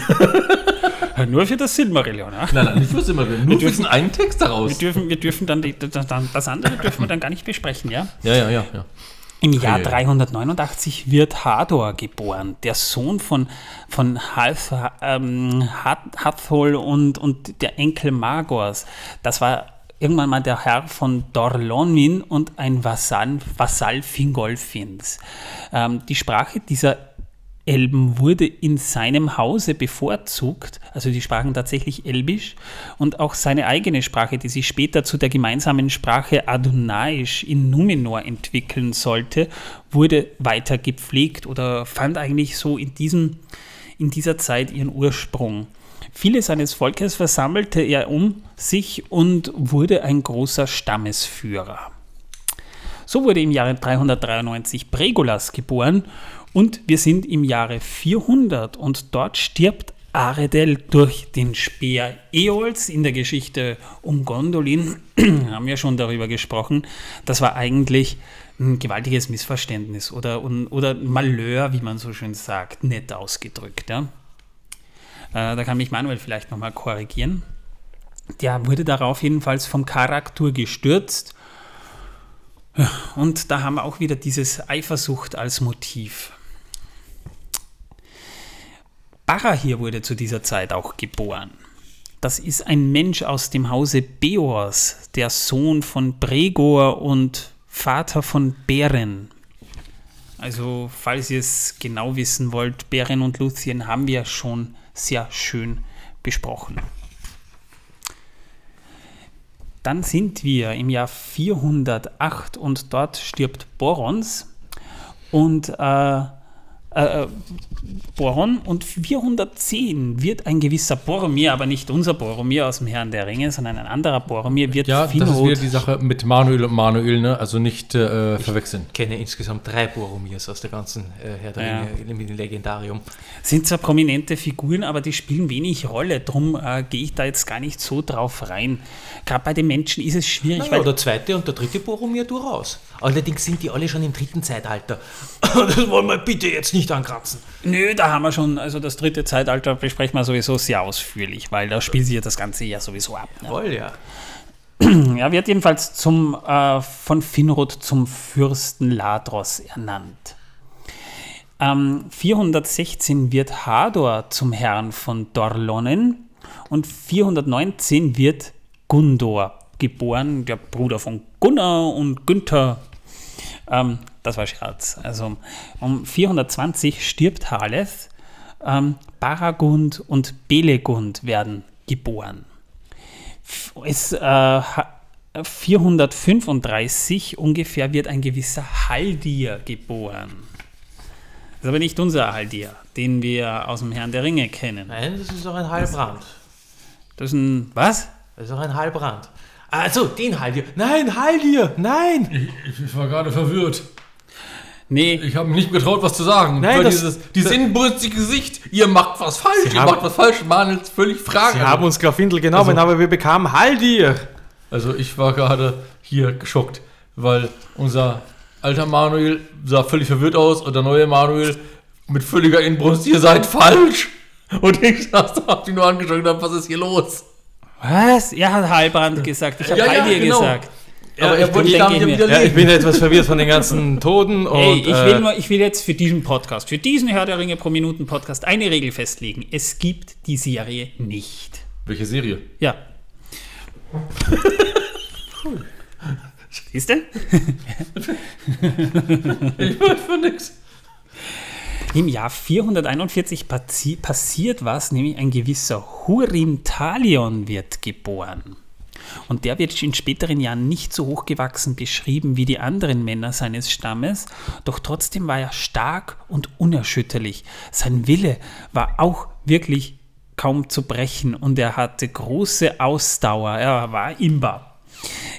Speaker 1: Nur für das Silmarillion. Ja?
Speaker 2: nein, nein, nicht für Silmarillion, nur für diesen einen Text daraus.
Speaker 1: Wir dürfen, wir dürfen dann, die, das das andere dürfen wir dann gar nicht besprechen, ja?
Speaker 2: Ja, ja, ja, ja.
Speaker 1: Im Jahr
Speaker 2: ja.
Speaker 1: 389 wird Hador geboren, der Sohn von, von Half, ähm, Hath- Hathol und, und der Enkel Magors. Das war irgendwann mal der Herr von Dorlonin und ein Vasall, Vasall Fingolfins. Ähm, die Sprache dieser Elben wurde in seinem Hause bevorzugt, also die sprachen tatsächlich Elbisch und auch seine eigene Sprache, die sich später zu der gemeinsamen Sprache Adonaisch in Numenor entwickeln sollte, wurde weiter gepflegt oder fand eigentlich so in, diesem, in dieser Zeit ihren Ursprung. Viele seines Volkes versammelte er um sich und wurde ein großer Stammesführer. So wurde im Jahre 393 Bregolas geboren und wir sind im Jahre 400 und dort stirbt Aredel durch den Speer Eols. In der Geschichte um Gondolin haben wir schon darüber gesprochen. Das war eigentlich ein gewaltiges Missverständnis oder, oder Malheur, wie man so schön sagt, nett ausgedrückt. Ja? Äh, da kann mich Manuel vielleicht nochmal korrigieren. Der wurde darauf jedenfalls vom Charakter gestürzt. Und da haben wir auch wieder dieses Eifersucht als Motiv. Barra hier wurde zu dieser Zeit auch geboren. Das ist ein Mensch aus dem Hause Beors, der Sohn von Bregor und Vater von Beren. Also, falls ihr es genau wissen wollt, Beren und Luthien haben wir schon sehr schön besprochen. Dann sind wir im Jahr 408 und dort stirbt Borons und äh, äh, Boron und 410 wird ein gewisser Boromir, aber nicht unser Boromir aus dem Herrn der Ringe, sondern ein anderer Boromir wird
Speaker 2: Ja, Finrod das ist wieder die Sache mit Manuel und Manuel, ne? also nicht äh, verwechseln.
Speaker 4: Ich kenne insgesamt drei Boromirs aus der ganzen äh, Herr der ja. Ringe mit dem Legendarium.
Speaker 1: Sind zwar prominente Figuren, aber die spielen wenig Rolle, darum äh, gehe ich da jetzt gar nicht so drauf rein. Gerade bei den Menschen ist es schwierig.
Speaker 4: Naja, weil der zweite und der dritte Boromir durchaus. Allerdings sind die alle schon im dritten Zeitalter. das wollen wir bitte jetzt nicht ankratzen.
Speaker 1: Nö, da haben wir schon, also das dritte Zeitalter besprechen wir sowieso sehr ausführlich, weil da spielt sich ja das Ganze ja sowieso ab.
Speaker 4: Ne? Voll, ja.
Speaker 1: Er wird jedenfalls zum, äh, von Finrod zum Fürsten Ladros ernannt. Ähm, 416 wird Hador zum Herrn von Dorlonen und 419 wird Gundor geboren, der Bruder von Gunnar und Günther. Ähm, das war Scherz. Also um 420 stirbt Haleth, ähm, Baragund und Belegund werden geboren. Es, äh, 435 ungefähr wird ein gewisser Haldir geboren. Das ist aber nicht unser Haldir, den wir aus dem Herrn der Ringe kennen.
Speaker 4: Nein, das ist auch ein Halbrand.
Speaker 1: Das ist ein, was?
Speaker 4: Das ist auch ein Halbrand. Also, den Haldir. Nein, Haldir, nein!
Speaker 2: Ich, ich war gerade verwirrt.
Speaker 1: Nee.
Speaker 2: Ich habe mich nicht getraut, was zu sagen.
Speaker 4: Nein, das,
Speaker 2: dieses, dieses inbrünstige Gesicht, ihr macht was falsch, Sie ihr haben, macht was falsch, jetzt völlig Fragen.
Speaker 4: Sie haben uns Grafindel genommen, also, aber wir bekamen Haldir.
Speaker 2: Also ich war gerade hier geschockt, weil unser alter Manuel sah völlig verwirrt aus und der neue Manuel mit völliger Inbrunst, ihr seid falsch. Und ich saß da, hab die nur angeschaut und hab, was ist hier los?
Speaker 1: Was? Er hat Halbrand gesagt. Ich habe ja, Haldir ja, genau. gesagt.
Speaker 4: Ja, aber ich, bin, ja, ich bin etwas verwirrt von den ganzen Toten. Und,
Speaker 1: Ey, ich, will äh, nur, ich will jetzt für diesen Podcast, für diesen Herr der Ringe pro Minuten Podcast eine Regel festlegen. Es gibt die Serie nicht.
Speaker 2: Welche Serie?
Speaker 1: Ja. Siehst du?
Speaker 2: ich weiß von nichts.
Speaker 1: Im Jahr 441 passi passiert was, nämlich ein gewisser Hurim Talion wird geboren. Und der wird in späteren Jahren nicht so hochgewachsen beschrieben wie die anderen Männer seines Stammes, doch trotzdem war er stark und unerschütterlich. Sein Wille war auch wirklich kaum zu brechen und er hatte große Ausdauer. Er war imbar.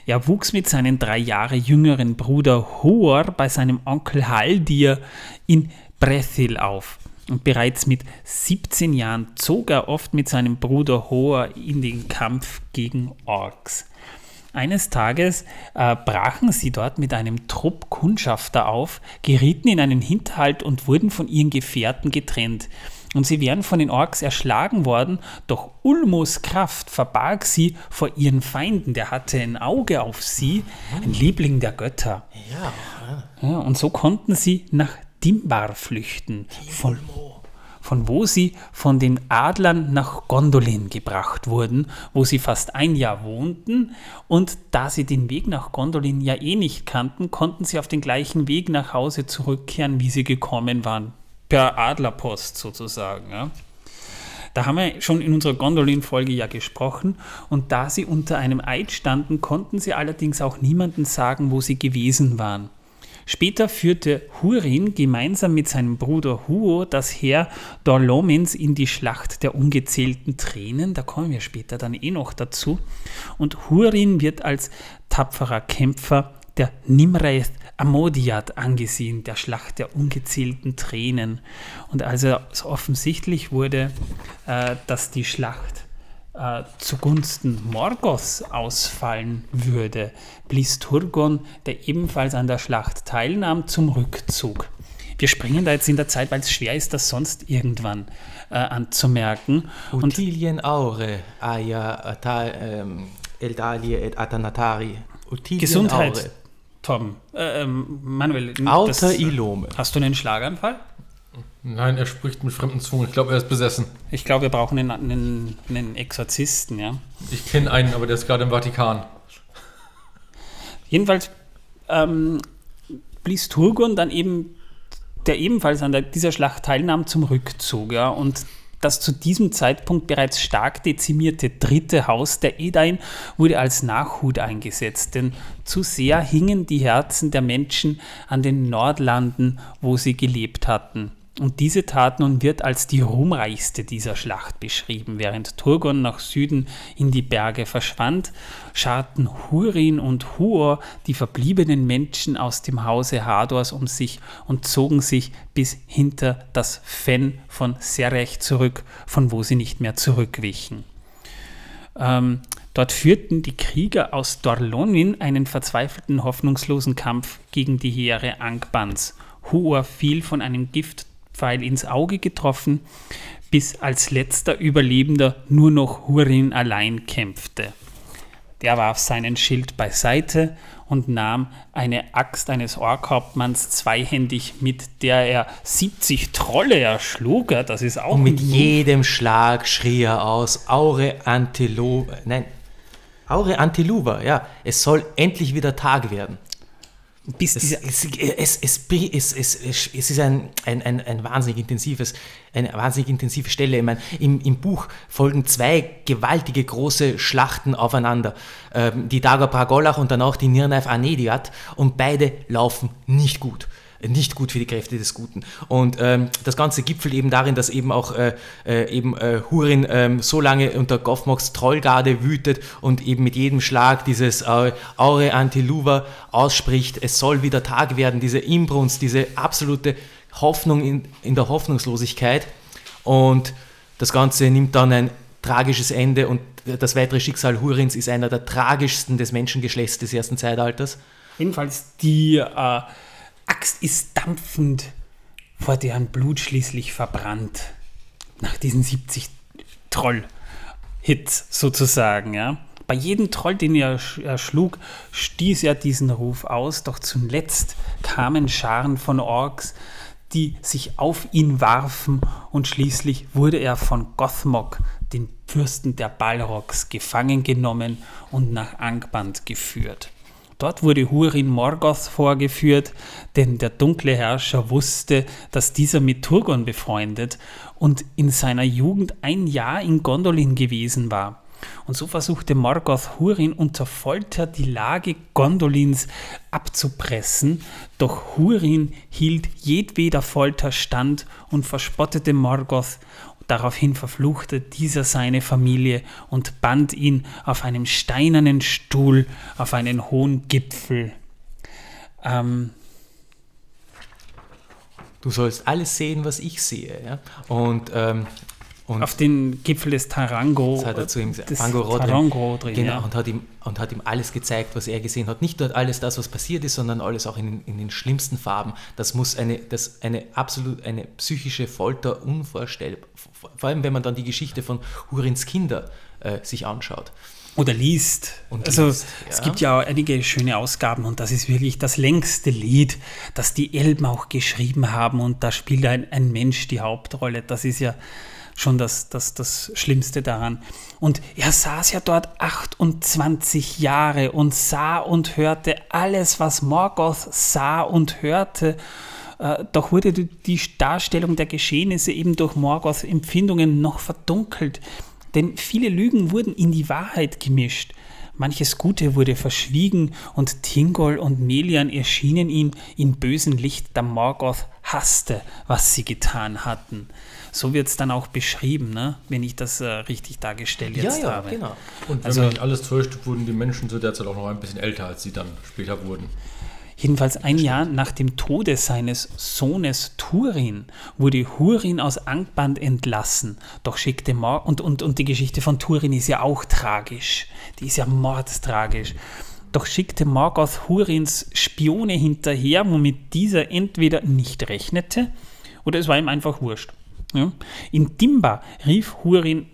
Speaker 1: Er wuchs mit seinem drei Jahre jüngeren Bruder Hor bei seinem Onkel Haldir in Brethil auf. Und bereits mit 17 Jahren zog er oft mit seinem Bruder Hoher in den Kampf gegen Orks. Eines Tages äh, brachen sie dort mit einem Trupp Kundschafter auf, gerieten in einen Hinterhalt und wurden von ihren Gefährten getrennt. Und sie wären von den Orks erschlagen worden, doch Ulmos Kraft verbarg sie vor ihren Feinden. Der hatte ein Auge auf sie, ein Liebling der Götter.
Speaker 4: Ja.
Speaker 1: ja und so konnten sie nach Dimbar flüchten, von, von wo sie von den Adlern nach Gondolin gebracht wurden, wo sie fast ein Jahr wohnten. Und da sie den Weg nach Gondolin ja eh nicht kannten, konnten sie auf den gleichen Weg nach Hause zurückkehren, wie sie gekommen waren. Per Adlerpost sozusagen. Ja. Da haben wir schon in unserer Gondolin-Folge ja gesprochen. Und da sie unter einem Eid standen, konnten sie allerdings auch niemandem sagen, wo sie gewesen waren. Später führte Hurin gemeinsam mit seinem Bruder Huo das Heer Dorlomins in die Schlacht der ungezählten Tränen. Da kommen wir später dann eh noch dazu. Und Hurin wird als tapferer Kämpfer der Nimreth Amodiat angesehen, der Schlacht der ungezählten Tränen. Und also es offensichtlich wurde, äh, dass die Schlacht äh, zugunsten Morgoths ausfallen würde, blies Turgon, der ebenfalls an der Schlacht teilnahm, zum Rückzug. Wir springen da jetzt in der Zeit, weil es schwer ist, das sonst irgendwann äh, anzumerken.
Speaker 4: Utilien aure, aya, ata, ähm, eldalie et atanatari.
Speaker 1: Utilien Gesundheit, aure. Tom. Äh, ähm, Manuel.
Speaker 4: Auter Ilome.
Speaker 1: Hast du einen Schlaganfall?
Speaker 2: Nein, er spricht mit fremden Zungen. Ich glaube, er ist besessen.
Speaker 1: Ich glaube, wir brauchen einen, einen, einen Exorzisten, ja.
Speaker 2: Ich kenne einen, aber der ist gerade im Vatikan.
Speaker 1: Jedenfalls ähm, blies Turgon dann eben, der ebenfalls an der, dieser Schlacht teilnahm, zum Rückzug. Ja, und das zu diesem Zeitpunkt bereits stark dezimierte dritte Haus der Edain wurde als Nachhut eingesetzt, denn zu sehr hingen die Herzen der Menschen an den Nordlanden, wo sie gelebt hatten. Und diese Tat nun wird als die ruhmreichste dieser Schlacht beschrieben. Während Turgon nach Süden in die Berge verschwand, scharten Hurin und Huor die verbliebenen Menschen aus dem Hause Hadors um sich und zogen sich bis hinter das Fen von Serech zurück, von wo sie nicht mehr zurückwichen. Ähm, dort führten die Krieger aus Dorlonin einen verzweifelten, hoffnungslosen Kampf gegen die Heere Angbans. Huor fiel von einem Gift Pfeil ins Auge getroffen, bis als letzter Überlebender nur noch Hurin allein kämpfte. Der warf seinen Schild beiseite und nahm eine Axt eines Orkhauptmanns zweihändig, mit der er 70 Trolle erschlug. Das ist auch
Speaker 4: und mit jedem Schlag schrie er aus: Aure Antiluva. Nein, Aure Antiluva, ja. Es soll endlich wieder Tag werden bis es, es, es, es, ist ein, ein, ein, ein wahnsinnig intensives, eine wahnsinnig intensive Stelle. Ich meine, im, im Buch folgen zwei gewaltige große Schlachten aufeinander. Ähm, die Daga Pragolach und danach die Nirnaif Anediat und beide laufen nicht gut nicht gut für die Kräfte des Guten. Und ähm, das Ganze gipfelt eben darin, dass eben auch äh, äh, eben äh, Hurin ähm, so lange unter Goffmoks Trollgarde wütet und eben mit jedem Schlag dieses äh, Aure Antiluva ausspricht, es soll wieder Tag werden, diese Imbrunst, diese absolute Hoffnung in, in der Hoffnungslosigkeit. Und das Ganze nimmt dann ein tragisches Ende und das weitere Schicksal Hurins ist einer der tragischsten des Menschengeschlechts des ersten Zeitalters.
Speaker 1: Jedenfalls die äh, Axt ist dampfend, vor deren Blut schließlich verbrannt. Nach diesen 70 Troll-Hits sozusagen, ja. Bei jedem Troll, den er erschlug, stieß er diesen Ruf aus, doch zuletzt kamen Scharen von Orks, die sich auf ihn warfen und schließlich wurde er von Gothmog, den Fürsten der Balrogs, gefangen genommen und nach Angband geführt. Dort wurde Hurin Morgoth vorgeführt, denn der dunkle Herrscher wusste, dass dieser mit Turgon befreundet und in seiner Jugend ein Jahr in Gondolin gewesen war. Und so versuchte Morgoth Hurin unter Folter die Lage Gondolins abzupressen, doch Hurin hielt jedweder Folter stand und verspottete Morgoth Daraufhin verfluchte dieser seine Familie und band ihn auf einem steinernen Stuhl auf einen hohen Gipfel. Ähm,
Speaker 4: du sollst alles sehen, was ich sehe. Ja? Und ähm,
Speaker 1: und auf den Gipfel des Tarango.
Speaker 4: Das hat er zu ihm Tarango Tarango drin. Genau, ja. und, hat ihm, und hat ihm alles gezeigt, was er gesehen hat. Nicht nur alles das, was passiert ist, sondern alles auch in, in den schlimmsten Farben. Das muss eine, das eine absolut eine psychische Folter unvorstellbar. Vor allem, wenn man dann die Geschichte von Hurins Kinder äh, sich anschaut.
Speaker 1: Oder liest. Und also liest, ja. es gibt ja einige schöne Ausgaben und das ist wirklich das längste Lied, das die Elben auch geschrieben haben und da spielt ein, ein Mensch die Hauptrolle. Das ist ja schon das, das, das Schlimmste daran. Und er saß ja dort 28 Jahre und sah und hörte alles, was Morgoth sah und hörte. Äh, doch wurde die Darstellung der Geschehnisse eben durch Morgoths Empfindungen noch verdunkelt. Denn viele Lügen wurden in die Wahrheit gemischt. Manches Gute wurde verschwiegen und Tingol und Melian erschienen ihm in bösem Licht, da Morgoth hasste, was sie getan hatten. So wird es dann auch beschrieben, ne? wenn ich das äh, richtig dargestellt
Speaker 4: Ja,
Speaker 1: jetzt
Speaker 4: ja,
Speaker 1: habe.
Speaker 4: genau.
Speaker 2: Und wenn
Speaker 1: Also-
Speaker 2: man nicht alles täuscht, wurden die Menschen zu der Zeit auch noch ein bisschen älter, als sie dann später wurden.
Speaker 1: Jedenfalls ein Jahr nach dem Tode seines Sohnes Turin wurde Hurin aus Angband entlassen. Doch schickte Mor und, und, und die Geschichte von Turin ist ja auch tragisch. Die ist ja mordstragisch. Doch schickte Morgoth Hurins Spione hinterher, womit dieser entweder nicht rechnete oder es war ihm einfach wurscht. Ja? In Dimba rief Hurin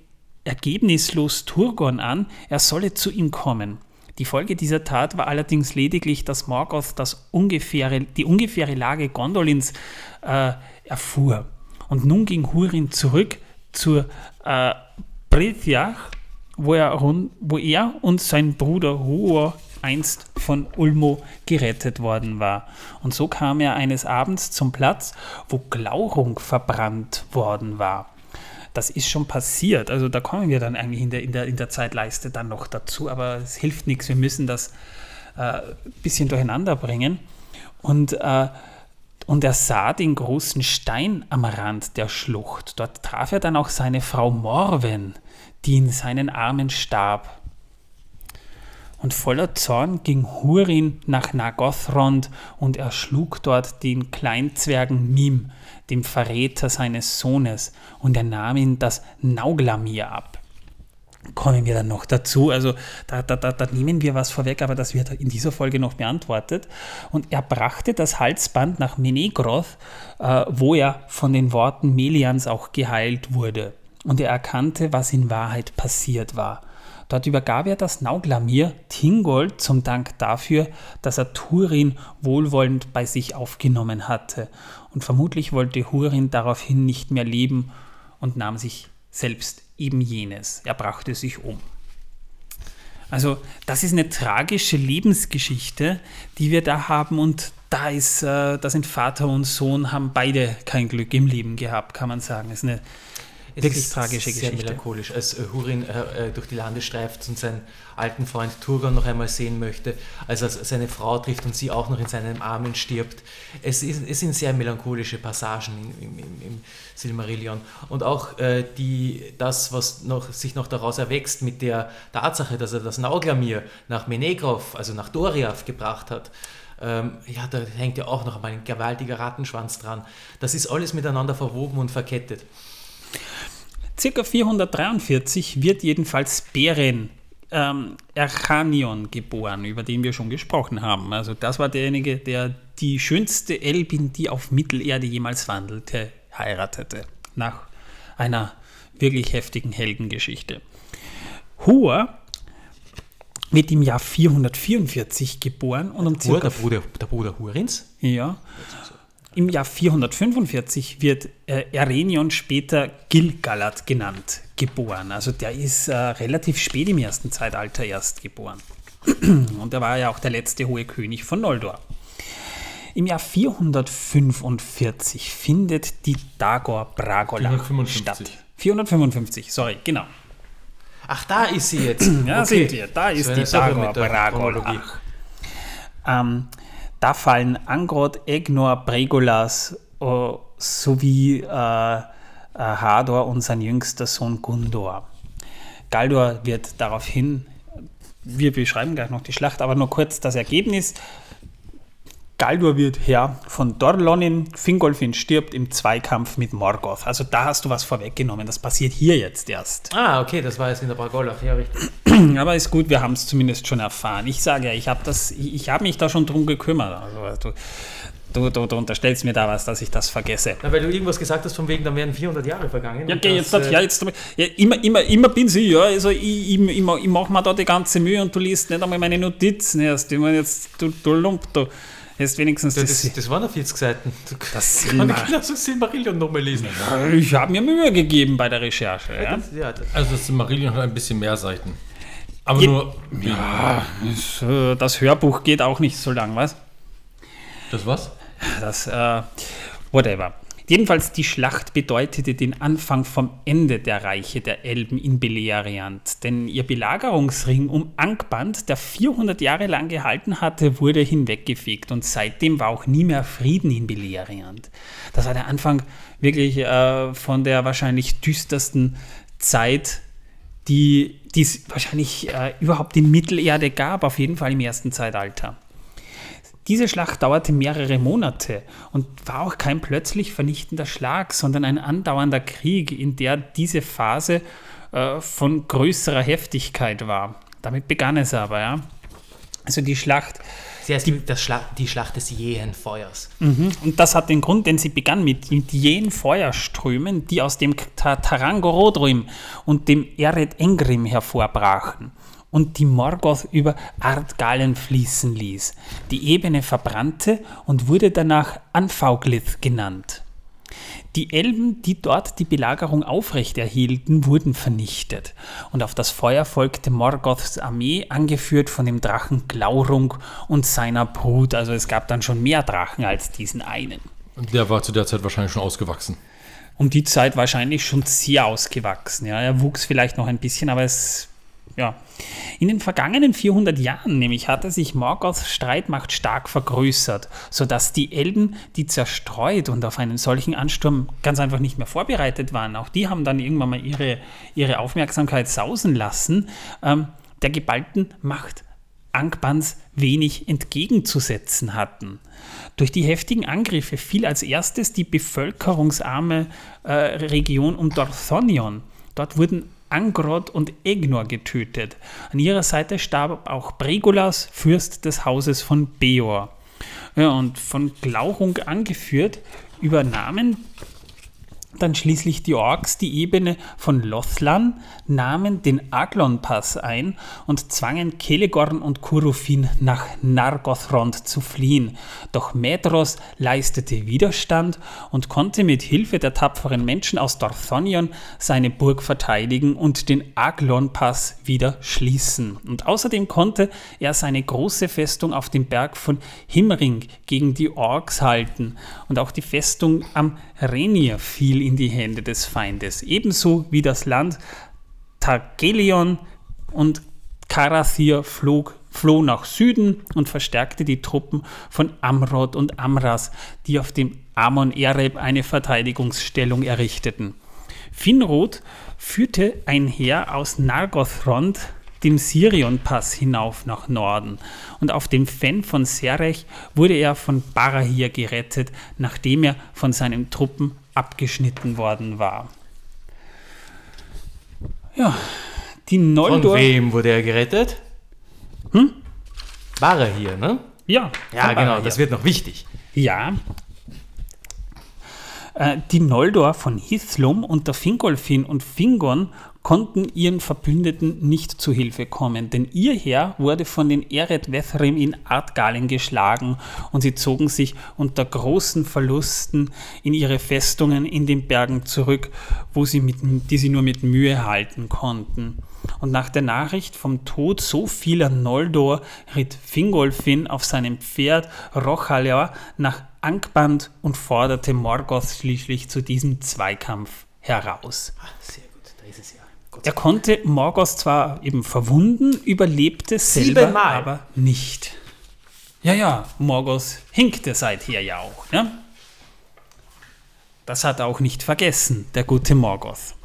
Speaker 1: ergebnislos Turgon an, er solle zu ihm kommen. Die Folge dieser Tat war allerdings lediglich, dass Morgoth das ungefähre, die ungefähre Lage Gondolins äh, erfuhr. Und nun ging Hurin zurück zur äh, Prithjach, wo er, wo er und sein Bruder Huor einst von Ulmo gerettet worden war. Und so kam er eines Abends zum Platz, wo Glaurung verbrannt worden war. Das ist schon passiert. Also da kommen wir dann eigentlich in der, in der, in der Zeitleiste dann noch dazu, aber es hilft nichts. Wir müssen das äh, ein bisschen durcheinander bringen. Und, äh, und er sah den großen Stein am Rand der Schlucht. Dort traf er dann auch seine Frau Morwen, die in seinen Armen starb. Und voller Zorn ging Hurin nach Nagothrond und erschlug dort den Kleinzwergen Mim, dem Verräter seines Sohnes, und er nahm ihm das Nauglamir ab. Kommen wir dann noch dazu. Also da, da, da, da nehmen wir was vorweg, aber das wird in dieser Folge noch beantwortet. Und er brachte das Halsband nach Menegroth, äh, wo er von den Worten Melians auch geheilt wurde. Und er erkannte, was in Wahrheit passiert war. Dort übergab er das Nauglamir Tingold zum Dank dafür, dass er Turin wohlwollend bei sich aufgenommen hatte. Und vermutlich wollte Hurin daraufhin nicht mehr leben und nahm sich selbst eben jenes. Er brachte sich um. Also das ist eine tragische Lebensgeschichte, die wir da haben und da ist, äh, da sind Vater und Sohn haben beide kein Glück im Leben gehabt, kann man sagen. Es ist eine
Speaker 4: Es
Speaker 1: wirklich
Speaker 4: ist
Speaker 1: tragische
Speaker 4: sehr
Speaker 1: Geschichte.
Speaker 4: melancholisch, als äh, Hurin äh, äh, durch die Lande streift und seinen alten Freund Turgon noch einmal sehen möchte, als er seine Frau trifft und sie auch noch in seinen Armen stirbt. Es, ist, es sind sehr melancholische Passagen im, im, im, Silmarillion. Und auch äh, die, das, was noch, sich noch daraus erwächst mit der Tatsache, dass er das Nauglamir nach Menegroth, also nach Doriath gebracht hat, ähm, ja, da hängt ja auch noch einmal ein gewaltiger Rattenschwanz dran. Das ist alles miteinander verwoben und verkettet.
Speaker 1: Circa 443 wird jedenfalls Beren ähm, Erchanion geboren, über den wir schon gesprochen haben. Also das war derjenige, der die schönste Elbin, die auf Mittelerde jemals wandelte, heiratete. Nach einer wirklich heftigen Heldengeschichte. Hur wird im Jahr 444 geboren und um
Speaker 4: Hur,
Speaker 1: circa
Speaker 4: der Bruder, der Bruder Hurins.
Speaker 1: ja. Im Jahr 445 wird äh, Erenion später Gilgalad genannt, geboren. Also der ist äh, relativ spät im ersten Zeitalter erst geboren. Und er war ja auch der letzte hohe König von Noldor. Im Jahr 445 findet die Dagor Bragolach
Speaker 2: 455.
Speaker 1: statt. 455, sorry, genau.
Speaker 4: Ach, da ist sie jetzt.
Speaker 1: Ja, seht ihr, da ist
Speaker 4: eine
Speaker 1: die Dagor. Bragolach. Ähm, da fallen Angrod, Egnor, Bregolas äh, sowie äh, äh, Hador und sein jüngster Sohn Gundor. Galdor wird daraufhin, wir beschreiben gleich noch die Schlacht, aber nur kurz das Ergebnis. Galdor wird Herr von Dorlonin, Fingolfin stirbt im Zweikampf mit Morgoth. Also da hast du was vorweggenommen, das passiert hier jetzt erst.
Speaker 4: Ah, okay, das war jetzt in der Bragolach, ja, richtig.
Speaker 1: Aber ist gut, wir haben es zumindest schon erfahren. Ich sage ja, ich habe das, ich, ich habe mich da schon drum gekümmert. Also du, du, du, du unterstellst mir da was, dass ich das vergesse.
Speaker 4: Na, weil du irgendwas gesagt hast, von wegen, dann wären 400 Jahre vergangen.
Speaker 1: Ja,
Speaker 4: und
Speaker 1: geh
Speaker 4: das,
Speaker 1: jetzt,
Speaker 4: äh,
Speaker 1: ja, jetzt ja, immer, immer, immer bin sie, ja. Also ich, ich, ich, mach- ich mache mir da die ganze Mühe und du liest nicht einmal meine Notizen erst. Ich meine, jetzt, du, du Lump, du. Jetzt wenigstens
Speaker 4: das,
Speaker 1: das.
Speaker 4: das, waren noch 40 Seiten. Du
Speaker 1: Das
Speaker 4: kann ich genauso Silmarillion nochmal lesen.
Speaker 1: ich habe mir Mühe gegeben bei der Recherche. Ja?
Speaker 4: Das, ja, das,
Speaker 2: Also das Silmarillion hat ein bisschen mehr Seiten. Aber
Speaker 1: Je-
Speaker 2: nur.
Speaker 1: Das, äh, das Hörbuch geht auch nicht so lang, was?
Speaker 2: Das was?
Speaker 1: Das, äh, whatever. Jedenfalls die Schlacht bedeutete den Anfang vom Ende der Reiche der Elben in Beleriand, denn ihr Belagerungsring um Angband, der 400 Jahre lang gehalten hatte, wurde hinweggefegt und seitdem war auch nie mehr Frieden in Beleriand. Das war der Anfang wirklich äh, von der wahrscheinlich düstersten Zeit, die es wahrscheinlich äh, überhaupt in Mittelerde gab, auf jeden Fall im ersten Zeitalter. Diese Schlacht dauerte mehrere Monate und war auch kein plötzlich vernichtender Schlag, sondern ein andauernder Krieg, in der diese Phase äh, von größerer Heftigkeit war. Damit begann es aber, ja. Also die Schlacht.
Speaker 4: Sie heißt die, Schla die Schlacht des jähen Feuers.
Speaker 1: Mhm. Und das hat den Grund, denn sie begann mit, mit jähen Feuerströmen, die aus dem Tarangorodrim und dem Eret Engrim hervorbrachen und die Morgoth über Ardgalen fließen ließ. Die Ebene verbrannte und wurde danach Anfauglith genannt. Die Elben, die dort die Belagerung aufrechterhielten, wurden vernichtet, und auf das Feuer folgte Morgoths Armee, angeführt von dem Drachen Glaurung und seiner Brut. Also es gab dann schon mehr Drachen als diesen einen.
Speaker 2: Und der war zu der Zeit wahrscheinlich schon ausgewachsen.
Speaker 1: Um die Zeit wahrscheinlich schon sehr ausgewachsen. Ja, er wuchs vielleicht noch ein bisschen, aber es ja. In den vergangenen 400 Jahren nämlich hatte sich Morgoths Streitmacht stark vergrößert, sodass die Elben, die zerstreut und auf einen solchen Ansturm ganz einfach nicht mehr vorbereitet waren, auch die haben dann irgendwann mal ihre, ihre Aufmerksamkeit sausen lassen, ähm, der geballten Macht Angbans wenig entgegenzusetzen hatten. Durch die heftigen Angriffe fiel als erstes die bevölkerungsarme äh, Region um Dorthonion. Dort wurden Angrod und Egnor getötet. An ihrer Seite starb auch Bregulas, Fürst des Hauses von Beor. Ja, und von Glauchung angeführt übernahmen dann schließlich die Orks die Ebene von Lothlan, nahmen den Aglon-Pass ein und zwangen Kelegorn und Kurufin nach Nargothrond zu fliehen. Doch Medros leistete Widerstand und konnte mit Hilfe der tapferen Menschen aus Dorthonion seine Burg verteidigen und den Aglon-Pass wieder schließen. Und außerdem konnte er seine große Festung auf dem Berg von Himring gegen die Orks halten. Und auch die Festung am Renier fiel in die Hände des Feindes, ebenso wie das Land Targelion und Karathir flog, floh nach Süden und verstärkte die Truppen von Amrod und Amras, die auf dem Amon Ereb eine Verteidigungsstellung errichteten. Finrod führte ein Heer aus Nargothrond dem Sirion-Pass hinauf nach Norden und auf dem Fen von Serech wurde er von Barahir gerettet, nachdem er von seinen Truppen abgeschnitten worden war.
Speaker 4: Ja, die Noldor... Von wem wurde er gerettet? Hm? Barahir, ne?
Speaker 1: Ja.
Speaker 4: Ja, genau, das wird noch wichtig.
Speaker 1: Ja, äh, die Noldor von Hithlum unter Fingolfin und Fingon konnten ihren Verbündeten nicht zu Hilfe kommen, denn ihr Heer wurde von den Eret Vethrim in Ardgalen geschlagen und sie zogen sich unter großen Verlusten in ihre Festungen in den Bergen zurück, wo sie mit, die sie nur mit Mühe halten konnten. Und nach der Nachricht vom Tod so vieler Noldor ritt Fingolfin auf seinem Pferd Rochaleor nach Angband und forderte Morgoth schließlich zu diesem Zweikampf heraus. Ach, sehr gut, da ist es ja. Er konnte Morgoth zwar eben verwunden, überlebte selber Siebenmal. aber nicht. Ja, ja, Morgoth hinkte seither ja auch. Ne? Das hat er auch nicht vergessen, der gute Morgoth.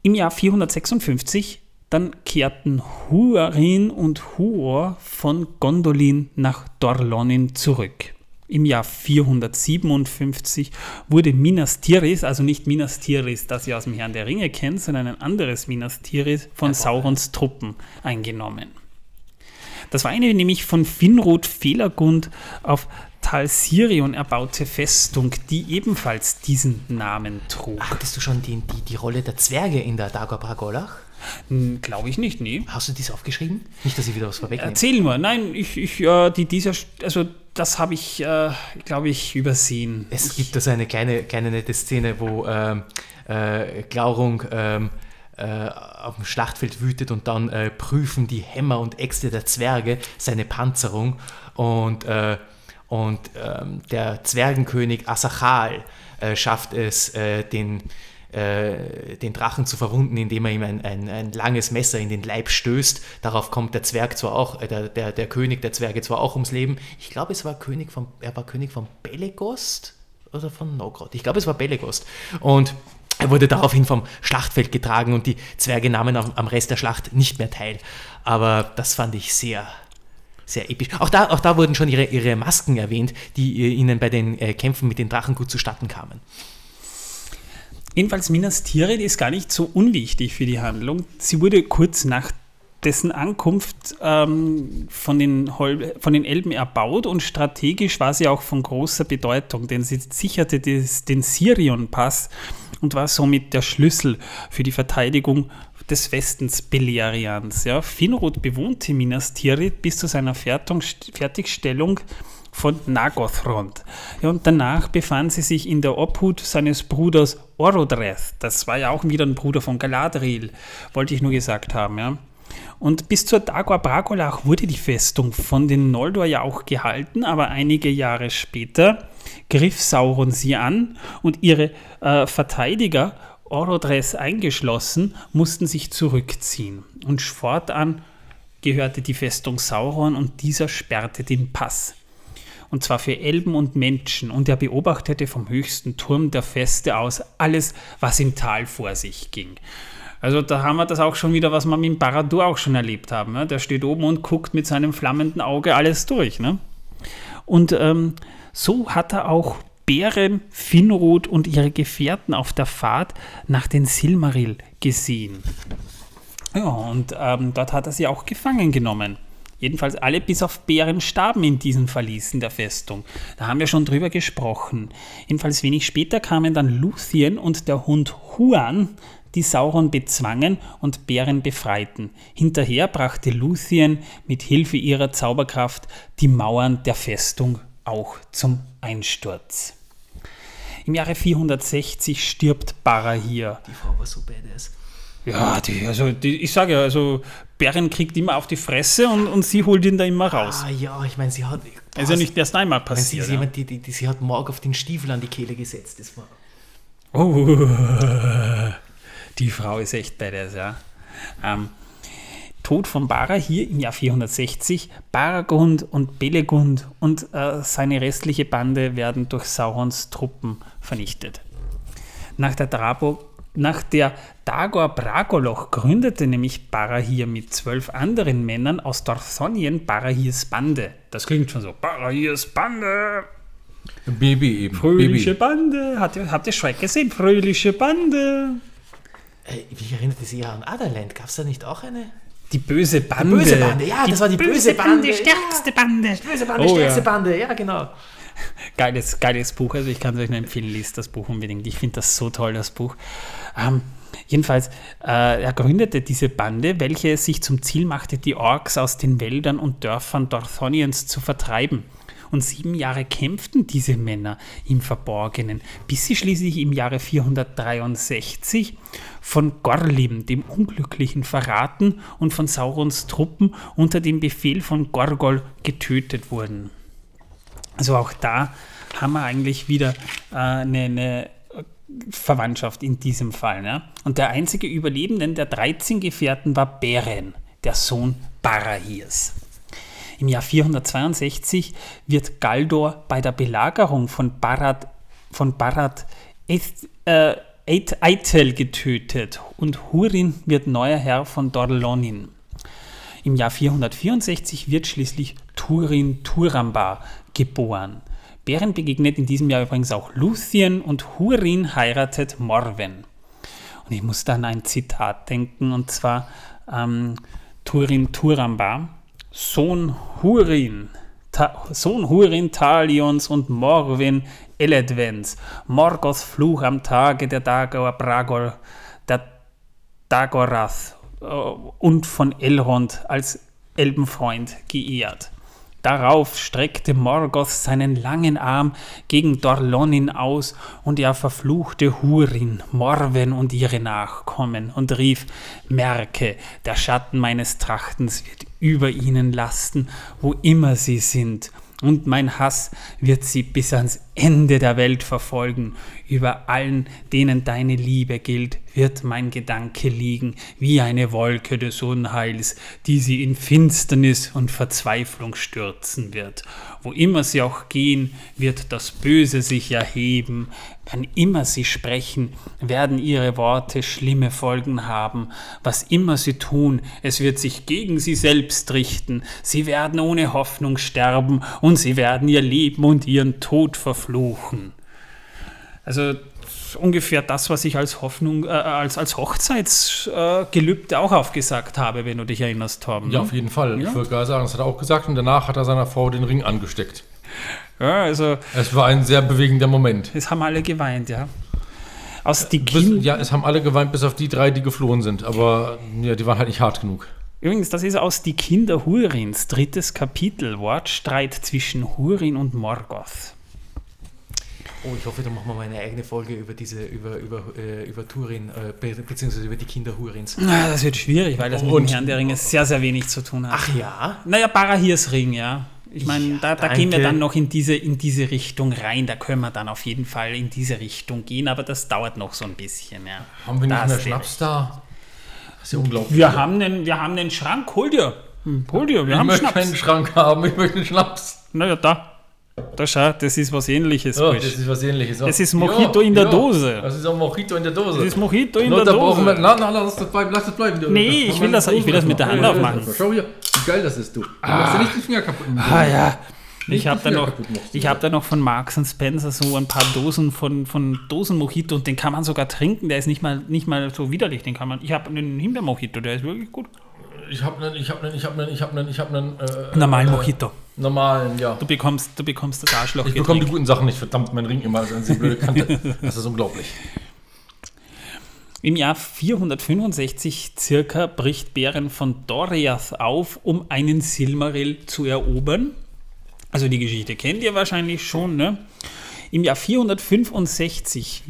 Speaker 1: Im Jahr 456 dann kehrten Huarin und Huor von Gondolin nach Dorlonin zurück. Im Jahr 457 wurde Minas Tirith, also nicht Minas Tirith, das ihr aus dem Herrn der Ringe kennt, sondern ein anderes Minas Tirith von Saurons Truppen eingenommen. Das war eine nämlich von Finrod Felagund auf Tal Sirion erbaute Festung, die ebenfalls diesen Namen trug.
Speaker 4: Hattest du schon die, die, die Rolle der Zwerge in der Dagobah Golach?
Speaker 1: Glaube ich nicht, nee.
Speaker 4: Hast du dies aufgeschrieben? Nicht, dass ich wieder was vorwegnehme.
Speaker 1: Erzähl nur. Nein, ich, ich äh, die, dieser, also das habe ich, äh, glaube ich, übersehen.
Speaker 4: Es
Speaker 1: ich,
Speaker 4: gibt da so eine kleine, kleine nette Szene, wo ähm, äh, Glaurung ähm, äh, auf dem Schlachtfeld wütet und dann äh, prüfen die Hämmer und Äxte der Zwerge seine Panzerung und, äh, Und ähm, der Zwergenkönig Asachal schafft es, den, äh, den Drachen zu verwunden, indem er ihm ein, ein, ein, langes Messer in den Leib stößt. Darauf kommt der Zwerg zwar auch, äh, der, der, der König der Zwerge zwar auch ums Leben. Ich glaube, es war König von, er war König von Belegost oder von Nogrod. Ich glaube, es war Belegost. Und er wurde daraufhin vom Schlachtfeld getragen und die Zwerge nahmen am, am Rest der Schlacht nicht mehr teil. Aber das fand ich sehr, sehr episch. Auch da, auch da wurden schon ihre, ihre Masken erwähnt, die äh, ihnen bei den äh, Kämpfen mit den Drachen gut zustatten kamen.
Speaker 1: Jedenfalls Minas Tirith ist gar nicht so unwichtig für die Handlung. Sie wurde kurz nach dessen Ankunft ähm, von, den von den Elben erbaut und strategisch war sie auch von großer Bedeutung, denn sie sicherte des, den Sirion-Pass und war somit der Schlüssel für die Verteidigung des Westens Beleriands. Ja. Finrod bewohnte Minas Tirith bis zu seiner Fertigstellung von Nagothrond. Und danach befand sie sich in der Obhut seines Bruders Orodreth. Das war ja auch wieder ein Bruder von Galadriel, wollte ich nur gesagt haben. Ja. Und bis zur Dagor Bragolach wurde die Festung von den Noldor ja auch gehalten, aber einige Jahre später griff Sauron sie an und ihre äh, Verteidiger, Orodres eingeschlossen, mussten sich zurückziehen. Und fortan gehörte die Festung Sauron und dieser sperrte den Pass. Und zwar für Elben und Menschen. Und er beobachtete vom höchsten Turm der Feste aus alles, was im Tal vor sich ging. Also da haben wir das auch schon wieder, was wir mit dem Baradur auch schon erlebt haben. Ne? Der steht oben und guckt mit seinem flammenden Auge alles durch. Ne? Und ähm, so hat er auch Bären, Finrod und ihre Gefährten auf der Fahrt nach den Silmaril gesehen. Ja, und ähm, dort hat er sie auch gefangen genommen. Jedenfalls alle bis auf Bären starben in diesen Verließen der Festung. Da haben wir schon drüber gesprochen. Jedenfalls wenig später kamen dann Luthien und der Hund Huan die Sauron bezwangen und Bären befreiten. Hinterher brachte Luthien mit Hilfe ihrer Zauberkraft die Mauern der Festung auch zum Einsturz. Im Jahre 460 stirbt Barahir.
Speaker 4: Die Frau war so badass.
Speaker 1: Ja, die, also die, ich sage ja, also Bären kriegt immer auf die Fresse und, und sie holt ihn da immer raus.
Speaker 4: Ah ja, ich meine, sie hat.
Speaker 1: Boah, ist ja nicht erst einmal passiert.
Speaker 4: Sie, ja. jemand, die, die, die, sie hat Morg auf den Stiefel an die Kehle gesetzt. Das war.
Speaker 1: Oh, die Frau ist echt badass, ja. Ähm, Tod von Bara hier im Jahr 460. Baragund und Belegund und äh, seine restliche Bande werden durch Saurons Truppen vernichtet. Nach der, Drabo, nach der Dagor Bragoloch gründete nämlich Barahir mit zwölf anderen Männern aus Dorthonien Barahirs Bande. Das klingt schon so. Barahirs Bande!
Speaker 2: Baby eben.
Speaker 1: Fröhliche Baby. Bande. Habt ihr, habt ihr Shrek gesehen? Fröhliche Bande.
Speaker 4: Hey, ich erinnerte sich ja an Otherland. Gab es da nicht auch eine?
Speaker 1: Die böse Bande.
Speaker 4: Die böse Bande, ja,
Speaker 1: die
Speaker 4: das war die böse, Bande.
Speaker 1: Die stärkste Bande.
Speaker 4: Die böse Bande, oh, stärkste ja. Bande, ja, genau.
Speaker 1: Geiles, geiles Buch, also ich kann es euch nur empfehlen, liest das Buch unbedingt. Ich finde das so toll, das Buch. Ähm, jedenfalls, äh, er gründete diese Bande, welche sich zum Ziel machte, die Orks aus den Wäldern und Dörfern Dorthoniens zu vertreiben und sieben Jahre kämpften diese Männer im Verborgenen, bis sie schließlich im Jahre 463 von Gorlim, dem Unglücklichen, verraten und von Saurons Truppen unter dem Befehl von Gorgol getötet wurden. Also auch da haben wir eigentlich wieder äh, eine, eine Verwandtschaft in diesem Fall. Ne? Und der einzige Überlebende der 13 Gefährten war Beren, der Sohn Barahirs. Im Jahr 462 wird Galdor bei der Belagerung von Barad, von Barad äh, Eitel getötet und Hurin wird neuer Herr von Dorlonin. Im Jahr 464 wird schließlich Turin Turamba geboren. Beren begegnet in diesem Jahr übrigens auch Luthien und Hurin heiratet Morwen. Und ich muss da an ein Zitat denken, und zwar ähm, Turin Turamba. Sohn Hurin, Ta Sohn Hurin Talions und Morwin Eledvens, Morgoths Fluch am Tage der Dagor Bragor, der Dagorath äh, und von Elrond als Elbenfreund geehrt. Darauf streckte Morgoth seinen langen Arm gegen Dorlonin aus, und er verfluchte Hurin, Morwen und ihre Nachkommen und rief, Merke, der Schatten meines Trachtens wird über ihnen lasten, wo immer sie sind, und mein Hass wird sie bis ans Ende der Welt verfolgen. Über allen, denen deine Liebe gilt, wird mein Gedanke liegen, wie eine Wolke des Unheils, die sie in Finsternis und Verzweiflung stürzen wird. Wo immer sie auch gehen, wird das Böse sich erheben. Wann immer sie sprechen, werden ihre Worte schlimme Folgen haben. Was immer sie tun, es wird sich gegen sie selbst richten. Sie werden ohne Hoffnung sterben und sie werden ihr Leben und ihren Tod verfluchen. Also ungefähr das, was ich als Hoffnung, äh, als, als Hochzeitsgelübde äh, auch aufgesagt habe, wenn du dich erinnerst, Torben.
Speaker 2: Ja, auf jeden Fall.
Speaker 1: Ja.
Speaker 2: Ich würde gerade sagen, das hat er auch gesagt und danach hat er seiner Frau den Ring angesteckt.
Speaker 1: Ja, also
Speaker 2: Es war ein sehr bewegender Moment.
Speaker 1: es haben alle geweint, ja. Aus die
Speaker 2: Bis,
Speaker 1: Kinder.
Speaker 2: ja, es haben alle geweint, bis auf die drei, die geflohen sind. Aber ja, die waren halt nicht hart genug.
Speaker 1: Übrigens, das ist aus Die Kinder Hurins, drittes Kapitel, Wortstreit zwischen Hurin und Morgoth.
Speaker 4: Oh, ich hoffe, da machen wir mal eine eigene Folge über diese, über, über, äh, über Turin, äh, be beziehungsweise über die Kinder Hurins.
Speaker 1: Na, das wird schwierig, weil das mit dem Herrn der Ringe sehr, sehr wenig zu tun hat.
Speaker 4: Ach ja?
Speaker 1: Naja, Barahirs Ring, ja. Ich meine,
Speaker 4: Ja,
Speaker 1: da, da gehen wir dann noch in diese, in diese Richtung rein. Da können wir dann auf jeden Fall in diese Richtung gehen, aber das dauert noch so ein bisschen, ja.
Speaker 2: Haben wir nicht
Speaker 1: Da
Speaker 2: mehr Schnaps da? Das ist ja unglaublich.
Speaker 1: Wir haben einen, wir haben einen Schrank, hol dir. Hm, Hol dir, wir
Speaker 2: ich
Speaker 1: haben
Speaker 2: möchte
Speaker 1: Schnaps.
Speaker 2: keinen Schrank haben, ich möchte einen Schnaps.
Speaker 1: Naja, da. Da schau, das ist was ähnliches.
Speaker 2: Ja, das ist was ähnliches.
Speaker 1: Das ist Mojito in der Dose.
Speaker 2: Das ist auch Mojito in der Dose.
Speaker 1: Das ist Mojito in
Speaker 2: No,
Speaker 1: der
Speaker 2: da brauchen wir,
Speaker 1: Dose.
Speaker 2: na, na, lass das bleiben, lass das bleiben.
Speaker 1: Nee, ich will das- ich will das mit der Hand aufmachen.
Speaker 2: Schau hier, geil das ist, du. Du machst ja nicht die Finger kaputt.
Speaker 1: Ah ja. Ich habe da noch, ich hab da noch von Marks Spencer so ein paar Dosen von, von Dosen Mojito und den kann man sogar trinken. Der ist nicht mal, nicht mal so widerlich. Den kann man. Ich habe einen Himbeer Mojito, der ist wirklich gut.
Speaker 2: Ich hab einen, ich hab einen, ich hab einen, ich hab einen, ich hab einen. Äh,
Speaker 1: Normalen
Speaker 2: äh,
Speaker 1: Mojito.
Speaker 2: Normalen, ja.
Speaker 1: Du bekommst, du bekommst das Arschloch.
Speaker 2: Ich bekomme die guten Sachen nicht, verdammt, mein Ring immer an die blöde Kante. Das ist unglaublich.
Speaker 1: Im Jahr 465 circa bricht Beren von Doriath auf, um einen Silmaril zu erobern. Also die Geschichte kennt ihr wahrscheinlich schon, ne? Im Jahr 465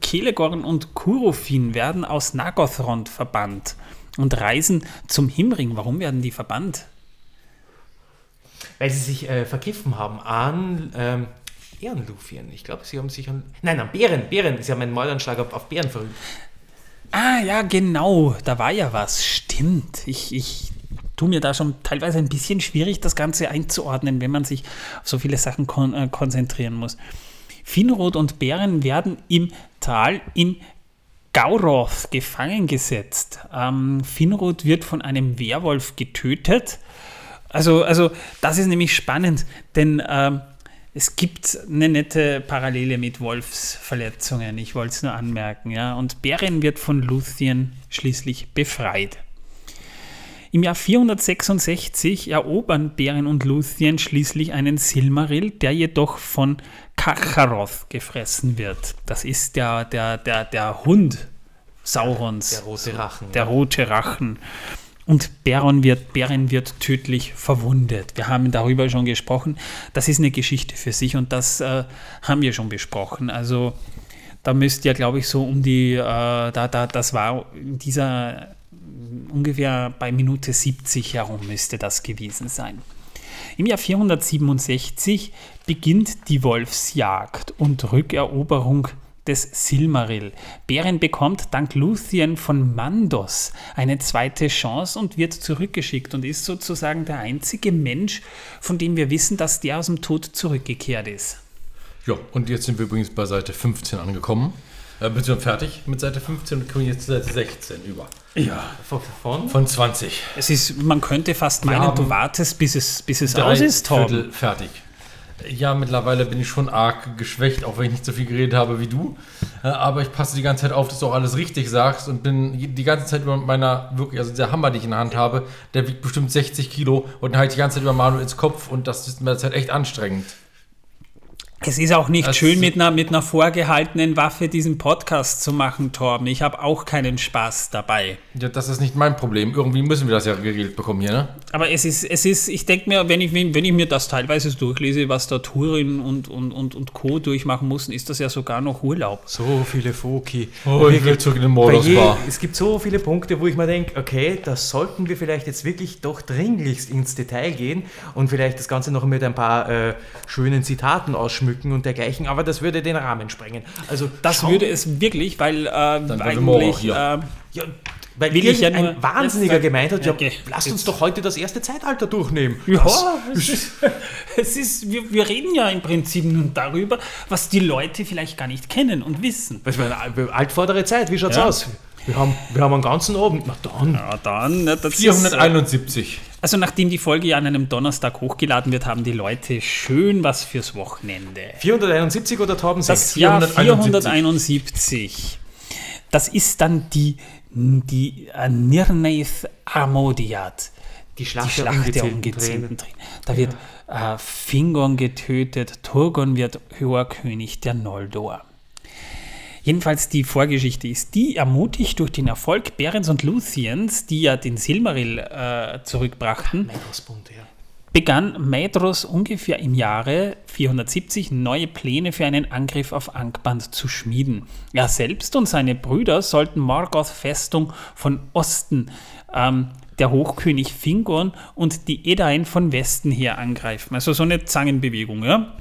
Speaker 1: Kelegorn und Kurofin werden aus Nagothrond verbannt und reisen zum Himring. Warum werden die verbannt?
Speaker 4: Weil sie sich äh, vergriffen haben an ähm, Ehrenlufien. Ich glaube, sie haben sich an. Nein, an Bären. Bären. Sie haben einen Mordanschlag auf, auf Bären verübt.
Speaker 1: Ah, ja, genau, da war ja was. Stimmt. Ich, ich tue mir da schon teilweise ein bisschen schwierig, das Ganze einzuordnen, wenn man sich auf so viele Sachen kon äh, konzentrieren muss. Finrod und Bären werden im Tal in Gauroth gefangen gesetzt. Ähm, Finrod wird von einem Werwolf getötet. Also, also das ist nämlich spannend, denn ähm, es gibt eine nette Parallele mit Wolfsverletzungen. Ich wollte es nur anmerken. Ja? Und Beren wird von Luthien schließlich befreit. Im Jahr 466 erobern Beren und Luthien schließlich einen Silmaril, der jedoch von Kacharoth gefressen wird. Das ist der, der, der, der Hund Saurons.
Speaker 4: Der rote Rachen.
Speaker 1: Der rote Rachen. Und Beren wird, Beren wird tödlich verwundet. Wir haben darüber schon gesprochen. Das ist eine Geschichte für sich und das äh, haben wir schon besprochen. Also da müsst ihr, glaube ich, so um die, äh, da, da, das war in dieser ungefähr bei Minute 70 herum müsste das gewesen sein. Im Jahr 467 beginnt die Wolfsjagd und Rückeroberung des Silmaril. Beren bekommt dank Luthien von Mandos eine zweite Chance und wird zurückgeschickt und ist sozusagen der einzige Mensch, von dem wir wissen, dass der aus dem Tod zurückgekehrt ist.
Speaker 2: Ja, und jetzt sind wir übrigens bei Seite 15 angekommen. Äh, beziehungsweise fertig mit Seite 15 und kommen jetzt zu Seite 16 über.
Speaker 1: Ja.
Speaker 4: Von, von?
Speaker 2: Von 20.
Speaker 1: Es ist, man könnte fast meinen, du wartest, bis es, bis es aus ist, Torben.
Speaker 2: Viertel fertig. Ja, mittlerweile bin ich schon arg geschwächt, auch wenn ich nicht so viel geredet habe wie du. Äh, Aber ich passe die ganze Zeit auf, dass du auch alles richtig sagst und bin die ganze Zeit über meiner, wirklich, also der Hammer, den ich in der Hand habe, der wiegt bestimmt 60 Kilo und dann halte ich die ganze Zeit über Manu ins Kopf und das ist mir derzeit echt anstrengend.
Speaker 1: Es ist auch nicht
Speaker 2: Das-
Speaker 1: schön, mit einer, mit einer vorgehaltenen Waffe diesen Podcast zu machen, Torben. Ich habe auch keinen Spaß dabei.
Speaker 2: Ja, das ist nicht mein Problem. Irgendwie müssen wir das ja geregelt bekommen hier, ne?
Speaker 1: Aber es ist, es ist ich denke mir, wenn ich, wenn ich mir das teilweise durchlese, was da Turin und, und, und, und Co. durchmachen mussten, ist das ja sogar noch Urlaub.
Speaker 4: So viele Foki.
Speaker 2: Oh, ich will zurück in den Modus
Speaker 4: je,
Speaker 2: war.
Speaker 4: es gibt so viele Punkte, wo ich mir denke, okay, da sollten wir vielleicht jetzt wirklich doch dringlichst ins Detail gehen und vielleicht das Ganze noch mit ein paar äh, schönen Zitaten ausschmücken und dergleichen, aber das würde den Rahmen sprengen. Also
Speaker 1: Das
Speaker 4: schau-
Speaker 1: würde es wirklich, weil äh, eigentlich.
Speaker 2: auch hier.
Speaker 1: Äh,
Speaker 4: Ja, weil
Speaker 1: Will ich ja
Speaker 4: ein Wahnsinniger gemeint hat, ja,
Speaker 1: Okay.
Speaker 4: lasst uns doch heute das erste Zeitalter durchnehmen.
Speaker 1: Ja,
Speaker 4: Das-
Speaker 1: es ist, es ist, wir, wir reden ja im Prinzip nun darüber, was die Leute vielleicht gar nicht kennen und wissen.
Speaker 4: Das war eine altvordere Zeit, wie schaut's
Speaker 1: Ja.
Speaker 4: aus? Wir haben, wir haben einen ganzen Abend. Na dann.
Speaker 1: Ja, dann, ne, das ist,
Speaker 2: 471.
Speaker 1: also nachdem die Folge ja an einem Donnerstag hochgeladen wird, haben die Leute schön was fürs Wochenende.
Speaker 4: 471 oder Torben
Speaker 1: Das
Speaker 4: 6?
Speaker 1: Jahr
Speaker 2: 471.
Speaker 1: 471. Das ist dann die, die äh, Nirneith Armodiat.
Speaker 4: Die
Speaker 1: Die
Speaker 4: Schlacht, der
Speaker 1: Schlacht der
Speaker 4: Ungezählten
Speaker 1: drin. Da wird äh, Fingon getötet, Turgon wird hoher König der Noldor. Jedenfalls die Vorgeschichte ist die, ermutigt durch den Erfolg Berens und Luthiens, die ja den Silmaril äh, zurückbrachten,
Speaker 4: ja.
Speaker 1: begann Maedhros ungefähr im Jahre 470 neue Pläne für einen Angriff auf Angband zu schmieden. Er selbst und seine Brüder sollten Morgoth Festung von Osten, ähm, der Hochkönig Fingon und die Edain von Westen her angreifen. Also so eine Zangenbewegung, ja.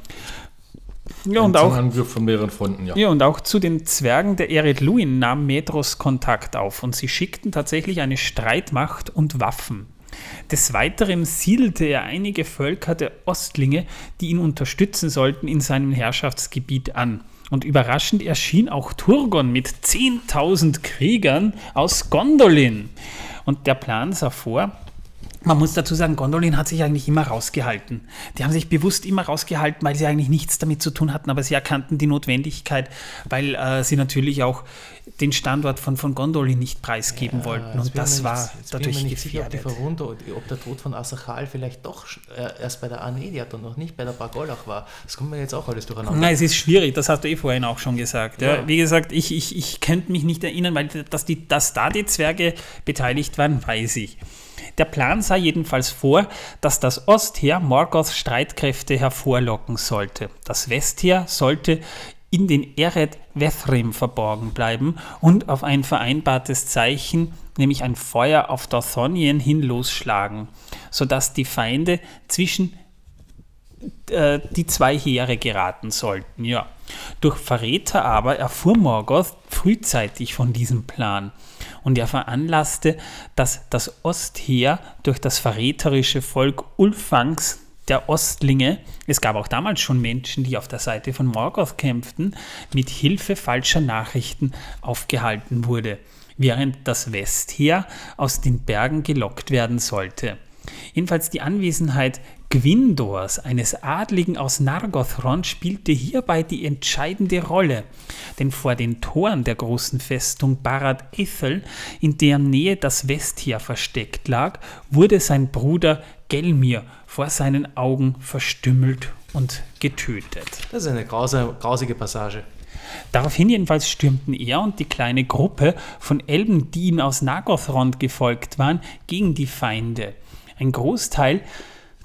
Speaker 1: Ja, und auch
Speaker 2: Angriff von mehreren Fronten, ja.
Speaker 1: ja, und auch zu den Zwergen der Ered Luin nahm Medros Kontakt auf und sie schickten tatsächlich eine Streitmacht und Waffen. Des Weiteren siedelte er einige Völker der Ostlinge, die ihn unterstützen sollten, in seinem Herrschaftsgebiet an. Und überraschend erschien auch Turgon mit 10.000 Kriegern aus Gondolin. Und der Plan sah vor, man muss dazu sagen, Gondolin hat sich eigentlich immer rausgehalten. Die haben sich bewusst immer rausgehalten, weil sie eigentlich nichts damit zu tun hatten, aber sie erkannten die Notwendigkeit, weil äh, sie natürlich auch den Standort von, von Gondolin nicht preisgeben wollten.
Speaker 4: Jetzt
Speaker 1: Und das war
Speaker 4: nicht, jetzt
Speaker 1: dadurch
Speaker 4: bin mir nicht sicher, ob die
Speaker 1: gefährdet.
Speaker 4: Verwundung, ob der Tod von Asachal vielleicht doch äh, erst bei der Arnediat und noch nicht bei der Bargolach war. Das kommt mir jetzt auch alles durcheinander.
Speaker 1: Nein, es ist schwierig, das hast du eh vorhin auch schon gesagt. Ja.
Speaker 4: Ja.
Speaker 1: Wie gesagt, ich, ich, ich könnte mich nicht erinnern, weil dass, die, dass da die Zwerge beteiligt waren, weiß ich. Der Plan sah jedenfalls vor, dass das Ostheer Morgoths Streitkräfte hervorlocken sollte. Das Westheer sollte in den Eret Vethrim verborgen bleiben und auf ein vereinbartes Zeichen, nämlich ein Feuer auf Dorthonien hin losschlagen, sodass die Feinde zwischen äh, die zwei Heere geraten sollten. Ja. Durch Verräter aber erfuhr Morgoth frühzeitig von diesem Plan und er veranlasste, dass das Ostheer durch das verräterische Volk Ulfangs der Ostlinge, es gab auch damals schon Menschen, die auf der Seite von Morgoth kämpften, mit Hilfe falscher Nachrichten aufgehalten wurde, während das Westheer aus den Bergen gelockt werden sollte. Jedenfalls die Anwesenheit Gwindors, eines Adligen aus Nargothrond, spielte hierbei die entscheidende Rolle. Denn vor den Toren der großen Festung Barad Ethel, in deren Nähe das Westheer versteckt lag, wurde sein Bruder Gelmir vor seinen Augen verstümmelt und getötet.
Speaker 4: Das ist eine grause, grausige Passage.
Speaker 1: Daraufhin jedenfalls stürmten er und die kleine Gruppe von Elben, die ihm aus Nagothrond gefolgt waren, gegen die Feinde. Ein Großteil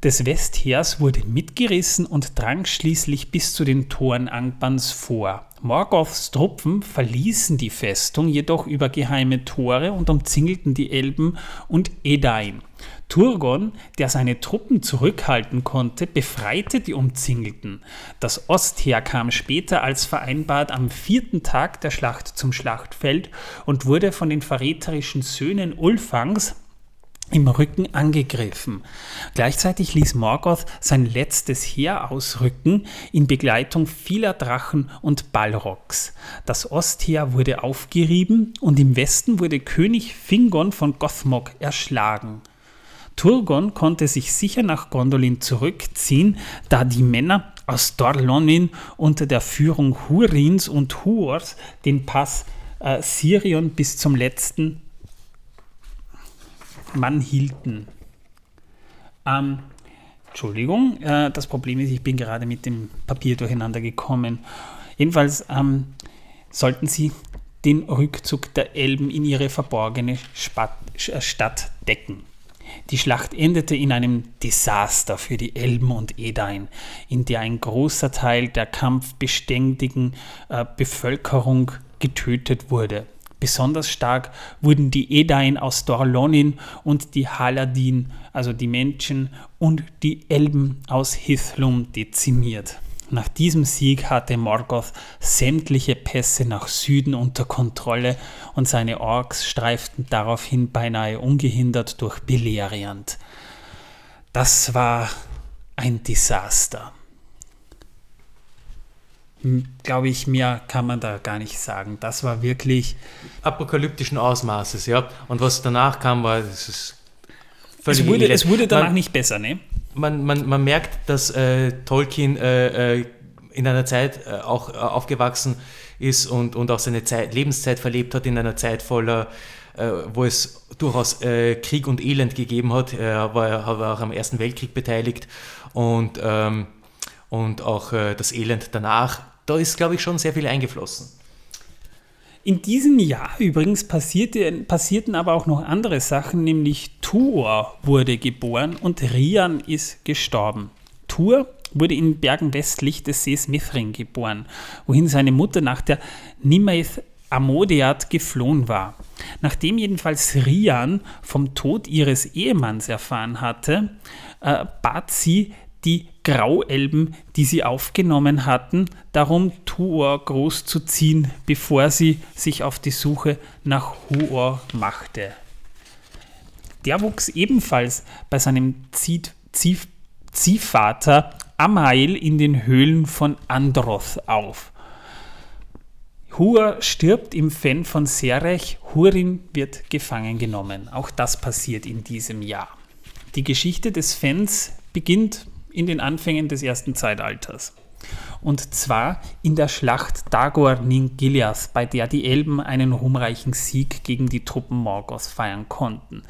Speaker 1: des Westheers wurde mitgerissen und drang schließlich bis zu den Toren Angbans vor. Morgoths Truppen verließen die Festung jedoch über geheime Tore und umzingelten die Elben und Edain. Turgon, der seine Truppen zurückhalten konnte, befreite die Umzingelten. Das Ostheer kam später als vereinbart am vierten Tag der Schlacht zum Schlachtfeld und wurde von den verräterischen Söhnen Ulfangs im Rücken angegriffen. Gleichzeitig ließ Morgoth sein letztes Heer ausrücken in Begleitung vieler Drachen und Balrogs. Das Ostheer wurde aufgerieben und im Westen wurde König Fingon von Gothmog erschlagen. Turgon konnte sich sicher nach Gondolin zurückziehen, da die Männer aus Dorlonin unter der Führung Hurins und Huors den Pass äh, Sirion bis zum letzten Mann hielten. Ähm, Entschuldigung, äh, das Problem ist, ich bin gerade mit dem Papier durcheinander gekommen. Jedenfalls ähm, sollten sie den Rückzug der Elben in ihre verborgene Spat äh, Stadt decken. Die Schlacht endete in einem Desaster für die Elben und Edain, in der ein großer Teil der kampfbeständigen äh, Bevölkerung getötet wurde. Besonders stark wurden die Edain aus Dorlonin und die Haladin, also die Menschen, und die Elben aus Hithlum dezimiert. Nach diesem Sieg hatte Morgoth sämtliche Pässe nach Süden unter Kontrolle und seine Orks streiften daraufhin beinahe ungehindert durch Beleriand. Das war ein Desaster. Glaube ich, mehr kann man da gar nicht sagen. Das war wirklich.
Speaker 4: Apokalyptischen Ausmaßes, ja. Und was danach kam, war, das ist
Speaker 1: völlig. Es wurde, es wurde danach man, nicht besser, ne?
Speaker 4: man, man, man merkt, dass äh, Tolkien äh, äh, in einer Zeit äh, auch äh, aufgewachsen ist und, und auch seine Zeit, Lebenszeit verlebt hat in einer Zeit voller, äh, wo es durchaus Krieg und Elend gegeben hat. Er war, war auch am Ersten Weltkrieg beteiligt und, ähm, und auch das Elend danach. Da ist, glaube ich, schon sehr viel eingeflossen.
Speaker 1: In diesem Jahr übrigens passierte, passierten aber auch noch andere Sachen, nämlich Tuor wurde geboren und Rian ist gestorben. Tuor wurde in Bergen westlich des Sees Mithrin geboren, wohin seine Mutter nach der Nimaeth Amodeat geflohen war. Nachdem jedenfalls Rian vom Tod ihres Ehemanns erfahren hatte, äh, bat sie die Grauelben, die sie aufgenommen hatten, darum Tuor groß zu ziehen, bevor sie sich auf die Suche nach Huor machte. Der wuchs ebenfalls bei seinem Ziehvater Amail in den Höhlen von Androth auf. Hur stirbt im Fen von Serech, Hurin wird gefangen genommen. Auch das passiert in diesem Jahr. Die Geschichte des Fens beginnt in den Anfängen des ersten Zeitalters. Und zwar in der Schlacht Dagor Ningilias, bei der die Elben einen ruhmreichen Sieg gegen die Truppen Morgoths feiern konnten.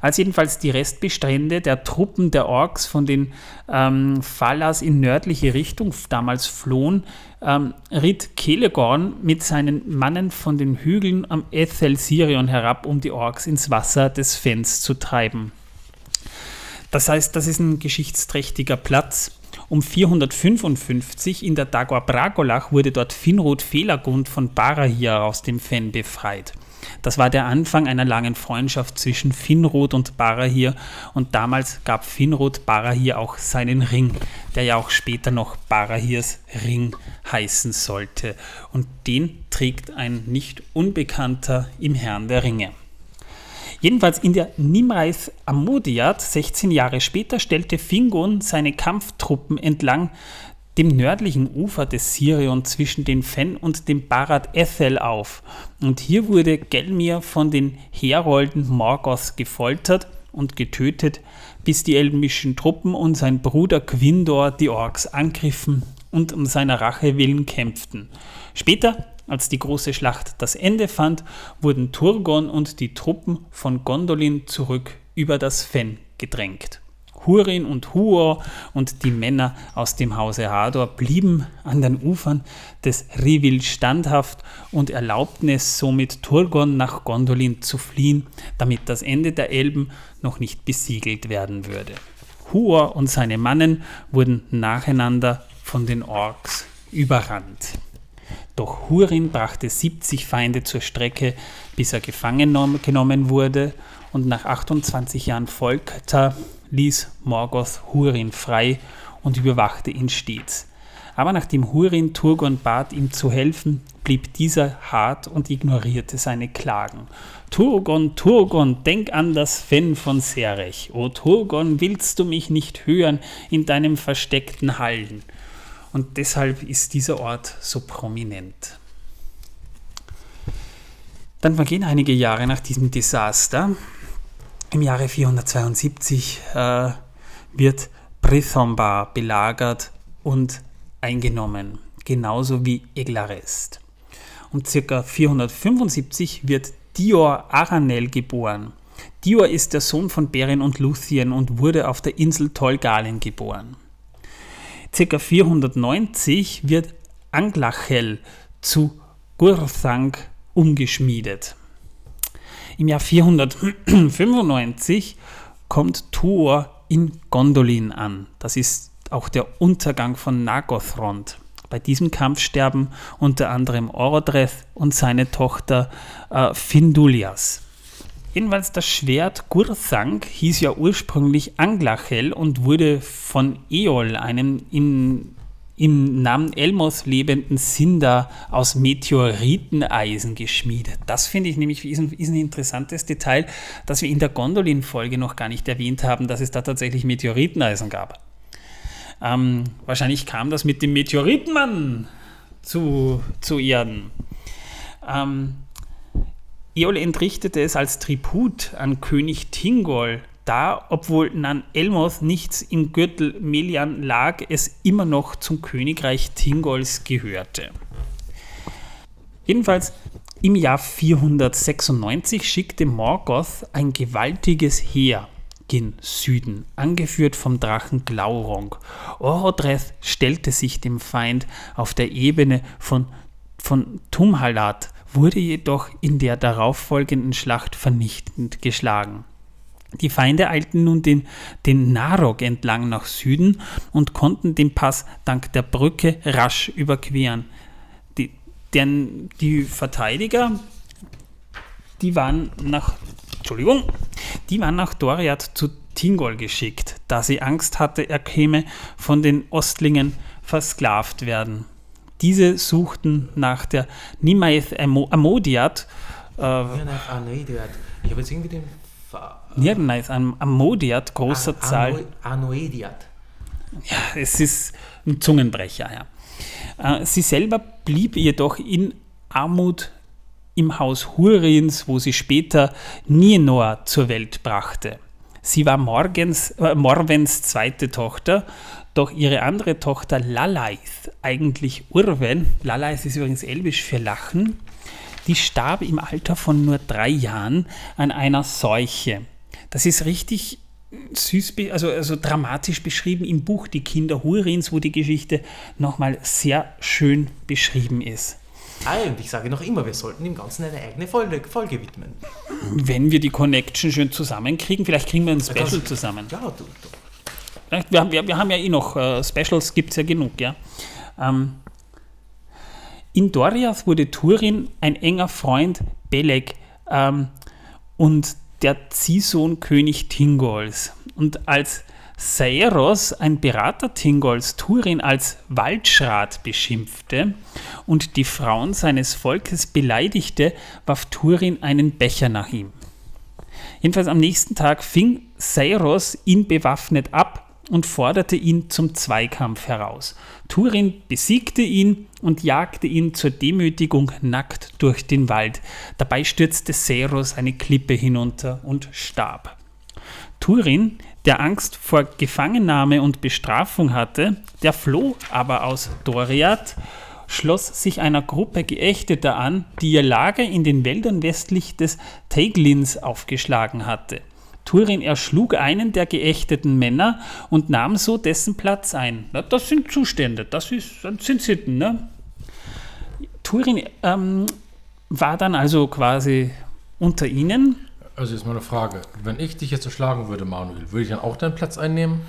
Speaker 1: Als jedenfalls die Restbestände der Truppen der Orks von den ähm, Falas in nördliche Richtung damals flohen, ähm, ritt Kelegorn mit seinen Mannen von den Hügeln am Ethel Sirion herab, um die Orks ins Wasser des Fens zu treiben. Das heißt, das ist ein geschichtsträchtiger Platz. Um 455 in der Dagor Bragolach wurde dort Finrod Felagund von Barahir aus dem Fen befreit. Das war der Anfang einer langen Freundschaft zwischen Finrod und Barahir und damals gab Finrod Barahir auch seinen Ring, der ja auch später noch Barahirs Ring heißen sollte. Und den trägt ein nicht Unbekannter im Herrn der Ringe. Jedenfalls in der Nimrais Ammodiat, 16 Jahre später, stellte Fingon seine Kampftruppen entlang dem nördlichen Ufer des Sirion zwischen den Fen und dem Barat Ethel auf. Und hier wurde Gelmir von den Herolden Morgoth gefoltert und getötet, bis die elbischen Truppen und sein Bruder Quindor die Orks angriffen und um seiner Rache willen kämpften. Später als die große Schlacht das Ende fand, wurden Turgon und die Truppen von Gondolin zurück über das Fen gedrängt. Hurin und Huor und die Männer aus dem Hause Hador blieben an den Ufern des Rivil standhaft und erlaubten es somit Turgon nach Gondolin zu fliehen, damit das Ende der Elben noch nicht besiegelt werden würde. Huor und seine Mannen wurden nacheinander von den Orks überrannt. Doch Hurin brachte 70 Feinde zur Strecke, bis er gefangen genommen wurde und nach 28 Jahren Folter ließ Morgoth Hurin frei und überwachte ihn stets. Aber nachdem Hurin Turgon bat, ihm zu helfen, blieb dieser hart und ignorierte seine Klagen. Turgon, Turgon, denk an das Fen von Serech. O Turgon, willst du mich nicht hören in deinem versteckten Hallen? Und deshalb ist dieser Ort so prominent. Dann vergehen einige Jahre nach diesem Desaster. Im Jahre 472 äh, wird Brithombar belagert und eingenommen, genauso wie Eglarest. Um ca. 475 wird Dior Aranel geboren. Dior ist der Sohn von Beren und Luthien und wurde auf der Insel Tolgalen geboren. Circa 490 wird Anglachel zu Gurthang umgeschmiedet. Im Jahr 495 kommt Tuor in Gondolin an. Das ist auch der Untergang von Nagothrond. Bei diesem Kampf sterben unter anderem Orodreth und seine Tochter äh, Findulias. Jedenfalls das Schwert Gurthang hieß ja ursprünglich Anglachel und wurde von Eol, einem in, im Namen Elmos lebenden Sindar aus Meteoriteneisen geschmiedet. Das finde ich nämlich ist ein, ist ein interessantes Detail, das wir in der Gondolin-Folge noch gar nicht erwähnt haben, dass es da tatsächlich Meteoriteneisen gab. Ähm, wahrscheinlich kam das mit dem Meteoritenmann zu, zu Erden. Ähm, Eol entrichtete es als Tribut an König Tingol, da, obwohl Nan Elmoth nichts im Gürtel Melian lag, es immer noch zum Königreich Tingols gehörte. Jedenfalls im Jahr 496 schickte Morgoth ein gewaltiges Heer gen Süden, angeführt vom Drachen Glaurung. Orodreth stellte sich dem Feind auf der Ebene von, von Tumhalat wurde jedoch in der darauffolgenden Schlacht vernichtend geschlagen. Die Feinde eilten nun den, den Narok entlang nach Süden und konnten den Pass dank der Brücke rasch überqueren. Die, denn die Verteidiger, die waren nach, Entschuldigung, die waren nach Doriath zu Tingol geschickt, da sie Angst hatte, er käme von den Ostlingen versklavt werden. Diese suchten nach der Nimaeth Amodiat. Äh, ich habe jetzt irgendwie den. Nirgends, Amodiat, großer
Speaker 4: An
Speaker 1: Zahl.
Speaker 4: Anoediat.
Speaker 1: Ja, es ist ein Zungenbrecher, ja. Äh, sie selber blieb jedoch in Armut im Haus Hurins, wo sie später Nienor zur Welt brachte. Sie war Morgens, äh, Morvens zweite Tochter, doch ihre andere Tochter Lalaith, eigentlich Urwen, Lalaith ist übrigens elbisch für Lachen, die starb im Alter von nur drei Jahren an einer Seuche. Das ist richtig süß, also, also dramatisch beschrieben im Buch Die Kinder Hurins, wo die Geschichte nochmal sehr schön beschrieben ist.
Speaker 4: Ah, und ich sage noch immer, wir sollten dem Ganzen eine eigene Folge, Folge widmen.
Speaker 1: Wenn wir die Connection schön zusammenkriegen, vielleicht kriegen wir ein Special zusammen.
Speaker 4: Ja, du, du.
Speaker 1: Wir haben, wir, wir haben ja eh noch äh, Specials, gibt es ja genug, ja. Ähm, in Doriath wurde Turin ein enger Freund Beleg ähm, und der Ziehsohn König Tingols. Und als Saeros, ein Berater Tingols, Turin als Waldschrat beschimpfte und die Frauen seines Volkes beleidigte, warf Turin einen Becher nach ihm. Jedenfalls am nächsten Tag fing Seiros ihn bewaffnet ab und forderte ihn zum Zweikampf heraus. Turin besiegte ihn und jagte ihn zur Demütigung nackt durch den Wald. Dabei stürzte Seiros eine Klippe hinunter und starb. Turin, der Angst vor Gefangennahme und Bestrafung hatte, der floh aber aus Doriath, schloss sich einer Gruppe Geächteter an, die ihr Lager in den Wäldern westlich des Teiglins aufgeschlagen hatte. Turin erschlug einen der geächteten Männer und nahm so dessen Platz ein. Na, das sind Zustände, das, ist, das sind Sitten. Ne? Turin ähm, war dann also quasi unter ihnen.
Speaker 2: Also jetzt mal eine Frage. Wenn ich dich jetzt erschlagen würde, Manuel, würde ich dann auch deinen Platz einnehmen?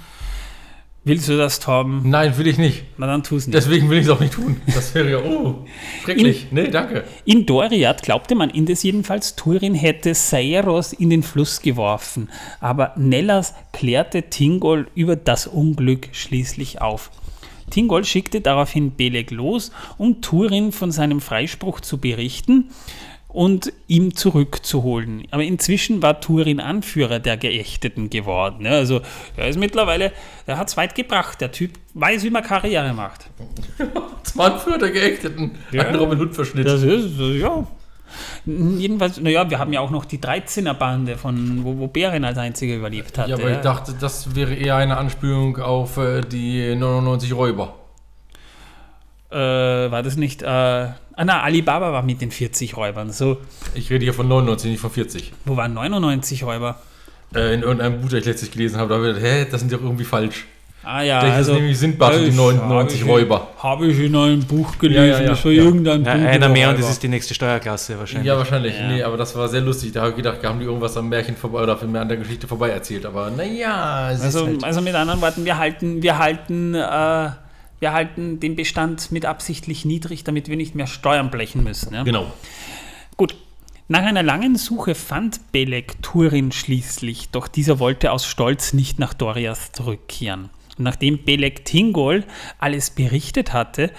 Speaker 1: Willst du das, Torben?
Speaker 2: Nein, will ich nicht.
Speaker 1: Na dann tu's nicht.
Speaker 2: Deswegen will ich es auch nicht tun. Das wäre ja, oh, schrecklich. Nee, danke.
Speaker 1: In Doriath glaubte man indes jedenfalls, Turin hätte Saeros in den Fluss geworfen, aber Nellas klärte Tingol über das Unglück schließlich auf. Tingol schickte daraufhin Beleg los, um Turin von seinem Freispruch zu berichten und ihm zurückzuholen. Aber inzwischen war Turin Anführer der Geächteten geworden. Ja, Also er ist mittlerweile, er hat es weit gebracht. Der Typ weiß, wie man Karriere macht.
Speaker 2: Das war ein Führer der Geächteten.
Speaker 1: Ja.
Speaker 2: Ein Robin Hood-Verschnitt.
Speaker 1: Das ist, ja. Jedenfalls, naja, wir haben ja auch noch die 13er-Bande, von, wo, wo Bären als einziger überlebt hat.
Speaker 2: Ja, aber ich dachte, das wäre eher eine Anspielung auf äh, die 99 Räuber.
Speaker 1: äh, war das nicht, äh, ah na, Alibaba war mit den 40 Räubern. So,
Speaker 2: Ich rede hier von 99, nicht von 40.
Speaker 1: wo waren 99 Räuber?
Speaker 2: Äh, in irgendeinem Buch, das ich letztlich gelesen habe, da habe ich gedacht, hä, das sind doch irgendwie falsch.
Speaker 1: Ah ja,
Speaker 2: Das ist nämlich Sindbad und die 99 Räuber.
Speaker 1: Habe ich in einem Buch gelesen,
Speaker 2: Ja, ja, ja,
Speaker 1: das war
Speaker 2: ja.
Speaker 1: irgendein
Speaker 4: Ja,
Speaker 1: Buch
Speaker 4: einer mehr und das ist die nächste Steuerklasse wahrscheinlich.
Speaker 2: Ja, wahrscheinlich.
Speaker 1: Ja.
Speaker 2: Nee, aber das war sehr lustig. Da habe ich gedacht, haben die irgendwas am Märchen vorbei oder an der Geschichte vorbei erzählt. Aber naja, es
Speaker 1: Also,
Speaker 2: ist halt
Speaker 1: also mit anderen Worten, wir halten, wir halten, äh, wir halten den Bestand mit absichtlich niedrig, damit wir nicht mehr Steuern blechen müssen. Ja?
Speaker 2: Genau.
Speaker 1: Gut. Nach einer langen Suche fand Belek Turin schließlich, doch dieser wollte aus Stolz nicht nach Doriath zurückkehren. Und nachdem Belek Tingol alles berichtet hatte,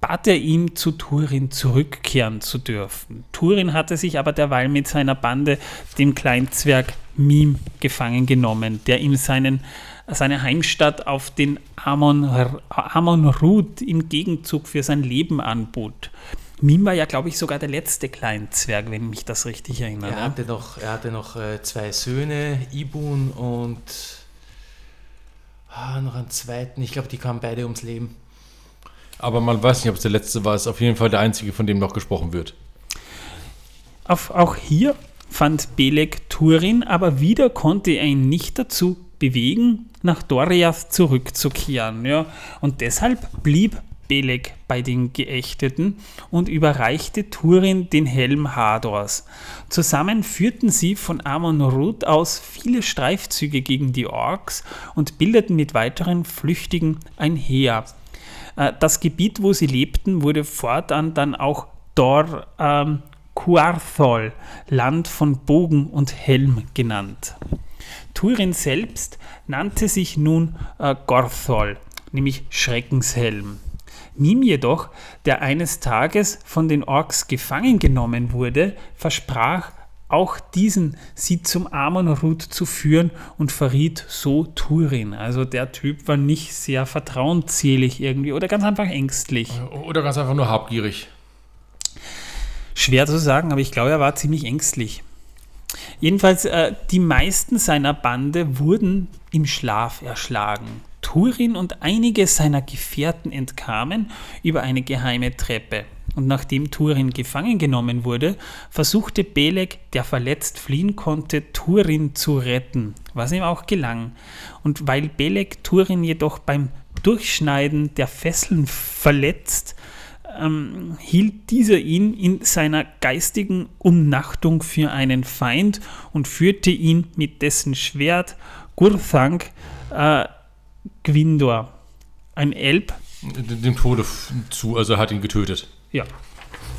Speaker 1: bat er ihn, zu Turin zurückkehren zu dürfen. Turin hatte sich aber derweil mit seiner Bande, dem Kleinzwerg Mim, gefangen genommen, der ihm seinen, seine Heimstatt auf den Amon, Amon-Rud im Gegenzug für sein Leben anbot. Mim war ja, glaube ich, sogar der letzte Kleinzwerg, wenn mich das richtig erinnert.
Speaker 4: Er hatte noch, er hatte noch äh, zwei Söhne, Ibun und ah, noch einen zweiten. Ich glaube, die kamen beide ums Leben.
Speaker 2: Aber man weiß nicht, ob es der letzte war. Es ist auf jeden Fall der einzige, von dem noch gesprochen wird.
Speaker 1: Auf, auch hier fand Belek Turin, aber wieder konnte er ihn nicht dazu bewegen, nach Doriath zurückzukehren. Ja. Und deshalb blieb Belek bei den Geächteten und überreichte Turin den Helm Hadors. Zusammen führten sie von Amon-Rud aus viele Streifzüge gegen die Orks und bildeten mit weiteren Flüchtigen ein Heer. Äh, Das Gebiet, wo sie lebten, wurde fortan dann auch Dor ähm, Cuarthol, Land von Bogen und Helm genannt. Turin selbst nannte sich nun äh, Gorthol, nämlich Schreckenshelm. Mim jedoch, der eines Tages von den Orks gefangen genommen wurde, versprach auch diesen sie zum Amon-Rud zu führen und verriet so Turin. Also der Typ war nicht sehr vertrauensselig irgendwie oder ganz einfach ängstlich.
Speaker 2: Oder ganz einfach nur habgierig.
Speaker 1: Schwer zu sagen, aber ich glaube, er war ziemlich ängstlich. Jedenfalls, äh, die meisten seiner Bande wurden im Schlaf erschlagen. Turin und einige seiner Gefährten entkamen über eine geheime Treppe. Und nachdem Turin gefangen genommen wurde, versuchte Belek, der verletzt fliehen konnte, Turin zu retten, was ihm auch gelang. Und weil Belek Turin jedoch beim Durchschneiden der Fesseln verletzt, ähm, hielt dieser ihn in seiner geistigen Umnachtung für einen Feind und führte ihn mit dessen Schwert Gurthank äh, Gwindor, ein Elb.
Speaker 2: Dem Tode zu, also er hat ihn getötet.
Speaker 1: Ja,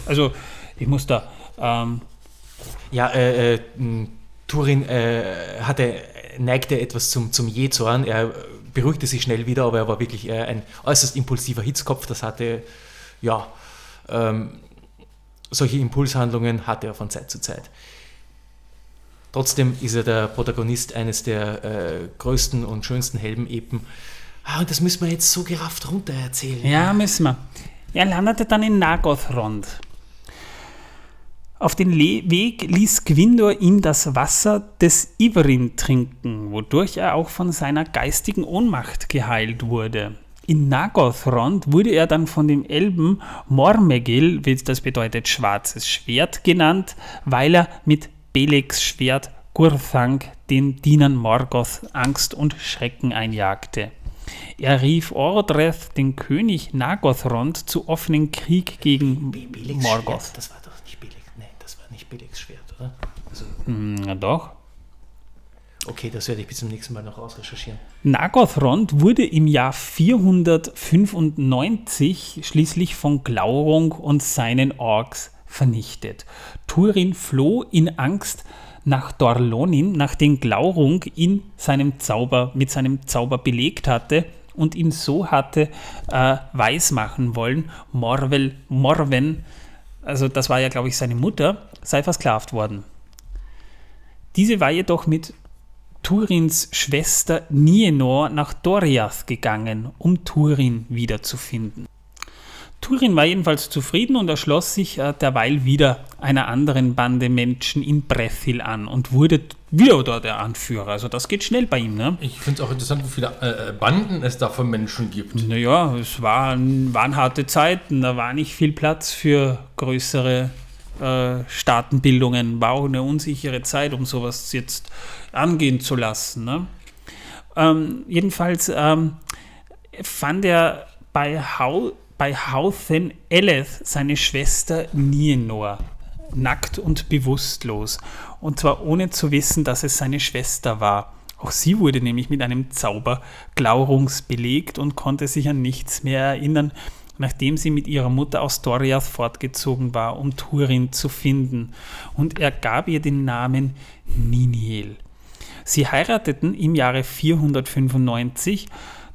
Speaker 1: also ich muss da. Ähm,
Speaker 4: Ja, äh, äh, Turin äh, hatte, neigte etwas zum, zum Jezorn. Er beruhigte sich schnell wieder, aber er war wirklich äh, ein äußerst impulsiver Hitzkopf. Das hatte, ja, ähm, solche Impulshandlungen hatte er von Zeit zu Zeit. Trotzdem ist er der Protagonist eines der äh, größten und schönsten Helmepen. Ah, und das müssen wir jetzt so gerafft runter erzählen.
Speaker 1: ja, müssen wir. Er landete dann in Nagothrond. Auf den Le Weg ließ Gwindor ihm das Wasser des Iverin trinken, wodurch er auch von seiner geistigen Ohnmacht geheilt wurde. In Nagothrond wurde er dann von dem Elben Mormegil, das bedeutet schwarzes Schwert, genannt, weil er mit Beleks Schwert Gurthank den Dienern Morgoth Angst und Schrecken einjagte. Er rief Ordreth, den König Nagothrond, zu offenen Krieg gegen
Speaker 4: Belegs
Speaker 1: Morgoth.
Speaker 4: Schwert, das war doch nicht Beleg, nein, das war nicht Belegs Schwert, oder? Also,
Speaker 1: Hm, Na doch.
Speaker 4: okay, das werde ich bis zum nächsten Mal noch ausrecherchieren.
Speaker 1: Nagothrond wurde im Jahr 495 schließlich von Glaurung und seinen Orks vernichtet. Turin floh in Angst nach Dorlonin, nachdem Glaurung ihn seinem Zauber, mit seinem Zauber belegt hatte und ihn so hatte äh, weismachen wollen, Morvel, Morven, also das war ja glaube ich seine Mutter, sei versklavt worden. Diese war jedoch mit Turins Schwester Nienor nach Doriath gegangen, um Turin wiederzufinden. Turin war jedenfalls zufrieden und erschloss sich äh, derweil wieder einer anderen Bande Menschen in Brethil an und wurde wieder dort der Anführer. Also das geht schnell bei ihm. Ne?
Speaker 2: Ich finde es auch interessant, wie viele äh, Banden es da von Menschen gibt.
Speaker 1: Naja, es waren, waren harte Zeiten, da war nicht viel Platz für größere äh, Staatenbildungen. War auch eine unsichere Zeit, um sowas jetzt angehen zu lassen. Ne? Ähm, jedenfalls ähm, fand er bei, Hau, bei Hauthen Eleth seine Schwester Nienor nackt und bewusstlos. Und zwar ohne zu wissen, dass es seine Schwester war. Auch sie wurde nämlich mit einem Zauber Glaurungs belegt und konnte sich an nichts mehr erinnern, nachdem sie mit ihrer Mutter aus Doriath fortgezogen war, um Turin zu finden. Und er gab ihr den Namen Niniel. Sie heirateten im Jahre 495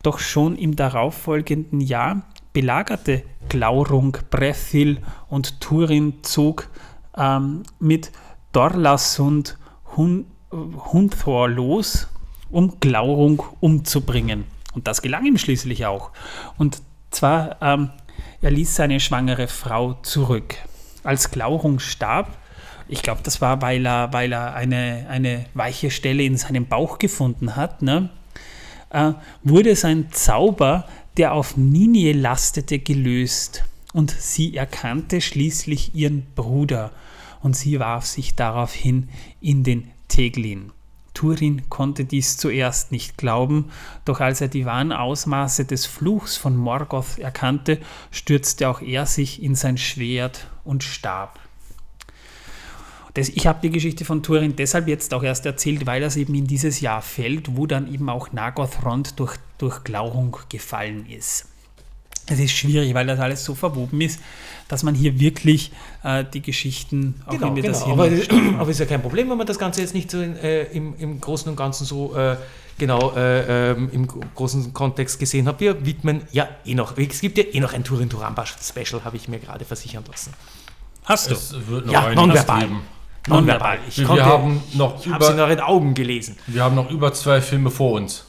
Speaker 1: doch schon im darauffolgenden Jahr belagerte Glaurung Brethil und Turin zog ähm, mit Dorlasund Hun Hunthor los, um Glaurung umzubringen. Und das gelang ihm schließlich auch. Und zwar, ähm, er ließ seine schwangere Frau zurück. Als Glaurung starb, ich glaube, das war, weil er, weil er eine, eine weiche Stelle in seinem Bauch gefunden hat, ne? äh, wurde sein Zauber, der auf Ninie lastete, gelöst. Und sie erkannte schließlich ihren Bruder und sie warf sich daraufhin in den Teglin. Turin konnte dies zuerst nicht glauben, doch als er die wahren Ausmaße des Fluchs von Morgoth erkannte, stürzte auch er sich in sein Schwert und starb. Das, ich habe die Geschichte von Turin deshalb jetzt auch erst erzählt, weil das eben in dieses Jahr fällt, wo dann eben auch Nagothrond durch, durch Glaurung gefallen ist. Es ist schwierig, weil das alles so verwoben ist, dass man hier wirklich äh, die Geschichten
Speaker 4: auch genau, genau. das aber, aber ist ja kein Problem, wenn man das Ganze jetzt nicht so in, äh, im, im Großen und Ganzen so äh, genau äh, ähm, im großen Kontext gesehen hat. Wir widmen ja eh noch, es gibt ja eh noch ein Turin Turamba Special, habe ich mir gerade versichern lassen.
Speaker 1: Hast du?
Speaker 2: Es wird noch
Speaker 4: ja, nonverbal. Geben.
Speaker 1: Nonverbal.
Speaker 2: Ich wir konnte, haben noch
Speaker 4: ich über, sie noch in Augen gelesen.
Speaker 2: Wir haben noch über zwei Filme vor uns.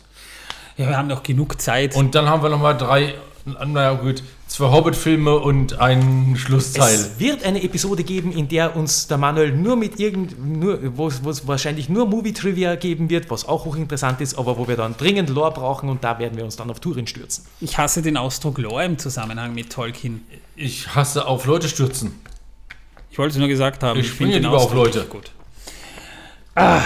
Speaker 1: Ja, wir haben noch genug Zeit.
Speaker 2: Und dann haben wir noch mal drei, naja gut, zwei Hobbit-Filme und einen Schlussteil.
Speaker 4: Es wird eine Episode geben, in der uns der Manuel nur mit irgend, nur, wo es wahrscheinlich nur Movie-Trivia geben wird, was auch hochinteressant ist, aber wo wir dann dringend Lore brauchen und da werden wir uns dann auf Turin stürzen.
Speaker 1: Ich hasse den Ausdruck Lore im Zusammenhang mit Tolkien.
Speaker 2: Ich hasse auf Leute stürzen.
Speaker 1: Ich wollte es nur gesagt haben.
Speaker 2: Ich, ich springe lieber auf Leute.
Speaker 1: Gut. Ah,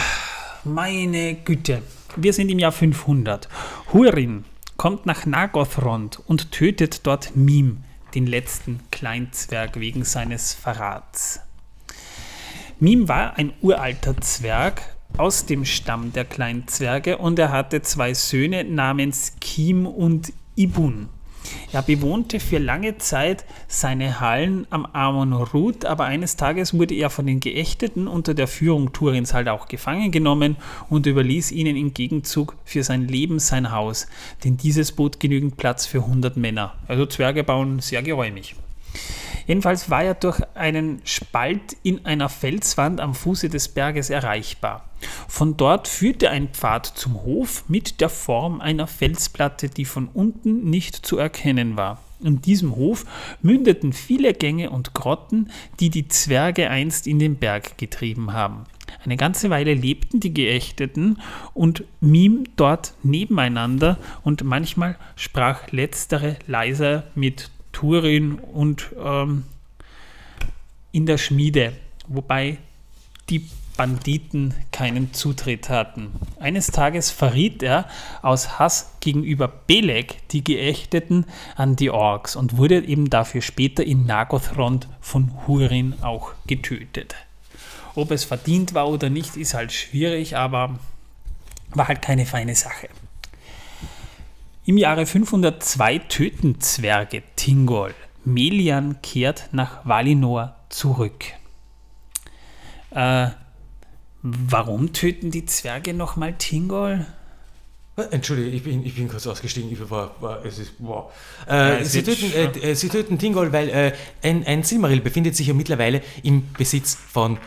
Speaker 1: meine Güte. Wir sind im Jahr 500. Hurin kommt nach Nagothrond und tötet dort Mim, den letzten Kleinzwerg, wegen seines Verrats. Mim war ein uralter Zwerg aus dem Stamm der Kleinzwerge und er hatte zwei Söhne namens Kim und Ibun. Er bewohnte für lange Zeit seine Hallen am Amon Rud, aber eines Tages wurde er von den Geächteten unter der Führung Turins halt auch gefangen genommen und überließ ihnen im Gegenzug für sein Leben sein Haus, denn dieses bot genügend Platz für 100 Männer. Also Zwerge bauen sehr geräumig. Jedenfalls war er durch einen Spalt in einer Felswand am Fuße des Berges erreichbar. Von dort führte ein Pfad zum Hof mit der Form einer Felsplatte, die von unten nicht zu erkennen war. In diesem Hof mündeten viele Gänge und Grotten, die die Zwerge einst in den Berg getrieben haben. Eine ganze Weile lebten die Geächteten und Mim dort nebeneinander und manchmal sprach letztere leiser mit Turin und ähm, in der Schmiede, wobei die Banditen keinen Zutritt hatten. Eines Tages verriet er aus Hass gegenüber Belek die Geächteten an die Orks und wurde eben dafür später in Nagothrond von Hurin auch getötet. Ob es verdient war oder nicht, ist halt schwierig, aber war halt keine feine Sache. Im Jahre 502 töten Zwerge Tingol. Melian kehrt nach Valinor zurück. Äh, warum töten die Zwerge nochmal Tingol?
Speaker 4: Äh, Entschuldige, ich bin, ich bin kurz ausgestiegen. Ich war, war, es ist, wow. Äh, ja, sie, töten, äh, sie töten Tingol, weil äh, ein, ein Silmaril befindet sich ja mittlerweile im Besitz von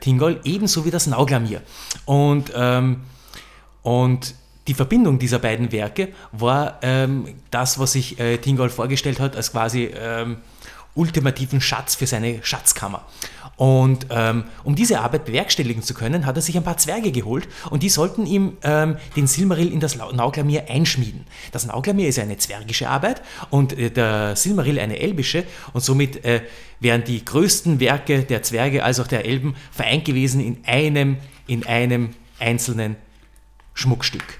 Speaker 4: Tingol, ebenso wie das Nauglamir. Und, ähm, und die Verbindung dieser beiden Werke war ähm, das, was sich äh, Tingol vorgestellt hat, als quasi ähm, ultimativen Schatz für seine Schatzkammer. Und ähm, um diese Arbeit bewerkstelligen zu können, hat er sich ein paar Zwerge geholt und die sollten ihm ähm, den Silmaril in das Nauglamir einschmieden. Das Nauglamir ist eine zwergische Arbeit und äh, der Silmaril eine elbische und somit äh, wären die größten Werke der Zwerge als auch der Elben vereint gewesen in einem, in einem einzelnen Schmuckstück.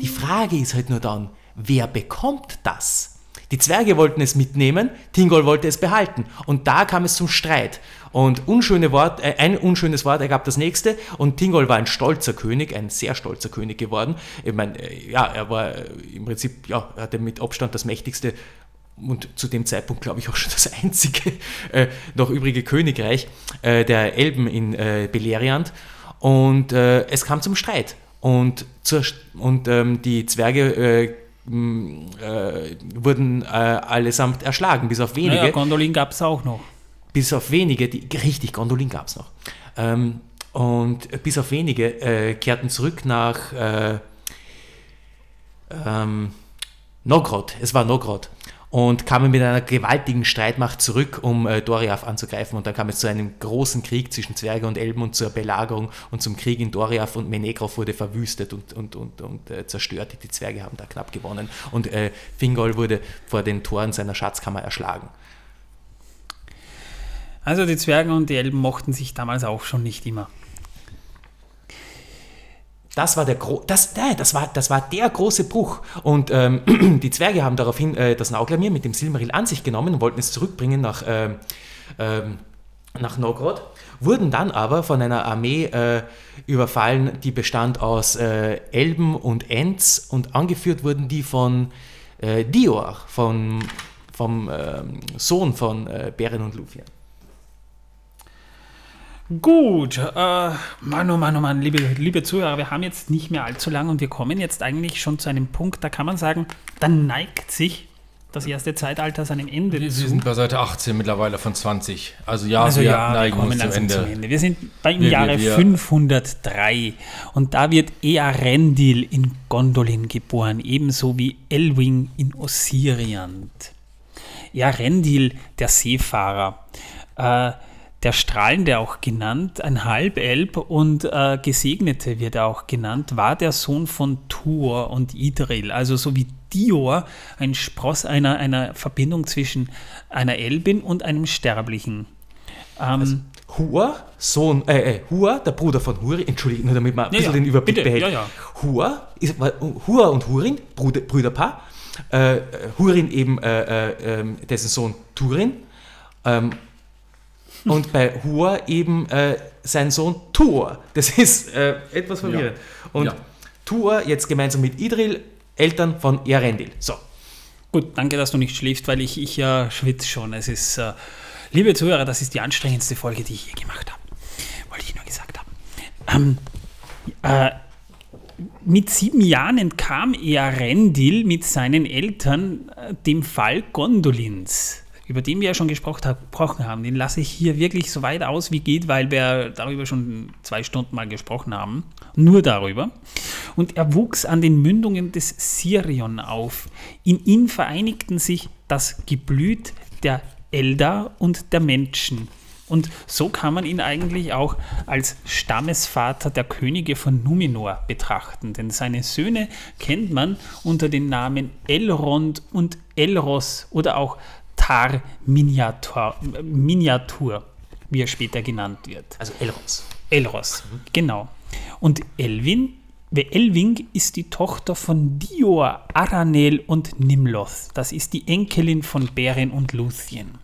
Speaker 4: Die Frage ist halt nur dann, wer bekommt das? Die Zwerge wollten es mitnehmen, Tingol wollte es behalten. Und da kam es zum Streit. Und unschöne Wort, äh, ein unschönes Wort ergab das nächste. Und Tingol war ein stolzer König, ein sehr stolzer König geworden. Ich meine, äh, ja, er war äh, im Prinzip, ja, er hatte mit Abstand das mächtigste und zu dem Zeitpunkt, glaube ich, auch schon das einzige äh, noch übrige Königreich äh, der Elben in äh, Beleriand. Und es kam zum Streit. Und, zur, und ähm, die Zwerge äh, wurden äh, allesamt erschlagen, bis auf wenige. Naja,
Speaker 1: Gondolin gab es auch noch.
Speaker 4: Bis auf wenige, die, richtig, Gondolin gab es noch. Ähm, und bis auf wenige äh, kehrten zurück nach äh, ähm, Nogrod. Es war Nogrod und kamen mit einer gewaltigen Streitmacht zurück, um äh, Doriath anzugreifen. Und dann kam es zu einem großen Krieg zwischen Zwerge und Elben und zur Belagerung und zum Krieg in Doriath und Menegroth wurde verwüstet und, und, und, und äh, zerstört. Die Zwerge haben da knapp gewonnen und äh, Fingol wurde vor den Toren seiner Schatzkammer erschlagen.
Speaker 1: Also die Zwerge und die Elben mochten sich damals auch schon nicht immer.
Speaker 4: Das war der, Gro das, nein, das war, das war der große Bruch. Und ähm, die Zwerge haben daraufhin äh, das Nauglamir mit dem Silmaril an sich genommen und wollten es zurückbringen nach, äh, äh, nach Nogrod, wurden dann aber von einer Armee äh, überfallen, die bestand aus äh, Elben und Ents und angeführt wurden die von äh, Dior, von, vom ähm, Sohn von Beren und Lufien.
Speaker 1: Gut, äh, Mann, oh Mann, oh Mann, liebe, liebe Zuhörer, wir haben jetzt nicht mehr allzu lang und wir kommen jetzt eigentlich schon zu einem Punkt, da kann man sagen, dann neigt sich das erste Zeitalter seinem Ende
Speaker 2: wir, zu. Wir sind bei Seite 18 mittlerweile von 20. Also ja,
Speaker 1: also wir ja, neigen wir kommen uns zum Ende. zum Ende. Wir sind beim wir, Jahre wir, 503 und da wird Earendil in Gondolin geboren, ebenso wie Elwing in Ossiriant. Earendil, der Seefahrer, äh, der Strahlende auch genannt, ein Halbelb und äh, Gesegnete wird er auch genannt, war der Sohn von Tuor und Idril, also so wie Dior, ein Spross einer, einer Verbindung zwischen einer Elbin und einem Sterblichen.
Speaker 4: Ähm, also, Hur, Sohn, äh, äh, Hur, der Bruder von Hurin, Entschuldigung, nur damit man ein bisschen ja, den Überblick bitte, behält. Ja, ja. Hur, ist, Hur und Hurin, Bruder, Brüderpaar. Äh, Hurin eben äh, äh ähm, dessen Sohn Turin. Ähm, und bei Hur eben äh, sein Sohn Tuor. Das ist äh, etwas verwirrend. Ja. Und ja. Tuor jetzt gemeinsam mit Idril, Eltern von Erendil. So.
Speaker 1: Gut, danke, dass du nicht schläfst, weil ich, ich ja äh, schwitze schon. Es ist, äh, liebe Zuhörer, das ist die anstrengendste Folge, die ich je gemacht habe. Wollte ich nur gesagt haben. Ähm, äh, mit sieben Jahren entkam Earendil mit seinen Eltern äh, dem Fall Gondolins über den wir ja schon gesprochen haben, den lasse ich hier wirklich so weit aus wie geht, weil wir darüber schon zwei Stunden mal gesprochen haben. Nur darüber. Und er wuchs an den Mündungen des Sirion auf. In ihn vereinigten sich das Geblüt der Eldar und der Menschen. Und so kann man ihn eigentlich auch als Stammesvater der Könige von Numenor betrachten, denn seine Söhne kennt man unter den Namen Elrond und Elros oder auch Tar Miniatur, Miniatur, wie er später genannt wird.
Speaker 4: Also Elros.
Speaker 1: Elros, mhm. genau. Und Elwin, Elwing ist die Tochter von Dior, Aranel und Nimloth. Das ist die Enkelin von Beren und Luthien.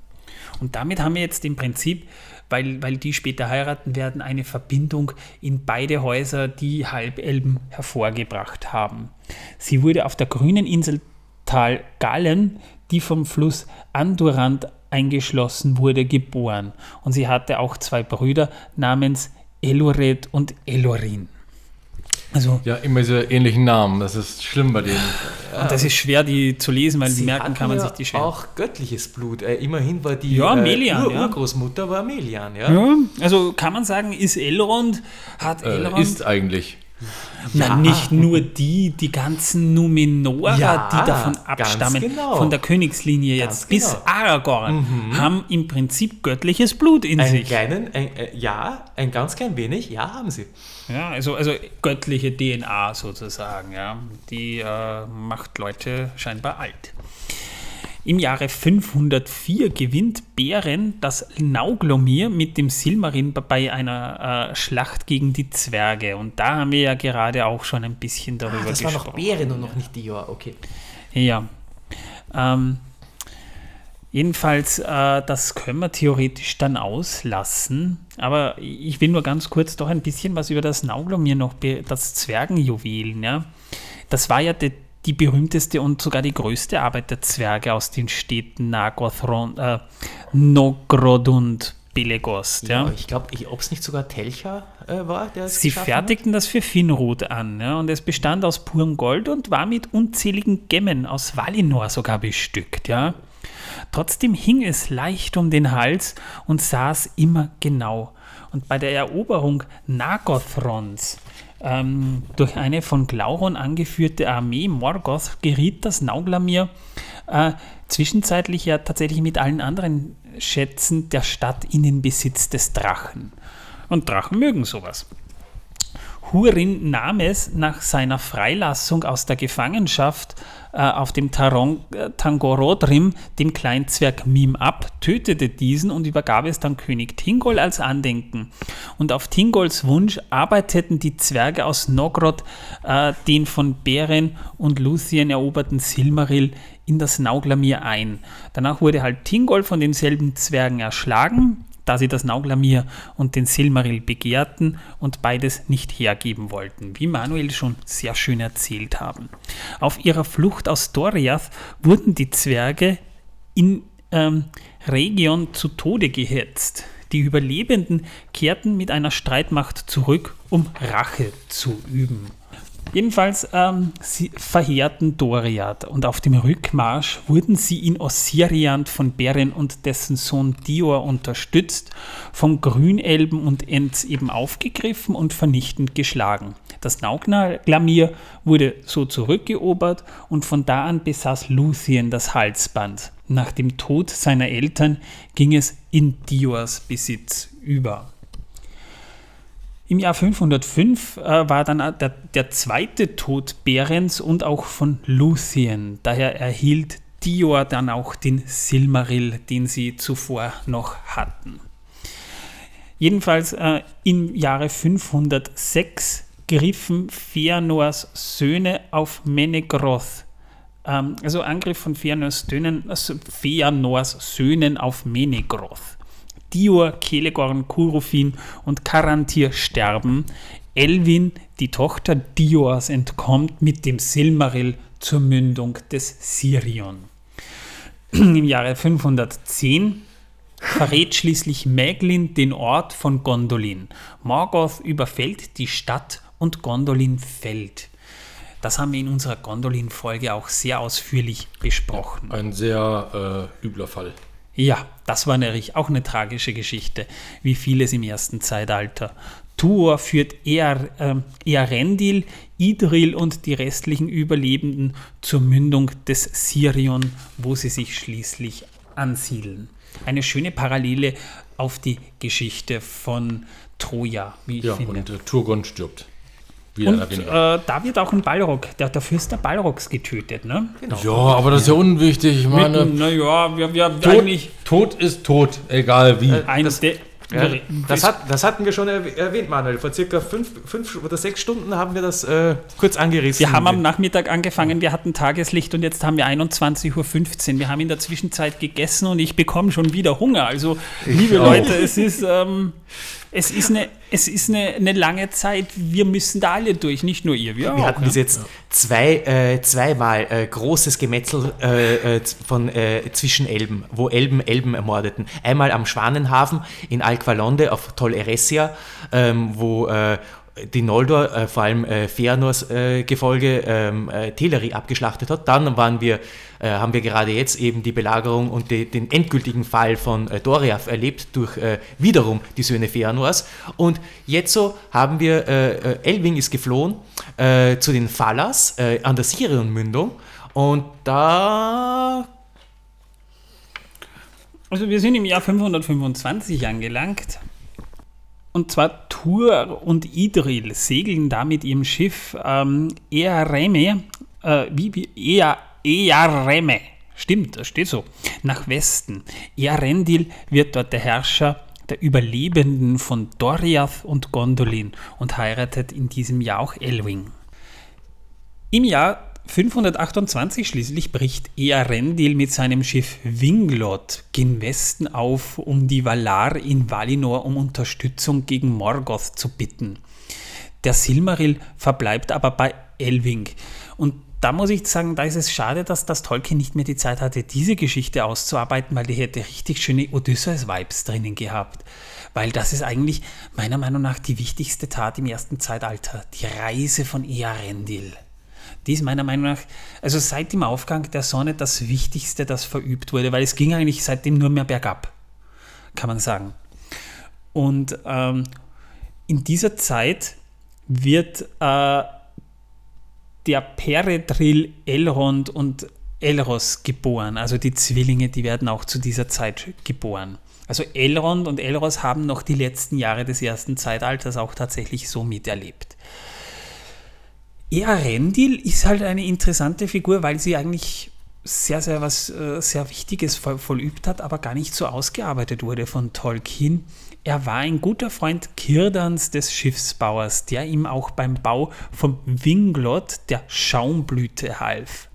Speaker 1: Und damit haben wir jetzt im Prinzip, weil, weil die später heiraten werden, eine Verbindung in beide Häuser, die Halbelben hervorgebracht haben. Sie wurde auf der grünen Insel Tal Gallen die vom Fluss Andurand eingeschlossen wurde, geboren. Und sie hatte auch zwei Brüder namens Elored und Elorin.
Speaker 2: Also, ja, immer diese ähnlichen Namen. Das ist schlimm bei denen.
Speaker 1: Und das ist schwer, die zu lesen, weil sie merken kann man
Speaker 4: ja
Speaker 1: sich die schwer.
Speaker 4: Auch göttliches Blut. Äh, immerhin war die
Speaker 1: ja, Melian,
Speaker 4: äh, Ur ja. Urgroßmutter war Melian. Ja?
Speaker 1: ja, also kann man sagen, ist Elrond, hat
Speaker 2: äh, Elrond. Ist eigentlich.
Speaker 1: Na, nicht nur die, die ganzen Numenora,
Speaker 4: Ja,
Speaker 1: die davon abstammen,
Speaker 4: genau.
Speaker 1: von der Königslinie
Speaker 4: Ganz
Speaker 1: jetzt bis
Speaker 4: genau.
Speaker 1: Aragorn, haben im Prinzip göttliches Blut in
Speaker 4: Einen
Speaker 1: sich.
Speaker 4: kleinen, ein, äh, ja, ein ganz klein wenig, ja, haben sie.
Speaker 1: Ja, also, also göttliche DNA sozusagen, ja. Die äh, macht Leute scheinbar alt. Im Jahre 504 gewinnt Beren das Nauglomir mit dem Silmarin bei einer äh, Schlacht gegen die Zwerge. Und da haben wir ja gerade auch schon ein bisschen darüber
Speaker 4: Ah, das war
Speaker 1: gesprochen.
Speaker 4: noch Bären und noch nicht Dior, okay.
Speaker 1: Ja. Ähm, jedenfalls, äh, das können wir theoretisch dann auslassen. Aber ich will nur ganz kurz doch ein bisschen was über das Nauglomir noch, das Zwergenjuwelen. Ja? Das war ja die, die berühmteste und sogar die größte Arbeit der Zwerge aus den Städten Nagothron, äh, Nogrod und Belegost. Ja?
Speaker 4: Ja, ich glaube, ob es nicht sogar Telcha äh, war, der
Speaker 1: Sie fertigten das für Finrod an ja, und es bestand aus purem Gold und war mit unzähligen Gemmen aus Valinor sogar bestückt. Ja. Trotzdem hing es leicht um den Hals und saß immer genau. Und bei der Eroberung Nagothrons ähm, durch eine von Glauron angeführte Armee Morgoth geriet das Nauglamir äh, zwischenzeitlich ja tatsächlich mit allen anderen Schätzen der Stadt in den Besitz des Drachen. Und Drachen mögen sowas. Hurin nahm es nach seiner Freilassung aus der Gefangenschaft äh, auf dem Taron, äh, Tangorodrim dem Kleinzwerg Mim ab, tötete diesen und übergab es dann König Tingol als Andenken. Und auf Tingols Wunsch arbeiteten die Zwerge aus Nogrod äh, den von Beren und Luthien eroberten Silmaril in das Nauglamir ein. Danach wurde halt Tingol von denselben Zwergen erschlagen, da sie das Nauglamir und den Silmaril begehrten und beides nicht hergeben wollten, wie Manuel schon sehr schön erzählt haben. Auf ihrer Flucht aus Doriath wurden die Zwerge in ähm, Region zu Tode gehetzt. Die Überlebenden kehrten mit einer Streitmacht zurück, um Rache zu üben. Jedenfalls, ähm, sie verheerten Doriath und auf dem Rückmarsch wurden sie in Ossiriant von Beren und dessen Sohn Dior unterstützt, von Grünelben und Ents eben aufgegriffen und vernichtend geschlagen. Das Nauglamir wurde so zurückgeobert und von da an besaß Luthien das Halsband. Nach dem Tod seiner Eltern ging es in Diors Besitz über. Im Jahr 505 äh, war dann der, der zweite Tod Berens und auch von Luthien. Daher erhielt Dior dann auch den Silmaril, den sie zuvor noch hatten. Jedenfalls äh, im Jahre 506 griffen Fëanors Söhne auf Menegroth. Ähm, also Angriff von Fëanors also Söhnen auf Menegroth. Dior, Kelegorn, Kurufin und Karantir sterben. Elwin, die Tochter Diors, entkommt mit dem Silmaril zur Mündung des Sirion. Im Jahre 510 verrät schließlich Mäglin den Ort von Gondolin. Morgoth überfällt die Stadt und Gondolin fällt. Das haben wir in unserer Gondolin-Folge auch sehr ausführlich besprochen.
Speaker 2: Ein sehr äh, übler Fall.
Speaker 1: Ja, das war natürlich auch eine tragische Geschichte, wie vieles im ersten Zeitalter. Tuor führt ähm, Earendil, Idril und die restlichen Überlebenden zur Mündung des Sirion, wo sie sich schließlich ansiedeln. Eine schöne Parallele auf die Geschichte von Troja, wie ich
Speaker 2: Ja,
Speaker 1: finde.
Speaker 2: und äh, Turgon stirbt. Wieder
Speaker 1: Und äh, da wird auch ein Balrog, der, der Fürst der Balrogs getötet, ne?
Speaker 4: Genau.
Speaker 2: ja, aber das ist ja unwichtig. Ich meine,
Speaker 1: Naja, wir, wir
Speaker 2: Tod,
Speaker 1: eigentlich
Speaker 2: Tod ist tot, egal wie.
Speaker 1: ein
Speaker 4: das-
Speaker 1: De-
Speaker 4: Ja, das, hat, das hatten wir schon erwäh- erwähnt, Manuel. Vor circa fünf, fünf oder sechs Stunden haben wir das äh, kurz angerissen.
Speaker 1: Wir haben am Nachmittag angefangen, wir hatten Tageslicht und jetzt haben wir 21.15 Uhr. Wir haben in der Zwischenzeit gegessen und ich bekomme schon wieder Hunger. Also, liebe
Speaker 2: auch.
Speaker 1: Leute, es ist, ähm, es ist, eine, es ist eine, eine lange Zeit. Wir müssen da alle durch, nicht nur ihr. Wir,
Speaker 4: Wir
Speaker 1: auch,
Speaker 4: hatten
Speaker 1: ja.
Speaker 4: bis jetzt zwei, äh, zweimal äh, großes Gemetzel äh, äh, von, äh, zwischen Elben, wo Elben Elben ermordeten. Einmal am Schwanenhafen in Alqualonde auf Tol Eressia, ähm, wo äh, die Noldor, äh, vor allem äh, Feanors äh, Gefolge, ähm, äh, Teleri abgeschlachtet hat. Dann waren wir, äh, haben wir gerade jetzt eben die Belagerung und die, den endgültigen Fall von äh, Doriath erlebt durch äh, wiederum die Söhne Feanors. Und jetzt so haben wir, äh, Elwing ist geflohen zu den Falas an der Sirion-Mündung. Und da
Speaker 1: Also wir sind im Jahr 525 angelangt. Und zwar Tur und Idril segeln da mit ihrem Schiff ähm, Eareme, äh, wie, wie Ea, Eareme, stimmt, das steht so, nach Westen. Earendil wird dort der Herrscher der Überlebenden von Doriath und Gondolin und heiratet in diesem Jahr auch Elwing. Im Jahr 528 schließlich bricht Earendil mit seinem Schiff Winglot gen Westen auf, um die Valar in Valinor um Unterstützung gegen Morgoth zu bitten. Der Silmaril verbleibt aber bei Elwing. Und da muss ich sagen, da ist es schade, dass das Tolkien nicht mehr die Zeit hatte, diese Geschichte auszuarbeiten, weil die hätte richtig schöne Odysseus-Vibes drinnen gehabt. Weil das ist eigentlich meiner Meinung nach die wichtigste Tat im ersten Zeitalter. Die Reise von Earendil. Die ist meiner Meinung nach, also seit dem Aufgang der Sonne das Wichtigste, das verübt wurde, weil es ging eigentlich seitdem nur mehr bergab, kann man sagen. Und ähm, in dieser Zeit wird äh, der Peredril, Elrond und Elros geboren. Also die Zwillinge, die werden auch zu dieser Zeit geboren. Also Elrond und Elros haben noch die letzten Jahre des ersten Zeitalters auch tatsächlich so miterlebt. Earendil ist halt eine interessante Figur, weil sie eigentlich sehr, sehr was äh, sehr Wichtiges voll, vollübt hat, aber gar nicht so ausgearbeitet wurde von Tolkien. Er war ein guter Freund Kirdans des Schiffsbauers, der ihm auch beim Bau vom Winglot der Schaumblüte half.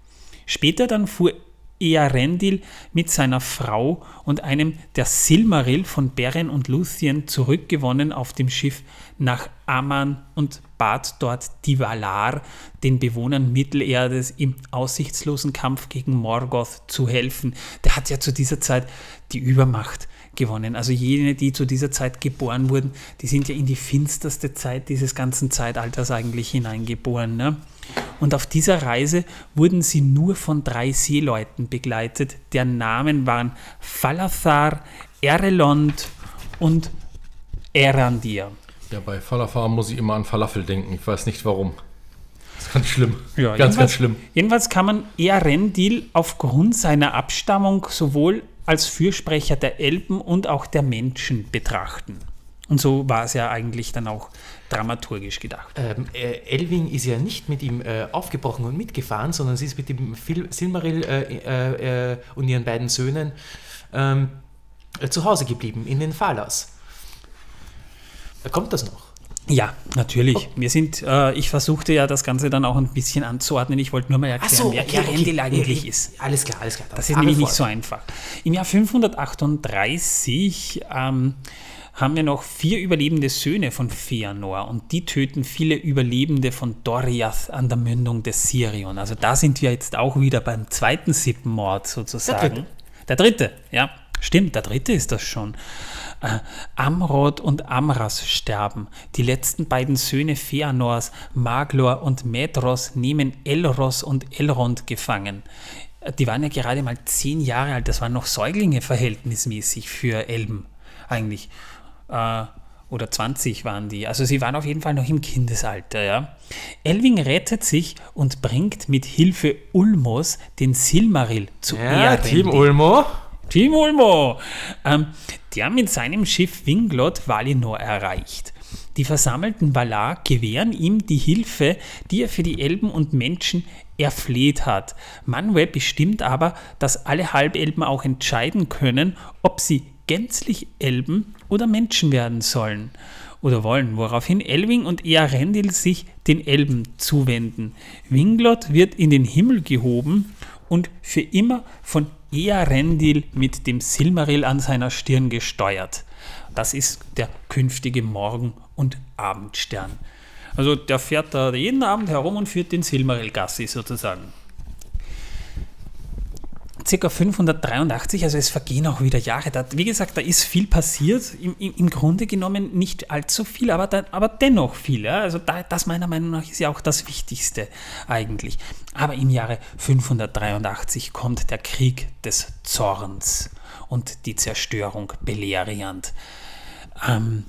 Speaker 1: Später dann fuhr Earendil mit seiner Frau und einem der Silmaril von Beren und Luthien zurückgewonnen auf dem Schiff nach Amman und bat dort die Valar, den Bewohnern Mittelerdes im aussichtslosen Kampf gegen Morgoth zu helfen. Der hat ja zu dieser Zeit die Übermacht gewonnen. Also jene, die zu dieser Zeit geboren wurden, die sind ja in die finsterste Zeit dieses ganzen Zeitalters eigentlich hineingeboren. Ne? Und auf dieser Reise wurden sie nur von drei Seeleuten begleitet. Deren Namen waren Falathar, Erelond und Erandir.
Speaker 2: Ja, bei Falafel muss ich immer an Falafel denken. Ich weiß nicht warum. Das ist ganz schlimm.
Speaker 1: Ja,
Speaker 2: ganz, ganz
Speaker 1: jedenfalls-
Speaker 2: schlimm.
Speaker 1: Jedenfalls kann man Earendil aufgrund seiner Abstammung sowohl als Fürsprecher der Elben und auch der Menschen betrachten. Und so war es ja eigentlich dann auch dramaturgisch gedacht.
Speaker 4: Ähm, äh, Elwing ist ja nicht mit ihm äh, aufgebrochen und mitgefahren, sondern sie ist mit dem Phil Silmaril äh, äh, äh, und ihren beiden Söhnen ähm, äh, zu Hause geblieben, in den Falas. Äh, Kommt das noch?
Speaker 1: Ja, natürlich. Wir sind, äh, ich versuchte ja das Ganze dann auch ein bisschen anzuordnen. Ich wollte nur mal erklären, wer Earendil eigentlich
Speaker 4: Ja,
Speaker 1: ist.
Speaker 4: Alles klar, alles klar.
Speaker 1: Das ist nämlich nicht so einfach. Im Jahr 538 ähm, haben wir noch vier überlebende Söhne von Feanor und die töten viele Überlebende von Doriath an der Mündung des Sirion. Also da sind wir jetzt auch wieder beim zweiten Sippenmord sozusagen.
Speaker 4: dritte.
Speaker 1: Der dritte, ja. Stimmt, der dritte ist das schon. Äh, Amrod und Amras sterben. Die letzten beiden Söhne Feanors, Maglor und Medros, nehmen Elros und Elrond gefangen. Äh, Die waren ja gerade mal zehn Jahre alt, das waren noch Säuglinge verhältnismäßig für Elben eigentlich. Äh, oder 20 waren die. Also sie waren auf jeden Fall noch im Kindesalter, ja. Elwing rettet sich und bringt mit Hilfe Ulmos den Silmaril zu
Speaker 4: Ja,
Speaker 1: Earendil.
Speaker 4: Team Ulmo.
Speaker 1: Team Ulmo, ähm, der mit seinem Schiff Winglot Valinor erreicht. Die versammelten Valar gewähren ihm die Hilfe, die er für die Elben und Menschen erfleht hat. Manwë bestimmt aber, dass alle Halbelben auch entscheiden können, ob sie gänzlich Elben oder Menschen werden sollen oder wollen, woraufhin Elwing und Earendil sich den Elben zuwenden. Winglot wird in den Himmel gehoben und für immer von Earendil mit dem Silmaril an seiner Stirn gesteuert. Das ist der künftige Morgen- und Abendstern. Also der fährt da jeden Abend herum und führt den Silmaril Gassi sozusagen. Ca. 583, also es vergehen auch wieder Jahre. Da, wie gesagt, da ist viel passiert. Im, im, Grunde genommen nicht allzu viel, aber, da, aber dennoch viel. Ja? Also da, das meiner Meinung nach ist ja auch das Wichtigste eigentlich. Aber im Jahre 583 kommt der Krieg des Zorns und die Zerstörung Beleriand. Ähm,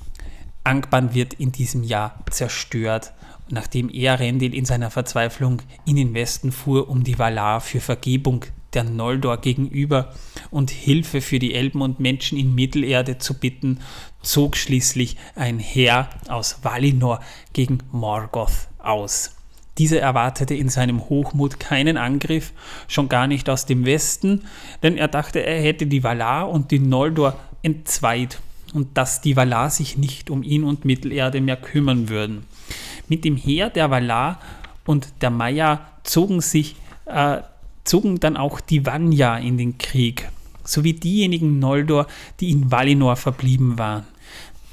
Speaker 1: Angban wird in diesem Jahr zerstört nachdem Earendil in seiner Verzweiflung in den Westen fuhr, um die Valar für Vergebung der Noldor gegenüber und Hilfe für die Elben und Menschen in Mittelerde zu bitten, zog schließlich ein Heer aus Valinor gegen Morgoth aus. Dieser erwartete in seinem Hochmut keinen Angriff, schon gar nicht aus dem Westen, denn er dachte, er hätte die Valar und die Noldor entzweit und dass die Valar sich nicht um ihn und Mittelerde mehr kümmern würden. Mit dem Heer der Valar und der Maya zogen sich äh, zogen dann auch die Vanya in den Krieg, sowie diejenigen Noldor, die in Valinor verblieben waren.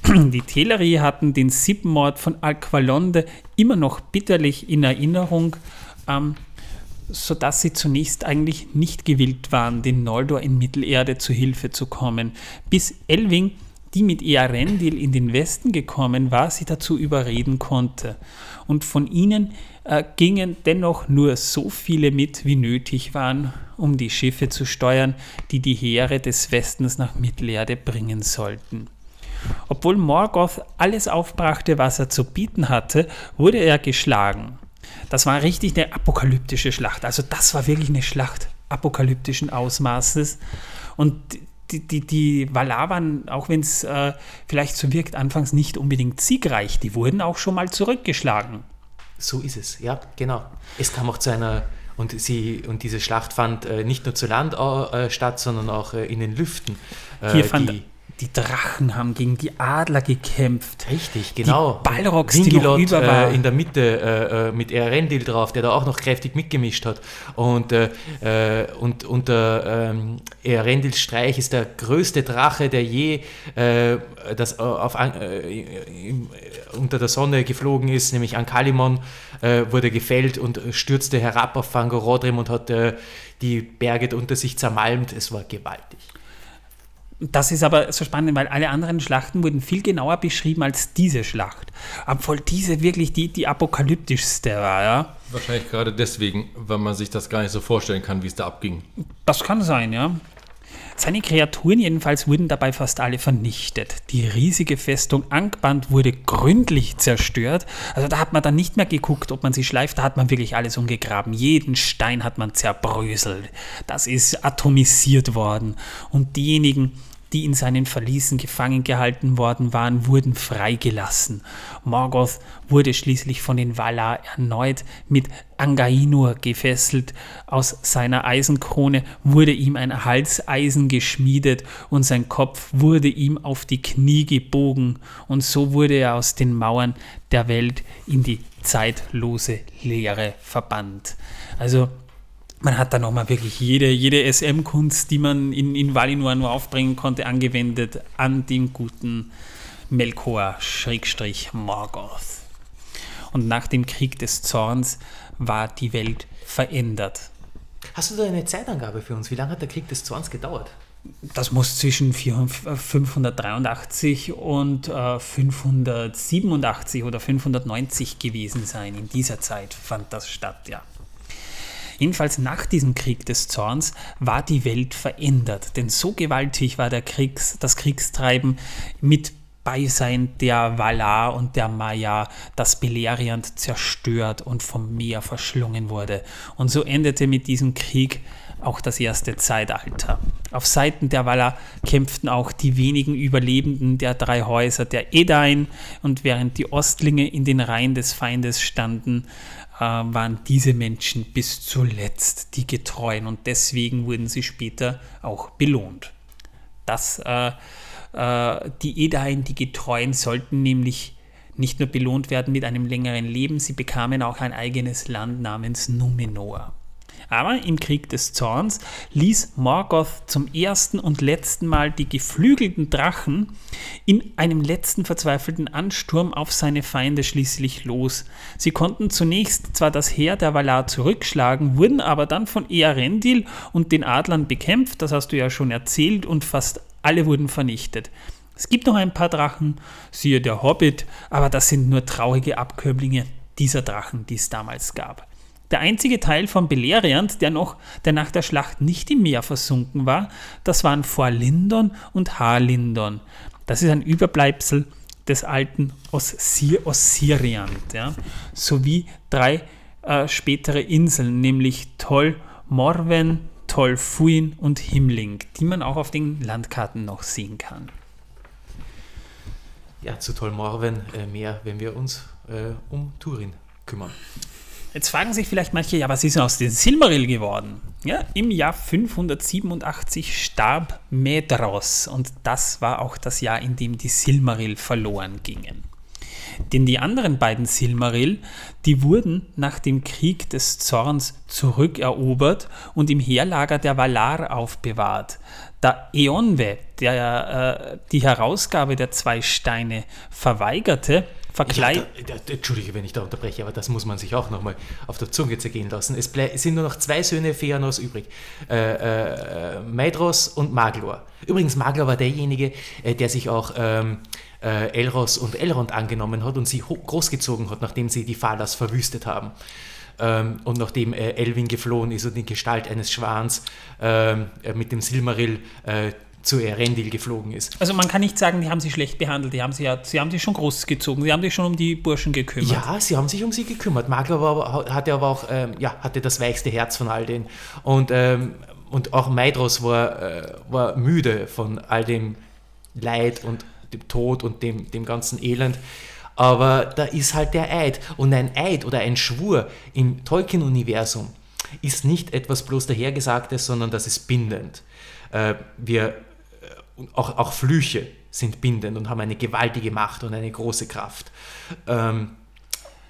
Speaker 1: Die Teleri hatten den Sippenmord von Alqualonde immer noch bitterlich in Erinnerung, ähm, sodass sie zunächst eigentlich nicht gewillt waren, den Noldor in Mittelerde zu Hilfe zu kommen, bis Elwing die mit Earendil in den Westen gekommen war, sie dazu überreden konnte. Und von ihnen äh, gingen dennoch nur so viele mit, wie nötig waren, um die Schiffe zu steuern, die die Heere des Westens nach Mittelerde bringen sollten. Obwohl Morgoth alles aufbrachte, was er zu bieten hatte, wurde er geschlagen. Das war richtig eine apokalyptische Schlacht. Also das war wirklich eine Schlacht apokalyptischen Ausmaßes. Und die, die, die Valar waren, auch wenn es äh, vielleicht so wirkt, anfangs nicht unbedingt siegreich. Die wurden auch schon mal zurückgeschlagen.
Speaker 4: So ist es, ja, genau. Es kam auch zu einer, und, sie, und diese Schlacht fand äh, nicht nur zu Land äh, statt, sondern auch äh, in den Lüften.
Speaker 1: Äh, Hier fand die, die Drachen haben gegen die Adler gekämpft.
Speaker 4: Richtig, genau.
Speaker 1: Die Balrogs, die noch über
Speaker 4: äh, in der Mitte äh, äh, mit Erendil drauf, der da auch noch kräftig mitgemischt hat. Und, äh, äh und unter ähm, Erendils Streich ist der größte Drache, der je äh, das auf, unter der Sonne geflogen ist, nämlich Ankalimon, wurde gefällt und stürzte herab auf Fangorodrim und hat die Berge unter sich zermalmt. Es war gewaltig.
Speaker 1: Das ist aber so spannend, weil alle anderen Schlachten wurden viel genauer beschrieben als diese Schlacht. Obwohl diese wirklich die, die apokalyptischste war, ja.
Speaker 2: Wahrscheinlich gerade deswegen, weil man sich das gar nicht so vorstellen kann, wie es da abging.
Speaker 1: Das kann sein, ja. Seine Kreaturen jedenfalls wurden dabei fast alle vernichtet. Die riesige Festung Angband wurde gründlich zerstört. Also da hat man dann nicht mehr geguckt, ob man sie schleift, da hat man wirklich alles umgegraben. Jeden Stein hat man zerbröselt. Das ist atomisiert worden. Und diejenigen, die in seinen Verließen gefangen gehalten worden waren, wurden freigelassen. Morgoth wurde schließlich von den Valar erneut mit Angainur gefesselt. Aus seiner Eisenkrone wurde ihm ein Halseisen geschmiedet und sein Kopf wurde ihm auf die Knie gebogen und so wurde er aus den Mauern der Welt in die zeitlose Leere verbannt. Also man hat da nochmal wirklich jede, jede SM-Kunst, die man in, in Valinor nur aufbringen konnte, angewendet an den guten Melkor-Morgoth. Und nach dem Krieg des Zorns war die Welt verändert.
Speaker 4: Hast du da eine Zeitangabe für uns? Wie lange hat der Krieg des Zorns gedauert?
Speaker 1: Das muss zwischen 583 und 587 äh, oder 590 gewesen sein. In dieser Zeit fand das statt, ja. Jedenfalls nach diesem Krieg des Zorns war die Welt verändert, denn so gewaltig war der Kriegs, das Kriegstreiben mit Beisein der Valar und der Maya, das Beleriand zerstört und vom Meer verschlungen wurde. Und so endete mit diesem Krieg auch das erste Zeitalter. Auf Seiten der Valar kämpften auch die wenigen Überlebenden der drei Häuser der Edain und während die Ostlinge in den Reihen des Feindes standen, waren diese Menschen bis zuletzt die Getreuen und deswegen wurden sie später auch belohnt. Das, äh, äh, die Edain, die Getreuen, sollten nämlich nicht nur belohnt werden mit einem längeren Leben, sie bekamen auch ein eigenes Land namens Numenor. Aber im Krieg des Zorns ließ Morgoth zum ersten und letzten Mal die geflügelten Drachen in einem letzten verzweifelten Ansturm auf seine Feinde schließlich los. Sie konnten zunächst zwar das Heer der Valar zurückschlagen, wurden aber dann von Earendil und den Adlern bekämpft, das hast du ja schon erzählt, und fast alle wurden vernichtet. Es gibt noch ein paar Drachen, siehe der Hobbit, aber das sind nur traurige Abkömmlinge dieser Drachen, die es damals gab. Der einzige Teil von Beleriand, der noch, der nach der Schlacht nicht im Meer versunken war, das waren Vorlindon und Harlindon. Das ist ein Überbleibsel des alten Ossir Ossiriant, ja, sowie drei äh, spätere Inseln, nämlich Tol Morven, Tol Fuin und Himling, die man auch auf den Landkarten noch sehen kann.
Speaker 4: Ja, zu Tolmorven äh, mehr, wenn wir uns äh, um Turin kümmern.
Speaker 1: Jetzt fragen sich vielleicht manche, ja, was ist aus dem Silmaril geworden? Ja, Im Jahr 587 starb Medros und das war auch das Jahr, in dem die Silmaril verloren gingen. Denn die anderen beiden Silmaril, die wurden nach dem Krieg des Zorns zurückerobert und im Heerlager der Valar aufbewahrt. Da Eonwe, der äh, die Herausgabe der zwei Steine verweigerte,
Speaker 4: da, Entschuldige, wenn ich da unterbreche, aber das muss man sich auch nochmal auf der Zunge zergehen lassen. Es, sind nur noch zwei Söhne Feanos übrig: äh, äh, Maedros und Maglor. Übrigens, Maglor war derjenige, äh, der sich auch. Ähm, äh, Elros und Elrond angenommen hat und sie großgezogen hat, nachdem sie die Falas verwüstet haben. Ähm, und nachdem äh, Elwin geflohen ist und in Gestalt eines Schwans ähm, äh, mit dem Silmaril zu Erendil geflogen ist.
Speaker 1: Also man kann nicht sagen, die haben sie schlecht behandelt, die haben sie ja, sie haben sie schon großgezogen, sie haben sich schon um die Burschen gekümmert.
Speaker 4: Ja, sie haben sich um sie gekümmert. Magla war, hatte aber auch, ähm, ja, hatte das weichste Herz von all denen. Und, ähm, und auch Maedros war, äh, war müde von all dem Leid und dem Tod und dem, dem ganzen Elend. Aber da ist halt der Eid. Und ein Eid oder ein Schwur im Tolkien-Universum ist nicht etwas bloß dahergesagtes, sondern das ist bindend. Äh, wir, äh, auch, auch Flüche sind bindend und haben eine gewaltige Macht und eine große Kraft. Ähm,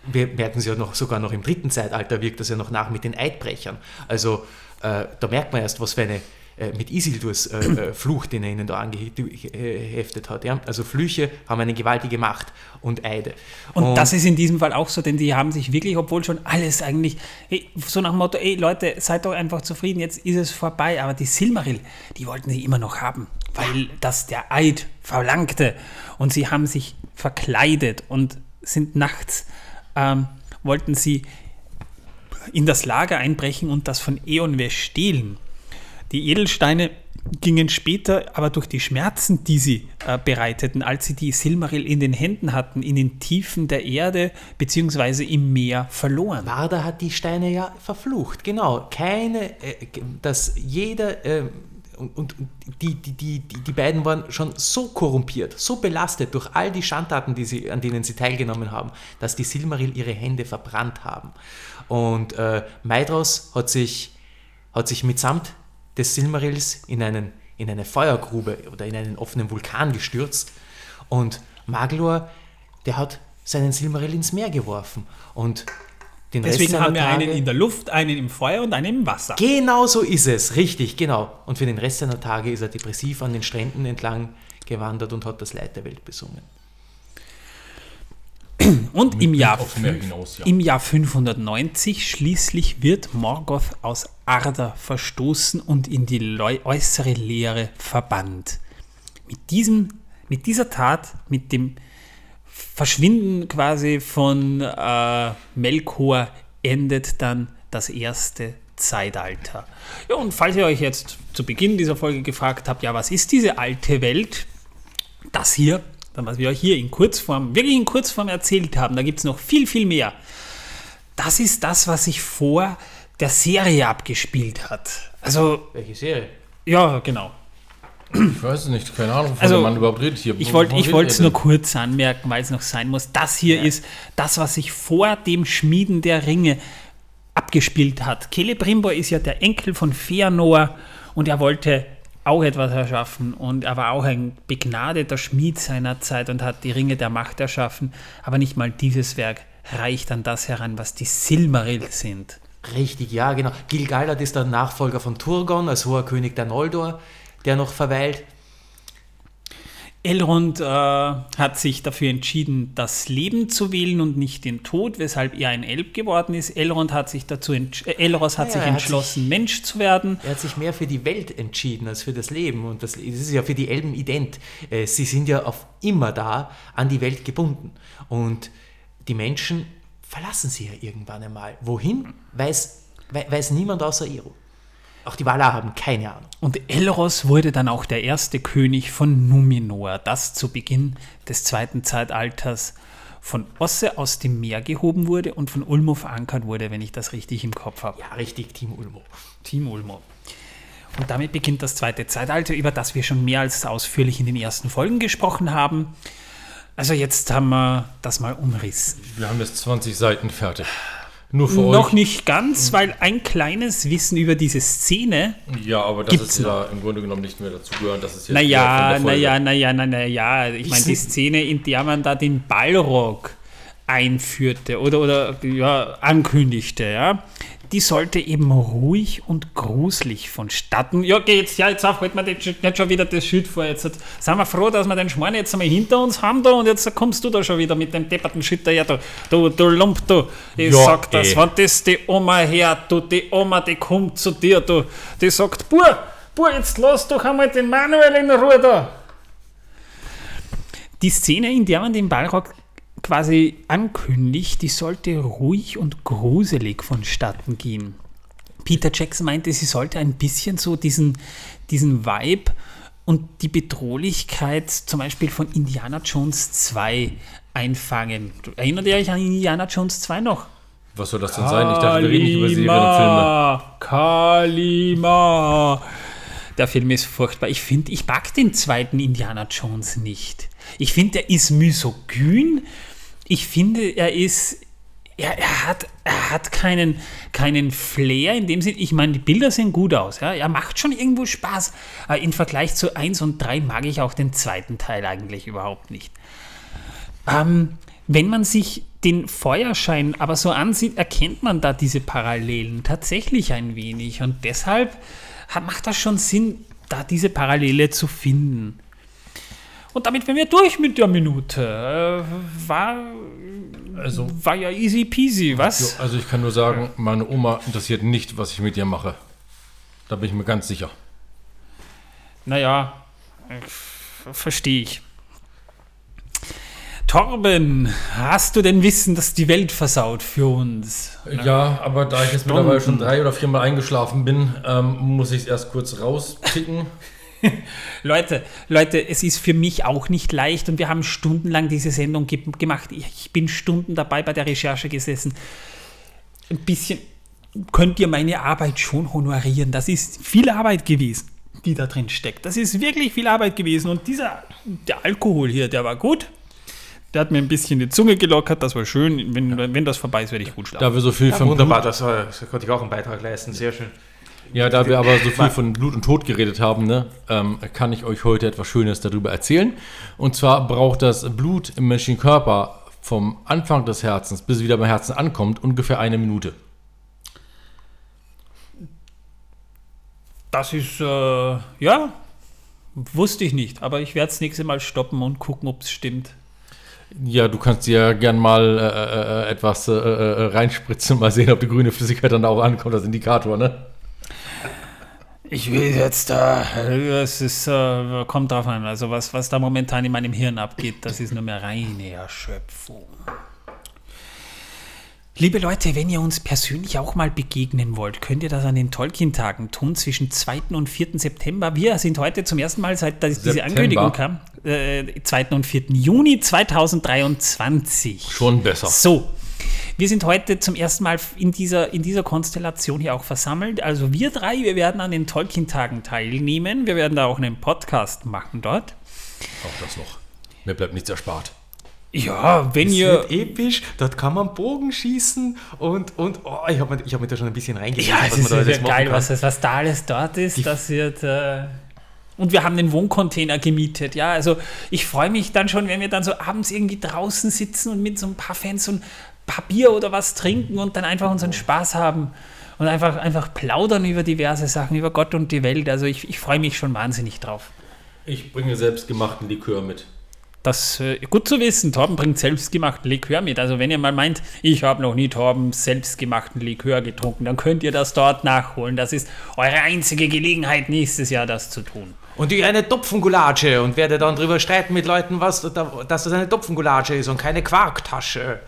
Speaker 4: wir merken es ja noch, sogar noch im dritten Zeitalter wirkt das ja noch nach mit den Eidbrechern. Also äh, da merkt man erst, was für eine äh, mit Isildurs äh, äh, Fluch, den er ihnen da angeheftet hat. Ja? Also Flüche haben eine gewaltige Macht und Eide.
Speaker 1: Und, und, das ist in diesem Fall auch so, denn die haben sich wirklich, obwohl schon alles eigentlich, so nach dem Motto, ey Leute, seid doch einfach zufrieden, jetzt ist es vorbei. Aber die Silmaril, die wollten sie immer noch haben, weil das der Eid verlangte. Und sie haben sich verkleidet und sind nachts, ähm, wollten sie in das Lager einbrechen und das von Eonwe stehlen. Die Edelsteine gingen später aber durch die Schmerzen, die sie äh, bereiteten, als sie die Silmaril in den Händen hatten, in den Tiefen der Erde bzw. im Meer verloren.
Speaker 4: Warda hat die Steine ja verflucht, genau. Keine, äh, dass jeder, äh, und, und die, die, die, die beiden waren schon so korrumpiert, so belastet durch all die Schandtaten, die sie, an denen sie teilgenommen haben, dass die Silmaril ihre Hände verbrannt haben. Und äh, Maedros hat sich, hat sich mitsamt des Silmarils in, einen, in eine Feuergrube oder in einen offenen Vulkan gestürzt und Maglor, der hat seinen Silmaril ins Meer geworfen und
Speaker 1: den Deswegen Rest haben wir Tage, einen in der Luft, einen im Feuer und einen im Wasser.
Speaker 4: Genau so ist es, richtig, genau. Und für den Rest seiner Tage ist er depressiv an den Stränden entlang gewandert und hat das Leid der Welt besungen.
Speaker 1: Und im Jahr, hinaus, ja. im Jahr 590 schließlich wird Morgoth aus Arda verstoßen und in die äußere Leere verbannt. Mit, diesem, mit dieser Tat, mit dem Verschwinden quasi von äh, Melkor, endet dann das erste Zeitalter. Ja, und falls ihr euch jetzt zu Beginn dieser Folge gefragt habt, ja, was ist diese alte Welt? Das hier was wir euch hier in Kurzform, wirklich in Kurzform erzählt haben, da gibt es noch viel, viel mehr. Das ist das, was sich vor der Serie abgespielt hat. Also.
Speaker 4: Welche Serie?
Speaker 1: Ja, genau.
Speaker 2: Ich weiß es nicht, keine Ahnung, wovon
Speaker 1: also,
Speaker 2: man überhaupt redet hier.
Speaker 1: Ich wollte es nur kurz anmerken, weil es noch sein muss. Das hier ja. ist das, was sich vor dem Schmieden der Ringe abgespielt hat. Celebrimbor ist ja der Enkel von Feanor und er wollte auch etwas erschaffen und er war auch ein begnadeter Schmied seiner Zeit und hat die Ringe der Macht erschaffen, aber nicht mal dieses Werk reicht an das heran, was die Silmaril sind.
Speaker 4: Richtig, ja, genau. Gil-galad ist der Nachfolger von Turgon als hoher König der Noldor, der noch verweilt.
Speaker 1: Elrond äh, hat sich dafür entschieden, das Leben zu wählen und nicht den Tod, weshalb er ein Elb geworden ist. Elrond hat sich dazu äh, Elros hat
Speaker 4: Ja,
Speaker 1: sich
Speaker 4: er hat
Speaker 1: entschlossen,
Speaker 4: sich-
Speaker 1: Mensch zu werden.
Speaker 4: Er hat sich mehr für die Welt entschieden als für das Leben. Und das, das ist ja für die Elben ident. Äh, Sie sind ja auf immer da an die Welt gebunden. Und die Menschen verlassen sie ja irgendwann einmal. Wohin, weiß, wei- weiß niemand außer Eru. Auch die Valar haben keine Ahnung.
Speaker 1: Und Elros wurde dann auch der erste König von Numenor, das zu Beginn des zweiten Zeitalters von Osse aus dem Meer gehoben wurde und von Ulmo verankert wurde, wenn ich das richtig im Kopf habe.
Speaker 4: Ja, richtig, Team Ulmo.
Speaker 1: Team Ulmo. Und damit beginnt das zweite Zeitalter, über das wir schon mehr als ausführlich in den ersten Folgen gesprochen haben. Also jetzt haben wir das mal umrissen.
Speaker 2: Wir haben jetzt 20 Seiten fertig. Nur für
Speaker 1: Noch
Speaker 2: euch.
Speaker 1: nicht ganz, weil ein kleines Wissen über diese Szene
Speaker 2: Ja, aber das
Speaker 1: Gibt's
Speaker 2: ist ja im Grunde genommen nicht mehr dazugehören. Das ist jetzt
Speaker 1: Naja, naja, naja, naja, naja. Ich meine, die Szene, in der man da den Ballrock einführte oder, oder ja, ankündigte, ja, die sollte eben ruhig und gruselig vonstatten. Ja, geh jetzt, ja, jetzt auf, halt mir nicht schon- nicht schon wieder das Schild vor. Jetzt sind wir froh, dass wir den Schmarrn jetzt einmal hinter uns haben da und jetzt kommst du da schon wieder mit dem depperten Schild daher. Du, du, du Lump, du. Ich
Speaker 2: Ja,
Speaker 1: sag das,
Speaker 2: eh.
Speaker 1: wenn das die Oma hört, du, die Oma, die kommt zu dir, du, die sagt, Bur, Bur, jetzt lass doch einmal den Manuel in Ruhe da. Die Szene, in der man den Ballrock quasi ankündigt, die sollte ruhig und gruselig vonstatten gehen. Peter Jackson meinte, sie sollte ein bisschen so diesen, diesen Vibe und die Bedrohlichkeit zum Beispiel von Indiana Jones 2 einfangen. Erinnert ihr euch an Indiana Jones 2 noch?
Speaker 2: Was soll das denn sein? Ich dachte, wir reden nicht über Serien und Filme.
Speaker 1: Kalima. Der Film ist furchtbar. Ich finde, ich mag den zweiten Indiana Jones nicht. Ich finde, er ist misogyn. Ich finde, er ist. Er, er, hat, er hat keinen, keinen Flair in dem Sinn. Ich meine, die Bilder sehen gut aus. Ja? Er macht schon irgendwo Spaß. Aber im Vergleich zu 1 und 3 mag ich auch den zweiten Teil eigentlich überhaupt nicht. Ähm, wenn man sich den Feuerschein aber so ansieht, erkennt man da diese Parallelen tatsächlich ein wenig. Und deshalb macht das schon Sinn, da diese Parallele zu finden. Und damit wären wir durch mit der Minute. Äh, war,
Speaker 2: Also,
Speaker 1: war ja easy peasy, was?
Speaker 2: jo, also ich kann nur sagen, meine Oma interessiert nicht, was ich mit ihr mache. Da bin ich mir ganz sicher.
Speaker 1: Naja, verstehe ich. Torben, hast du denn Wissen, dass die Welt versaut für uns?
Speaker 2: Ja, aber da ich jetzt mittlerweile schon drei oder viermal eingeschlafen bin, ähm, muss ich es erst kurz rauspicken.
Speaker 1: Leute, Leute, es ist für mich auch nicht leicht und wir haben stundenlang diese Sendung ge gemacht. Ich, ich bin Stunden dabei bei der Recherche gesessen. Ein bisschen könnt ihr meine Arbeit schon honorieren. Das ist viel Arbeit gewesen, die da drin steckt. Das ist wirklich viel Arbeit gewesen und dieser, der Alkohol hier, der war gut. Der hat mir ein bisschen die Zunge gelockert, das war schön. Wenn, wenn das vorbei ist, werde ich gut schlafen.
Speaker 2: Da wir so viel
Speaker 3: Ja, wunderbar, das, war, das konnte ich auch einen Beitrag leisten. Sehr schön.
Speaker 2: Ja, da wir aber so viel von Blut und Tod geredet haben, ne, ähm, kann ich euch heute etwas Schönes darüber erzählen. Und zwar braucht das Blut im menschlichen Körper vom Anfang des Herzens bis es wieder beim Herzen ankommt ungefähr eine Minute.
Speaker 1: Das ist, äh, ja, wusste ich nicht, aber ich werde das nächste Mal stoppen und gucken, ob es stimmt.
Speaker 2: Ja, du kannst dir gern mal äh, äh, etwas äh, äh, reinspritzen und mal sehen, ob die grüne Flüssigkeit dann da auch ankommt als Indikator, ne?
Speaker 1: Ich will jetzt da, es ist, äh, kommt drauf an, also was, was da momentan in meinem Hirn abgeht, das ist nur mehr reine Erschöpfung. Liebe Leute, wenn ihr uns persönlich auch mal begegnen wollt, könnt ihr das an den Tolkien-Tagen tun, zwischen 2. und 4. September. Wir sind heute zum ersten Mal, seit dass diese? Ankündigung kam, äh, 2. und 4. Juni 2023.
Speaker 2: Schon besser.
Speaker 1: So, wir sind heute zum ersten Mal in dieser, in dieser Konstellation hier auch versammelt. Also wir drei, wir werden an den Tolkien-Tagen teilnehmen. Wir werden da auch einen Podcast machen dort.
Speaker 2: Auch das noch. Mir bleibt nichts erspart.
Speaker 1: Ja, wenn
Speaker 4: Es
Speaker 1: ihr...
Speaker 4: wird episch, dort kann man Bogen schießen und, und oh, ich habe mir, ich hab mir da schon ein bisschen reingelegt,
Speaker 1: Ja, es ist
Speaker 4: da
Speaker 1: ja geil,
Speaker 4: kann.
Speaker 1: was, das- was da alles dort ist. Das wird... Äh und wir haben den Wohncontainer gemietet, ja. Also ich freue mich dann schon, wenn wir dann so abends irgendwie draußen sitzen und mit so ein paar Fans so ein paar Bier oder was trinken und dann einfach unseren Spaß haben. und einfach, einfach plaudern über diverse Sachen, über Gott und die Welt. Also ich, ich freue mich schon wahnsinnig drauf.
Speaker 2: Ich bringe selbstgemachten Likör mit.
Speaker 1: Das äh, gut zu wissen. Torben bringt selbstgemachten Likör mit. Also wenn ihr mal meint, ich habe noch nie Torben selbstgemachten Likör getrunken, dann könnt ihr das dort nachholen. Das ist eure einzige Gelegenheit, nächstes Jahr das zu tun.
Speaker 4: Und ich eine Topfengulatsche und werde dann drüber streiten mit Leuten, was, dass das eine Topfengulatsche ist und keine Quarktasche.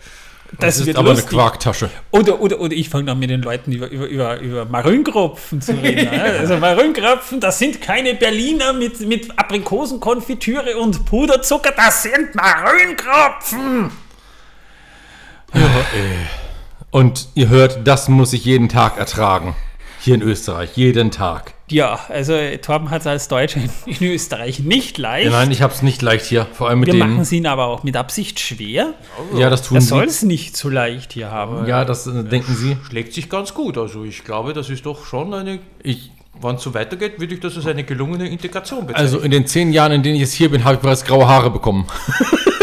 Speaker 2: Das, das ist aber lustig. eine Quarktasche.
Speaker 1: Oder, oder, oder ich fange dann mit den Leuten über, über, über, über Marünkropfen zu reden. also Marünkropfen, das sind keine Berliner mit, mit Aprikosenkonfitüre und Puderzucker, das sind Marünkropfen.
Speaker 2: Ja, ey. Und ihr hört, das muss ich jeden Tag ertragen. Hier in Österreich, jeden Tag.
Speaker 1: Ja, also Torben hat es als Deutscher in Österreich nicht leicht. Ja,
Speaker 2: nein, ich habe es nicht leicht hier, vor allem mit
Speaker 1: Wir
Speaker 2: denen.
Speaker 1: machen es ihn aber auch mit Absicht schwer.
Speaker 2: Ja, das tun
Speaker 1: er soll es nicht so leicht hier haben.
Speaker 2: Ja, das äh, denken Sie.
Speaker 3: Schlägt sich ganz gut. Also ich glaube, das ist doch schon eine... Ich, Wann es so weitergeht, würde ich das als eine gelungene Integration
Speaker 2: bezeichnen. Also in den zehn Jahren, in denen ich jetzt hier bin, habe ich bereits graue Haare bekommen.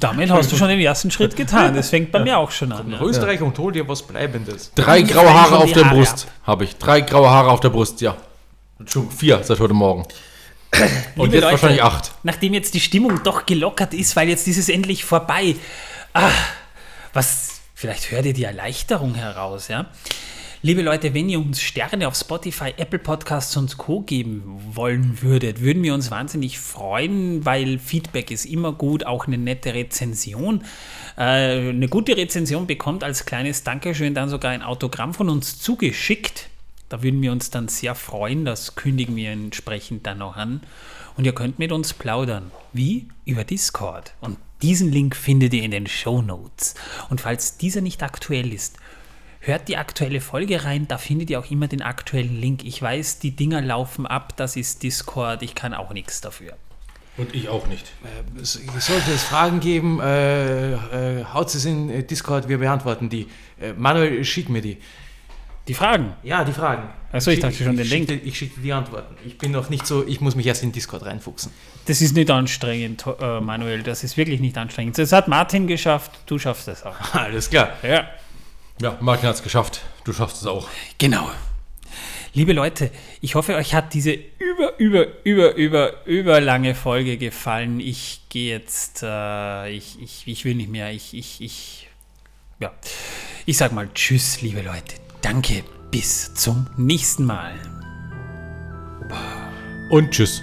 Speaker 1: Damit hast du schon den ersten Schritt getan. Das fängt bei mir auch schon an.
Speaker 3: Nach Österreich und hol dir was Bleibendes.
Speaker 2: Drei graue Haare auf der Brust habe ich. Drei graue Haare auf der Brust, ja. Schon vier seit heute Morgen. Und
Speaker 1: Liebe
Speaker 2: jetzt
Speaker 1: Leute,
Speaker 2: wahrscheinlich acht.
Speaker 1: Nachdem jetzt die Stimmung doch gelockert ist, weil jetzt ist es endlich vorbei. Ah, was, vielleicht hört ihr die Erleichterung heraus, ja? Liebe Leute, wenn ihr uns Sterne auf Spotify, Apple Podcasts und Co. geben wollen würdet, würden wir uns wahnsinnig freuen, weil Feedback ist immer gut, auch eine nette Rezension. Äh, eine gute Rezension bekommt als kleines Dankeschön dann sogar ein Autogramm von uns zugeschickt. Da würden wir uns dann sehr freuen, das kündigen wir entsprechend dann noch an. Und ihr könnt mit uns plaudern. Wie? Über Discord. Und diesen Link findet ihr in den Show Notes. Und falls dieser nicht aktuell ist, Hört die aktuelle Folge rein, da findet ihr auch immer den aktuellen Link. Ich weiß, die Dinger laufen ab, das ist Discord, ich kann auch nichts dafür.
Speaker 2: Und ich auch nicht.
Speaker 4: Äh, sollte es Fragen geben, äh, äh, haut es in äh, Discord, wir beantworten die. Äh, Manuel, schick mir die.
Speaker 1: Die Fragen?
Speaker 4: Ja, die Fragen.
Speaker 1: Achso, ich, ich dachte schon den Link.
Speaker 4: Schickte, ich schicke die Antworten. Ich bin noch nicht so, ich muss mich erst in Discord reinfuchsen.
Speaker 1: Das ist nicht anstrengend, äh, Manuel, das ist wirklich nicht anstrengend. Das hat Martin geschafft, du schaffst das auch.
Speaker 4: Alles klar.
Speaker 1: Ja.
Speaker 2: Ja, Martin hat es geschafft. Du schaffst es auch.
Speaker 1: Genau. Liebe Leute, ich hoffe, euch hat diese über, über, über, über, über lange Folge gefallen. Ich gehe jetzt, äh, ich, ich, ich will nicht mehr. Ich, ich, ich, ja. Ich sag mal Tschüss, liebe Leute. Danke. Bis zum nächsten Mal.
Speaker 2: Und Tschüss.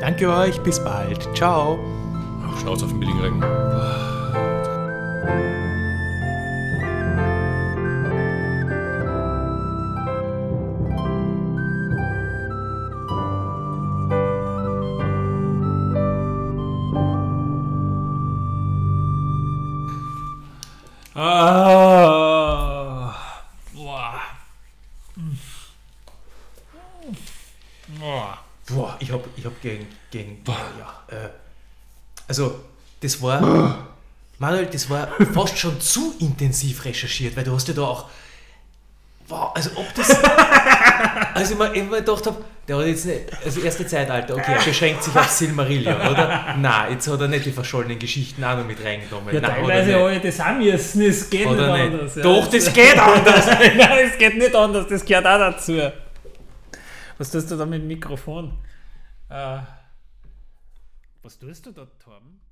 Speaker 4: Danke euch. Bis bald. Ciao.
Speaker 2: Ach, Schnauze auf den billigen Regen.
Speaker 1: Ah. Boah.
Speaker 4: Boah. Boah, ich hab, ich hab gegen, gegen, Boah. ja, äh, also, das war, Manuel, das war fast schon zu intensiv recherchiert, weil du hast ja da auch, wow, also ob das, also ich mir immer gedacht habe, der hat jetzt nicht, also erste Zeitalter, okay, er beschränkt sich auf Silmarillion, oder? Nein, jetzt hat er nicht die verschollenen Geschichten auch noch mit reingenommen.
Speaker 1: Ja,
Speaker 4: Nein,
Speaker 1: teilweise habe ich das auch müssen, es geht
Speaker 4: Oder nicht
Speaker 1: anders. Ja.
Speaker 4: Doch, das geht anders.
Speaker 1: Nein, es geht nicht anders, das gehört auch dazu. Was tust du da mit dem Mikrofon? Äh, was tust du da, Torben?